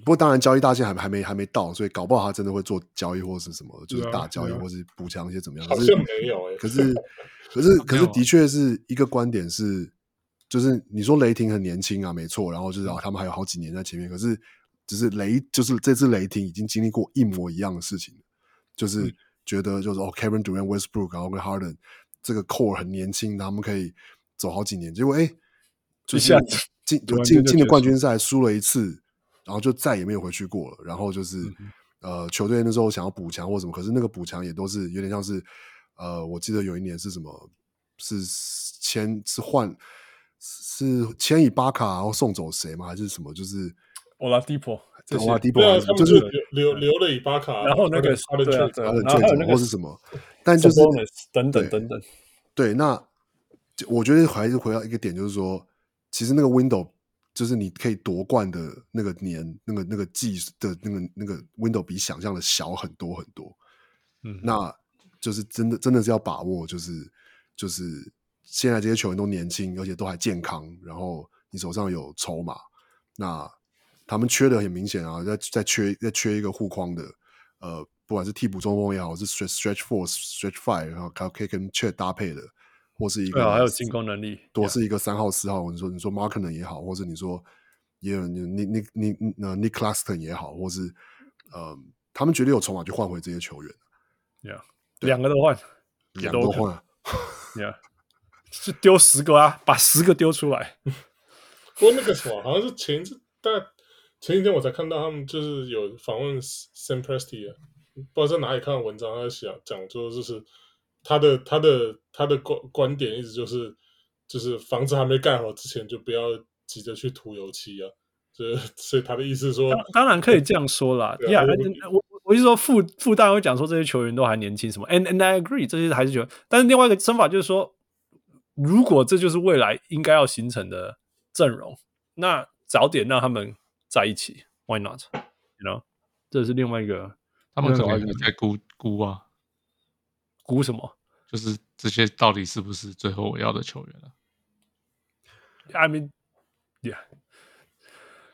不过当然交易大限还还没还没到，所以搞不好他真的会做交易或是什么，就是大交易或是补强一些怎么样？好像没有哎、欸。可是 可是可是的确是一个观点是，就是你说雷霆很年轻啊，没错，然后就是啊，他们还有好几年在前面，可是只是雷就是这次雷霆已经经历过一模一样的事情，就是觉得就是哦，Kevin Durant、Westbrook 然后跟 Harden 这个 core 很年轻，他们可以走好几年，结果哎，就是进进进了冠军赛输了一次。然后就再也没有回去过了。然后就是，嗯、呃，球队那时候想要补强或什么，可是那个补强也都是有点像是，呃，我记得有一年是什么，是签是换是签以巴卡，然后送走谁吗？还是什么？就是欧拉迪波，欧拉迪波，对啊，他们就留留留了以巴卡，然后那个他的对他的队长或是什么，但就是等等等等，对，那我觉得还是回到一个点，就是说，其实那个 window。就是你可以夺冠的那个年，那个那个季的那个那个 window 比想象的小很多很多，嗯，那就是真的真的是要把握，就是就是现在这些球员都年轻，而且都还健康，然后你手上有筹码，那他们缺的很明显啊，再再缺再缺一个护框的，呃，不管是替补中锋也好，是 stretch stretch four stretch five，然后可以跟 Chet 搭配的。或是一个，还有进攻能力，多是一个三号、四号。你说，你说 Markkanen 也好，或者你说也有你你你你呃 Nick Claxton 也好，或是呃，他们绝对有筹码去换回这些球员。Yeah，两个都换，两个都换。Yeah，是丢十个啊，把十个丢出来。不过那个什么，好像是前一次，但前几天我才看到他们就是有访问 Sam Presti 啊，不知道在哪里看到文章，他在想讲说就是。他的他的他的观观点一直就是，就是房子还没盖好之前就不要急着去涂油漆啊，所以所以他的意思说，当然可以这样说啦。呀、yeah，我我是说复复大会讲说这些球员都还年轻什么，and and I agree 这些还是球员，但是另外一个说法就是说，如果这就是未来应该要形成的阵容，那早点让他们在一起，Why not？You know，这是另外一个，他们可能在估估啊。估什么？就是这些到底是不是最后我要的球员了？I mean, yeah.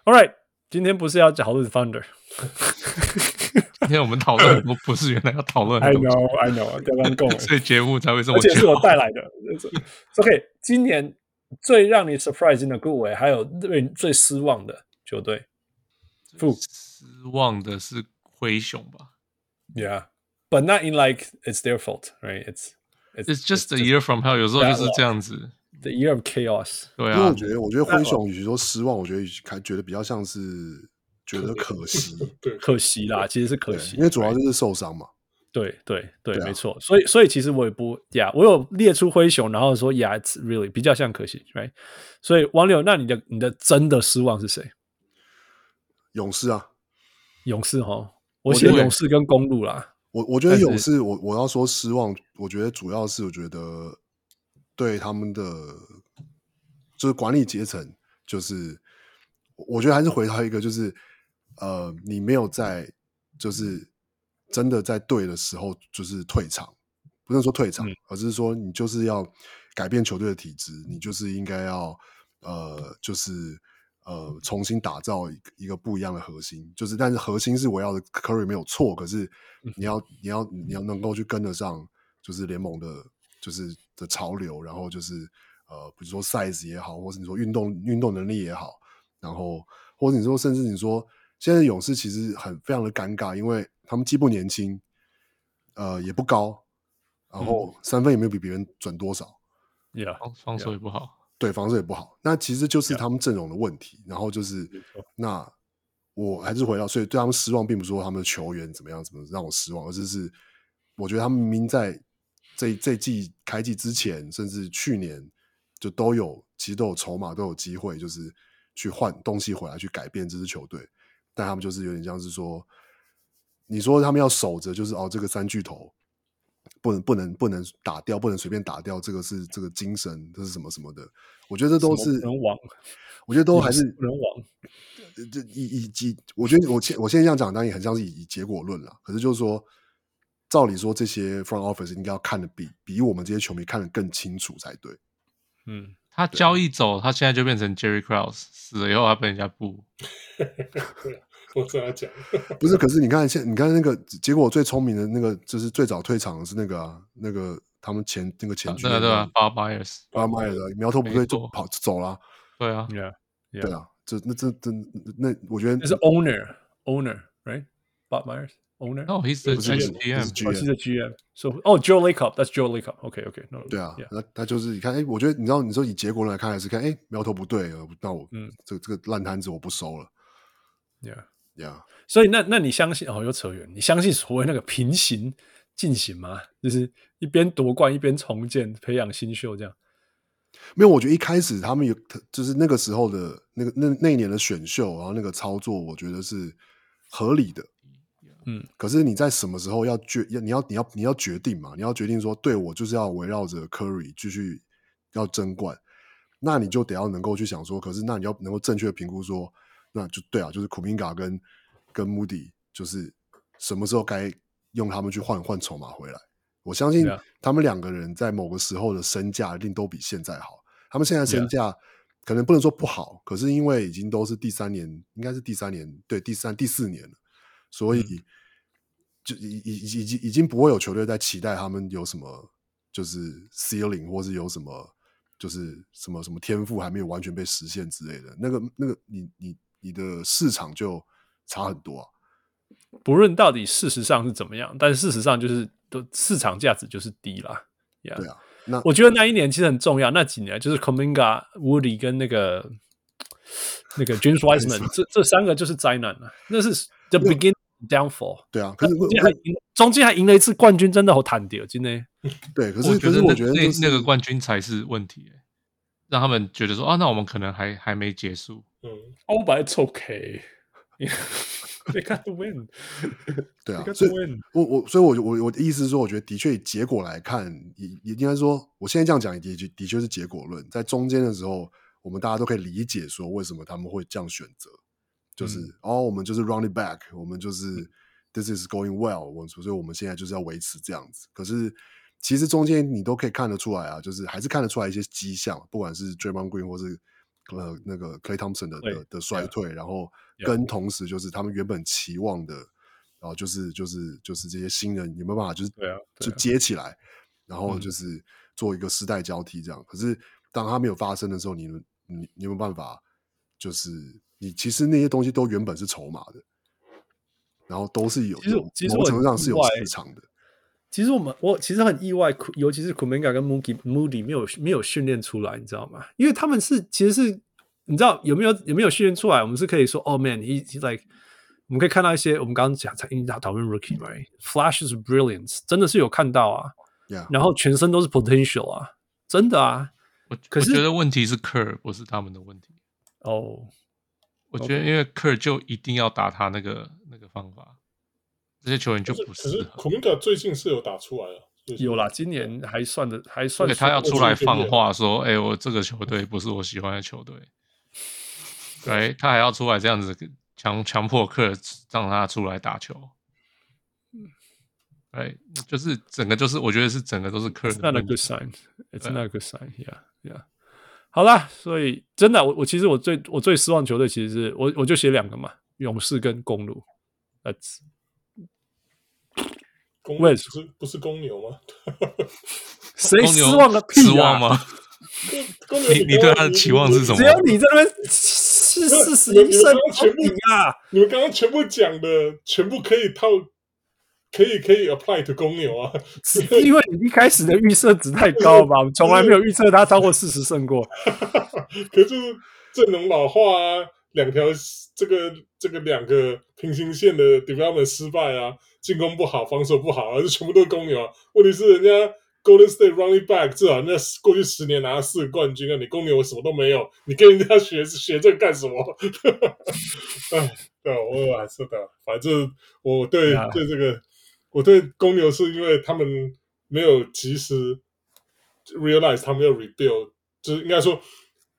All right，今天不是要讨论 Thunder。今天我们讨论不不是原来要讨论。I know, I know，刚刚够了，所以节目才会这么。而且是我带来的。OK，今年最让你 surprising 的顾问，还有最最失望的球队。失望的是灰熊吧？Yeah。But not in like it's their fault, right? It's it's, it's just a year from hell. 有时候就是这样子，the year of chaos。对啊，因为我觉得，我觉得灰熊与其说失望，我觉得还觉得比较像是觉得可惜，对，可惜啦，其实是可惜，因为主要就是受伤嘛。对对对，没错。所以所以其实我也不呀，我有列出灰熊，然后说 Yeah, it's really 比较像可惜，right？所以王柳，那你的你的真的失望是谁？勇士啊，勇士哈，我写勇士跟公路啦。我我觉得勇士，我我要说失望，我觉得主要是我觉得对他们的就是管理阶层，就是我觉得还是回到一个就是呃，你没有在就是真的在对的时候就是退场，不能说退场，而是说你就是要改变球队的体制，你就是应该要呃就是。呃，重新打造一个一个不一样的核心，就是，但是核心是我要的，Curry 没有错，可是你要你要你要能够去跟得上，就是联盟的，就是的潮流，然后就是呃，比如说 size 也好，或是你说运动运动能力也好，然后或者你说甚至你说现在勇士其实很非常的尴尬，因为他们既不年轻，呃，也不高，然后三分也没有比别人准多少，Yeah，防守也不好。对，防守也不好，那其实就是他们阵容的问题。然后就是，那我还是回到，所以对他们失望，并不是说他们的球员怎么样，怎么让我失望，而是是我觉得他们明明在这这季开季之前，甚至去年就都有，其实都有筹码，都有机会，就是去换东西回来，去改变这支球队。但他们就是有点像是说，你说他们要守着，就是哦，这个三巨头。不能不能不能打掉，不能随便打掉。这个是这个精神，这是什么什么的？我觉得这都是能亡。我觉得都还是能亡。这以以及，我觉得我现我现在这样讲，当然也很像是以以结果论了。可是就是说，照理说，这些 front office 应该要看的比比我们这些球迷看的更清楚才对。嗯，他交易走，他现在就变成 Jerry Krause 死了以后，还被人家布。我跟他讲，不是，可是你看现，你看那个结果最聪明的那个，就是最早退场的是那个啊，那个他们前那个前军，对对啊，Bob Myers，Bob Myers 苗头不对就跑走了，对啊，Yeah，对啊，这那这这那我觉得那是 Owner，Owner，Right，Bob Myers。Owner? No, he's the GM. He's the GM. So, oh, Joe Lacob. That's Joe Lacob. OK, OK. No. 对啊，那他就是你看，哎，我觉得你知道，你说以结果来看，还是看，哎，苗头不对，那我嗯，这这个烂摊子我不收了。Yeah, yeah. 所以那那你相信哦？又扯远，你相信所谓那个平行进行吗？就是一边夺冠一边重建，培养新秀这样？没有，我觉得一开始他们有，就是那个时候的那个那那一年的选秀，然后那个操作，我觉得是合理的。嗯，可是你在什么时候要决要你要你要你要决定嘛？你要决定说，对我就是要围绕着 Curry 继续要争冠，那你就得要能够去想说，可是那你要能够正确的评估说，那就对啊，就是 Kuminga 跟跟 Moody 就是什么时候该用他们去换换筹码回来。我相信他们两个人在某个时候的身价一定都比现在好。他们现在身价可能不能说不好，可是因为已经都是第三年，应该是第三年，对，第三第四年了。所以，就已已已经已经不会有球队在期待他们有什么就是 ceiling，或是有什么就是什么什么天赋还没有完全被实现之类的。那个那个，你你你的市场就差很多啊。不论到底事实上是怎么样，但是事实上就是都市场价值就是低啦。Yeah. 对啊，那我觉得那一年其实很重要。那几年就是 Kominga、Woody 跟那个那个 James Wiseman，这这三个就是灾难了。那是 the beginning。Downfall，对啊，可是中间还赢，中间还赢了一次冠军，真的好坦掉，今天。对，可是我觉得我觉得那那个冠军才是问题，让他们觉得说啊，那我们可能还还没结束。嗯，Oh but it's okay. They got the win. 对啊，所以，我我所以，我我我的意思是说，我觉得的确以结果来看，也也应该说，我现在这样讲也的的确是结果论。在中间的时候，我们大家都可以理解说，为什么他们会这样选择。就是、嗯、哦，我们就是 run it back，我们就是 this is going well，我所以我们现在就是要维持这样子。可是其实中间你都可以看得出来啊，就是还是看得出来一些迹象，不管是 Draymond Green 或是呃那个 Clay Thompson 的的的衰退然后跟同时就是他们原本期望的，然后就是就是就是这些新人有没有办法就是对啊，就接起来，然后就是做一个世代交替这样。可是当它没有发生的时候，你你你有没有办法就是？你其实那些东西都原本是筹码的，然后都是有，其实其实某种程度上是有市场的。其实我们我其实很意外，尤其是 Kuminga 跟 Moody Moody 没有没有训练出来，你知道吗？因为他们是其实是你知道有没有有没有训练出来？我们是可以说哦、oh、man，he he's like，我们可以看到一些我们刚刚讲才讨讨论 Rookie right，flashes of brilliance，真的是有看到啊，yeah. 然后全身都是 potential 啊，真的啊。我可是我觉得问题是 Kerr 不是他们的问题哦。Oh. 我觉得，因为 Kerr 就一定要打他那个那个方法，这些球员就不是。可是库明加最近是有打出来了，有啦，今年还算的还算。他要出来放话说：“哎、欸，我这个球队不是我喜欢的球队。”对，他还要出来这样子强强迫科尔让他出来打球。嗯，哎，就是整个就是我觉得是整个都是客人。It's not a good sign. It's not a good sign. Yeah, yeah. 好啦，所以真的，我我其实我最我最失望球队其实是我我就写两个嘛，勇士跟公路。That's 公不是不是公牛吗？谁失望个屁啊？失望吗？你你对他的期望是什么？只要你在那边四四十一胜全部啊！你们刚刚全部讲的全部可以套。可以可以 apply to 公牛啊，是因为你一开始的预设值太高了吧？从来没有预测他超过四十胜过。可是阵容老化啊，两条这个这个两个平行线的 development 失败啊，进攻不好，防守不好，啊，就全部都是公牛啊。问题是人家 Golden State running back 至少人家过去十年拿了四个冠军啊，你公牛什么都没有，你跟人家学学这个干什么？哎，对，我还是的，反正我对对这个。我对公牛是因为他们没有及时 realize 他们要 rebuild，就是应该说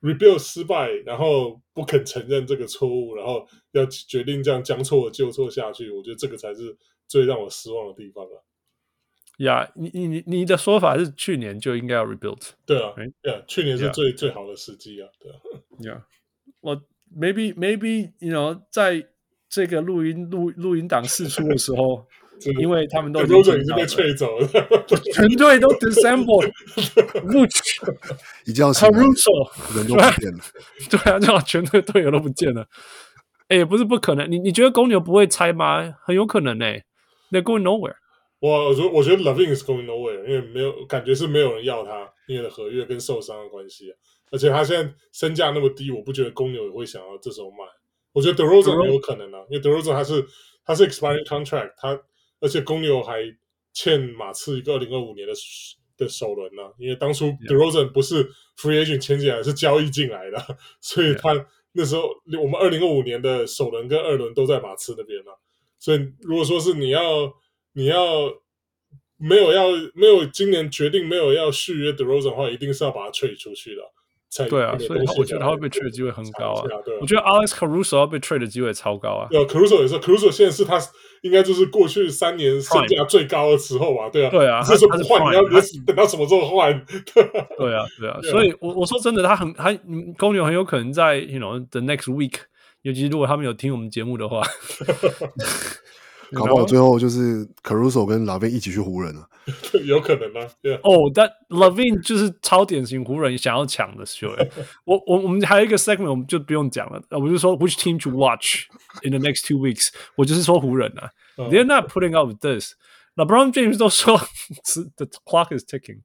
rebuild 失败，然后不肯承认这个错误，然后要决定这样将错就错下去。我觉得这个才是最让我失望的地方啊。呀、yeah，你你你的说法是去年就应该要 rebuild？对啊，对啊，去年是最.最好的时机啊。对啊，呀，我 maybe maybe you know 在。这个录音录录音档试出的时候，因为他们都已经被吹走了，全队都 disassemble，录一觉醒，Caruso 人都不见了，对啊，这样全队队友都不见了。哎，也不是不可能，你你觉得公牛不会拆吗？很有可能呢、欸。They're going nowhere。我我觉得我觉得 Levine is going nowhere，因为没有感觉是没有人要他，因为合约跟受伤的关系、啊、而且他现在身价那么低，我不觉得公牛也会想要这时候卖。我觉得 DeRozan 很有可能啊，因为 DeRozan 他是他是 expiring contract，他而且公牛还欠马刺一个二零二五年的的首轮呢、啊，因为当初 DeRozan 不是 free agent 签进来，是交易进来的，所以他。那时候，我们二零二五年的首轮跟二轮都在马刺那边呢、啊，所以如果说是你要你要没有要没有今年决定没有要续约 DeRozan 的话，一定是要把他 trade 出去的。对啊，所以我觉得他会被 trade 的机会很高啊。对啊，我觉得 Alex Caruso 要被 trade 的机会超高啊。对啊，Caruso 也是，Caruso 现在是他应该就是过去三年身价最高的时候吧？对啊，对啊，这是不换，你要等到什么时候换？对啊，对啊，所以我我说真的，他很他公牛很有可能在 you know the next week，尤其如果他们有听我们节目的话。搞不好最后就是 Caruso 跟 LaVine 一起去湖人了，有可能啊。哦，但 LaVine 就是超典型湖人想要抢的球员。我我我们还有一个 segment，我们就不用讲了。我就说 Which team to watch in the next two weeks？我就是说湖人啊。They're not putting up with this。LeBron James 都说 The clock is ticking。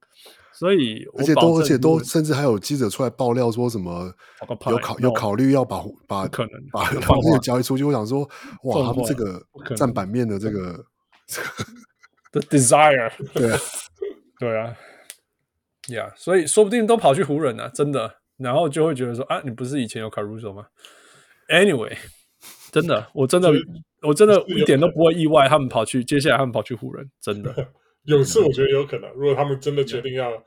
所以，而且都，而且都，甚至还有记者出来爆料说什么有考有考虑要把把可能把把这个交易出去。我想说，哇，他们这个占版面的这个 the desire，对啊，对啊，，Yeah，，所以说不定都跑去湖人了，真的，然后就会觉得说啊，你不是以前有 Caruso 吗？Anyway，真的，我真的，我真的一点都不会意外，他们跑去接下来他们跑去湖人，真的。勇士我觉得有可能，如果他们真的决定要、yeah.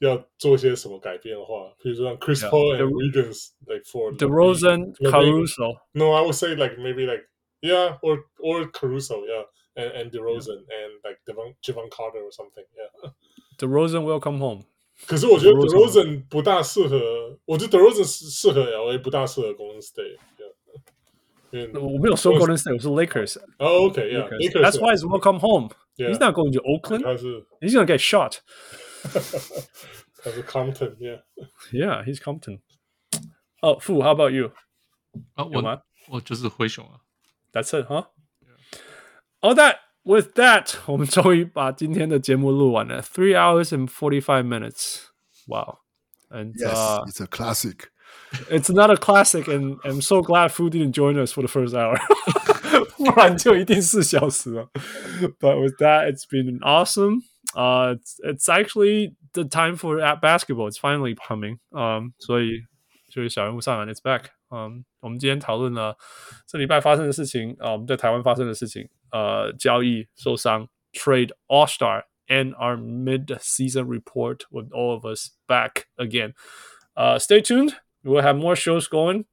要做些什么改变的话，比如说像 Chris Paul and Wiggins like for DeRozan Caruso。No, I would say like maybe like yeah, or or Caruso, yeah, and and DeRozan yeah. and like Devon Jevon Carter or something, yeah. DeRozan will come home。可是我觉得 DeRozan 不大适合，我觉得 DeRozan 适合 LA，不大适合 Golden State。 我没有说 Golden State，我说 Lakers。Oh, okay, yeah, Lakers. That's why he's welcome home. Yeah. He's not going to Oakland. He's gonna get shot. 他是 Compton, yeah. Yeah, he's Compton. Oh, Fu, how about you? 啊，我我就是灰熊啊。That's it, huh? All that. With that，我们终于把今天的节目录完了。Three hours and forty-five minutes. Wow. And yes, uh, it's a classic. It's not a classic, and I'm so glad Fu didn't join us for the first hour. 不然就一定四小时了。But with that, it's been awesome. Uh, it's, it's actually the time for at basketball. It's finally coming. Um, 所以就是小人物上篮，It's back. Um, 我们今天讨论了这礼拜发生的事情啊，我们在台湾发生的事情，呃，交易、受伤、Trade All Star and our mid-season report with all of us back again. Uh, stay tuned. We'll have more shows going.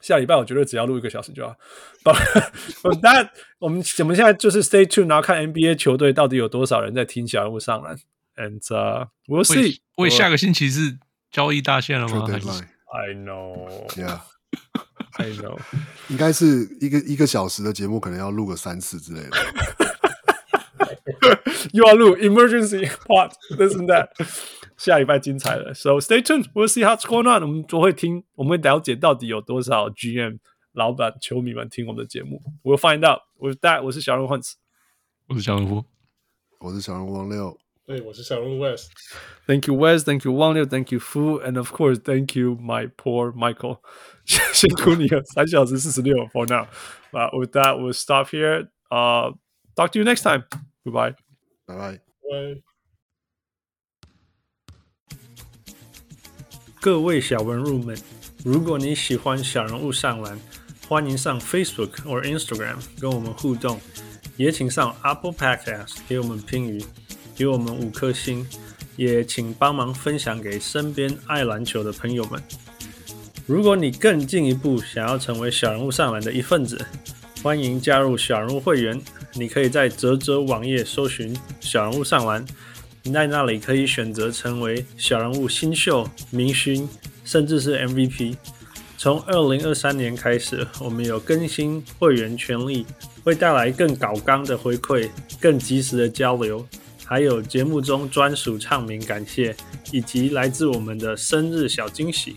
下礼拜我觉得只要录一个小时就好。But that 我们我们现在就是 stay tuned，然后看 NBA 球队到底有多少人在听小人物上篮。And、uh, we'll see。喂，下个星期是交易大限了吗？I know。Yeah。I know。应该是一个一个小时的节目，可能要录个三次之类的。又要录 emergency part，this and that。下礼拜精彩了，So stay tuned. We'll see what's going on. 我们都会听，我们会了解到底有多少 GM 老板、球迷们听我们的节目。We'll find out. With that，我是小人物 Hans，我是小人物，我是小人物王六，对，我是小人物 West。Thank you West, thank you 王六，thank you Fu, and of course thank you my poor Michael。辛苦你了，三小时四十六 for now。But with that, we'll stop here. Uh, talk to you next time. Goodbye. Bye bye. Bye. 各位小文入们，如果你喜欢小人物上篮，欢迎上 Facebook 或 Instagram 跟我们互动，也请上 Apple Podcast 给我们评语，给我们五颗星，也请帮忙分享给身边爱篮球的朋友们。如果你更进一步想要成为小人物上篮的一份子，欢迎加入小人物会员。你可以在啧啧网页搜寻小人物上玩”，你。在那里可以选择成为小人物新秀、明星，甚至是 MVP。从二零二三年开始，我们有更新会员权利，会带来更高刚的回馈、更及时的交流，还有节目中专属唱名感谢，以及来自我们的生日小惊喜。